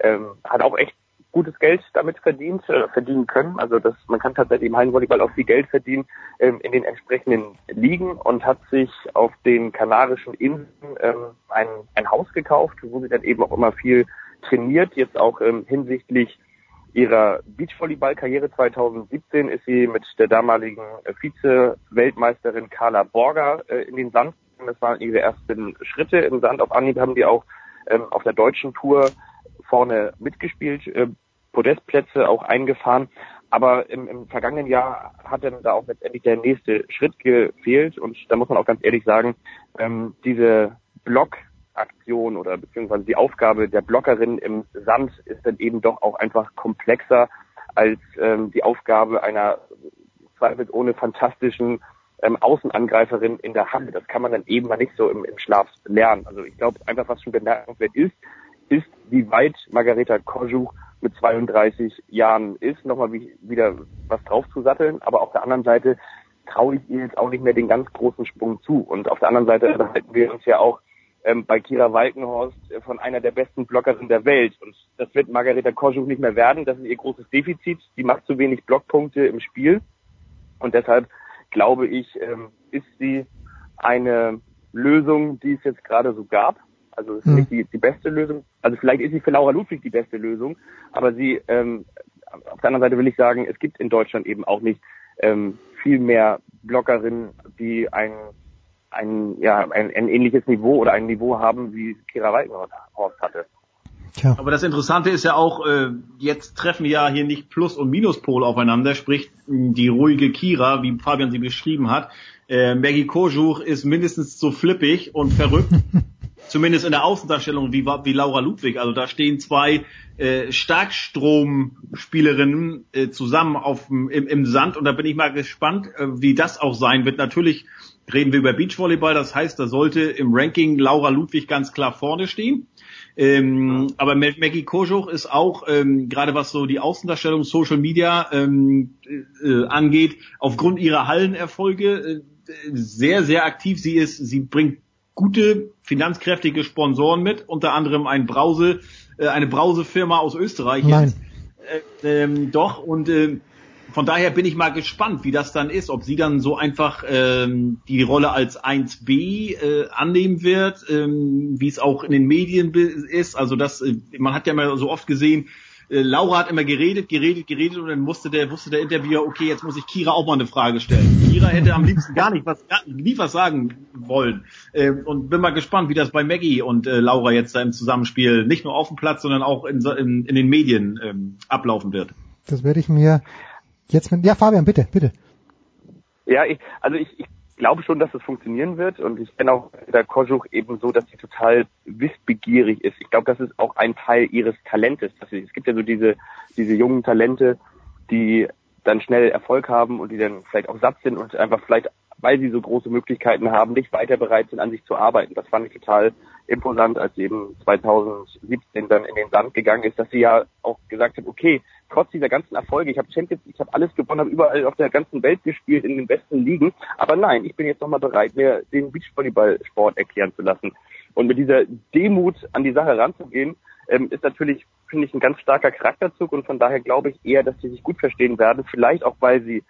[SPEAKER 19] ähm, hat auch echt gutes Geld damit verdient, äh, verdienen können. Also das, man kann tatsächlich im Hallenvolleyball auch viel Geld verdienen ähm, in den entsprechenden Ligen und hat sich auf den Kanarischen Inseln ähm, ein, ein Haus gekauft, wo sie dann eben auch immer viel trainiert, jetzt auch ähm, hinsichtlich ihrer Beachvolleyball-Karriere 2017 ist sie mit der damaligen Vize-Weltmeisterin Carla Borger äh, in den Sand. Das waren ihre ersten Schritte im Sand. Auf Anhieb haben die auch ähm, auf der deutschen Tour vorne mitgespielt, äh, Podestplätze auch eingefahren. Aber im, im vergangenen Jahr hat dann da auch letztendlich der nächste Schritt gefehlt. Und da muss man auch ganz ehrlich sagen, ähm, diese Block Aktion oder beziehungsweise die Aufgabe der Blockerin im Sand ist dann eben doch auch einfach komplexer als ähm, die Aufgabe einer zweifelsohne fantastischen ähm, Außenangreiferin in der Hand. Das kann man dann eben mal nicht so im, im Schlaf lernen. Also ich glaube einfach, was schon bemerkenswert ist, ist, wie weit Margareta Kojuch mit 32 Jahren ist, nochmal wie, wieder was drauf zu satteln. Aber auf der anderen Seite traue ich ihr jetzt auch nicht mehr den ganz großen Sprung zu. Und auf der anderen Seite halten wir uns ja auch ähm, bei Kira Walkenhorst äh, von einer der besten Blockerinnen der Welt. Und das wird Margareta Koschuk nicht mehr werden. Das ist ihr großes Defizit. Die macht zu wenig Blockpunkte im Spiel. Und deshalb glaube ich, ähm, ist sie eine Lösung, die es jetzt gerade so gab. Also ist mhm. nicht die, die beste Lösung. Also vielleicht ist sie für Laura Ludwig die beste Lösung, aber sie ähm, auf der anderen Seite will ich sagen, es gibt in Deutschland eben auch nicht ähm, viel mehr Blockerinnen, die ein ein, ja, ein, ein ähnliches Niveau oder ein Niveau haben, wie Kira Walkenhorst hatte.
[SPEAKER 20] Tja. Aber das Interessante ist ja auch, äh, jetzt treffen ja hier nicht Plus- und Minuspol aufeinander, sprich die ruhige Kira, wie Fabian sie beschrieben hat. Äh, Maggie Kojuch ist mindestens so flippig und verrückt, zumindest in der Außendarstellung, wie, wie Laura Ludwig. Also da stehen zwei äh, Starkstromspielerinnen äh, zusammen auf, im, im Sand und da bin ich mal gespannt, äh, wie das auch sein wird. Natürlich reden wir über Beachvolleyball. Das heißt, da sollte im Ranking Laura Ludwig ganz klar vorne stehen. Ähm, aber Maggie Kojoch ist auch, ähm, gerade was so die Außendarstellung Social Media ähm, äh, angeht, aufgrund ihrer Hallenerfolge äh, sehr, sehr aktiv. Sie ist, sie bringt gute, finanzkräftige Sponsoren mit, unter anderem ein Brause, äh, eine Brausefirma aus Österreich.
[SPEAKER 1] Nein.
[SPEAKER 20] Äh, ähm, doch, und äh, von daher bin ich mal gespannt, wie das dann ist, ob sie dann so einfach ähm, die Rolle als 1B äh, annehmen wird, ähm, wie es auch in den Medien ist. Also das, äh, man hat ja mal so oft gesehen, äh, Laura hat immer geredet, geredet, geredet und dann musste der, wusste der Interviewer, okay, jetzt muss ich Kira auch mal eine Frage stellen. Kira hätte am liebsten gar nicht was, gar, nie was sagen wollen. Äh, und bin mal gespannt, wie das bei Maggie und äh, Laura jetzt da im Zusammenspiel nicht nur auf dem Platz, sondern auch in, in, in den Medien ähm, ablaufen wird.
[SPEAKER 1] Das werde ich mir Jetzt, ja, Fabian, bitte, bitte.
[SPEAKER 19] Ja, ich, also ich, ich glaube schon, dass es funktionieren wird und ich kenne auch der Kojuch eben so, dass sie total wissbegierig ist. Ich glaube, das ist auch ein Teil ihres Talentes. Es gibt ja so diese, diese jungen Talente, die dann schnell Erfolg haben und die dann vielleicht auch satt sind und einfach vielleicht, weil sie so große Möglichkeiten haben, nicht weiter bereit sind, an sich zu arbeiten. Das fand ich total imposant, als sie eben 2017 dann in den Sand gegangen ist, dass sie ja auch gesagt hat, okay, trotz dieser ganzen Erfolge, ich habe Champions, ich habe alles gewonnen, habe überall auf der ganzen Welt gespielt, in den besten Ligen, aber nein, ich bin jetzt nochmal bereit, mir den Beachvolleyball-Sport erklären zu lassen. Und mit dieser Demut an die Sache ranzugehen, ähm, ist natürlich, finde ich, ein ganz starker Charakterzug und von daher glaube ich eher, dass sie sich gut verstehen werden, vielleicht auch, weil sie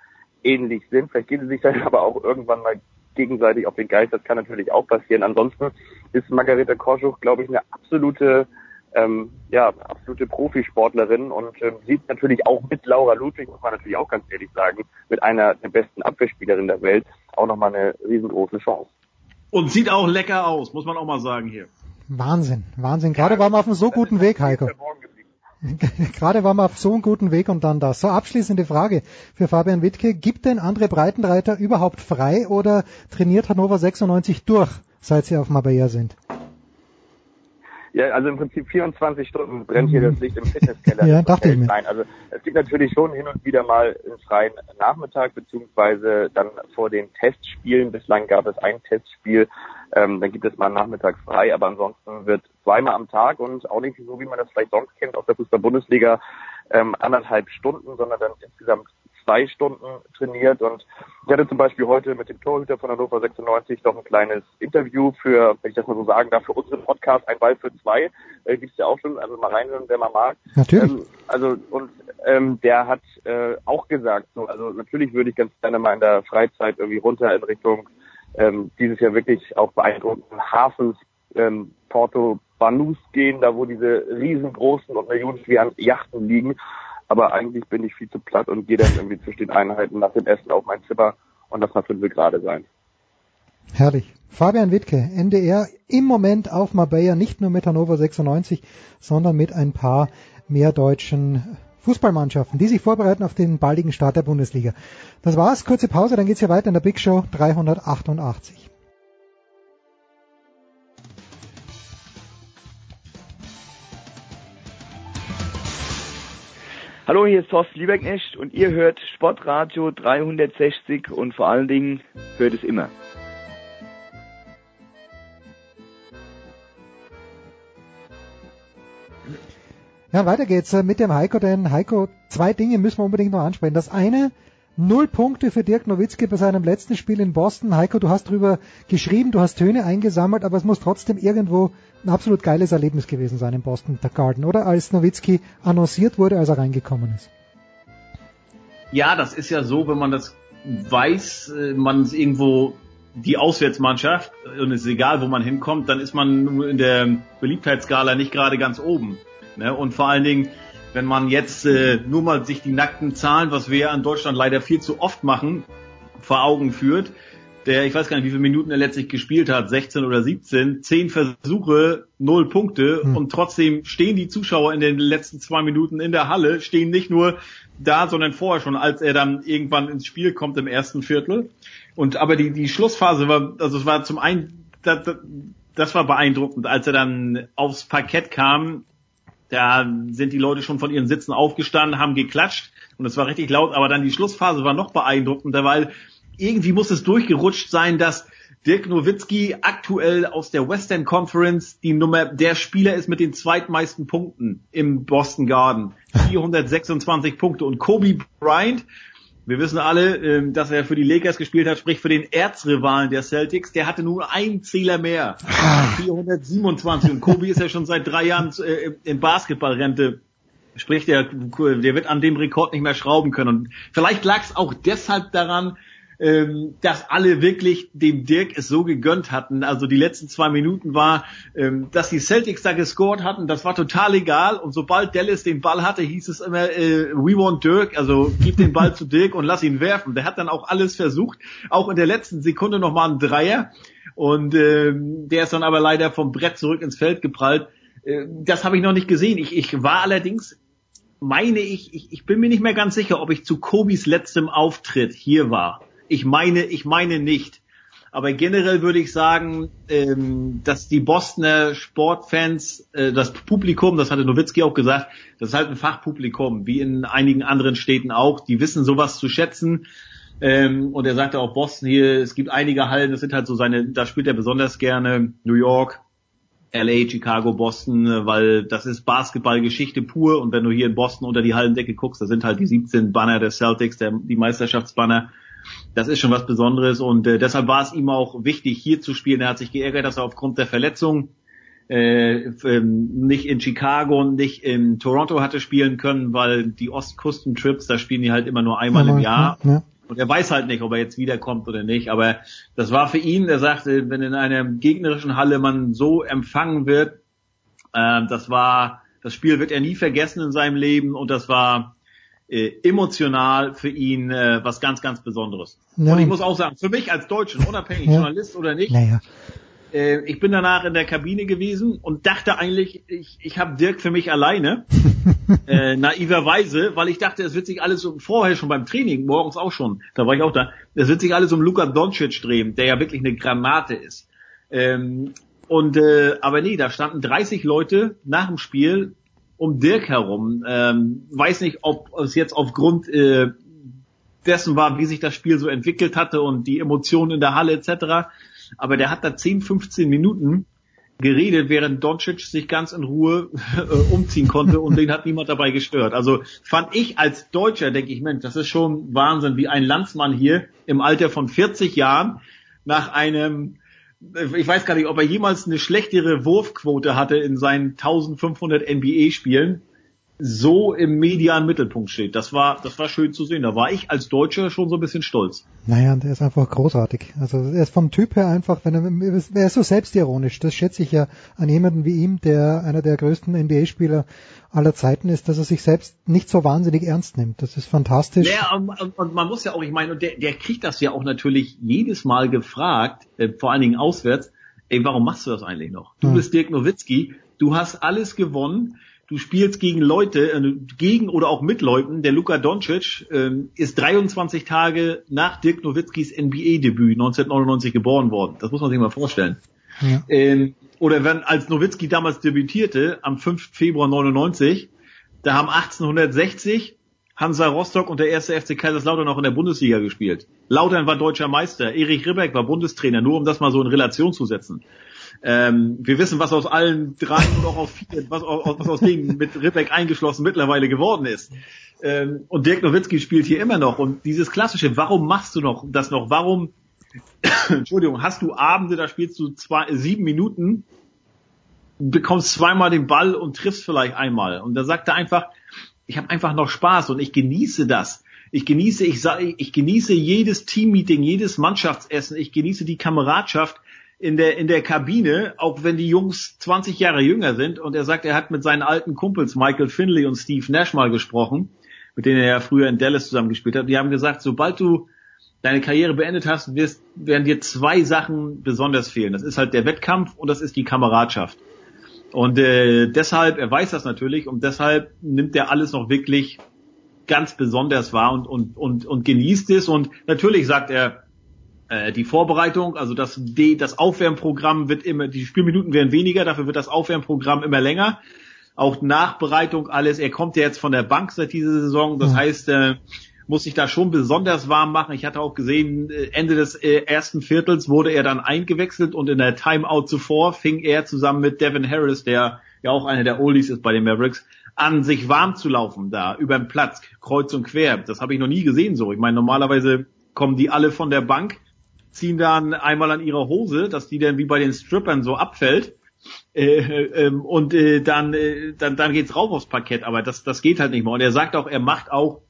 [SPEAKER 19] ähnlich sind, vielleicht gehen sie sich dann aber auch irgendwann mal gegenseitig auf den Geist. Das kann natürlich auch passieren. Ansonsten ist Margareta Korschuch, glaube ich, eine absolute ähm, ja, absolute Profisportlerin und ähm, sieht natürlich auch mit Laura Ludwig, muss man natürlich auch ganz ehrlich sagen, mit einer der besten Abwehrspielerinnen der Welt auch nochmal eine riesengroße Chance.
[SPEAKER 20] Und sieht auch lecker aus, muss man auch mal sagen hier.
[SPEAKER 1] Wahnsinn, Wahnsinn. Gerade waren wir auf einem so guten Weg, Heiko. Gerade waren wir auf so einem guten Weg und dann das. So, abschließende Frage für Fabian Wittke. Gibt denn andere Breitenreiter überhaupt frei oder trainiert Hannover 96 durch, seit sie auf Marbella sind?
[SPEAKER 19] Ja, also im Prinzip 24 Stunden brennt hier das Licht im Fitnesskeller.
[SPEAKER 1] ja, dachte ich mir.
[SPEAKER 19] Nein, also es gibt natürlich schon hin und wieder mal einen freien Nachmittag, beziehungsweise dann vor den Testspielen. Bislang gab es ein Testspiel, ähm, dann gibt es mal einen Nachmittag frei, aber ansonsten wird zweimal am Tag und auch nicht so, wie man das vielleicht sonst kennt aus der Fußball-Bundesliga, ähm, anderthalb Stunden, sondern dann insgesamt zwei Stunden trainiert und ich hatte zum Beispiel heute mit dem Torhüter von Hannover 96 noch ein kleines Interview für, wenn ich das mal so sagen darf, für unseren Podcast Ein Ball für zwei. Äh, gibt's ja auch schon, also mal reinhören, wer man mag.
[SPEAKER 1] Natürlich.
[SPEAKER 19] Ähm, also und ähm, der hat äh, auch gesagt, so, also natürlich würde ich ganz gerne mal in der Freizeit irgendwie runter in Richtung ähm, dieses Jahr wirklich auch beeindruckenden Hafens ähm, Porto Banus gehen, da wo diese riesengroßen und millionenschweren Yachten liegen aber eigentlich bin ich viel zu platt und gehe dann irgendwie zwischen den Einheiten nach dem Essen auf mein Zimmer und das mal fünf gerade sein.
[SPEAKER 1] Herrlich. Fabian Wittke, NDR im Moment auf Marbella, nicht nur mit Hannover 96, sondern mit ein paar mehr deutschen Fußballmannschaften, die sich vorbereiten auf den baldigen Start der Bundesliga. Das war's, kurze Pause, dann geht's hier weiter in der Big Show 388.
[SPEAKER 21] Hallo, hier ist Thorsten Lieberknecht und ihr hört Sportradio 360 und vor allen Dingen hört es immer.
[SPEAKER 1] Ja, weiter geht's äh, mit dem Heiko, denn Heiko, zwei Dinge müssen wir unbedingt noch ansprechen. Das eine, Null Punkte für Dirk Nowitzki bei seinem letzten Spiel in Boston. Heiko, du hast drüber geschrieben, du hast Töne eingesammelt, aber es muss trotzdem irgendwo ein absolut geiles Erlebnis gewesen sein in Boston Garden, oder? Als Nowitzki annonciert wurde, als er reingekommen ist.
[SPEAKER 20] Ja, das ist ja so, wenn man das weiß, äh, man ist irgendwo die Auswärtsmannschaft und es ist egal, wo man hinkommt, dann ist man in der Beliebtheitsskala nicht gerade ganz oben. Ne? Und vor allen Dingen, wenn man jetzt äh, nur mal sich die nackten Zahlen, was wir ja in Deutschland leider viel zu oft machen, vor Augen führt, der, ich weiß gar nicht, wie viele Minuten er letztlich gespielt hat, 16 oder 17, 10 Versuche, 0 Punkte hm. und trotzdem stehen die Zuschauer in den letzten zwei Minuten in der Halle, stehen nicht nur da, sondern vorher schon, als er dann irgendwann ins Spiel kommt im ersten Viertel. Und aber die, die Schlussphase war, also es war zum einen, das, das war beeindruckend, als er dann aufs Parkett kam, da sind die Leute schon von ihren Sitzen aufgestanden, haben geklatscht und es war richtig laut, aber dann die Schlussphase war noch beeindruckender, weil irgendwie muss es durchgerutscht sein, dass Dirk Nowitzki aktuell aus der Western Conference die Nummer der Spieler ist mit den zweitmeisten Punkten im Boston Garden. 426 Punkte und Kobe Bryant wir wissen alle, ähm, dass er für die Lakers gespielt hat, sprich für den Erzrivalen der Celtics. Der hatte nur einen Zähler mehr. 427. Und Kobe ist ja schon seit drei Jahren äh, in Basketballrente. Sprich, der, der wird an dem Rekord nicht mehr schrauben können. Und vielleicht lag es auch deshalb daran, ähm, dass alle wirklich dem Dirk es so gegönnt hatten. Also die letzten zwei Minuten war, ähm, dass die Celtics da gescored hatten, das war total egal. Und sobald Dallas den Ball hatte, hieß es immer, äh, we want Dirk, also gib den Ball zu Dirk und lass ihn werfen. Der hat dann auch alles versucht, auch in der letzten Sekunde nochmal einen Dreier. Und ähm, der ist dann aber leider vom Brett zurück ins Feld geprallt. Äh, das habe ich noch nicht gesehen. Ich, ich war allerdings meine ich, ich, ich bin mir nicht mehr ganz sicher, ob ich zu Kobis letztem Auftritt hier war. Ich meine, ich meine nicht. Aber generell würde ich sagen, ähm, dass die Bostoner Sportfans, äh, das Publikum, das hatte Nowitzki auch gesagt, das ist halt ein Fachpublikum, wie in einigen anderen Städten auch. Die wissen sowas zu schätzen. Ähm, und er sagte auch Boston hier, es gibt einige Hallen, das sind halt so seine, da spielt er besonders gerne New York, LA, Chicago, Boston, weil das ist Basketballgeschichte pur. Und wenn du hier in Boston unter die Hallendecke guckst, da sind halt die 17 Banner der Celtics, der, die Meisterschaftsbanner das ist schon was Besonderes und äh, deshalb war es ihm auch wichtig, hier zu spielen. Er hat sich geärgert, dass er aufgrund der Verletzung äh, ähm, nicht in Chicago und nicht in Toronto hatte spielen können, weil die Ostkustentrips, da spielen die halt immer nur einmal im Jahr. Ja. Und er weiß halt nicht, ob er jetzt wiederkommt oder nicht. Aber das war für ihn, er sagte, wenn in einer gegnerischen Halle man so empfangen wird, äh, das war, das Spiel wird er nie vergessen in seinem Leben und das war äh, emotional für ihn äh, was ganz, ganz Besonderes.
[SPEAKER 1] Ja.
[SPEAKER 20] Und ich muss auch sagen, für mich als Deutschen, unabhängig
[SPEAKER 1] Ja.
[SPEAKER 20] Journalist oder nicht,
[SPEAKER 1] Naja.
[SPEAKER 20] äh, ich bin danach in der Kabine gewesen und dachte eigentlich, ich, ich habe Dirk für mich alleine, äh, naiverweise, weil ich dachte, es wird sich alles um, vorher schon beim Training, morgens auch schon, da war ich auch da, es wird sich alles um Luka Doncic drehen, der ja wirklich eine Granate ist. Ähm, und äh, aber nee, da standen 30 Leute nach dem Spiel um Dirk herum. Ähm, weiß nicht, ob es jetzt aufgrund äh, dessen war, wie sich das Spiel so entwickelt hatte und die Emotionen in der Halle etc. Aber der hat da 10, 15 Minuten geredet, während Doncic sich ganz in Ruhe äh, umziehen konnte und den hat niemand dabei gestört. Also fand ich als Deutscher, denke ich, Mensch, das ist schon Wahnsinn, wie ein Landsmann hier im Alter von 40 Jahren nach einem ich weiß gar nicht, ob er jemals eine schlechtere Wurfquote hatte in seinen 1500 NBA-Spielen, so im medialen Mittelpunkt steht. Das war, das war schön zu sehen. Da war ich als Deutscher schon so ein bisschen stolz.
[SPEAKER 1] Naja, und er ist einfach großartig. Also er ist vom Typ her einfach, wenn er, er ist so selbstironisch. Das schätze ich ja an jemanden wie ihm, der einer der größten NBA-Spieler aller Zeiten ist, dass er sich selbst nicht so wahnsinnig ernst nimmt. Das ist fantastisch.
[SPEAKER 20] Ja, und, und, man muss ja auch, ich meine, und der, der kriegt das ja auch natürlich jedes Mal gefragt, äh, vor allen Dingen auswärts, ey, warum machst du das eigentlich noch? Du
[SPEAKER 1] Hm.
[SPEAKER 20] bist Dirk Nowitzki, du hast alles gewonnen, du spielst gegen Leute, äh, gegen oder auch mit Leuten. Der Luka Doncic ähm, ist 23 Tage nach Dirk Nowitzkis NBA-Debüt 1999 geboren worden. Das muss man sich mal vorstellen.
[SPEAKER 1] Ja.
[SPEAKER 20] Ähm, oder wenn als Nowitzki damals debütierte, am 5. Februar 99, da haben 1860 Hansa Rostock und der erste FC Kaiserslautern noch in der Bundesliga gespielt. Lautern war deutscher Meister, Erich Ribbeck war Bundestrainer, nur um das mal so in Relation zu setzen. Ähm, wir wissen, was aus allen drei und auch aus vier, was, aus, was aus denen mit Ribbeck eingeschlossen mittlerweile geworden ist. Ähm, und Dirk Nowitzki spielt hier immer noch. Und dieses klassische, warum machst du noch das noch? Warum, Entschuldigung, hast du Abende, da spielst du zwei, sieben Minuten, bekommst zweimal den Ball und triffst vielleicht einmal. Und da sagt er einfach, ich habe einfach noch Spaß und ich genieße das. Ich genieße, ich ich genieße jedes Teammeeting, jedes Mannschaftsessen, ich genieße die Kameradschaft in der in der Kabine, auch wenn die Jungs 20 Jahre jünger sind. Und er sagt, er hat mit seinen alten Kumpels Michael Finley und Steve Nash mal gesprochen, mit denen er ja früher in Dallas zusammengespielt hat. Die haben gesagt, sobald du deine Karriere beendet hast, wirst, werden dir zwei Sachen besonders fehlen. Das ist halt der Wettkampf und das ist die Kameradschaft. Und äh, deshalb, er weiß das natürlich und deshalb nimmt er alles noch wirklich ganz besonders wahr und, und, und, und genießt es. Und natürlich sagt er, äh, die Vorbereitung, also das, D, das Aufwärmprogramm wird immer, die Spielminuten werden weniger, dafür wird das Aufwärmprogramm immer länger. Auch Nachbereitung, alles. Er kommt ja jetzt von der Bank seit dieser Saison. Das
[SPEAKER 1] Ja.
[SPEAKER 20] heißt, äh, muss sich da schon besonders warm machen. Ich hatte auch gesehen, äh, Ende des äh, ersten Viertels wurde er dann eingewechselt und in der Timeout zuvor fing er zusammen mit Devin Harris, der ja auch einer der Oldies ist bei den Mavericks, an sich warm zu laufen da über den Platz, kreuz und quer. Das habe ich noch nie gesehen so. Ich meine, normalerweise kommen die alle von der Bank, ziehen dann einmal an ihrer Hose, dass die dann wie bei den Strippern so abfällt. Äh, ähm, und äh, dann, äh, dann, dann geht's rauf aufs Parkett, aber das, das geht halt nicht mehr. Und er sagt auch, er macht auch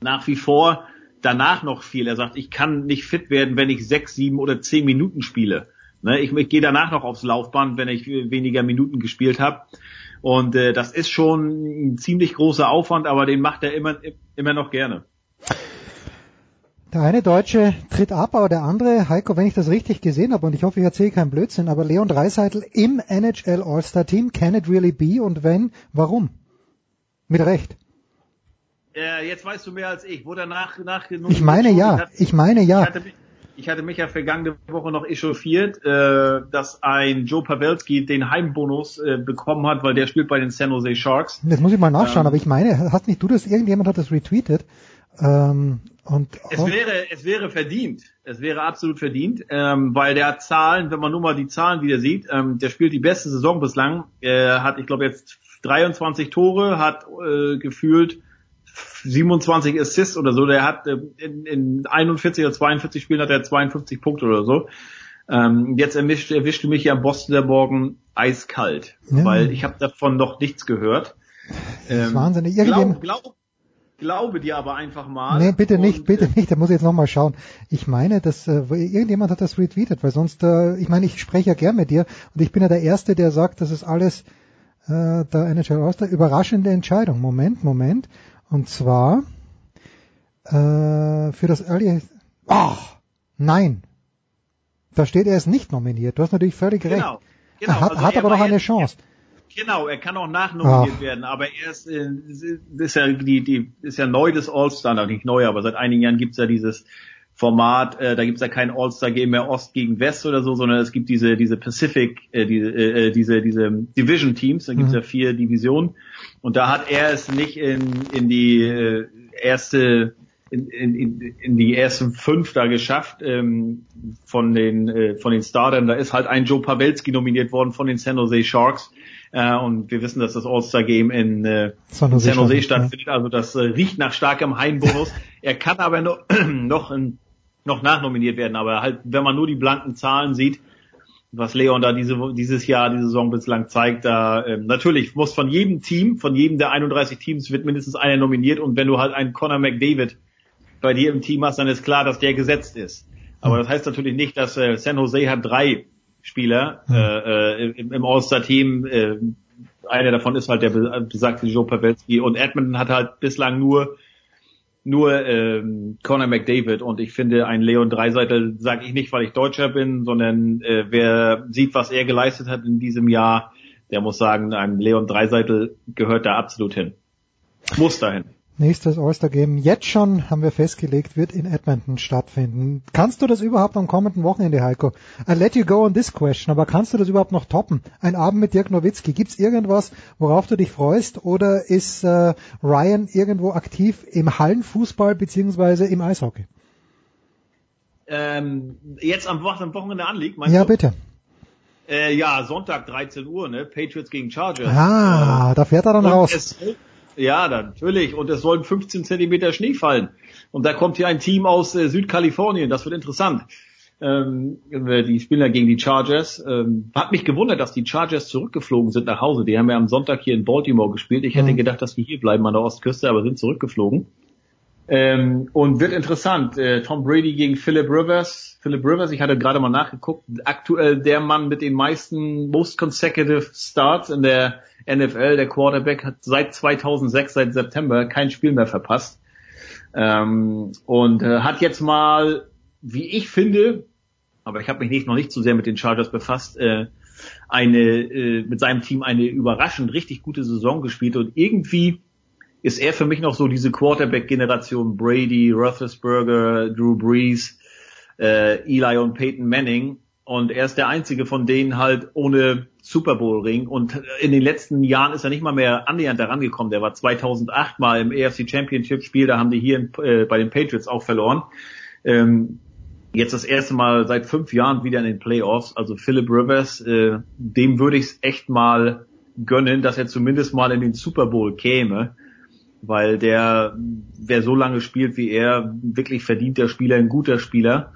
[SPEAKER 20] nach wie vor danach noch viel. Er sagt, ich kann nicht fit werden, wenn ich sechs, sieben oder zehn Minuten spiele. Ne, ich, ich gehe danach noch aufs Laufband, wenn ich äh, weniger Minuten gespielt habe. Und äh, das ist schon ein ziemlich großer Aufwand, aber den macht er immer, immer noch gerne.
[SPEAKER 1] Der eine Deutsche tritt ab, aber der andere, Heiko, wenn ich das richtig gesehen habe, und ich hoffe, ich erzähle keinen Blödsinn, aber Leon Dreiseitel im NHL All-Star Team, can it really be? Und wenn, warum? Mit Recht.
[SPEAKER 20] Äh, jetzt weißt du mehr als ich. Wo danach nach
[SPEAKER 1] Ich meine ja, ich meine ja.
[SPEAKER 20] Ich hatte, mich- ich hatte mich ja vergangene Woche noch echauffiert, äh, dass ein Joe Pavelski den Heimbonus äh, bekommen hat, weil der spielt bei den San Jose Sharks.
[SPEAKER 1] Jetzt muss ich mal nachschauen,
[SPEAKER 20] Ähm,
[SPEAKER 1] aber ich meine, hast nicht du das, irgendjemand hat das retweetet, ähm, und
[SPEAKER 20] Es wäre, es wäre verdient. Es wäre absolut verdient, ähm, weil der hat Zahlen, wenn man nur mal die Zahlen wieder sieht, ähm, der spielt die beste Saison bislang, äh, hat, ich glaube, jetzt 23 Tore, hat äh, gefühlt 27 Assists oder so. Der hat äh, in, in 41 oder 42 Spielen hat er 52 Punkte oder so. Ähm, jetzt erwischt, erwischte mich ja Boston der Morgen eiskalt,
[SPEAKER 1] Ja.
[SPEAKER 20] weil ich habe davon noch nichts gehört. Ähm,
[SPEAKER 1] wahnsinnig.
[SPEAKER 20] Glaub, glaub, glaube dir aber einfach mal.
[SPEAKER 1] Nee, bitte nicht, bitte
[SPEAKER 20] äh,
[SPEAKER 1] nicht, da muss ich jetzt nochmal schauen. Ich meine, dass äh, irgendjemand hat das retweetet, weil sonst, äh, ich meine, ich spreche ja gern mit dir und ich bin ja der Erste, der sagt, das ist alles äh, der NHL All-Star. Überraschende Entscheidung. Moment, Moment. Und zwar äh, für das Early... Ach, nein. Da steht, er ist nicht nominiert. Du hast natürlich völlig recht.
[SPEAKER 20] Genau, genau.
[SPEAKER 1] Er hat,
[SPEAKER 20] Also
[SPEAKER 1] hat
[SPEAKER 20] er
[SPEAKER 1] aber noch eine Chance.
[SPEAKER 20] Genau, er kann auch nachnominiert
[SPEAKER 1] Ach.
[SPEAKER 20] werden, aber er ist, äh, ist ja die, die ist ja neu das All-Star, nicht neu, aber seit einigen Jahren gibt's ja dieses Format, äh, da gibt's ja kein All-Star-Game mehr Ost gegen West oder so, sondern es gibt diese diese Pacific, äh, diese äh, diese diese Division-Teams, da gibt's
[SPEAKER 22] Mhm.
[SPEAKER 20] ja vier Divisionen und da hat er es nicht in in die äh, erste in, in, in, in die ersten fünf da geschafft ähm, von den äh, von den Startern. Da ist halt ein Joe Pavelski nominiert worden von den San Jose Sharks. Äh, und wir wissen, dass das All-Star-Game in äh,
[SPEAKER 1] San Jose
[SPEAKER 20] San Jose
[SPEAKER 1] stattfindet,
[SPEAKER 20] stattfindet. Also das äh, riecht nach starkem Heimbonus. er kann aber noch, noch, in, noch nachnominiert werden. Aber halt, wenn man nur die blanken Zahlen sieht, was Leon da diese, dieses Jahr, die Saison bislang zeigt, da ähm, natürlich muss von jedem Team, von jedem der 31 Teams wird mindestens einer nominiert und wenn du halt einen Conor McDavid bei dir im Team hast, dann ist klar, dass der gesetzt ist. Aber das heißt natürlich nicht, dass äh, San Jose hat drei Spieler äh, äh, im, im All-Star-Team. Äh, einer davon ist halt der be- besagte Joe Pavelski und Edmonton hat halt bislang nur nur ähm, Conor McDavid und ich finde ein Leon Dreiseitel sage ich nicht, weil ich Deutscher bin, sondern äh, wer sieht, was er geleistet hat in diesem Jahr, der muss sagen, ein Leon Dreiseitel gehört da absolut hin. Muss dahin.
[SPEAKER 1] Nächstes All-Star-Game, jetzt schon haben wir festgelegt, wird in Edmonton stattfinden. Kannst du das überhaupt am kommenden Wochenende, Heiko? I let you go on this question, aber kannst du das überhaupt noch toppen? Ein Abend mit Dirk Nowitzki, gibt's irgendwas, worauf du dich freust? Oder ist äh, Ryan irgendwo aktiv im Hallenfußball beziehungsweise im Eishockey?
[SPEAKER 20] Ähm, jetzt am, Wo- am Wochenende anliegt, meinst
[SPEAKER 1] Ja,
[SPEAKER 20] du?
[SPEAKER 1] bitte.
[SPEAKER 20] Äh, ja, Sonntag 13 Uhr, ne? Patriots gegen Chargers.
[SPEAKER 1] Ah, da fährt er dann
[SPEAKER 20] Und
[SPEAKER 1] raus.
[SPEAKER 20] Es, ja, natürlich. Und es sollen 15 Zentimeter Schnee fallen. Und da kommt hier ein Team aus äh, Südkalifornien. Das wird interessant. Ähm, die spielen ja gegen die Chargers. Ähm, hat mich gewundert, dass die Chargers zurückgeflogen sind nach Hause. Die haben ja am Sonntag hier in Baltimore gespielt. Ich hätte
[SPEAKER 1] Mhm.
[SPEAKER 20] gedacht, dass die hier bleiben an der Ostküste, aber sind zurückgeflogen. Ähm, und wird interessant. Äh, Tom Brady gegen Philip Rivers. Philip Rivers, ich hatte gerade mal nachgeguckt, aktuell der Mann mit den meisten most consecutive Starts in der NFL. Der Quarterback hat seit 2006, seit September kein Spiel mehr verpasst. Ähm, und äh, hat jetzt mal, wie ich finde, aber ich habe mich nicht noch nicht so sehr mit den Chargers befasst, äh, eine äh, mit seinem Team eine überraschend richtig gute Saison gespielt und irgendwie ist er für mich noch so diese Quarterback-Generation Brady, Roethlisberger, Drew Brees, äh, Eli und Peyton Manning und er ist der einzige von denen halt ohne Super Bowl Ring und in den letzten Jahren ist er nicht mal mehr annähernd daran gekommen. Der war 2008 mal im AFC Championship Spiel, da haben die hier in, äh, bei den Patriots auch verloren. Ähm, jetzt das erste Mal seit fünf Jahren wieder in den Playoffs. Also Philip Rivers, äh, dem würde ich es echt mal gönnen, dass er zumindest mal in den Super Bowl käme, weil der, wer so lange spielt wie er, wirklich verdienter Spieler, ein guter Spieler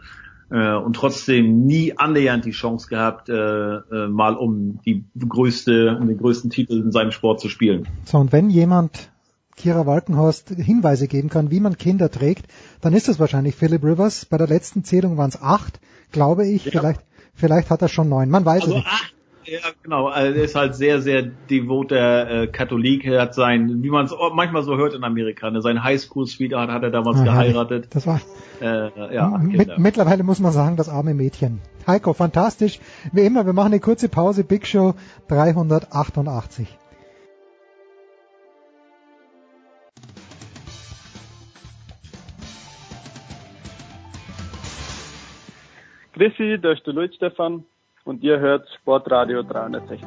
[SPEAKER 20] äh, und trotzdem nie annähernd die Chance gehabt, äh, äh, mal um die größte, um den größten Titel in seinem Sport zu spielen.
[SPEAKER 1] So, und wenn jemand Kira Walkenhorst Hinweise geben kann, wie man Kinder trägt, dann ist das wahrscheinlich Philip Rivers. Bei der letzten Zählung waren es acht, glaube ich. Vielleicht, vielleicht hat er schon neun. Man weiß
[SPEAKER 20] Also
[SPEAKER 1] es nicht.
[SPEAKER 20] acht, ja genau, also er ist halt sehr, sehr devoter äh, Katholik. Er hat sein, wie man es manchmal so hört in Amerika, ne, sein Highschool-Sweetheart hat er damals
[SPEAKER 1] Ah, herrlich.
[SPEAKER 20] geheiratet.
[SPEAKER 1] Das war
[SPEAKER 20] Äh, ja,
[SPEAKER 1] Mit, mittlerweile muss man sagen, das arme Mädchen. Heiko, fantastisch. Wie immer, wir machen eine kurze Pause. Big Show 388.
[SPEAKER 13] Grüßi, da ist der Luis Stefan und ihr hört Sportradio 360.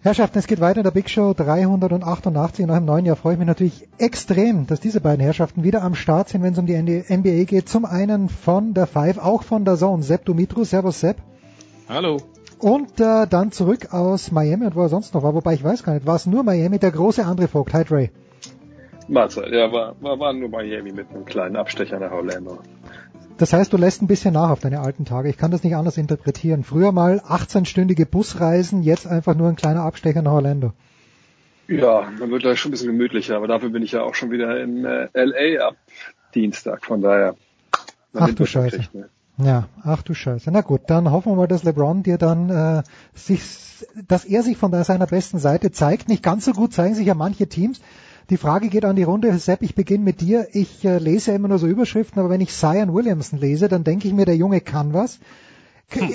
[SPEAKER 1] Herrschaften, es geht weiter in der Big Show 388. Nach dem neuen Jahr freue ich mich natürlich extrem, dass diese beiden Herrschaften wieder am Start sind, wenn es um die NBA geht. Zum einen von der Five, auch von der Zone, Sepp Dumitru. Servus Sepp.
[SPEAKER 22] Hallo.
[SPEAKER 1] Und äh, dann zurück aus Miami und wo er sonst noch war, wobei ich weiß gar nicht, war es nur Miami, der große André Vogt. Hi Dre.
[SPEAKER 22] Mahlzeit, ja, war, war, war nur Miami mit einem kleinen Abstecher nach Orlando.
[SPEAKER 1] Das heißt, du lässt ein bisschen nach auf deine alten Tage. Ich kann das nicht anders interpretieren. Früher mal 18-stündige Busreisen, jetzt einfach nur ein kleiner Abstecher nach Orlando.
[SPEAKER 22] Ja, man wird gleich schon ein bisschen gemütlicher, aber dafür bin ich ja auch schon wieder in äh, LA ab Dienstag, von daher.
[SPEAKER 1] Ach du Scheiße. Kriegt, ne? Ja, ach du Scheiße. Na gut, dann hoffen wir mal, dass LeBron dir dann äh, sich, dass er sich von seiner besten Seite zeigt. Nicht ganz so gut zeigen sich ja manche Teams. Die Frage geht an die Runde. Sepp, ich beginne mit dir. Ich äh, lese ja immer nur so Überschriften, aber wenn ich Zion Williamson lese, dann denke ich mir, der Junge kann was. Hm.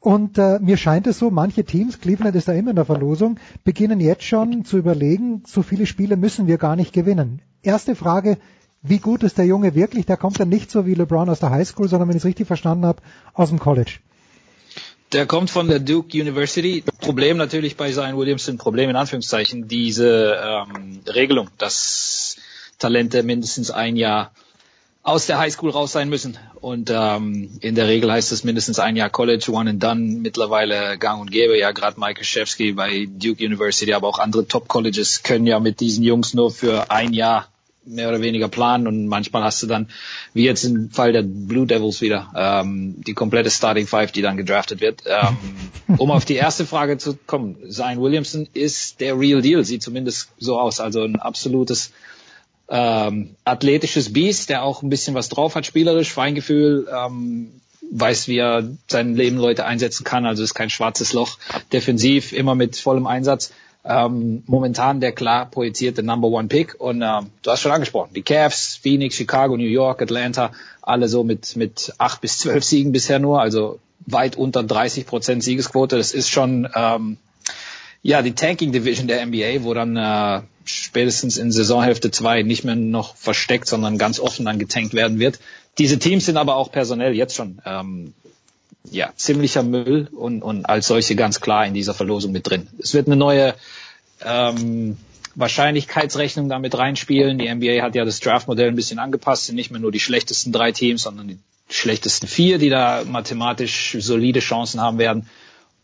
[SPEAKER 1] Und äh, mir scheint es so, manche Teams, Cleveland ist da immer in der Verlosung, beginnen jetzt schon zu überlegen, so viele Spiele müssen wir gar nicht gewinnen. Erste Frage, wie gut ist der Junge wirklich? Der kommt dann nicht so wie LeBron aus der Highschool, sondern wenn ich es richtig verstanden habe, aus dem College.
[SPEAKER 23] Der kommt von der Duke University. Problem natürlich bei Zion Williamson, Problem in Anführungszeichen, diese ähm, Regelung, dass Talente mindestens ein Jahr aus der Highschool raus sein müssen. Und ähm, in der Regel heißt es mindestens ein Jahr College, One and Done, mittlerweile gang und gäbe. Ja, gerade Mike Krzyzewski bei Duke University, aber auch andere Top-Colleges können ja mit diesen Jungs nur für ein Jahr mehr oder weniger planen und manchmal hast du dann, wie jetzt im Fall der Blue Devils wieder, ähm, die komplette Starting Five, die dann gedraftet wird. Ähm, um auf die erste Frage zu kommen, Zion Williamson ist der Real Deal, sieht zumindest so aus, also ein absolutes ähm, athletisches Biest, der auch ein bisschen was drauf hat, spielerisch, Feingefühl, ähm, weiß, wie er sein Leben Leute einsetzen kann, also ist kein schwarzes Loch, defensiv, immer mit vollem Einsatz. Ähm, momentan der klar projizierte Number One Pick und ähm, du hast schon angesprochen, die Cavs, Phoenix, Chicago, New York, Atlanta, alle so mit mit acht bis zwölf Siegen bisher nur, also weit unter 30 Prozent Siegesquote. Das ist schon ähm, ja die Tanking Division der NBA, wo dann äh, spätestens in Saisonhälfte zwei nicht mehr noch versteckt, sondern ganz offen dann getankt werden wird. Diese Teams sind aber auch personell jetzt schon ähm, ja ziemlicher Müll und, und als solche ganz klar in dieser Verlosung mit drin. Es wird eine neue ähm, Wahrscheinlichkeitsrechnung damit reinspielen. Die NBA hat ja das Draftmodell ein bisschen angepasst, sind nicht mehr nur die schlechtesten drei Teams, sondern die schlechtesten vier, die da mathematisch solide Chancen haben werden.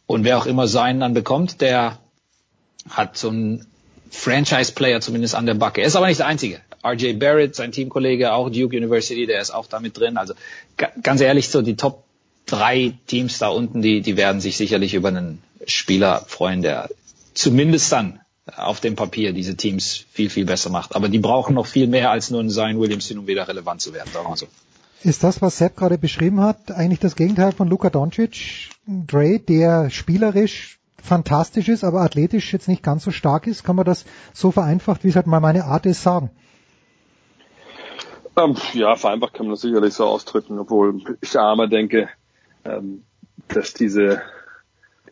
[SPEAKER 23] Und wer auch immer seinen dann bekommt, der hat so ein Franchise-Player zumindest an der Backe. Er ist aber nicht der Einzige. RJ Barrett, sein Teamkollege, auch Duke University, der ist auch damit drin. Also ganz ehrlich, so die Top drei Teams da unten, die, die werden sich sicherlich über einen Spieler freuen, der zumindest dann auf dem Papier diese Teams viel, viel besser macht. Aber die brauchen noch viel mehr als nur einen Zion Williamson, um wieder relevant zu werden, sagen wir so.
[SPEAKER 1] Ist das, was Sepp gerade beschrieben hat, eigentlich das Gegenteil von Luka Doncic? Dre, der spielerisch fantastisch ist, aber athletisch jetzt nicht ganz so stark ist? Kann man das so vereinfacht, wie es halt mal meine Art ist, sagen?
[SPEAKER 22] Ähm, ja, vereinfacht kann man das sicherlich so ausdrücken, obwohl ich immer denke, ähm, dass diese,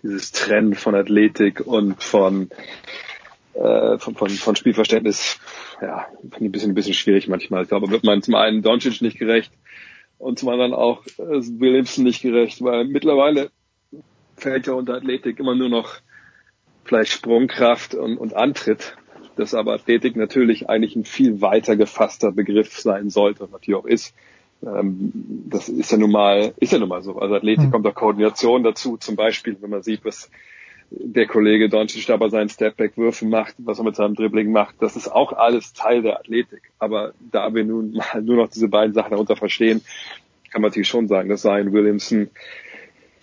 [SPEAKER 22] dieses Trend von Athletik und von, äh, von, von, von Spielverständnis, ja, ein bisschen, ein bisschen schwierig manchmal. Ich glaube, wird man zum einen Doncic nicht gerecht und zum anderen auch äh, Williamson nicht gerecht, weil mittlerweile fällt ja unter Athletik immer nur noch vielleicht Sprungkraft und, und Antritt, dass aber Athletik natürlich eigentlich ein viel weiter gefasster Begriff sein sollte und natürlich auch ist. Ähm, das ist ja nun mal, ist ja nun mal so. Also Athletik mhm. kommt auch Koordination dazu, zum Beispiel, wenn man sieht, was der Kollege Doncic da bei seinen Stepback-Würfen macht, was er mit seinem Dribbling macht, das ist auch alles Teil der Athletik. Aber da wir nun mal nur noch diese beiden Sachen darunter verstehen, kann man natürlich schon sagen, dass Zion Williamson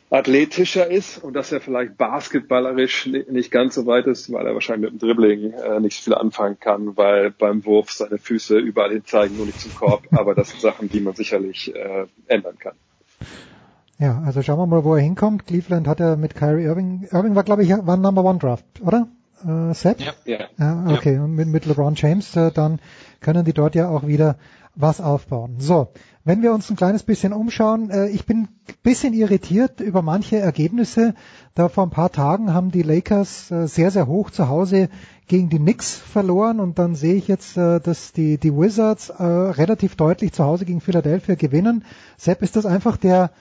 [SPEAKER 22] athletischer ist und dass er vielleicht basketballerisch nicht ganz so weit ist, weil er wahrscheinlich mit dem Dribbling äh, nicht so viel anfangen kann, weil beim Wurf seine Füße überall hin zeigen, nur nicht zum Korb. Aber das sind Sachen, die man sicherlich äh, ändern kann.
[SPEAKER 1] Ja, also schauen wir mal, wo er hinkommt. Cleveland hat er mit Kyrie Irving, Irving war glaube ich war ein Number One Draft, oder? Äh, Set?
[SPEAKER 23] Ja. ja.
[SPEAKER 1] ja okay, und mit, mit LeBron James, äh, dann können die dort ja auch wieder was aufbauen. So, wenn wir uns ein kleines bisschen umschauen, äh, ich bin bisschen irritiert über manche Ergebnisse. Da vor ein paar Tagen haben die Lakers äh, sehr, sehr hoch zu Hause gegen die Knicks verloren und dann sehe ich jetzt, äh, dass die, die Wizards äh, relativ deutlich zu Hause gegen Philadelphia gewinnen. Sepp, ist das einfach der,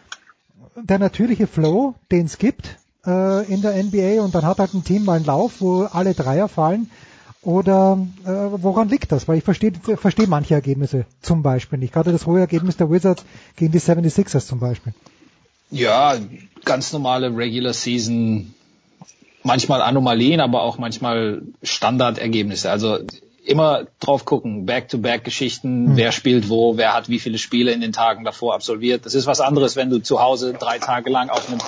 [SPEAKER 1] der natürliche Flow, den es gibt äh, in der NBA und dann hat halt ein Team mal einen Lauf, wo alle Dreier fallen. Oder äh, woran liegt das? Weil ich verstehe verstehe manche Ergebnisse zum Beispiel nicht. Gerade das hohe Ergebnis der Wizards gegen die 76ers zum Beispiel.
[SPEAKER 23] Ja, ganz normale Regular Season, manchmal Anomalien, aber auch manchmal Standardergebnisse. Also immer drauf gucken, Back-to-Back-Geschichten,
[SPEAKER 1] Mhm.
[SPEAKER 23] wer spielt wo, wer hat wie viele Spiele in den Tagen davor absolviert. Das ist was anderes, wenn du zu Hause drei Tage lang auf einen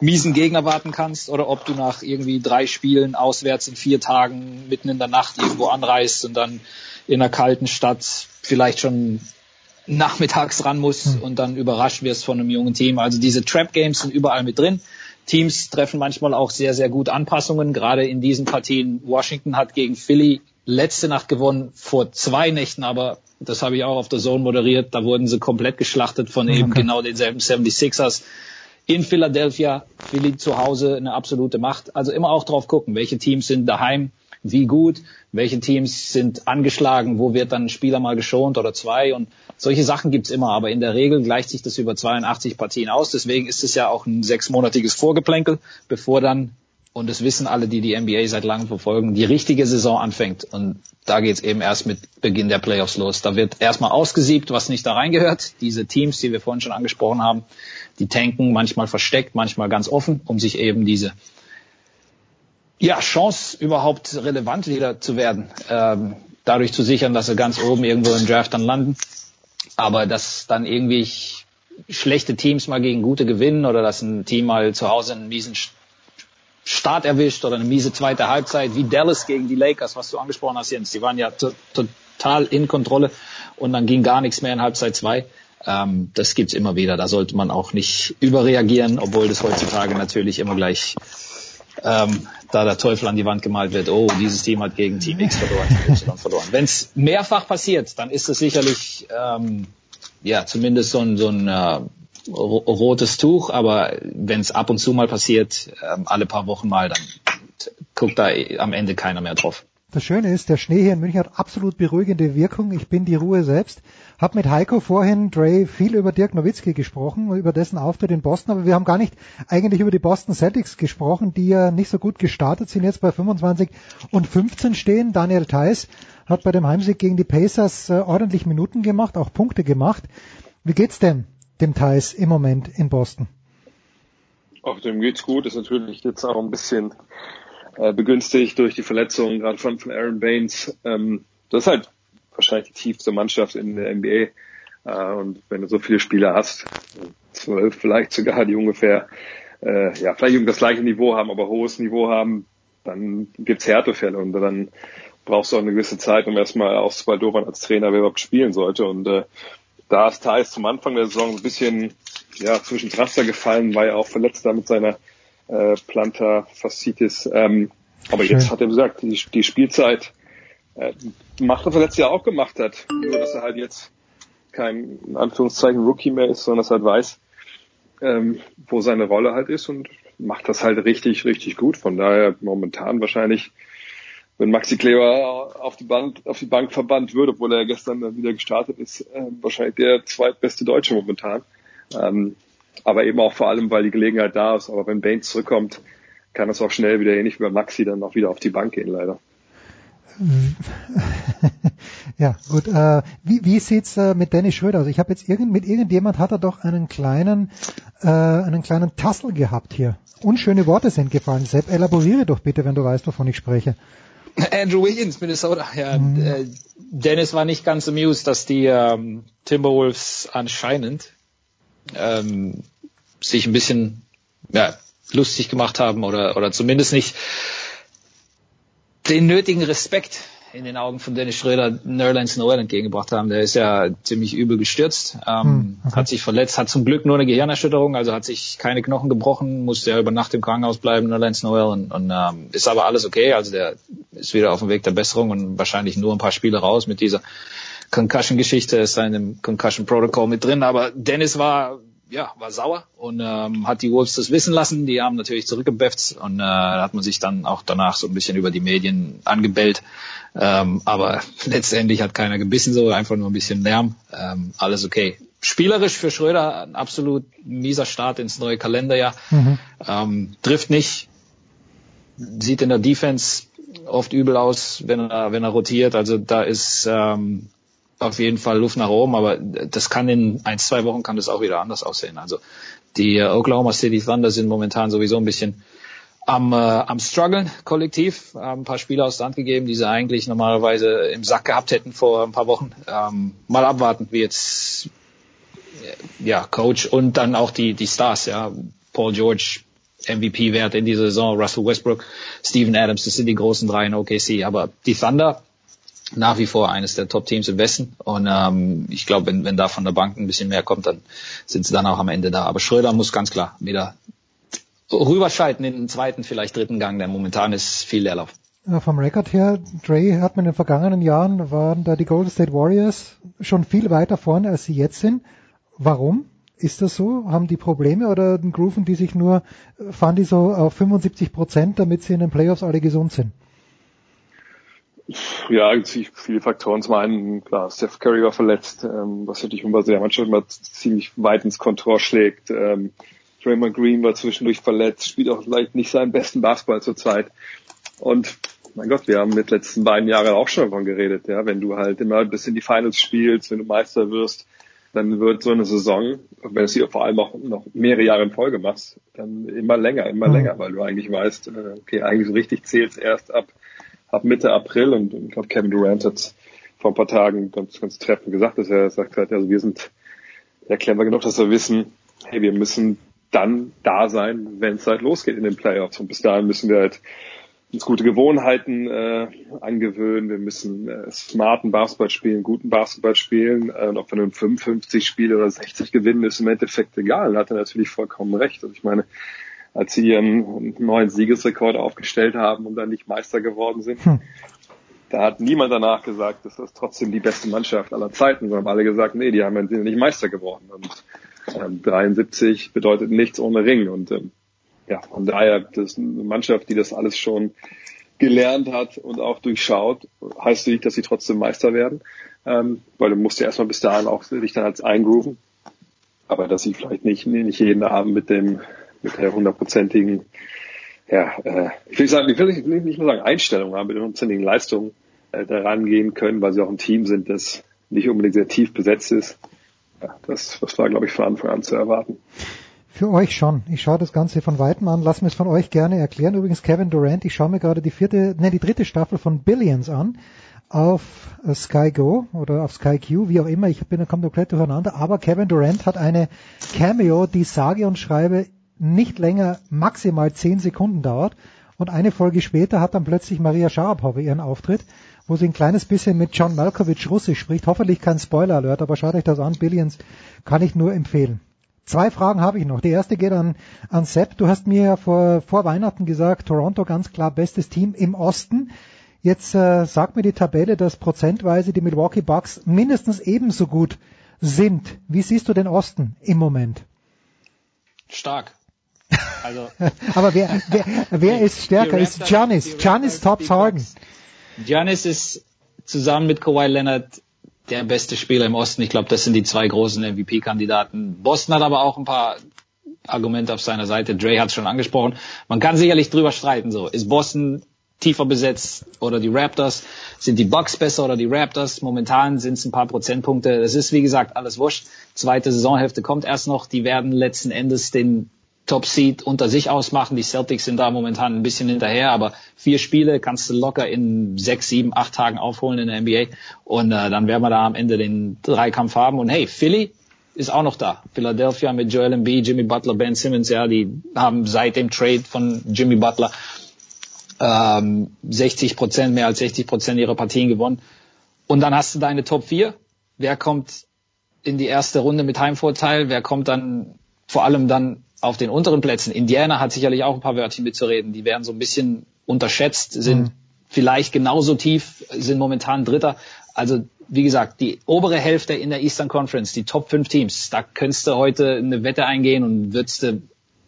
[SPEAKER 23] miesen Gegner warten kannst oder ob du nach irgendwie drei Spielen auswärts in vier Tagen mitten in der Nacht irgendwo anreist und dann in einer kalten Stadt vielleicht schon nachmittags ran musst und dann überrascht wirst von einem jungen Team. Also diese Trap Games sind überall mit drin. Teams treffen manchmal auch sehr, sehr gut Anpassungen. Gerade in diesen Partien. Washington hat gegen Philly letzte Nacht gewonnen, vor zwei Nächten, aber das habe ich auch auf der Zone moderiert. Da wurden sie komplett geschlachtet von eben
[SPEAKER 1] Okay.
[SPEAKER 23] genau denselben 76ers. In Philadelphia, Philly zu Hause eine absolute Macht. Also immer auch drauf gucken, welche Teams sind daheim, wie gut, welche Teams sind angeschlagen, wo wird dann ein Spieler mal geschont oder zwei und solche Sachen gibt's immer, aber in der Regel gleicht sich das über 82 Partien aus. Deswegen ist es ja auch ein sechsmonatiges Vorgeplänkel, bevor dann, und das wissen alle, die die NBA seit langem verfolgen, die richtige Saison anfängt. Und da geht's eben erst mit Beginn der Playoffs los. Da wird erstmal ausgesiebt, was nicht da reingehört. Diese Teams, die wir vorhin schon angesprochen haben, die tanken manchmal versteckt, manchmal ganz offen, um sich eben diese ja, Chance überhaupt relevant wieder zu werden, ähm, dadurch zu sichern, dass sie ganz oben irgendwo im Draft dann landen. Aber dass dann irgendwie schlechte Teams mal gegen gute gewinnen oder dass ein Team mal zu Hause einen miesen Start erwischt oder eine miese zweite Halbzeit, wie Dallas gegen die Lakers, was du angesprochen hast, Jens. Die waren ja to total in Kontrolle und dann ging gar nichts mehr in Halbzeit zwei. Ähm, das gibt's immer wieder. Da sollte man auch nicht überreagieren, obwohl das heutzutage natürlich immer gleich ähm, da der Teufel an die Wand gemalt wird, oh, dieses Team hat gegen Team X verloren, Team Y verloren. Wenn es mehrfach passiert, dann ist es sicherlich ähm, ja zumindest so ein, so ein äh, rotes Tuch, aber wenn es ab und zu mal passiert, ähm, alle paar Wochen mal, dann guckt da am Ende keiner mehr drauf.
[SPEAKER 1] Das Schöne ist, der Schnee hier in München hat absolut beruhigende Wirkung. Ich bin die Ruhe selbst. Hab mit Heiko vorhin, Dre, viel über Dirk Nowitzki gesprochen, über dessen Auftritt in Boston, aber wir haben gar nicht eigentlich über die Boston Celtics gesprochen, die ja nicht so gut gestartet sind, jetzt bei 25 und 15 stehen. Daniel Theiss hat bei dem Heimsieg gegen die Pacers äh, ordentlich Minuten gemacht, auch Punkte gemacht. Wie geht's denn dem Theiss im Moment in Boston?
[SPEAKER 22] Auch dem geht's gut, ist natürlich jetzt auch ein bisschen äh, begünstigt durch die Verletzungen, gerade von, von Aaron Baines. Ähm, das ist halt wahrscheinlich die tiefste Mannschaft in der NBA. Äh, und wenn du so viele Spieler hast, zwölf vielleicht sogar, die ungefähr äh, ja vielleicht das gleiche Niveau haben, aber hohes Niveau haben, dann gibt's Härtefälle und dann brauchst du auch eine gewisse Zeit, um erstmal auszubaldobern als Trainer, wer überhaupt spielen sollte. Und äh, da ist Thais zum Anfang der Saison ein bisschen ja, zwischen Raster gefallen, war ja auch verletzt da mit seiner äh, Plantar Fasciitis. Ähm, aber
[SPEAKER 1] Schön.
[SPEAKER 22] jetzt hat er gesagt, die, die Spielzeit äh, macht, was er letztes Jahr auch gemacht hat. Nur, dass er halt jetzt kein, in Anführungszeichen, Rookie mehr ist, sondern dass er halt weiß, ähm, wo seine Rolle halt ist und macht das halt richtig, richtig gut. Von daher momentan wahrscheinlich, wenn Maxi Kleber auf die Bank, auf die Bank verbannt würde, obwohl er gestern wieder gestartet ist, äh, wahrscheinlich der zweitbeste Deutsche momentan. Ähm, aber eben auch vor allem, weil die Gelegenheit da ist. Aber wenn Baines zurückkommt, kann es auch schnell wieder ähnlich wie bei Maxi dann auch wieder auf die Bank gehen, leider.
[SPEAKER 1] Ja, gut. Äh, wie wie sieht's äh, mit Dennis Schröder aus? Ich habe jetzt irgend, mit irgendjemand hat er doch einen kleinen äh, einen kleinen Tassel gehabt hier. Unschöne Worte sind gefallen. Sepp, elaboriere doch bitte, wenn du weißt, wovon ich spreche.
[SPEAKER 23] Andrew Wiggins, Minnesota. Ja, äh, Dennis war nicht ganz amused, dass die ähm, Timberwolves anscheinend ähm, sich ein bisschen ja, lustig gemacht haben oder, oder zumindest nicht den nötigen Respekt in den Augen von Dennis Schröder Nerlens Noel entgegengebracht haben. Der ist ja ziemlich übel gestürzt, ähm,
[SPEAKER 1] Hm,
[SPEAKER 23] hat sich verletzt, hat zum Glück nur eine Gehirnerschütterung, also hat sich keine Knochen gebrochen, musste ja über Nacht im Krankenhaus bleiben, Nerlens Noel, und, und ähm, ist aber alles okay. Also der ist wieder auf dem Weg der Besserung und wahrscheinlich nur ein paar Spiele raus mit dieser Concussion-Geschichte, ist da in dem Concussion-Protocol mit drin. Aber Dennis war ja, war sauer und ähm, hat die Wolves das wissen lassen. Die haben natürlich zurückgebefft und äh, da hat man sich dann auch danach so ein bisschen über die Medien angebellt. Ähm, aber letztendlich hat keiner gebissen, so einfach nur ein bisschen Lärm. Ähm, alles okay. Spielerisch für Schröder ein absolut mieser Start ins neue Kalenderjahr.
[SPEAKER 1] Mhm.
[SPEAKER 23] Ähm, trifft nicht, sieht in der Defense oft übel aus, wenn er, wenn er rotiert. Also da ist ähm, auf jeden Fall Luft nach oben, aber das kann in ein, zwei Wochen kann das auch wieder anders aussehen. Also die äh, Oklahoma City Thunder sind momentan sowieso ein bisschen am, äh, am struggeln kollektiv, haben ein paar Spiele aus der Hand gegeben, die sie eigentlich normalerweise im Sack gehabt hätten vor ein paar Wochen. Ähm, mal abwarten, wie jetzt ja Coach und dann auch die die Stars, ja Paul George MVP-Wert in dieser Saison, Russell Westbrook, Steven Adams, das sind die großen drei in OKC. Aber die Thunder nach wie vor eines der Top-Teams im Westen. Und ähm, ich glaube, wenn, wenn da von der Bank ein bisschen mehr kommt, dann sind sie dann auch am Ende da. Aber Schröder muss ganz klar wieder rüberschalten in den zweiten, vielleicht dritten Gang, denn momentan ist viel Leerlauf.
[SPEAKER 1] Vom Rekord her, Dre hat man in den vergangenen Jahren, waren da die Golden State Warriors schon viel weiter vorne, als sie jetzt sind. Warum? Ist das so? Haben die Probleme oder grooven die sich nur, fahren die so auf 75 Prozent, damit sie in den Playoffs alle gesund sind?
[SPEAKER 22] Ja, viele Faktoren. Zum einen, klar, Steph Curry war verletzt, ähm, was natürlich bei der Mannschaft immer ziemlich weit ins Kontor schlägt. Ähm, Draymond Green war zwischendurch verletzt, spielt auch vielleicht nicht seinen besten Basketball zurzeit. Und mein Gott, wir haben mit den letzten beiden Jahren auch schon davon geredet, ja, wenn du halt immer bis in die Finals spielst, wenn du Meister wirst, dann wird so eine Saison, wenn du es hier vor allem auch noch mehrere Jahre in Folge machst, dann immer länger, immer mhm. länger, weil du eigentlich weißt, äh, okay, eigentlich so richtig zählt's erst ab, ab Mitte April und ich glaube Kevin Durant hat vor ein paar Tagen ganz, ganz treffend gesagt, dass er sagt hat, also wir sind ja clever genug, dass wir wissen, hey, wir müssen dann da sein, wenn es halt losgeht in den Playoffs. Und bis dahin müssen wir halt uns gute Gewohnheiten äh, angewöhnen. Wir müssen äh, smarten Basketball spielen, guten Basketball spielen. Äh, und ob wir nun 55 Spiele oder 60 gewinnen, ist im Endeffekt egal. Hat er natürlich vollkommen recht. Also ich meine, als sie ihren neuen Siegesrekord aufgestellt haben und dann nicht Meister geworden sind, hm. da hat niemand danach gesagt, dass das trotzdem die beste Mannschaft aller Zeiten, sondern alle gesagt, nee, die haben ja nicht Meister geworden. Und ähm, 73 bedeutet nichts ohne Ring. Und ähm, ja, von daher, das ist eine Mannschaft, die das alles schon gelernt hat und auch durchschaut, heißt nicht, dass sie trotzdem Meister werden, ähm, weil du musst ja erstmal bis dahin auch dich dann als eingrooven. Aber dass sie vielleicht nicht, nicht jeden Abend mit dem, mit der hundertprozentigen, ja, äh, ich will sagen, ich will nicht, nur sagen Einstellung haben, mit der hundertprozentigen Leistung äh, daran gehen können, weil sie auch ein Team sind, das nicht unbedingt sehr tief besetzt ist. Das, das war, glaube ich, von Anfang an zu erwarten.
[SPEAKER 1] Für euch schon. Ich schaue das Ganze von weitem an. Lass mir es von euch gerne erklären. Übrigens Kevin Durant, ich schaue mir gerade die vierte, ne, die dritte Staffel von Billions an auf äh, Sky Go oder auf Sky Q, wie auch immer. Ich bin kommt komplett durcheinander. Aber Kevin Durant hat eine Cameo, die sage und schreibe nicht länger maximal zehn Sekunden dauert. Und eine Folge später hat dann plötzlich Maria Sharapova ihren Auftritt, wo sie ein kleines bisschen mit John Malkovich Russisch spricht. Hoffentlich kein Spoiler-Alert, aber schaut euch das an. Billions kann ich nur empfehlen. Zwei Fragen habe ich noch. Die erste geht an, an Sepp. Du hast mir vor, vor Weihnachten gesagt, Toronto ganz klar bestes Team im Osten. Jetzt äh, sagt mir die Tabelle, dass prozentweise die Milwaukee Bucks mindestens ebenso gut sind. Wie siehst du den Osten im Moment?
[SPEAKER 23] Stark.
[SPEAKER 1] Also Aber wer, wer, wer ist stärker? Ist Giannis. Giannis Top Harden.
[SPEAKER 23] Giannis ist zusammen mit Kawhi Leonard der beste Spieler im Osten. Ich glaube, das sind die zwei großen MVP-Kandidaten. Boston hat aber auch ein paar Argumente auf seiner Seite. Dre hat es schon angesprochen. Man kann sicherlich drüber streiten. So ist Boston tiefer besetzt oder die Raptors? Sind die Bucks besser oder die Raptors? Momentan sind es ein paar Prozentpunkte. Es ist wie gesagt alles wurscht. Zweite Saisonhälfte kommt erst noch. Die werden letzten Endes den Top Seed unter sich ausmachen. Die Celtics sind da momentan ein bisschen hinterher, aber vier Spiele kannst du locker in sechs, sieben, acht Tagen aufholen in der NBA und äh, dann werden wir da am Ende den Dreikampf haben. Und hey, Philly ist auch noch da. Philadelphia mit Joel Embiid, Jimmy Butler, Ben Simmons, ja, die haben seit dem Trade von Jimmy Butler ähm, 60 Prozent, mehr als 60 Prozent ihrer Partien gewonnen. Und dann hast du deine Top 4. Wer kommt in die erste Runde mit Heimvorteil? Wer kommt dann vor allem dann auf den unteren Plätzen. Indiana hat sicherlich auch ein paar Wörtchen mitzureden. Die werden so ein bisschen unterschätzt, sind mhm. vielleicht genauso tief, sind momentan Dritter. Also wie gesagt, die obere Hälfte in der Eastern Conference, die Top 5 Teams, da könntest du heute eine Wette eingehen und würdest du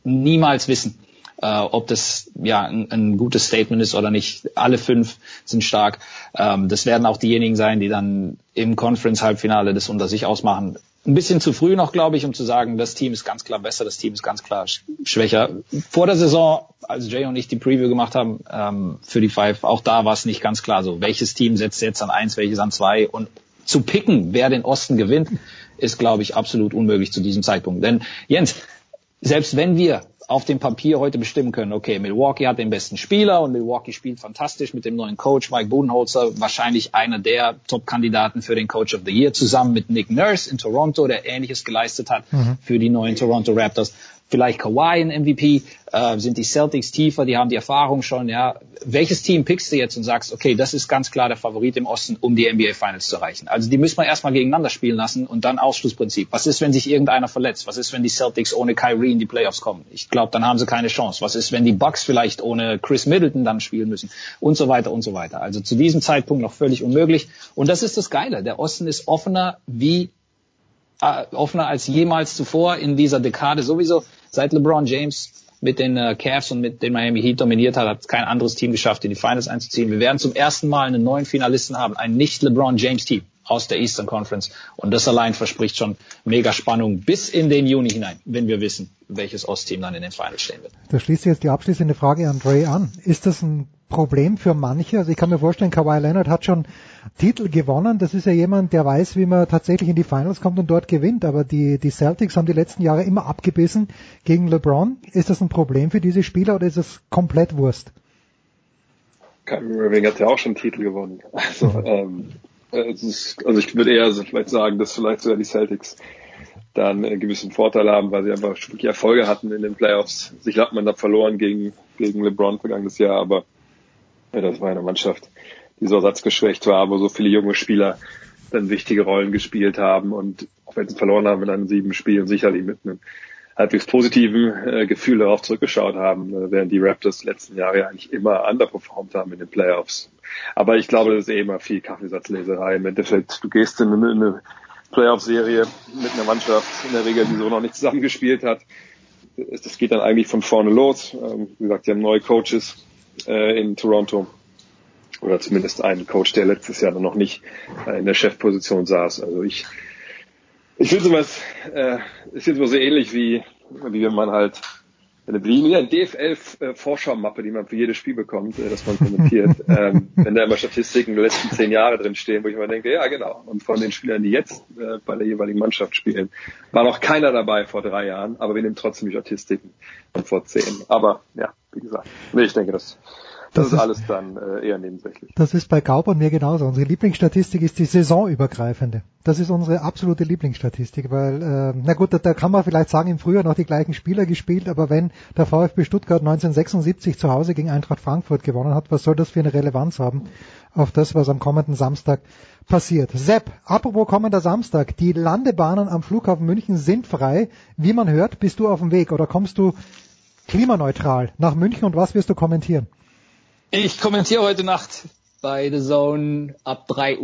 [SPEAKER 23] niemals wissen, äh, ob das ja ein, ein, gutes Statement ist oder nicht. Alle fünf sind stark. Ähm, das werden auch diejenigen sein, die dann im Conference-Halbfinale das unter sich ausmachen ein bisschen zu früh noch, glaube ich, um zu sagen, das Team ist ganz klar besser, das Team ist ganz klar schwächer. Vor der Saison, als Jay und ich die Preview gemacht haben ähm, für die Five, auch da war es nicht ganz klar so, welches Team setzt jetzt an eins, welches an zwei und zu picken, wer den Osten gewinnt, ist, glaube ich, absolut unmöglich zu diesem Zeitpunkt. Denn Jens, selbst wenn wir auf dem Papier heute bestimmen können, okay, Milwaukee hat den besten Spieler und Milwaukee spielt fantastisch mit dem neuen Coach Mike Budenholzer, wahrscheinlich einer der Top-Kandidaten für den Coach of the Year, zusammen mit Nick Nurse in Toronto, der Ähnliches geleistet hat mhm. für die neuen Toronto Raptors vielleicht Kawhi ein MVP, äh, sind die Celtics tiefer, die haben die Erfahrung schon, ja. Welches Team pickst du jetzt und sagst, okay, das ist ganz klar der Favorit im Osten, um die NBA Finals zu erreichen? Also die müssen wir erstmal gegeneinander spielen lassen und dann Ausschlussprinzip. Was ist, wenn sich irgendeiner verletzt? Was ist, wenn die Celtics ohne Kyrie in die Playoffs kommen? Ich glaube, dann haben sie keine Chance. Was ist, wenn die Bucks vielleicht ohne Chris Middleton dann spielen müssen? Und so weiter und so weiter. Also zu diesem Zeitpunkt noch völlig unmöglich. Und das ist das Geile. Der Osten ist offener wie offener als jemals zuvor in dieser Dekade sowieso. Seit LeBron James mit den äh, Cavs und mit den Miami Heat dominiert hat, hat kein anderes Team geschafft, in die Finals einzuziehen. Wir werden zum ersten Mal einen neuen Finalisten haben, ein nicht LeBron James Team aus der Eastern Conference. Und das allein verspricht schon mega Spannung bis in den Juni hinein, wenn wir wissen, welches Ostteam dann in den Finals stehen wird.
[SPEAKER 1] Da schließt jetzt die abschließende Frage an Dre an. Ist das ein Problem für manche? Also ich kann mir vorstellen, Kawhi Leonard hat schon Titel gewonnen. Das ist ja jemand, der weiß, wie man tatsächlich in die Finals kommt und dort gewinnt. Aber die, die Celtics haben die letzten Jahre immer abgebissen gegen LeBron. Ist das ein Problem für diese Spieler oder ist das komplett Wurst?
[SPEAKER 22] Kyrie Irving hat ja auch schon Titel gewonnen. Also ähm, ist, also ich würde eher vielleicht sagen, dass vielleicht sogar die Celtics dann einen gewissen Vorteil haben, weil sie einfach wirklich Erfolge hatten in den Playoffs. Sich hat man da verloren gegen, gegen LeBron vergangenes Jahr, aber ja, das war eine Mannschaft, die so ersatzgeschwächt war, wo so viele junge Spieler dann wichtige Rollen gespielt haben und auch wenn sie verloren haben in einem sieben Spielen, sicherlich mit einem halbwegs positiven äh, Gefühl darauf zurückgeschaut haben, äh, während die Raptors letzten Jahre ja eigentlich immer underperformed haben in den Playoffs. Aber ich glaube, das ist eh immer viel Kaffeesatzleserei. Im Endeffekt, du gehst in eine, eine Playoff-Serie mit einer Mannschaft in der Regel, die so noch nicht zusammengespielt hat. Das geht dann eigentlich von vorne los. Ähm, wie gesagt, die haben neue Coaches äh, in Toronto. Oder zumindest einen Coach, der letztes Jahr noch nicht äh, in der Chefposition saß. Also ich, ich finde sowas, äh, ist jetzt immer so ähnlich wie, wie wenn man halt eine, eine DFL-Vorschau-Mappe, die man für jedes Spiel bekommt, äh, das man kommentiert, ähm, wenn da immer Statistiken der letzten zehn Jahre drin stehen, wo ich immer denke, ja genau. Und von den Spielern, die jetzt äh, bei der jeweiligen Mannschaft spielen, war noch keiner dabei vor drei Jahren, aber wir nehmen trotzdem die Statistiken von vor zehn. Aber ja, wie gesagt, nee, ich denke, das das, das ist alles dann äh, eher nebensächlich.
[SPEAKER 1] Das ist bei Gaub und mir genauso. Unsere Lieblingsstatistik ist die saisonübergreifende. Das ist unsere absolute Lieblingsstatistik, weil, äh, na gut, da, da kann man vielleicht sagen, im Frühjahr noch die gleichen Spieler gespielt, aber wenn der VfB Stuttgart 1976 zu Hause gegen Eintracht Frankfurt gewonnen hat, was soll das für eine Relevanz haben auf das, was am kommenden Samstag passiert? Sepp, apropos kommender Samstag, die Landebahnen am Flughafen München sind frei. Wie man hört, bist du auf dem Weg oder kommst du klimaneutral nach München und was wirst du kommentieren?
[SPEAKER 23] Ich kommentiere heute Nacht bei The Zone ab 3.30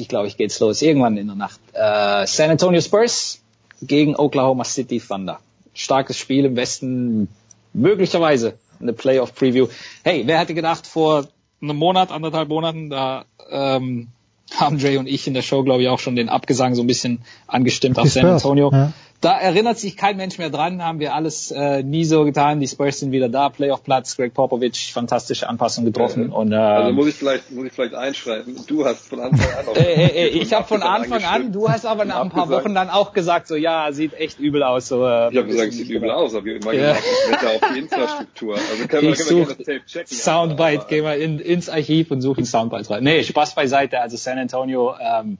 [SPEAKER 23] Uhr, glaube ich, geht's los. Irgendwann in der Nacht. Äh, San Antonio Spurs gegen Oklahoma City Thunder. Starkes Spiel im Westen, möglicherweise eine Playoff-Preview. Hey, wer hätte gedacht, vor einem Monat, anderthalb Monaten, da ähm, haben Dre und ich in der Show, glaube ich, auch schon den Abgesang so ein bisschen angestimmt auf San Antonio. Ja. Da erinnert sich kein Mensch mehr dran, haben wir alles äh, nie so getan. Die Spurs sind wieder da, Playoff-Platz, Greg Popovich, fantastische Anpassung getroffen.
[SPEAKER 22] Ja,
[SPEAKER 23] und, äh,
[SPEAKER 22] also muss ich vielleicht muss ich vielleicht einschreiben. Du hast von Anfang an.
[SPEAKER 23] äh, äh, ich habe von Anfang an. Du hast aber nach ein paar Wochen dann auch gesagt, so ja, sieht echt übel aus. So,
[SPEAKER 22] äh, ich habe gesagt, sieht übel aus, aber ich immer ja. gesagt, ich auf die Infrastruktur. Also können wir, können wir das Tape checken.
[SPEAKER 23] Soundbite, aber, gehen wir in, ins Archiv und suchen Soundbites rein. Nee, Spaß beiseite. Also San Antonio ähm,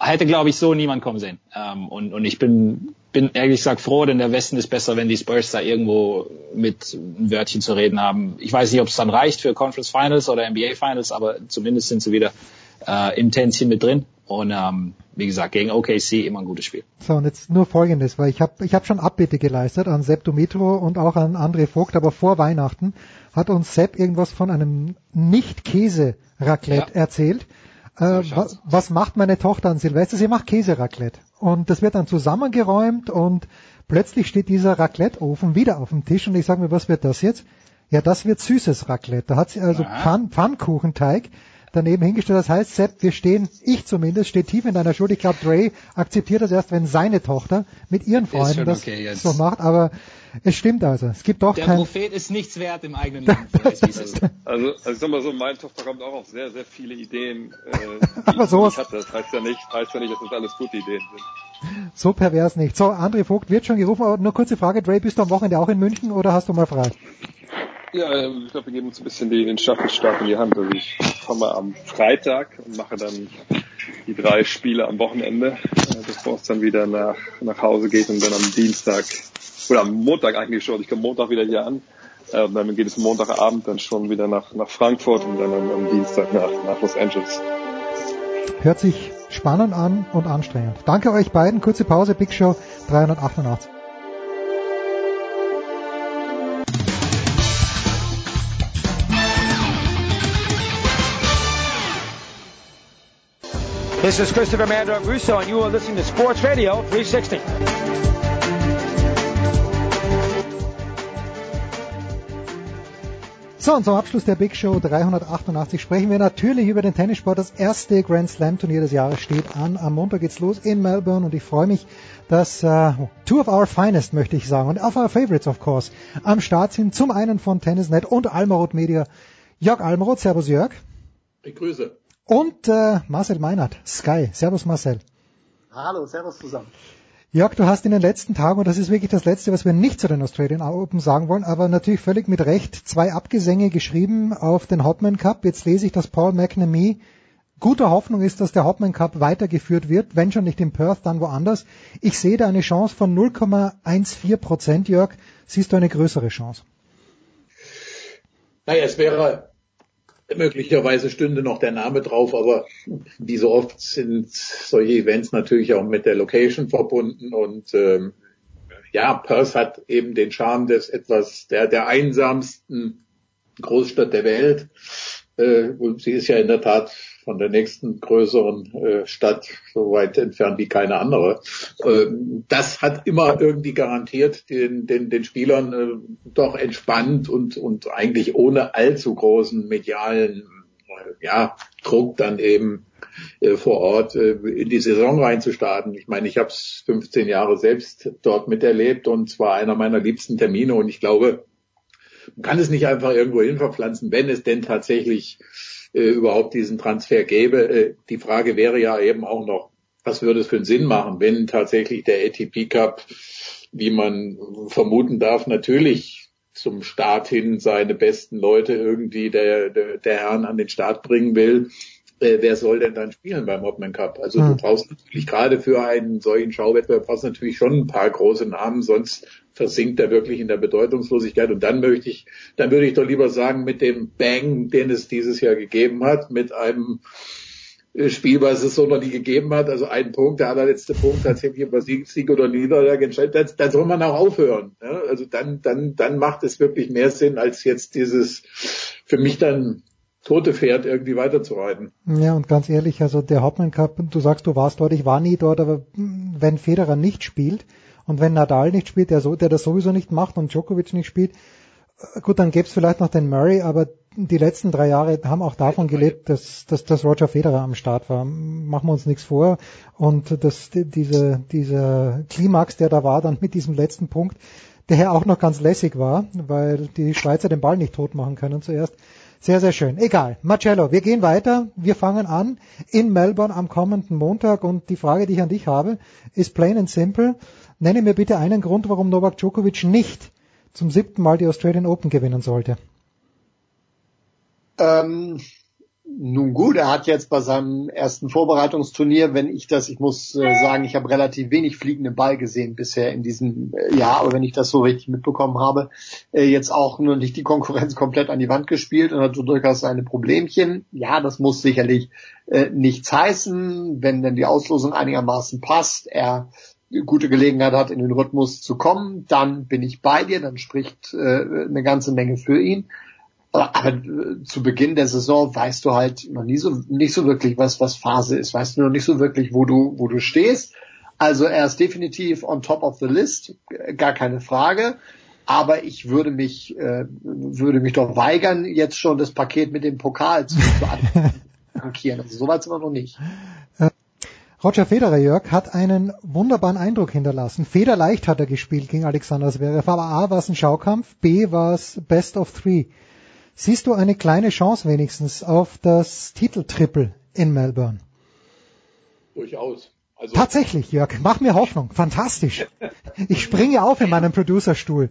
[SPEAKER 23] hätte, glaube ich, so niemand kommen sehen. Ähm, und, und ich bin bin ehrlich gesagt froh, denn der Westen ist besser, wenn die Spurs da irgendwo mit ein Wörtchen zu reden haben. Ich weiß nicht, ob es dann reicht für Conference Finals oder NBA Finals, aber zumindest sind sie wieder äh, im Tänzchen mit drin. Und ähm, wie gesagt, gegen OKC immer ein gutes Spiel.
[SPEAKER 1] So, und jetzt nur Folgendes, weil ich habe ich hab schon Abbitte geleistet an Sepp Dumitro und auch an André Vogt, aber vor Weihnachten hat uns Sepp irgendwas von einem Nicht-Käse-Raclette ja. erzählt. Äh, was, was macht meine Tochter an Silvester? Sie macht Käseraclette. Und das wird dann zusammengeräumt und plötzlich steht dieser Raclette-Ofen wieder auf dem Tisch und ich sage mir, was wird das jetzt? Ja, das wird süßes Raclette. Da hat sie also Pfann, Pfannkuchenteig daneben hingestellt. Das heißt, Sepp, wir stehen, ich zumindest, stehe tief in deiner Schuld. Ich glaube, Dre akzeptiert das erst, wenn seine Tochter mit ihren Freunden das okay, so macht. Aber Es stimmt also. Es gibt doch
[SPEAKER 23] Der
[SPEAKER 1] kein.
[SPEAKER 23] Prophet ist nichts wert im eigenen Land.
[SPEAKER 22] Also, also ich sag mal so, meine Tochter kommt auch auf sehr, sehr viele Ideen, äh,
[SPEAKER 1] Aber
[SPEAKER 22] ich
[SPEAKER 1] sowas-
[SPEAKER 22] nicht hatte. Das heißt ja nicht, heißt ja nicht, dass das alles gute Ideen sind.
[SPEAKER 1] So pervers nicht. So, André Vogt wird schon gerufen, aber nur kurze Frage, Dre, bist du am Wochenende auch in München oder hast du mal frei?
[SPEAKER 22] Ja, ich glaube, wir geben uns ein bisschen die, den Staffelstab in die Hand. Also ich komme am Freitag und mache dann die drei Spiele am Wochenende, äh, bevor es dann wieder nach, nach Hause geht und dann am Dienstag oder am Montag eigentlich schon. Ich komme Montag wieder hier an. Äh, und dann geht es Montagabend dann schon wieder nach, nach Frankfurt und dann am, am Dienstag nach, nach Los Angeles.
[SPEAKER 1] Hört sich spannend an und anstrengend. Danke euch beiden. Kurze Pause, Big Show 388.
[SPEAKER 24] This is Christopher Mandor Russo, and you are listening to Sports Radio 360.
[SPEAKER 1] So, und zum Abschluss der Big Show 388 sprechen wir natürlich über den Tennissport. Das erste Grand Slam Turnier des Jahres steht an. Am Montag geht's los in Melbourne und ich freue mich, dass äh, two of our finest, möchte ich sagen, und of our favorites, of course, am Start sind. Zum einen von Tennisnet und Almarot Media. Jörg Almarot, Servus Jörg.
[SPEAKER 25] Ich grüße.
[SPEAKER 1] Und äh, Marcel Meinert, Sky. Servus Marcel.
[SPEAKER 26] Hallo, servus zusammen.
[SPEAKER 1] Jörg, du hast in den letzten Tagen, und das ist wirklich das Letzte, was wir nicht zu den Australian Open sagen wollen, aber natürlich völlig mit Recht, zwei Abgesänge geschrieben auf den Hotman Cup. Jetzt lese ich, dass Paul McNamee guter Hoffnung ist, dass der Hotman Cup weitergeführt wird, wenn schon nicht in Perth, dann woanders. Ich sehe da eine Chance von 0,14 Prozent, Jörg. Siehst du eine größere Chance?
[SPEAKER 25] Naja, es wäre möglicherweise stünde noch der Name drauf, aber wie so oft sind solche Events natürlich auch mit der Location verbunden und ähm, ja, Perth hat eben den Charme des etwas der der einsamsten Großstadt der Welt. Äh, und sie ist ja in der Tat von der nächsten größeren äh, Stadt so weit entfernt wie keine andere. Äh, das hat immer irgendwie garantiert den, den, den Spielern doch entspannt und, und eigentlich ohne allzu großen medialen ja, Druck dann eben vor Ort in die Saison reinzustarten. Ich meine, ich habe es 15 Jahre selbst dort miterlebt und zwar einer meiner liebsten Termine und ich glaube, man kann es nicht einfach irgendwo hin verpflanzen, wenn es denn tatsächlich äh, überhaupt diesen Transfer gäbe. Äh, die Frage wäre ja eben auch noch, was würde es für einen Sinn machen, wenn tatsächlich der ATP Cup, wie man vermuten darf, natürlich zum Start hin seine besten Leute irgendwie der, der, der Herrn an den Start bringen will. Äh, wer soll denn dann spielen beim Hopman Cup? Also
[SPEAKER 1] Hm.
[SPEAKER 25] du brauchst natürlich gerade für einen solchen Schauwettbewerb brauchst du natürlich schon ein paar große Namen, sonst versinkt er wirklich in der Bedeutungslosigkeit. Und dann möchte ich, dann würde ich doch lieber sagen, mit dem Bang, den es dieses Jahr gegeben hat, mit einem äh, Spiel, was es so noch nie gegeben hat, also ein Punkt, der allerletzte Punkt tatsächlich über Sieg, Sieg oder Niederlage entscheidet, dann, dann soll man auch aufhören. Ja? Also dann, dann, dann macht es wirklich mehr Sinn, als jetzt dieses für mich dann tote Pferd irgendwie weiterzureiten.
[SPEAKER 1] Ja, und ganz ehrlich, also der Hopman Cup, du sagst, du warst dort, ich war nie dort, aber wenn Federer nicht spielt und wenn Nadal nicht spielt, der, so, der das sowieso nicht macht und Djokovic nicht spielt, äh, gut, dann gäbe es vielleicht noch den Murray, aber die letzten drei Jahre haben auch davon gelebt, dass, dass, dass Roger Federer am Start war. Machen wir uns nichts vor. Und dass die- diese, dieser Klimax, der da war, dann mit diesem letzten Punkt, der ja auch noch ganz lässig war, weil die Schweizer den Ball nicht tot machen können zuerst. Sehr, sehr schön. Egal. Marcello, wir gehen weiter. Wir fangen an in Melbourne am kommenden Montag und die Frage, die ich an dich habe, ist plain and simple. Nenne mir bitte einen Grund, warum Novak Djokovic nicht zum siebten Mal die Australian Open gewinnen sollte.
[SPEAKER 26] Ähm, nun gut, er hat jetzt bei seinem ersten Vorbereitungsturnier, wenn ich das, ich muss äh, sagen, ich habe relativ wenig fliegenden Ball gesehen bisher in diesem äh, Jahr, aber wenn ich das so richtig mitbekommen habe, äh, jetzt auch nur nicht die Konkurrenz komplett an die Wand gespielt und hat so durchaus seine Problemchen. Ja, das muss sicherlich äh, nichts heißen, wenn denn die Auslosung einigermaßen passt, er gute Gelegenheit hat, in den Rhythmus zu kommen, dann bin ich bei dir, dann spricht äh, eine ganze Menge für ihn. Aber, äh, zu Beginn der Saison weißt du halt noch nie so nicht so wirklich, was was Phase ist. Weißt du noch nicht so wirklich, wo du wo du stehst. Also er ist definitiv on top of the list, äh, gar keine Frage. Aber ich würde mich äh, würde mich doch weigern, jetzt schon das Paket mit dem Pokal zu, zu ankieren. Also soweit sind wir noch nicht.
[SPEAKER 1] Roger Federer, Jörg, hat einen wunderbaren Eindruck hinterlassen. Federleicht hat er gespielt gegen Alexander Zverev, aber A war es ein Schaukampf, B war es Best of Three. Siehst du eine kleine Chance wenigstens auf das Titeltriple in Melbourne?
[SPEAKER 25] Durchaus.
[SPEAKER 1] Also Tatsächlich, Jörg, mach mir Hoffnung. Fantastisch. Ich springe auf in meinem Producerstuhl.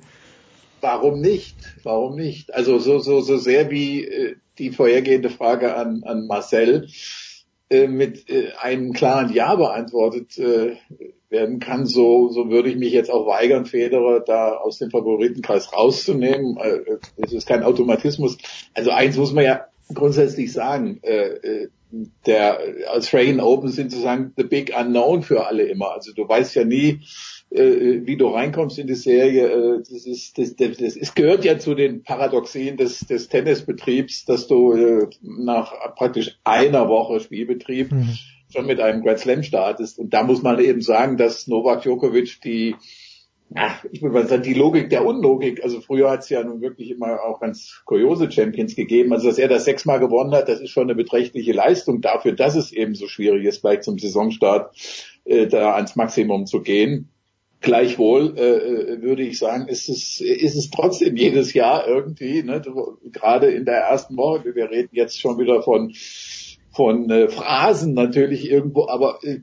[SPEAKER 25] Warum nicht? Warum nicht? Also so, so, so sehr wie äh, die vorhergehende Frage an, an Marcel äh, mit äh, einem klaren Ja beantwortet äh, werden kann, so, so würde ich mich jetzt auch weigern, Federer da aus dem Favoritenkreis rauszunehmen. Äh, es ist kein Automatismus. Also eins muss man ja grundsätzlich sagen, äh, äh der Australian Open sind sozusagen the big unknown für alle immer. Also du weißt ja nie, äh, wie du reinkommst in die Serie. Äh, das ist, das, das, das gehört ja zu den Paradoxien des, des Tennisbetriebs, dass du äh, nach praktisch einer Woche Spielbetrieb mhm. schon mit einem Grand Slam startest. Und da muss man eben sagen, dass Novak Djokovic die ach, ich würde mal sagen, die Logik der Unlogik. Also früher hat es ja nun wirklich immer auch ganz kuriose Champions gegeben. Also dass er das sechsmal gewonnen hat, das ist schon eine beträchtliche Leistung dafür, dass es eben so schwierig ist, gleich zum Saisonstart äh, da ans Maximum zu gehen. Gleichwohl äh, äh würde ich sagen, ist es, ist es trotzdem jedes Jahr irgendwie, ne, gerade in der ersten Woche, wir reden jetzt schon wieder von von äh, Phrasen natürlich irgendwo, aber äh,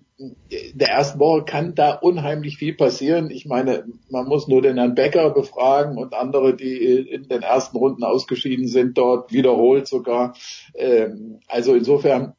[SPEAKER 25] der ersten Woche kann da unheimlich viel passieren. Ich meine, man muss nur den Herrn Becker befragen und andere, die in den ersten Runden ausgeschieden sind, dort wiederholt sogar. Ähm, also insofern,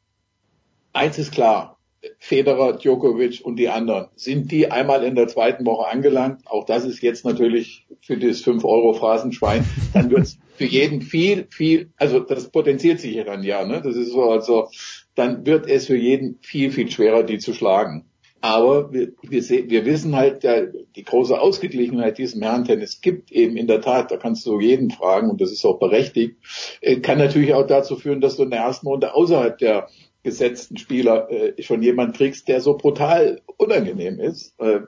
[SPEAKER 25] eins ist klar, Federer, Djokovic und die anderen. Sind die einmal in der zweiten Woche angelangt? Auch das ist jetzt natürlich für das 5-Euro-Phrasenschwein. Dann wird es für jeden viel, viel, also das potenziert sich ja dann ja, ne? Das ist so, also dann wird es für jeden viel, viel schwerer, die zu schlagen. Aber wir, wir, sehen, wir wissen halt, der, die große Ausgeglichenheit, die es im Herrentennis gibt, eben in der Tat, da kannst du jeden fragen und das ist auch berechtigt, äh, kann natürlich auch dazu führen, dass du in der ersten Runde außerhalb der gesetzten Spieler äh, schon jemand kriegst, der so brutal unangenehm ist. Äh,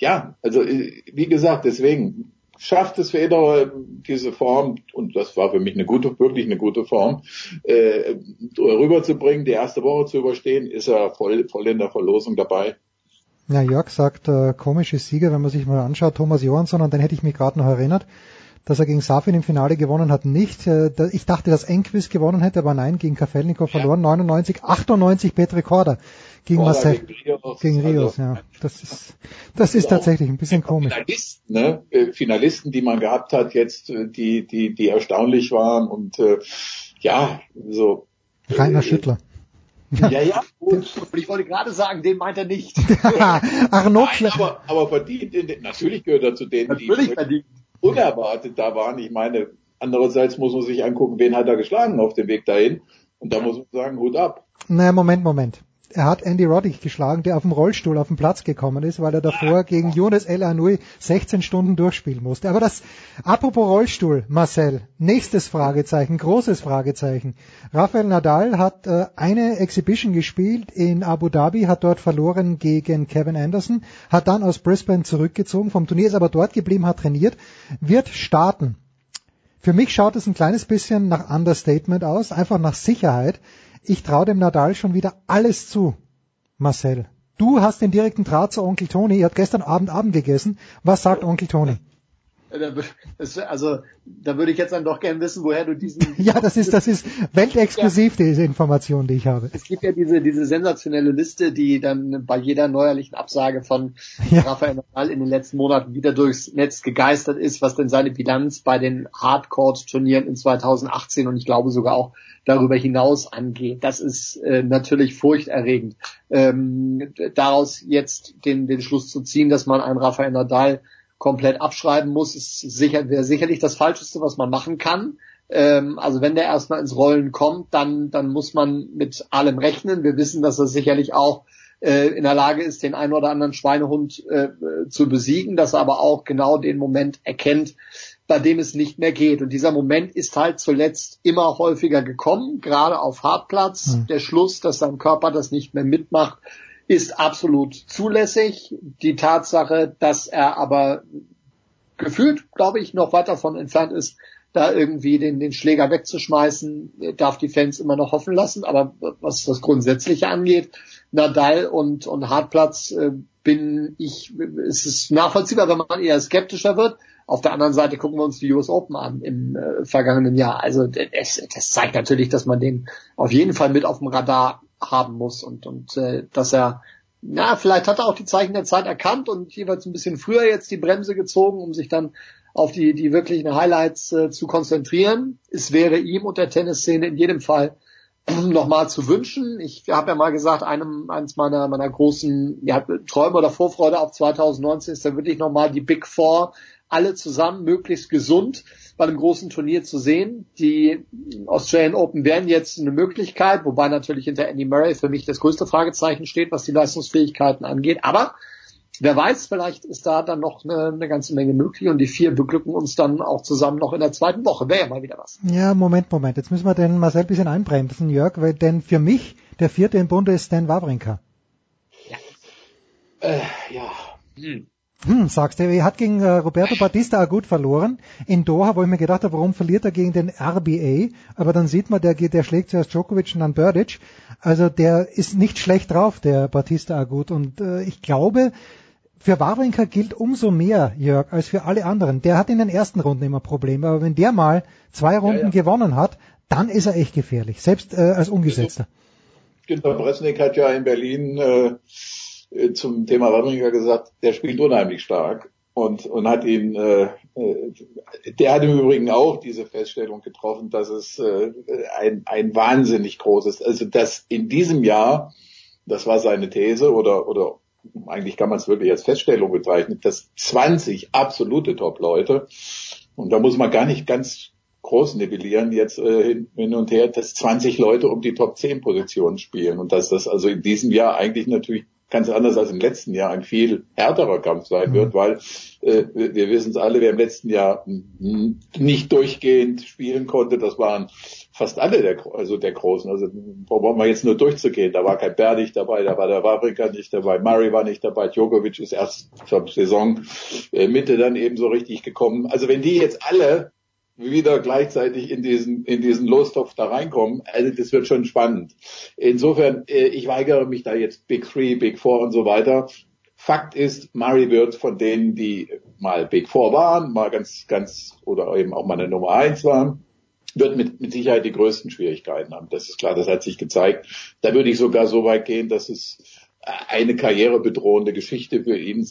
[SPEAKER 25] ja, also äh, wie gesagt, deswegen schafft es Federer diese Form, und das war für mich eine gute, wirklich eine gute Form, äh, rüberzubringen, die erste Woche zu überstehen, ist er voll, voll in der Verlosung dabei.
[SPEAKER 1] Ja, Jörg sagt, äh, komische Sieger, wenn man sich mal anschaut, Thomas Johansson, an den hätte ich mich gerade noch erinnert dass er gegen Safin im Finale gewonnen hat, nicht. Äh, ich dachte, dass Enquist gewonnen hätte, aber nein, gegen Kafelnikov ja. verloren. 99, 98 Petri Korda gegen Korda Marcel. Gegen Rios, gegen Rios also, ja. Das ist, das ist tatsächlich ein bisschen komisch.
[SPEAKER 25] Finalisten, ne? Äh, Finalisten, die man gehabt hat jetzt, äh, die, die, die erstaunlich waren und äh, ja, so.
[SPEAKER 1] Rainer äh, Schüttler.
[SPEAKER 26] Ja, ja, gut. Und ich wollte gerade sagen, den meint er nicht.
[SPEAKER 1] Arnaud
[SPEAKER 25] Nein, aber, aber verdient, natürlich gehört er zu denen,
[SPEAKER 26] natürlich die verdient
[SPEAKER 25] unerwartet da waren. Ich meine, andererseits muss man sich angucken, wen hat er geschlagen auf dem Weg dahin. Und da muss man sagen, Hut ab.
[SPEAKER 1] Naja, Moment, Moment. Er hat Andy Roddick geschlagen, der auf dem Rollstuhl auf den Platz gekommen ist, weil er davor gegen Younes El Anoui 16 Stunden durchspielen musste. Aber das, apropos Rollstuhl, Marcel, nächstes Fragezeichen, großes Fragezeichen. Rafael Nadal hat äh, eine Exhibition gespielt in Abu Dhabi, hat dort verloren gegen Kevin Anderson, hat dann aus Brisbane zurückgezogen vom Turnier, ist aber dort geblieben, hat trainiert, wird starten. Für mich schaut es ein kleines bisschen nach Understatement aus, einfach nach Sicherheit. Ich traue dem Nadal schon wieder alles zu, Marcel. Du hast den direkten Draht zu Onkel Tony. Ihr habt gestern Abend Abend gegessen. Was sagt Onkel Tony?
[SPEAKER 26] Also, da würde ich jetzt dann doch gerne wissen, woher du diesen.
[SPEAKER 1] ja, das ist, das ist weltexklusiv, ja. diese Information, die ich habe.
[SPEAKER 26] Es gibt ja diese, diese sensationelle Liste, die dann bei jeder neuerlichen Absage von ja. Rafael Nadal in den letzten Monaten wieder durchs Netz gegeistert ist, was denn seine Bilanz bei den Hardcourt-Turnieren in 2018 und ich glaube sogar auch darüber hinaus angeht. Das ist äh, natürlich furchterregend. Ähm, daraus jetzt den, den Schluss zu ziehen, dass man einen Rafael Nadal komplett abschreiben muss, ist sicher, wäre sicherlich das Falscheste, was man machen kann. Ähm, also wenn der erstmal ins Rollen kommt, dann, dann muss man mit allem rechnen. Wir wissen, dass er sicherlich auch äh, in der Lage ist, den einen oder anderen Schweinehund äh, zu besiegen, dass er aber auch genau den Moment erkennt, bei dem es nicht mehr geht. Und dieser Moment ist halt zuletzt immer häufiger gekommen, gerade auf Hartplatz. Mhm. Der Schluss, dass sein Körper das nicht mehr mitmacht, ist absolut zulässig. Die Tatsache, dass er aber gefühlt, glaube ich, noch weit davon entfernt ist, da irgendwie den, den Schläger wegzuschmeißen, darf die Fans immer noch hoffen lassen. Aber was das Grundsätzliche angeht, Nadal und, und Hartplatz, äh, bin ich, ist es nachvollziehbar, wenn man eher skeptischer wird. Auf der anderen Seite gucken wir uns die US Open an im äh, vergangenen Jahr. Also es, das zeigt natürlich, dass man den auf jeden Fall mit auf dem Radar haben muss und, und äh, dass er na, vielleicht hat er auch die Zeichen der Zeit erkannt und jeweils ein bisschen früher jetzt die Bremse gezogen, um sich dann auf die, die wirklichen Highlights äh, zu konzentrieren. Es wäre ihm und der Tennisszene in jedem Fall nochmal zu wünschen. Ich habe ja mal gesagt, einem, eines meiner, meiner großen ja, Träume oder Vorfreude auf 2019 ist dann wirklich nochmal die Big Four alle zusammen möglichst gesund bei einem großen Turnier zu sehen. Die Australian Open wären jetzt eine Möglichkeit, wobei natürlich hinter Andy Murray für mich das größte Fragezeichen steht, was die Leistungsfähigkeiten angeht. Aber wer weiß, vielleicht ist da dann noch eine, eine ganze Menge möglich und die vier beglücken uns dann auch zusammen noch in der zweiten Woche. Wäre ja mal wieder was.
[SPEAKER 1] Ja, Moment, Moment. Jetzt müssen wir den Marcel ein bisschen einbremsen, Jörg, weil denn für mich der vierte im Bunde ist Stan Wawrinka.
[SPEAKER 25] Ja. Äh, ja. Hm.
[SPEAKER 1] Hm, sagst du, er hat gegen äh, Roberto Batista gut verloren in Doha, wo ich mir gedacht habe, warum verliert er gegen den RBA? Aber dann sieht man, der, der schlägt zuerst Djokovic und dann Berdych. Also der ist nicht schlecht drauf, der Batista Agut. Und äh, ich glaube, für Wawrinka gilt umso mehr, Jörg, als für alle anderen. Der hat in den ersten Runden immer Probleme, aber wenn der mal zwei Runden ja, ja. gewonnen hat, dann ist er echt gefährlich, selbst äh, als Ungesetzter.
[SPEAKER 25] Günter Bresnik hat ja in Berlin äh, äh, zum Thema Wawrinka gesagt, der spielt unheimlich stark. Und, und hat ihn, äh, äh, der hat im Übrigen auch diese Feststellung getroffen, dass es äh, ein, ein wahnsinnig großes, also dass in diesem Jahr, das war seine These oder, oder eigentlich kann man es wirklich als Feststellung bezeichnen, dass 20 absolute Top-Leute, und da muss man gar nicht ganz groß nivellieren jetzt äh, hin und her, dass 20 Leute um die Top 10 Positionen spielen. Und dass das also in diesem Jahr eigentlich natürlich ganz anders als im letzten Jahr ein viel härterer Kampf sein wird, mhm. weil äh, wir wissen es alle, wer im letzten Jahr nicht durchgehend spielen konnte, das waren fast alle der, also der Großen. Also brauchen wir jetzt nur durchzugehen. Da war kein Berdich dabei, da war der Wawrinka nicht dabei, Murray war nicht dabei, Djokovic ist erst zur Saison äh, Mitte dann eben so richtig gekommen. Also wenn die jetzt alle wieder gleichzeitig in diesen, in diesen Lostopf da reinkommen. Also das wird schon spannend. Insofern, äh, ich weigere mich da jetzt Big Three, Big Four und so weiter. Fakt ist, Murray wird von denen, die mal Big Four waren, mal ganz, ganz, oder eben auch mal eine Nummer eins waren, wird mit, mit Sicherheit die größten Schwierigkeiten haben. Das ist klar, das hat sich gezeigt. Da würde ich sogar so weit gehen, dass es eine karrierebedrohende Geschichte für ihn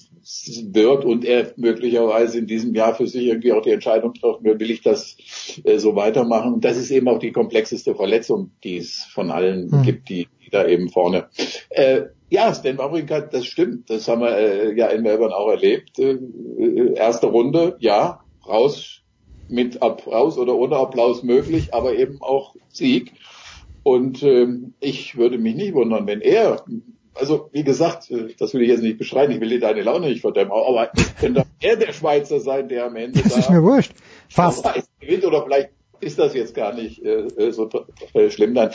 [SPEAKER 25] wird und er möglicherweise in diesem Jahr für sich irgendwie auch die Entscheidung treffen will, will ich das äh, so weitermachen. Und das ist eben auch die komplexeste Verletzung, die es von allen mhm. gibt, die, die, da eben vorne. Äh, ja, Stan Wawrinka, das stimmt. Das haben wir äh, ja in Melbourne auch erlebt. Äh, äh erste Runde, ja, raus mit Applaus oder ohne Applaus möglich, aber eben auch Sieg. Und äh, ich würde mich nicht wundern, wenn er also wie gesagt, äh, das will ich jetzt nicht beschreiben, ich will dir deine Laune nicht verdämmen, aber könnte er der Schweizer sein, der am Ende
[SPEAKER 1] das da ist mir wurscht. Fast.
[SPEAKER 25] gewinnt oder vielleicht ist das jetzt gar nicht äh, äh so äh, schlimm dann.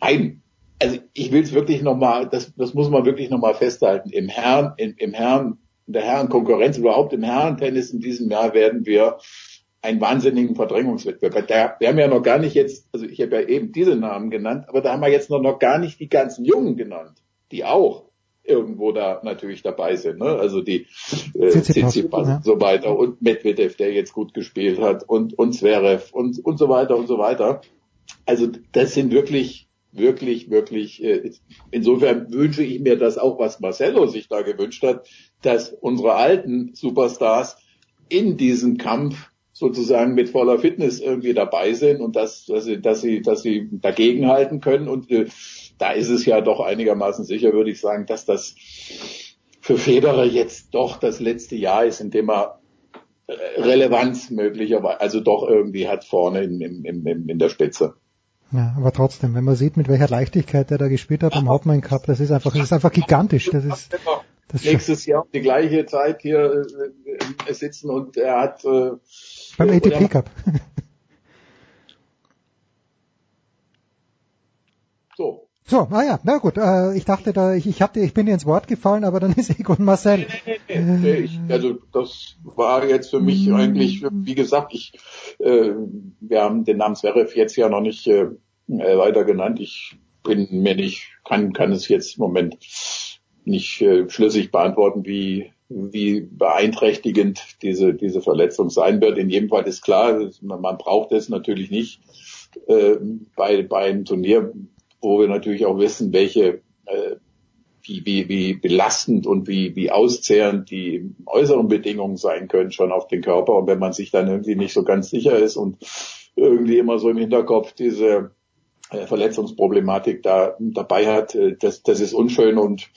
[SPEAKER 25] Nein, also ich will es wirklich nochmal, das, das muss man wirklich nochmal festhalten. Im Herren, im, im Herren, in der Herrenkonkurrenz, überhaupt im Herrentennis in diesem Jahr werden wir einen wahnsinnigen Verdrängungswettbewerb. Da, wir haben ja noch gar nicht jetzt, also ich habe ja eben diese Namen genannt, aber da haben wir jetzt noch, noch gar nicht die ganzen Jungen genannt die auch irgendwo da natürlich dabei sind. Ne? Also die äh, Tsitsipas ja. und so weiter und Medvedev, der jetzt gut gespielt hat und, und Zverev und, und so weiter und so weiter. Also das sind wirklich, wirklich, wirklich, äh, insofern wünsche ich mir das auch, was Marcelo sich da gewünscht hat, dass unsere alten Superstars in diesem Kampf sozusagen mit voller Fitness irgendwie dabei sind und dass, dass sie, dass sie, dass sie dagegenhalten können und äh, da ist es ja doch einigermaßen sicher, würde ich sagen, dass das für Federer jetzt doch das letzte Jahr ist, in dem er äh, Relevanz möglicherweise, also doch irgendwie hat vorne in, in, in, in der Spitze.
[SPEAKER 1] Ja, aber trotzdem, wenn man sieht, mit welcher Leichtigkeit er da gespielt hat beim Hauptmann Cup, das ist einfach, das ist einfach gigantisch. Das ist,
[SPEAKER 25] das nächstes Jahr die gleiche Zeit hier äh, sitzen und er hat äh,
[SPEAKER 1] beim ATP Cup.
[SPEAKER 25] so,
[SPEAKER 1] So, naja, na gut, äh, ich dachte da, ich, ich, hab, ich bin dir ins Wort gefallen, aber dann ist Egon Marcel.
[SPEAKER 25] Nee, nee, nee, ich, also das war jetzt für mich
[SPEAKER 1] Mm.
[SPEAKER 25] eigentlich, wie gesagt, ich, äh, wir haben den Namen Zverev jetzt ja noch nicht äh, äh, weiter genannt. Ich bin mir nicht, kann, kann es jetzt im Moment nicht äh, schlüssig beantworten, wie, wie beeinträchtigend diese, diese Verletzung sein wird. In jedem Fall ist klar, man, man braucht es natürlich nicht äh, bei, bei einem Turnier, wo wir natürlich auch wissen, welche äh, wie, wie, wie belastend und wie, wie auszehrend die äußeren Bedingungen sein können schon auf den Körper. Und wenn man sich dann irgendwie nicht so ganz sicher ist und irgendwie immer so im Hinterkopf diese äh, Verletzungsproblematik da dabei hat, äh, das, das ist unschön und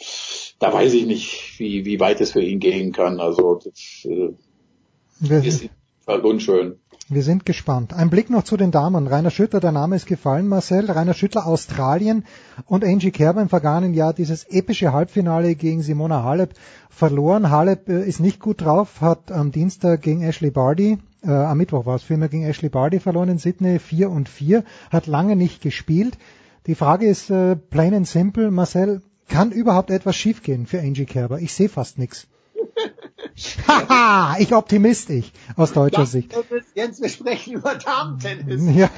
[SPEAKER 25] da weiß ich nicht, wie, wie weit es für ihn gehen kann. Also das äh, ist halt unschön.
[SPEAKER 1] Wir sind gespannt. Ein Blick noch zu den Damen. Rainer Schüttler, der Name ist gefallen, Marcel. Rainer Schüttler, Australien und Angie Kerber im vergangenen Jahr dieses epische Halbfinale gegen Simona Halep verloren. Halep äh, ist nicht gut drauf, hat am Dienstag gegen Ashley Barty, äh, am Mittwoch war es vielmehr gegen Ashley Barty verloren in Sydney 4 und 4, hat lange nicht gespielt. Die Frage ist äh, plain and simple, Marcel, kann überhaupt etwas schiefgehen für Angie Kerber? Ich sehe fast nichts. Haha, ich Optimist, ich, aus deutscher Sicht.
[SPEAKER 26] Jens, wir sprechen über Damen-Tennis.
[SPEAKER 1] Ja.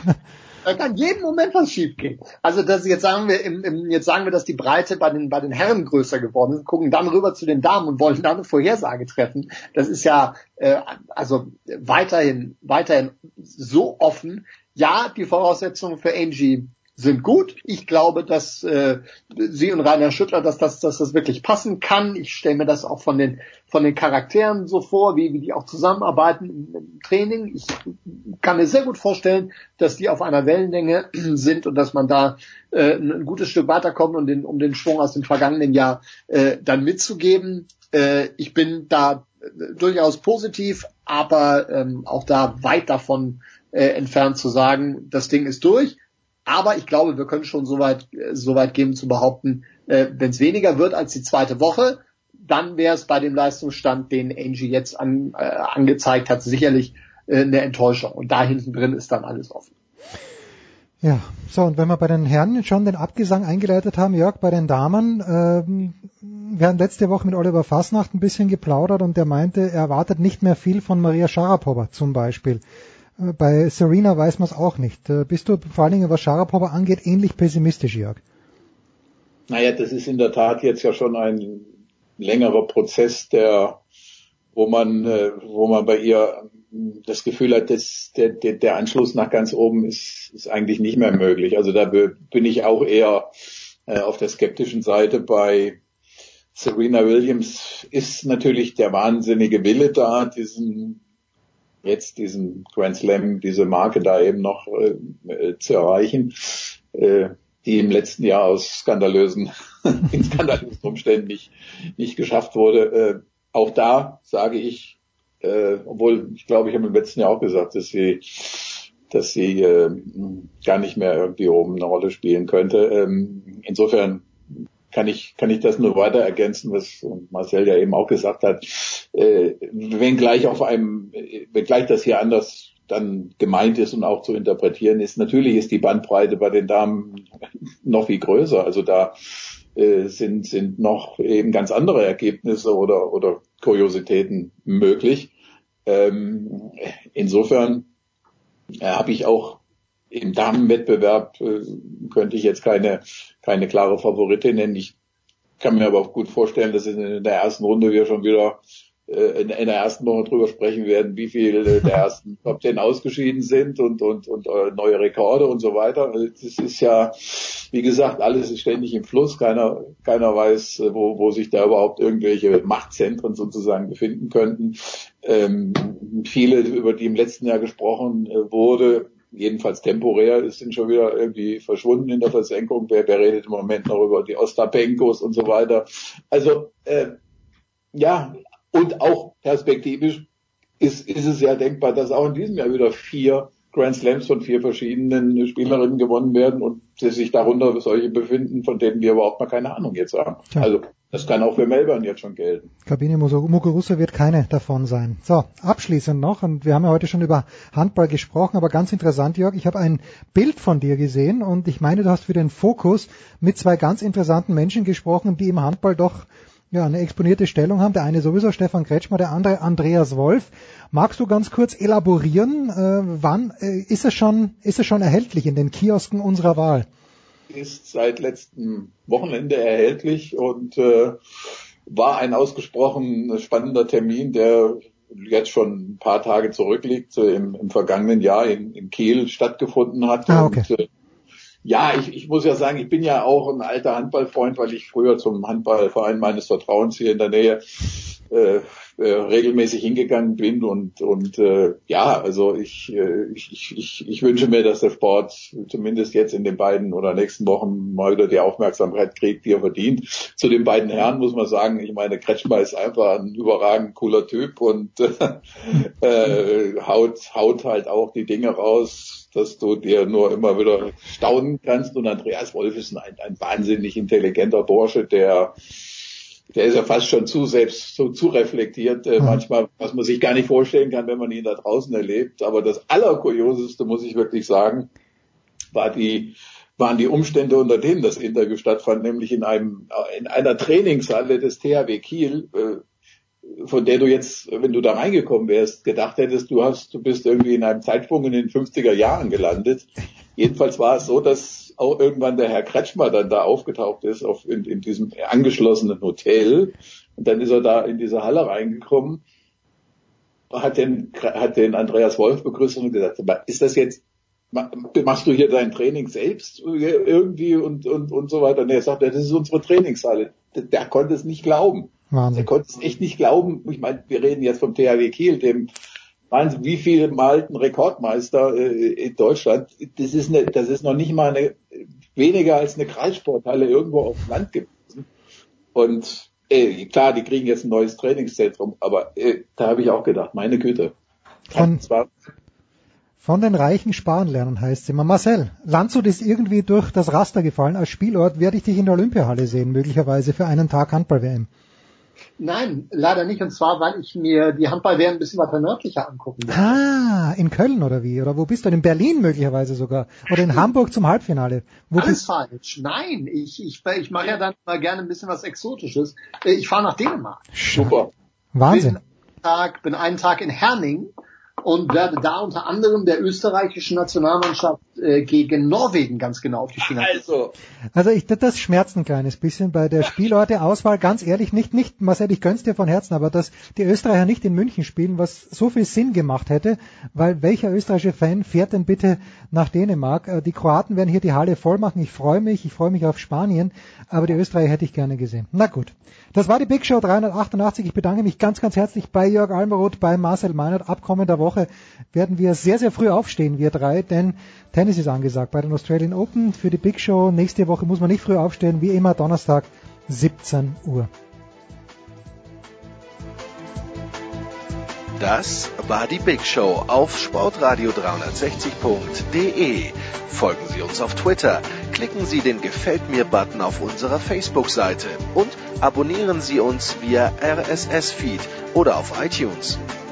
[SPEAKER 26] Da kann jeden Moment was schiefgehen. Also das jetzt sagen wir, im, im, jetzt sagen wir, dass die Breite bei den bei den Herren größer geworden ist, gucken dann rüber zu den Damen und wollen da eine Vorhersage treffen. Das ist ja äh, also weiterhin weiterhin so offen. Ja, die Voraussetzungen für Angie sind gut. Ich glaube, dass äh, sie und Rainer Schüttler, dass das, dass das wirklich passen kann. Ich stelle mir das auch von den von den Charakteren so vor, wie, wie die auch zusammenarbeiten im, Training. Ich kann mir sehr gut vorstellen, dass die auf einer Wellenlänge sind und dass man da äh, ein gutes Stück weiterkommt und den, um den Schwung aus dem vergangenen Jahr äh, dann mitzugeben. Äh, ich bin da äh, durchaus positiv, aber ähm, auch da weit davon äh, entfernt zu sagen, das Ding ist durch. Aber ich glaube, wir können schon so weit, äh, so weit geben zu behaupten, äh, wenn es weniger wird als die zweite Woche, dann wäre es bei dem Leistungsstand, den Angie jetzt an, äh, angezeigt hat, sicherlich äh, eine Enttäuschung. Und da hinten drin ist dann alles offen.
[SPEAKER 1] Ja, so und wenn wir bei den Herren schon den Abgesang eingeleitet haben, Jörg, bei den Damen, ähm, wir haben letzte Woche mit Oliver Fasnacht ein bisschen geplaudert und der meinte, er erwartet nicht mehr viel von Maria Sharapova zum Beispiel. Äh, Bei Serena weiß man es auch nicht. Äh, Bist du vor allen Dingen, was Sharapova angeht, ähnlich pessimistisch, Jörg?
[SPEAKER 25] Naja, das ist in der Tat jetzt ja schon ein längerer Prozess, der, wo man, äh, wo man bei ihr das Gefühl hat, dass der, der, der Anschluss nach ganz oben ist, ist eigentlich nicht mehr möglich. Also da bin ich auch eher auf der skeptischen Seite bei Serena Williams ist natürlich der wahnsinnige Wille da, diesen jetzt diesen Grand Slam, diese Marke da eben noch äh, äh, zu erreichen, äh, die im letzten Jahr aus skandalösen, in skandalösen Umständen nicht, nicht geschafft wurde. Äh, auch da sage ich, äh, obwohl ich glaube, ich habe im letzten Jahr auch gesagt, dass sie dass sie äh, gar nicht mehr irgendwie oben eine Rolle spielen könnte. Ähm, insofern kann ich, kann ich das nur weiter ergänzen, was Marcel ja eben auch gesagt hat. Äh, wenn gleich auf einem, wenn gleich das hier anders dann gemeint ist und auch zu interpretieren ist, natürlich ist die Bandbreite bei den Damen noch viel größer. Also da äh, sind, sind noch eben ganz andere Ergebnisse oder, oder Kuriositäten möglich. Ähm, insofern äh, habe ich auch im Damenwettbewerb äh, könnte ich jetzt keine, keine klare Favoritin nennen. Ich kann mir aber auch gut vorstellen, dass in der ersten Runde wir schon wieder äh, in, in der ersten Woche drüber sprechen werden, wie viel äh, der ersten Top Ten ausgeschieden sind und, und, und äh, neue Rekorde und so weiter. Also Das ist ja, wie gesagt, alles ist ständig im Fluss. Keiner, keiner weiß, wo, wo sich da überhaupt irgendwelche Machtzentren sozusagen befinden könnten. Ähm, viele, über die im letzten Jahr gesprochen wurde, jedenfalls temporär, sind schon wieder irgendwie verschwunden in der Versenkung. Wer, wer redet im Moment noch über die Ostapenkos und so weiter? Also äh, ja, und auch perspektivisch ist, ist es ja denkbar, dass auch in diesem Jahr wieder vier Grand Slams von vier verschiedenen Spielerinnen gewonnen werden und sich darunter solche befinden, von denen wir überhaupt mal keine Ahnung jetzt haben. Tja. Also das kann auch für Melbourne jetzt schon gelten.
[SPEAKER 1] Kabine Muguruza wird keine davon sein. So, abschließend noch, und wir haben ja heute schon über Handball gesprochen, aber ganz interessant, Jörg, ich habe ein Bild von dir gesehen und ich meine, du hast für den Fokus mit zwei ganz interessanten Menschen gesprochen, die im Handball doch ja, eine exponierte Stellung haben. Der eine sowieso Stefan Kretschmer, der andere Andreas Wolf. Magst du ganz kurz elaborieren, äh, wann äh, ist es schon ist es schon erhältlich in den Kiosken unserer Wahl?
[SPEAKER 25] ist seit letztem Wochenende erhältlich und äh, war ein ausgesprochen spannender Termin, der jetzt schon ein paar Tage zurückliegt, äh, im, im vergangenen Jahr in, in Kiel stattgefunden hat.
[SPEAKER 1] Ah, okay. Und, äh,
[SPEAKER 25] ja, ich, ich muss ja sagen, ich bin ja auch ein alter Handballfreund, weil ich früher zum Handballverein meines Vertrauens hier in der Nähe äh, äh, regelmäßig hingegangen bin und und äh, ja, also ich, äh, ich, ich, ich wünsche mir, dass der Sport zumindest jetzt in den beiden oder nächsten Wochen mal wieder die Aufmerksamkeit kriegt, die er verdient. Zu den beiden Herren muss man sagen, ich meine, Kretschmer ist einfach ein überragend cooler Typ und äh, haut, haut halt auch die Dinge raus, dass du dir nur immer wieder staunen kannst. Und Andreas Wolf ist ein, ein wahnsinnig intelligenter Bursche, der der ist ja fast schon zu selbst, so zu reflektiert, äh, mhm. manchmal, was man sich gar nicht vorstellen kann, wenn man ihn da draußen erlebt. Aber das Allerkurioseste, muss ich wirklich sagen, war die, waren die Umstände, unter denen das Interview stattfand, nämlich in einem, in einer Trainingshalle des THW Kiel, äh, von der du jetzt, wenn du da reingekommen wärst, gedacht hättest, du hast, du bist irgendwie in einem Zeitsprung in den 50er Jahren gelandet. Jedenfalls war es so, dass auch irgendwann der Herr Kretschmer dann da aufgetaucht ist, auf, in, in diesem angeschlossenen Hotel. Und dann ist er da in diese Halle reingekommen, hat den, hat den Andreas Wolf begrüßt und gesagt, ist das jetzt, machst du hier dein Training selbst irgendwie und, und, und so weiter? Und er sagt, das ist unsere Trainingshalle. Der, der konnte es nicht glauben.
[SPEAKER 1] Wahnsinn.
[SPEAKER 25] Er konnte es echt nicht glauben. Ich meine, wir reden jetzt vom THW Kiel, dem Wahnsinn, wie viele malten Rekordmeister äh, in Deutschland? Das ist, eine, das ist noch nicht mal eine, weniger als eine Kreissporthalle irgendwo auf dem Land gewesen. Und äh, klar, die kriegen jetzt ein neues Trainingszentrum, aber äh, da habe ich auch gedacht, meine Güte.
[SPEAKER 1] Von, von den Reichen sparen lernen heißt es immer. Marcel, Landshut ist irgendwie durch das Raster gefallen. Als Spielort werde ich dich in der Olympiahalle sehen, möglicherweise für einen Tag Handball-WM.
[SPEAKER 26] Nein, leider nicht. Und zwar, weil ich mir die Handball-WM ein bisschen weiter nördlicher angucken will.
[SPEAKER 1] Ah, in Köln oder wie? Oder wo bist du? In Berlin möglicherweise sogar. Oder in Hamburg zum Halbfinale. Wo
[SPEAKER 26] Alles falsch. Nein, ich, ich, ich mache ja dann mal gerne ein bisschen was Exotisches. Ich fahre nach Dänemark.
[SPEAKER 25] Super.
[SPEAKER 1] Wahnsinn.
[SPEAKER 26] Bin einen Tag, bin einen Tag in Herning und werde da unter anderem der österreichischen Nationalmannschaft äh, gegen Norwegen ganz genau auf die Schiene.
[SPEAKER 25] Also,
[SPEAKER 1] also ich, das schmerzt ein kleines bisschen bei der Spielorteauswahl. Ganz ehrlich, nicht, nicht, Marcel, ich gönn's dir von Herzen, aber dass die Österreicher nicht in München spielen, was so viel Sinn gemacht hätte, weil welcher österreichische Fan fährt denn bitte nach Dänemark? Äh, die Kroaten werden hier die Halle voll machen. Ich freue mich, ich freue mich auf Spanien, aber die Österreicher hätte ich gerne gesehen. Na gut. Das war die Big Show 388. Ich bedanke mich ganz, ganz herzlich bei Jörg Almeroth, bei Marcel Meinert. Ab kommender Woche werden wir sehr, sehr früh aufstehen, wir drei, denn Tennis ist angesagt bei den Australian Open. Für die Big Show nächste Woche muss man nicht früh aufstehen, wie immer Donnerstag 17 Uhr.
[SPEAKER 27] Das war die Big Show auf sportradio360.de. Folgen Sie uns auf Twitter, klicken Sie den Gefällt mir-Button auf unserer Facebook-Seite und abonnieren Sie uns via RSS-Feed oder auf iTunes.